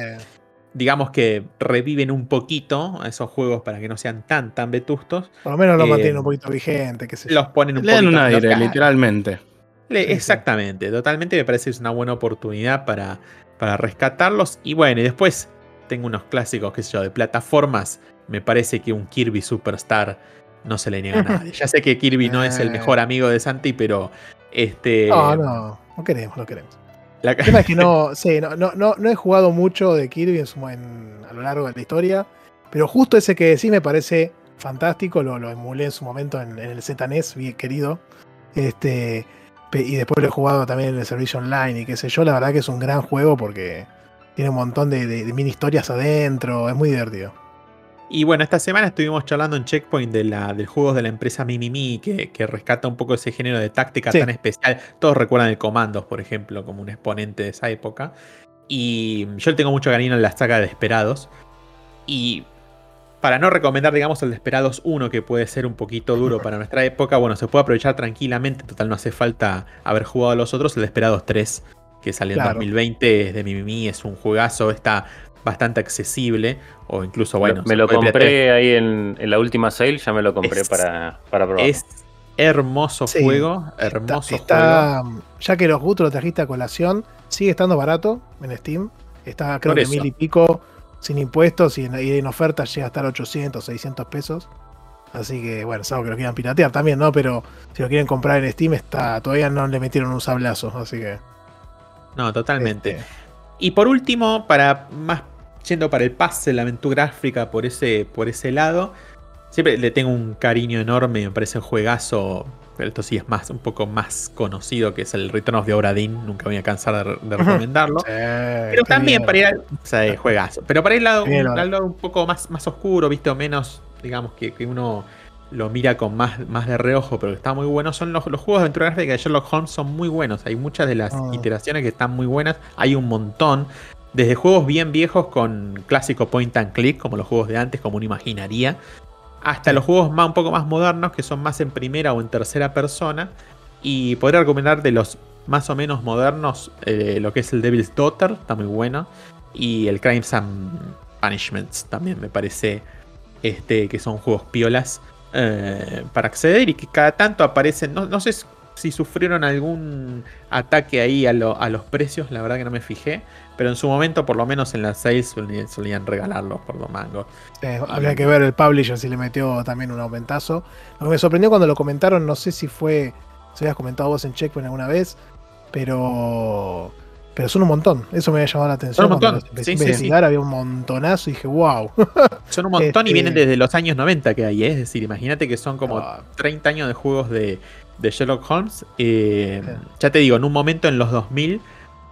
Digamos que reviven un poquito a esos juegos para que no sean tan, tan vetustos. Por lo menos lo Eh, mantienen un poquito vigente, qué sé yo. Los ponen un Le dan poquito un aire, literalmente. Le- Sí, sí. Exactamente, totalmente me parece que es una buena oportunidad para, para rescatarlos. Y bueno, y después tengo unos clásicos, qué sé yo, de plataformas. Me parece que un Kirby Superstar no se le niega a nadie. Ya sé que Kirby no es el Eh. mejor amigo de Santi, pero este. No, no, no queremos, no queremos. La- El tema es que no, sí, no, no, no, he jugado mucho de Kirby en su- en- a lo largo de la historia, pero justo ese que decís me parece fantástico, lo, emulé en su momento en, en el ZNES, bien querido. Este, y después lo he jugado también en el servicio online y qué sé yo, la verdad que es un gran juego porque tiene un montón de, de- de mini historias adentro, es muy divertido. Y bueno, esta semana estuvimos charlando en Checkpoint de la, del juego de la empresa Mimimi, que, que rescata un poco ese género de táctica Sí. tan especial. Todos recuerdan el Comandos, por ejemplo, como un exponente de esa época. Y yo le tengo mucho cariño en la saga de Desperados. Y para no recomendar, digamos, el Desperados 1, que puede ser un poquito duro para nuestra época, bueno, se puede aprovechar tranquilamente. Total, no hace falta haber jugado a los otros. El Desperados 3, que salió en Claro. 2020, es de Mimimi, es un juegazo, está bastante accesible, o incluso, bueno, me lo compré ahí en, en la última sale, ya me lo compré Es- para, para probar. Es hermoso Sí, juego, Está, hermoso juego. está- ya que los gustos lo trajiste a colación, sigue estando barato en Steam. Está creo Por que eso. mil y pico sin impuestos y en, y en oferta llega a estar 800, 600 pesos. Así que bueno, es algo que lo quieran piratear también, ¿no? Pero si lo quieren comprar en Steam, está todavía no le metieron un sablazo. Así que. No, totalmente. este, Y por último, para más yendo para el pase, la aventura gráfica por ese, por ese lado, siempre le tengo un cariño enorme, me parece un juegazo, pero esto sí es más, un poco más conocido, que es el Return of the Obra Dinn, nunca voy a cansar de, de recomendarlo. sí, Pero también bien. para ir al, o sea, juegazo. Pero para ir al lado, un, lo- al lado un poco más, más oscuro, visto menos, digamos, que, que uno lo mira con más, más de reojo, pero que está muy bueno, son los, los juegos de aventura gráfica de Sherlock Holmes son muy buenos. Hay muchas de las Ah. iteraciones que están muy buenas. Hay un montón. Desde juegos bien viejos con clásico point and click, como los juegos de antes, como uno imaginaría, hasta los juegos más, un poco más modernos, que son más en primera o en tercera persona. Y podría recomendar de los más o menos modernos, eh, lo que es el Devil's Daughter, está muy bueno. Y el Crimes and Punishments también me parece este, que son juegos piolas eh, para acceder y que cada tanto aparecen. No, no sé si sufrieron algún ataque ahí a, lo- a los precios, la verdad que no me fijé. Pero en su momento, por lo menos en las 6, solían, solían regalarlos por dos mangos. Eh, habría que ver el publisher si le metió también un aumentazo. Lo que me sorprendió cuando lo comentaron, no sé si fue, si habías comentado vos en Checkpoint alguna vez, pero pero son un montón. Eso me había llamado la atención. Son un montón. Sí, sí, había un montonazo y dije, wow. Son un montón y Este- vienen desde los años 90 que hay, ¿eh? es decir, imagínate que son como Ah. 30 años de juegos de, de Sherlock Holmes. Eh. Ya te digo, en un momento en los 2000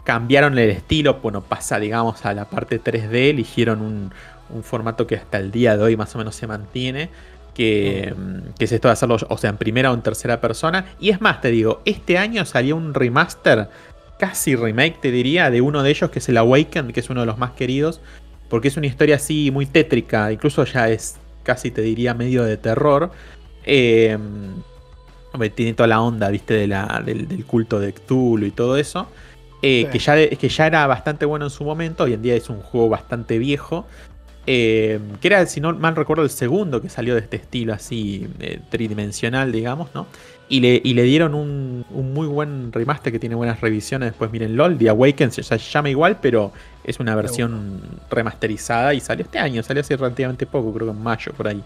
cambiaron el estilo, bueno, pasa digamos a la parte 3D, eligieron un, un formato que hasta el día de hoy más o menos se mantiene. Que, mm, que es esto de hacerlo, o sea, en primera o en tercera persona. Y es más, te digo, este año salió un remaster, casi remake, te diría, de uno de ellos, que es el Awakened, que es uno de los más queridos, porque es una historia así muy tétrica, incluso ya es casi te diría medio de terror. Eh, tiene toda la onda, viste, de la- del, del culto de Cthulhu y todo eso. eh, Sí. que, ya, que ya era bastante bueno en su momento, hoy en día es un juego bastante viejo. eh, que era, si no mal recuerdo, el segundo que salió de este estilo así eh, tridimensional, digamos, ¿no? Y le, y le dieron un, un muy buen remaster que tiene buenas revisiones. Después miren LOL, The Awakens, o sea, se llama igual, pero es una versión remasterizada y salió este año, salió hace relativamente poco, creo que en mayo por ahí.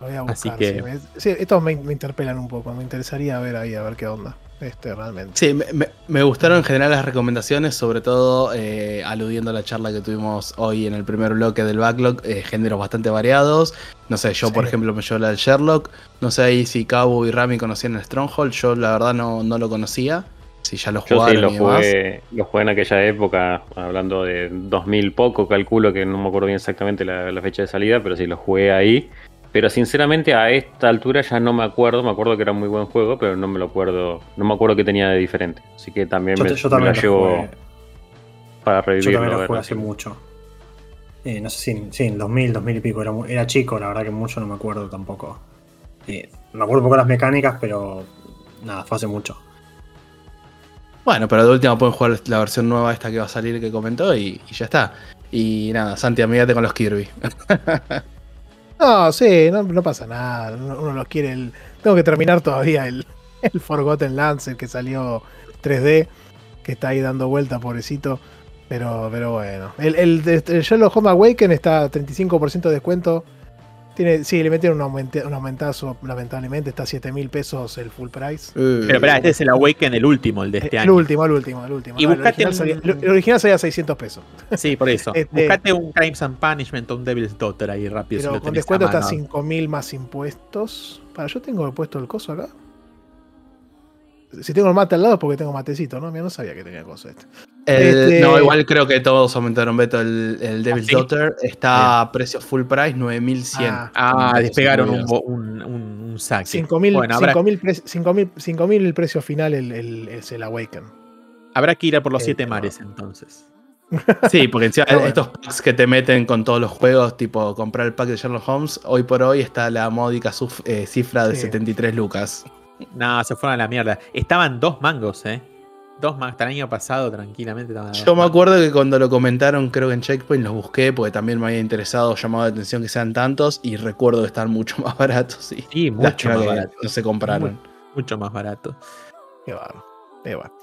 Lo voy a Así buscar, que- sí, me- sí, estos me, me interpelan un poco. Me interesaría ver ahí, a ver qué onda. Este, realmente. Sí, me, me- me gustaron en general las recomendaciones, sobre todo eh, aludiendo a la charla que tuvimos hoy en el primer bloque del backlog, eh, géneros bastante variados. No sé, yo por ejemplo me llevo la del Sherlock. No sé ahí si Cabo y Rami conocían el Stronghold. Yo la verdad no, no lo conocía. Si ya lo Yo sí jugaron lo y demás. jugué, lo jugué en aquella época, hablando de 2000 poco, calculo que no me acuerdo bien exactamente la, la fecha de salida, pero sí lo jugué ahí. Pero sinceramente a esta altura ya no me acuerdo, me acuerdo que era un muy buen juego, pero no me lo acuerdo, no me acuerdo qué tenía de diferente. Así que también Yo, me, yo me también la lo llevo jugué. para Yo revivirlo. también a lo jugué hace mucho. Eh, no sé si en, sí, en 2000, 2000 y pico. Era, era chico, la verdad que mucho no me acuerdo tampoco. Eh, me acuerdo un poco las mecánicas, pero nada, fue hace mucho. Bueno, pero de última pueden jugar la versión nueva esta que va a salir que comentó y, y ya está. Y nada, Santi, amígate con los Kirby. No, sí, no, pasa nada. Uno, los quiere. el- tengo que terminar todavía el, el Forgotten Lands, el que salió 3D, que está ahí dando vuelta, pobrecito. Pero, pero bueno. El, el, el Sherlock Home Awaken está a 35% de descuento. Tiene, sí, le metieron un, aumente- un aumentazo, lamentablemente. Está a 7 mil pesos el full price. Pero espera, este es el Awaken, el último, el de este el año. último, el último, el último. Y No, el, buscate original un- salía, el- el original salía a 600 pesos. Sí, por eso. Este- Buscate un Crimes and Punishment o un Devil's Daughter ahí rápido. si Pero lo con descuento a está mano. 5 mil más impuestos. Para, yo tengo puesto el coso acá. Si tengo el mate al lado es porque tengo matecito, ¿no? Mira, no sabía que tenía coso este. El- Este- No, igual creo que todos aumentaron Beto. El, el Devil's ¿Ah, sí? Daughter está a precio full price, 9100. Ah. Ah, despegaron un, un, un, un saque. 5 mil Bueno, habrá, el precio final el, el- es el Awaken. habrá que ir a por los Eh, siete pero- mares entonces. Sí, porque encima bueno. estos packs que te meten con todos los juegos, tipo comprar el pack de Sherlock Holmes, hoy por hoy está la módica eh, cifra de Sí. 73 lucas. No, se fueron a la mierda. Estaban dos mangos, ¿eh? Dos más hasta el año pasado, tranquilamente. Yo me acuerdo que cuando lo comentaron, creo que en Checkpoint los busqué porque también me había interesado, llamado la atención que sean tantos y recuerdo están mucho más baratos. Sí, Sí, mucho más barato. no se compraron. Mucho más barato. Qué bárbaro. Qué bárbaro.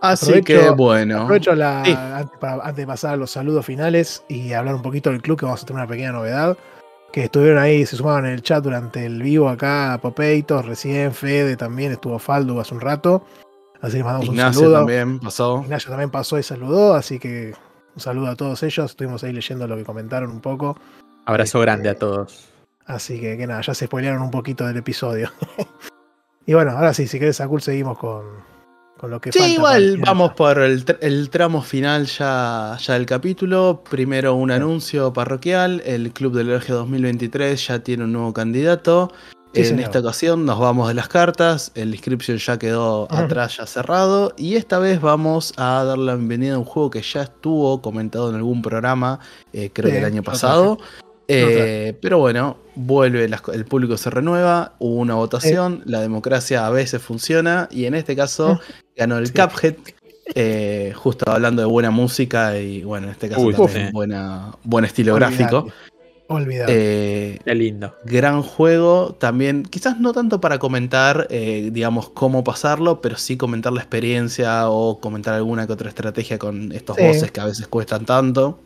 Así Aprovecho- que bueno. Aprovecho la, Sí. antes, para- antes de pasar a los saludos finales y hablar un poquito del club, que vamos a tener una pequeña novedad. Que estuvieron ahí, se sumaban en el chat durante el vivo acá, Popeitos, recién, Fede también, estuvo Faldo hace un rato. Así que les mandamos un Ignacio saludo. también pasó. Ignacio también pasó y saludó, así que un saludo a todos ellos. Estuvimos ahí leyendo lo que comentaron un poco. Abrazo Este, grande a todos. Así que, que nada, ya se spoilearon un poquito del episodio. y bueno, ahora sí, si querés, Akul, seguimos con, con lo que Sí, falta igual vamos por el, tr- el tramo final ya, ya del capítulo. Primero un anuncio parroquial. El Club del Eje 2023 ya tiene un nuevo candidato. Sí, en señor. esta ocasión nos vamos de las cartas. El inscription ya quedó atrás, ya cerrado. Y esta vez vamos a dar la bienvenida a un juego que ya estuvo comentado en algún programa, eh, creo Sí, que el año pasado. Eh, pero bueno, vuelve, las el público se renueva, hubo una votación, la democracia a veces funciona y en este caso ganó el Sí. Cuphead, eh, justo hablando de buena música y bueno, en este caso Uy, también buena, buen estilo gráfico. Olvidate. Eh, Qué lindo. gran juego, también quizás no tanto para comentar, eh, digamos, cómo pasarlo, pero sí comentar la experiencia o comentar alguna que otra estrategia con estos Sí. bosses que a veces cuestan tanto.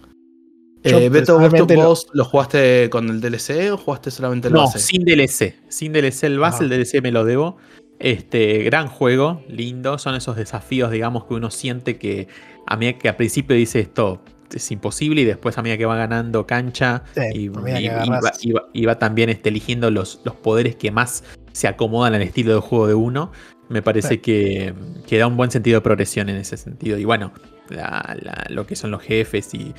Eh, Beto, ¿vos, lo- lo jugaste con el DLC o jugaste solamente el No, base? sin DLC. Sin DLC el base, Ah. el DLC me lo debo. Este, gran juego, lindo. Son esos desafíos, digamos, que uno siente que a mí que al principio dice esto es imposible y después a medida que va ganando cancha Sí, y, va, y también este, eligiendo los, los poderes que más se acomodan al estilo de juego de uno. Me parece Sí. que, que da un buen sentido de progresión en ese sentido. Y bueno, la- la- lo que son los jefes y,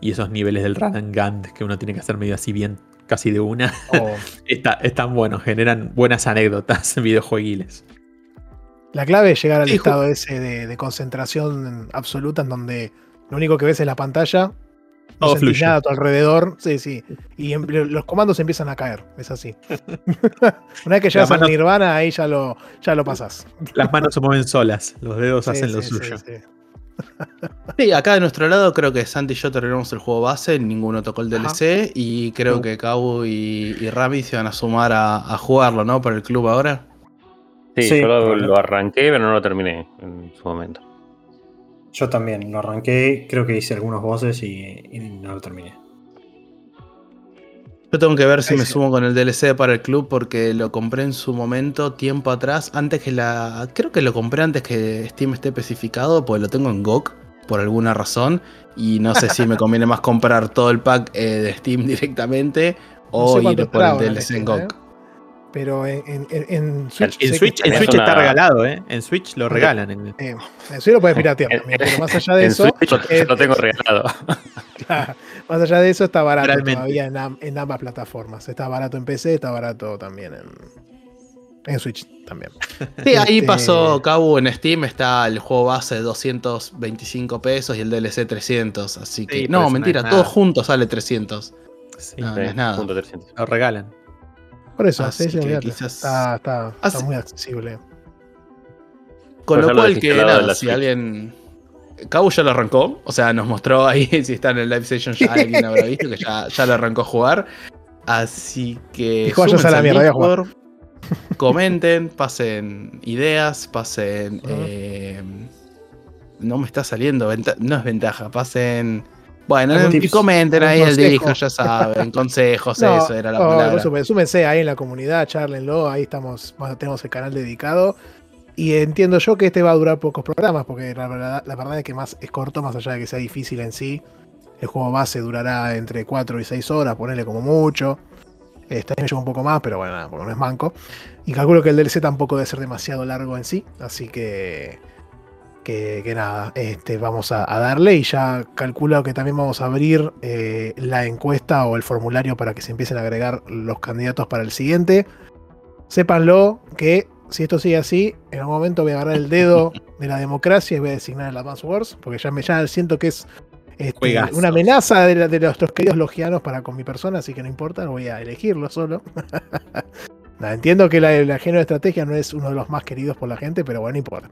y esos niveles del run and gun que uno tiene que hacer medio así bien, casi de una. O Está, están buenos, generan buenas anécdotas videojueguiles. la clave es llegar al Sí, estado ese de, de concentración absoluta en donde lo único que ves es la pantalla. No Todo sentís nada a tu alrededor. Sí, sí. Y em- los comandos empiezan a caer. Es así. Una vez que llegas mano- Nirvana, ahí ya lo, ya lo pasás. Las manos se mueven solas, los dedos Sí, hacen lo sí, suyo. sí, sí. Sí, acá de nuestro lado creo que Santi y yo terminamos el juego base, ninguno tocó el Ajá. DLC y creo No. que Cabo y, y Rami se van a sumar a, a jugarlo, ¿no? Para el club ahora. Sí, Sí, yo lo arranqué, pero no lo terminé en su momento. Yo también lo arranqué, creo que hice algunos voces y, y no lo terminé. Yo tengo que ver si me sumo con el DLC para el club porque lo compré en su momento, tiempo atrás, antes que la... Creo que lo compré antes que Steam esté especificado, porque lo tengo en GOG por alguna razón y no sé si me conviene más comprar todo el pack eh, de Steam directamente No o sé ir por el DLC en GOG. ¿eh? Pero en, en- Switch. En Switch, que en es Switch una- está regalado, ¿eh? En Switch lo regalan. en- Eh, en Switch lo puedes piratear también, pero más allá de en eso. Switch yo eh, lo tengo regalado. Claro, Más allá de eso, está barato Realmente. todavía en, am- en ambas plataformas. Está barato en PC, está barato también en, en Switch también. Sí, ahí Este- pasó Cabo en Steam, está el juego base 225 pesos y el DLC 300, así que... Sí, no, no mentira, es todo junto sale 300. Sí, No, Sí, es nada. punto 300. lo regalan. Por eso, Así sí, que quizás- está, está, está Así- muy accesible. Con lo cual que nada, si alguien... Cabo ya lo arrancó, o sea, nos mostró ahí, si está en el live session ya alguien habrá visto que ya, ya lo arrancó a jugar. Así que... Dijo, "Váyanse a la mierda, voy a jugar". Discord, comenten, pasen ideas, pasen... Eh, no me está saliendo, no es ventaja, pasen... Bueno, y comenten ahí el disco, ya saben, consejos, No, eso era la no, palabra. supuesto, súmense ahí en la comunidad, charlenlo, ahí estamos, tenemos el canal dedicado. Y entiendo yo que este va a durar pocos programas, porque la verdad, la verdad es que más es corto, más allá de que sea difícil en sí. El juego base durará entre 4 y 6 horas, ponerle como mucho. Este año lleva un poco más, pero bueno, nada, porque no es manco. Y calculo que el DLC tampoco debe ser demasiado largo en sí, así que. Que, que nada, este, vamos a, a darle y ya calculo que también vamos a abrir eh, la encuesta o el formulario para que se empiecen a agregar los candidatos para el siguiente. Sépanlo que si esto sigue así, en algún momento voy a agarrar el dedo de la democracia y voy a designar el Advance Wars, porque ya me ya siento que es este, una amenaza de, la- de nuestros queridos logianos para con mi persona, así que no importa, voy a elegirlo solo. Entiendo que la, el ajeno de estrategia no es uno de los más queridos por la gente, pero bueno, no importa.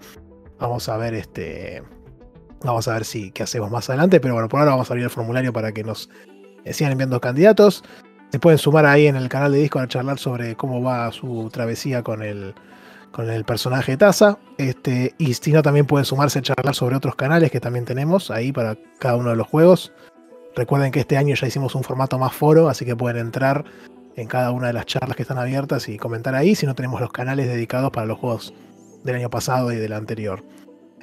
Vamos a ver este. Vamos a ver si qué hacemos más adelante. Pero bueno, por ahora vamos a abrir el formulario para que nos eh, sigan enviando candidatos. Se pueden sumar ahí en el canal de Discord a charlar sobre cómo va su travesía con el, con el personaje Taza. Este, y si no, también pueden sumarse a charlar sobre otros canales que también tenemos ahí para cada uno de los juegos. Recuerden que este año ya hicimos un formato más foro, así que pueden entrar en cada una de las charlas que están abiertas y comentar ahí. Si no, tenemos los canales dedicados para los juegos del año pasado y del anterior.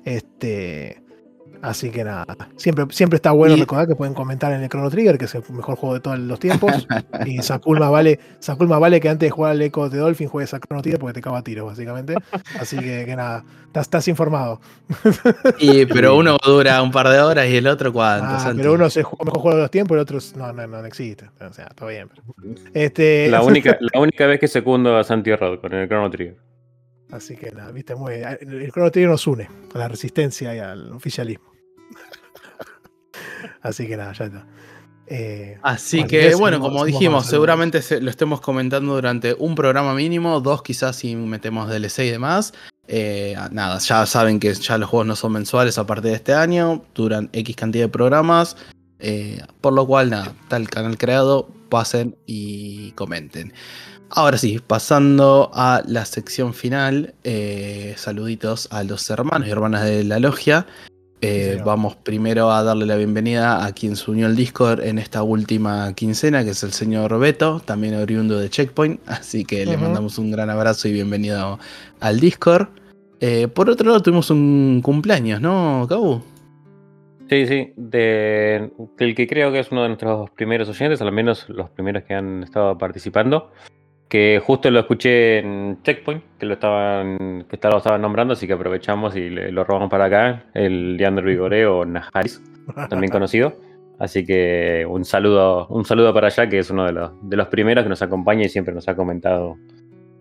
Este. Así que nada, siempre, siempre está bueno Y- recordar que pueden comentar en el Chrono Trigger, que es el mejor juego de todos los tiempos. y Sakul más vale, Sakul más vale que antes de jugar al Echo de Dolphin juegues a Chrono Trigger porque te caga a tiro, básicamente. Así que, que nada, estás, estás informado. Y, pero uno dura un par de horas y el otro cuánto. Ah, pero uno es el mejor juego de los tiempos y el otro es- no, no, no, no existe. O sea, todo bien. pero- Este, La única, la única vez que secundo a Santi Rod con el Chrono Trigger. Así que nada, viste, muy, el el Chrono Trigger nos une a la resistencia y al oficialismo. Así que nada, ya está. Eh, Así que, bueno, como dijimos, seguramente se- lo estemos comentando durante un programa mínimo, dos quizás si metemos DLC y demás. Eh, nada, ya saben que ya los juegos no son mensuales a partir de este año, duran X cantidad de programas, eh, por lo cual, nada, está el canal creado, pasen y comenten. Ahora sí, pasando a la sección final, eh, saluditos a los hermanos y hermanas de la logia. Eh, vamos primero a darle la bienvenida a quien se unió al Discord en esta última quincena, que es el señor Beto, también oriundo de Checkpoint. Así que le mandamos un gran abrazo y bienvenido al Discord. Eh, por otro lado, tuvimos un cumpleaños, ¿no, Cabu? Sí, sí, de, del que creo que es uno de nuestros primeros oyentes, al menos los primeros que han estado participando, que justo lo escuché en Checkpoint, que lo estaban, que lo estaban nombrando, así que aprovechamos y le- lo robamos para acá, el Leander Vigoré o Najaris, también conocido. Así que un saludo, un saludo para allá, que es uno de los, de los primeros que nos acompaña y siempre nos ha comentado.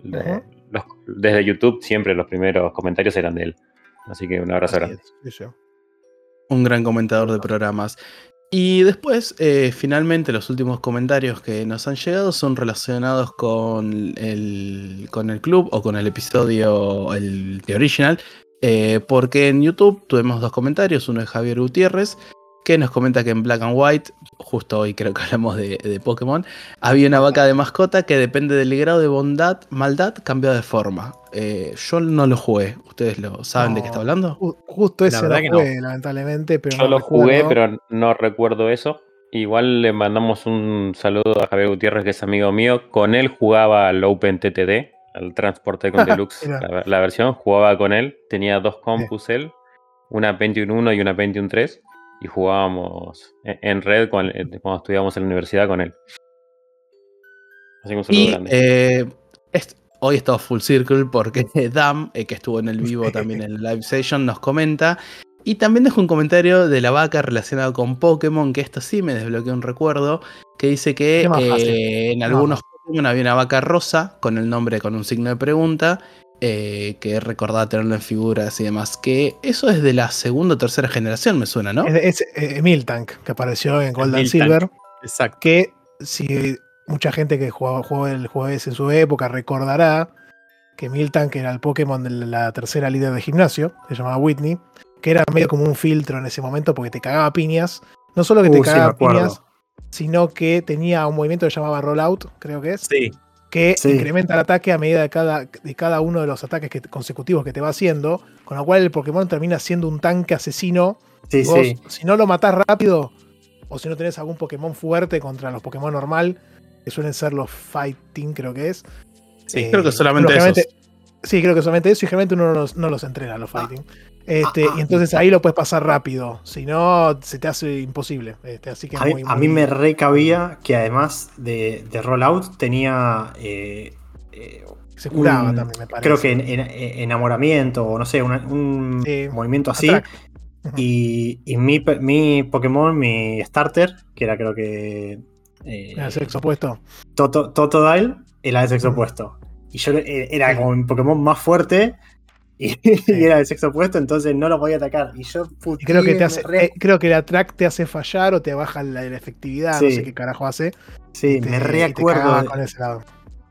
los- desde YouTube siempre los primeros comentarios eran de él. Así que un abrazo así grande. es. Un gran comentador de programas. Y después, eh, finalmente, los últimos comentarios que nos han llegado son relacionados con el, con el club o con el episodio, el The Original. eh, porque en YouTube tuvimos dos comentarios. Uno de Javier Gutiérrez, que nos comenta que en Black and White, justo hoy creo que hablamos de, de Pokémon, había una vaca de mascota que depende del grado de bondad, maldad, cambia de forma. Eh, yo no lo jugué. ¿Ustedes lo saben de qué está hablando? Ju- Justo ese verdad no que no. jugué, lamentablemente, pero Yo no lo jugué, recuerdo. pero no recuerdo eso. Igual le mandamos un saludo a Javier Gutiérrez, que es amigo mío. Con él jugaba al Open TTD, al Transporte con Deluxe, la, la versión. Jugaba con él. Tenía dos compus él, una Pentium 1 y una Pentium 3. Y jugábamos en, en red con- eh, cuando estudiábamos en la universidad con él. Así que un saludo Y grande. eh, hoy estamos full circle porque Dam, eh, que estuvo en el vivo también en el live session, nos comenta. Y también dejó un comentario de la vaca relacionado con Pokémon, que esto sí me desbloqueó un recuerdo, que dice que eh, en algunos Pokémon había una vaca rosa con el nombre con un signo de pregunta, eh, que recordaba tenerlo en figuras y demás. Que eso es de la segunda o tercera generación, me suena, ¿no? Es, es eh, Miltank, que apareció en Gold and. Silver. Exacto. que si mucha gente que jugó, jugó el juego ese en su época recordará que Miltank era el Pokémon de la tercera líder de gimnasio, se llamaba Whitney, que era medio como un filtro en ese momento porque te cagaba piñas. No solo que te Uh, cagaba piñas, sino que tenía un movimiento que se llamaba Rollout, creo que es, Sí. Que Sí. incrementa el ataque a medida de cada, de cada uno de los ataques que- consecutivos que te va haciendo, con lo cual el Pokémon termina siendo un tanque asesino Sí, Vos, sí. Si no lo matás rápido, o si no tenés algún Pokémon fuerte contra los Pokémon normal, que suelen ser los Fighting, creo que es. Sí, eh, creo que solamente pero esos. Sí, creo que solamente eso, y generalmente uno no los, no los entrena, los Fighting. Este, ah, y entonces ahí lo puedes pasar rápido, si no, se te hace imposible. Este, así que A mí, muy- a muy- mí me recabía que además de, de Rollout tenía. eh, eh, Se curaba un- también, me parece. creo que en- en- en- enamoramiento o no sé, una- un Sí. movimiento así. Atrac. Y, y mi, mi Pokémon, mi starter, que era creo que. eh, el sexo opuesto. Toto- Totodile, era de sexo opuesto. Y yo eh, era como mi Pokémon más fuerte. Y, y era de sexo opuesto, entonces no lo podía atacar. Y yo Y creo que, te hace, re- eh, creo que el Atrack te hace fallar o te baja la, la efectividad, no sé qué carajo hace. sí, te- me te reacuerdo. cagaba de- con ese lado.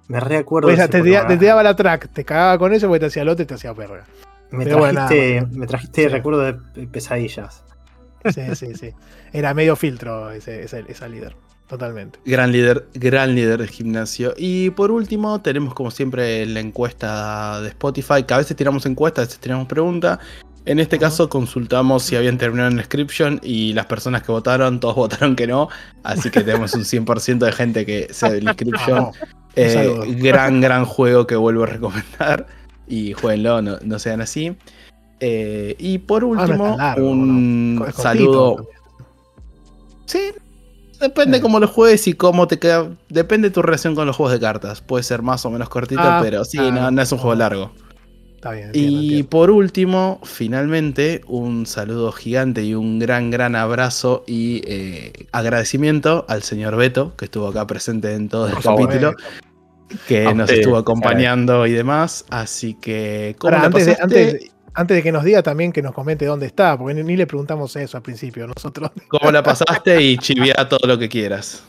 Me reacuerdo. Ya ese te, te- te daba la track, te cagaba con eso porque te hacía lote y te hacía verga. Me Pero bueno, trajiste, nada, me trajiste Sí. recuerdos de pe- pesadillas. Sí, sí, sí. Era medio filtro ese, ese- esa líder. Totalmente. Gran líder, gran líder de gimnasio. Y por último, tenemos como siempre la encuesta de Spotify, que a veces tiramos encuestas, a veces tiramos preguntas. En este caso consultamos si habían terminado en inscription y las personas que votaron, todos votaron que no. Así que tenemos un 100% de gente que se del inscription. Eh, gran, gran juego que vuelvo a recomendar. Y jueguenlo, no, no sean así. Eh, y por último, largo, un saludo. Sí, depende Sí. cómo lo juegues y cómo te queda. Depende de tu relación con los juegos de cartas. Puede ser más o menos cortito, Ah, pero sí, ah, no, no es un juego largo. Está bien. entiendo, Y entiendo. por último, finalmente, un saludo gigante y un gran, gran abrazo y eh, agradecimiento al señor Beto, que estuvo acá presente en todo el favor, capítulo, eh, que A nos estuvo acompañando y demás. Así que, ¿cómo Ahora, la antes, de, pasaste? antes, antes de que nos diga también que nos comente dónde está, porque ni, ni le preguntamos eso al principio. Nosotros. ¿Cómo la pasaste? Y chivia todo lo que quieras.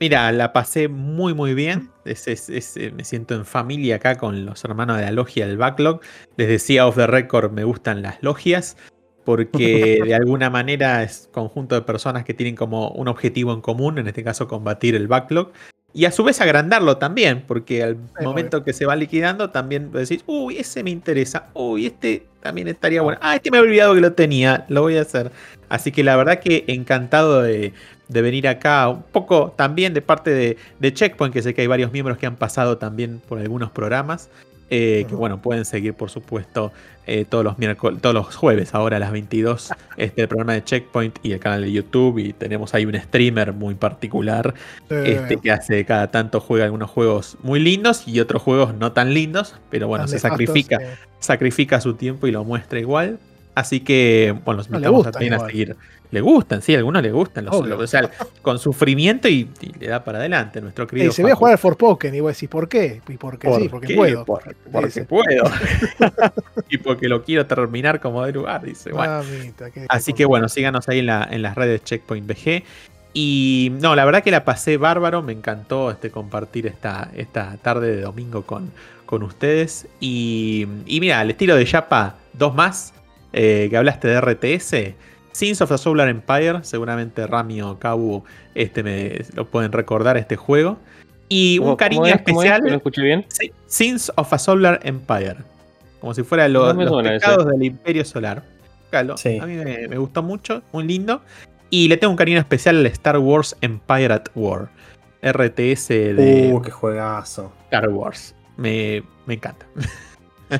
Mira, la pasé muy muy bien. Es- es- es, eh, me siento en familia acá con los hermanos de la logia del backlog. Les decía off the record, me gustan las logias. Porque de alguna manera es conjunto de personas que tienen como un objetivo en común, en este caso combatir el backlog. Y a su vez agrandarlo también, porque al Sí, momento que se va liquidando también decís, uy, ese me interesa, uy, este también estaría bueno, ah, este me había olvidado que lo tenía, lo voy a hacer. Así que la verdad que encantado de, de venir acá, un poco también de parte de, de Checkpoint, que sé que hay varios miembros que han pasado también por algunos programas. Eh, que bueno, pueden seguir por supuesto eh, todos los miércoles, todos los jueves ahora a las 22 este, el programa de Checkpoint y el canal de YouTube y tenemos ahí un streamer muy particular este, que hace cada tanto juega algunos juegos muy lindos y otros juegos no tan lindos, pero bueno, se sacrifica, sacrifica su tiempo y lo muestra igual. Así que, bueno, los invitamos también a seguir. Le gustan, sí, a algunos le gustan. Los, o sea, con sufrimiento y, y le da para adelante nuestro querido. Ey, se ve a jugar al Forspoken y vos decís, ¿por qué? Y porque ¿Por sí, porque qué? puedo. Por- porque puedo. y porque lo quiero terminar como de lugar, dice. Bueno. Mamita, qué- Así que bueno, síganos ahí en, la- en las redes Checkpoint BG. Y no, la verdad que la pasé bárbaro, me encantó este, compartir esta, esta tarde de domingo con, con ustedes. Y, y mira, al estilo de Yapa, dos más, eh, que hablaste de RTS. Sins of the Solar Empire, seguramente Rami o Kabu este me, lo pueden recordar este juego. Y ¿Cómo- un cariño es? ¿Cómo es? especial. ¿Que ¿Lo escuché bien? Sí, Sins of a Solar Empire. Como si fuera No los ese. pecados del Imperio Solar. Búscalo. Sí. A mí me, me gustó mucho, muy lindo. Y le tengo un cariño especial al Star Wars Empire at War. RTS de Uh, qué juegazo. Star Wars. Me, me encanta. me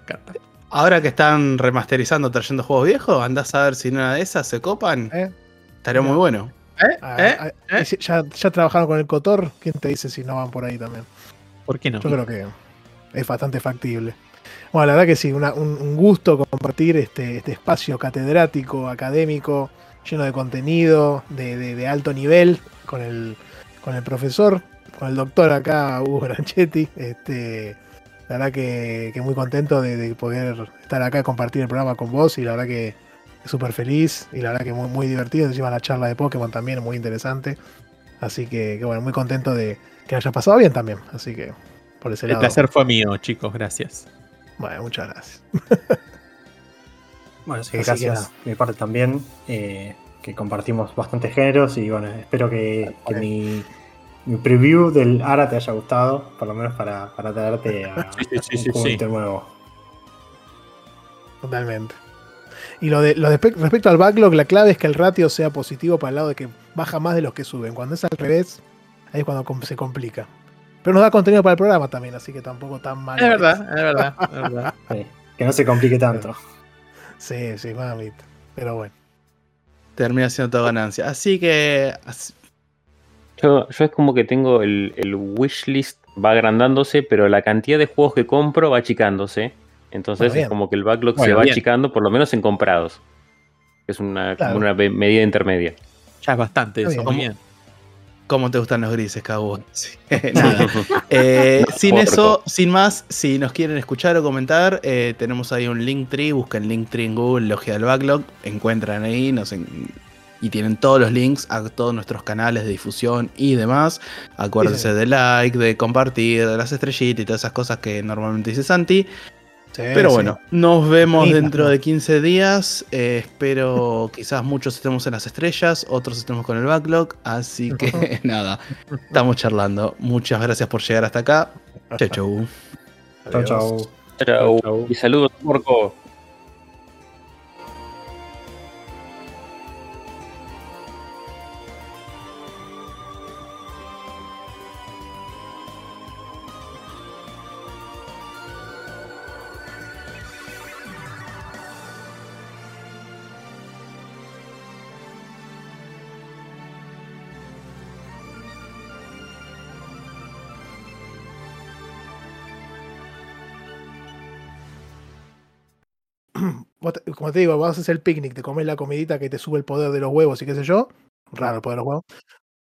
encanta. Ahora que están remasterizando, trayendo juegos viejos, andás a ver si en una de esas se copan. ¿Eh? Estaría muy bueno. ¿Eh? Ah, ¿Eh? ah, ¿Eh? si- ya, ya trabajaron con el Cotor, ¿quién te dice si no van por ahí también? ¿Por qué no? Yo creo que es bastante factible. Bueno, la verdad que sí, una- un, un gusto compartir este, este espacio catedrático, académico, lleno de contenido, de, de- de alto nivel, con el, con el profesor, con el doctor acá, Hugo Granchetti. Este, la verdad que, que muy contento de, de poder estar acá y compartir el programa con vos y la verdad que súper feliz y la verdad que muy, muy divertido. Encima la charla de Pokémon también muy interesante. Así que, que bueno, muy contento de que haya pasado bien también. Así que por ese El lado. placer fue mío, chicos. Gracias. Bueno, muchas gracias. Bueno, así que Así que gracias de mi parte también. eh, que compartimos bastantes géneros y bueno, espero que, que mi, mi preview del ARA te haya gustado, por lo menos para, para traerte a Sí, sí, un sí, nuevo. Totalmente. Y lo de, lo de respecto al backlog, la clave es que el ratio sea positivo para el lado de que baja más de los que suben. Cuando es al revés, ahí es cuando se complica. Pero nos da contenido para el programa también, así que tampoco tan mal. Es verdad, es verdad, es verdad. Sí, que no se complique tanto. Sí, sí, mamita. Pero bueno. Termina siendo toda ganancia. Así que. Yo, yo es como que tengo el, el wishlist va agrandándose, pero la cantidad de juegos que compro va achicándose. Entonces Bueno, es como que el backlog se va bien. achicando, por lo menos en comprados. Es una, Claro. como una medida intermedia. Ya es bastante Está eso. bien. ¿Cómo te gustan los grises, Cabo? Sí. Nada. Eh, No, sin eso, sin más, si nos quieren escuchar o comentar, eh, tenemos ahí un Linktree. Busquen Linktree en Google, Logia del Backlog. Encuentran ahí nos en- y tienen todos los links a todos nuestros canales de difusión y demás. Acuérdense Sí, de like, de compartir, de las estrellitas y todas esas cosas que normalmente dice Santi. Sí, Pero sí. bueno, nos vemos dentro ¿no? de 15 días. Eh, espero quizás muchos estemos en las estrellas, otros estemos con el backlog. Así que nada, estamos charlando. Muchas gracias por llegar hasta acá. Chau, chau. Chau, chau. Chau. Chau. Y saludos, Porco. Como te digo, vas a hacer el picnic, te comes la comidita que te sube el poder de los huevos y qué sé yo. Raro el poder de los huevos.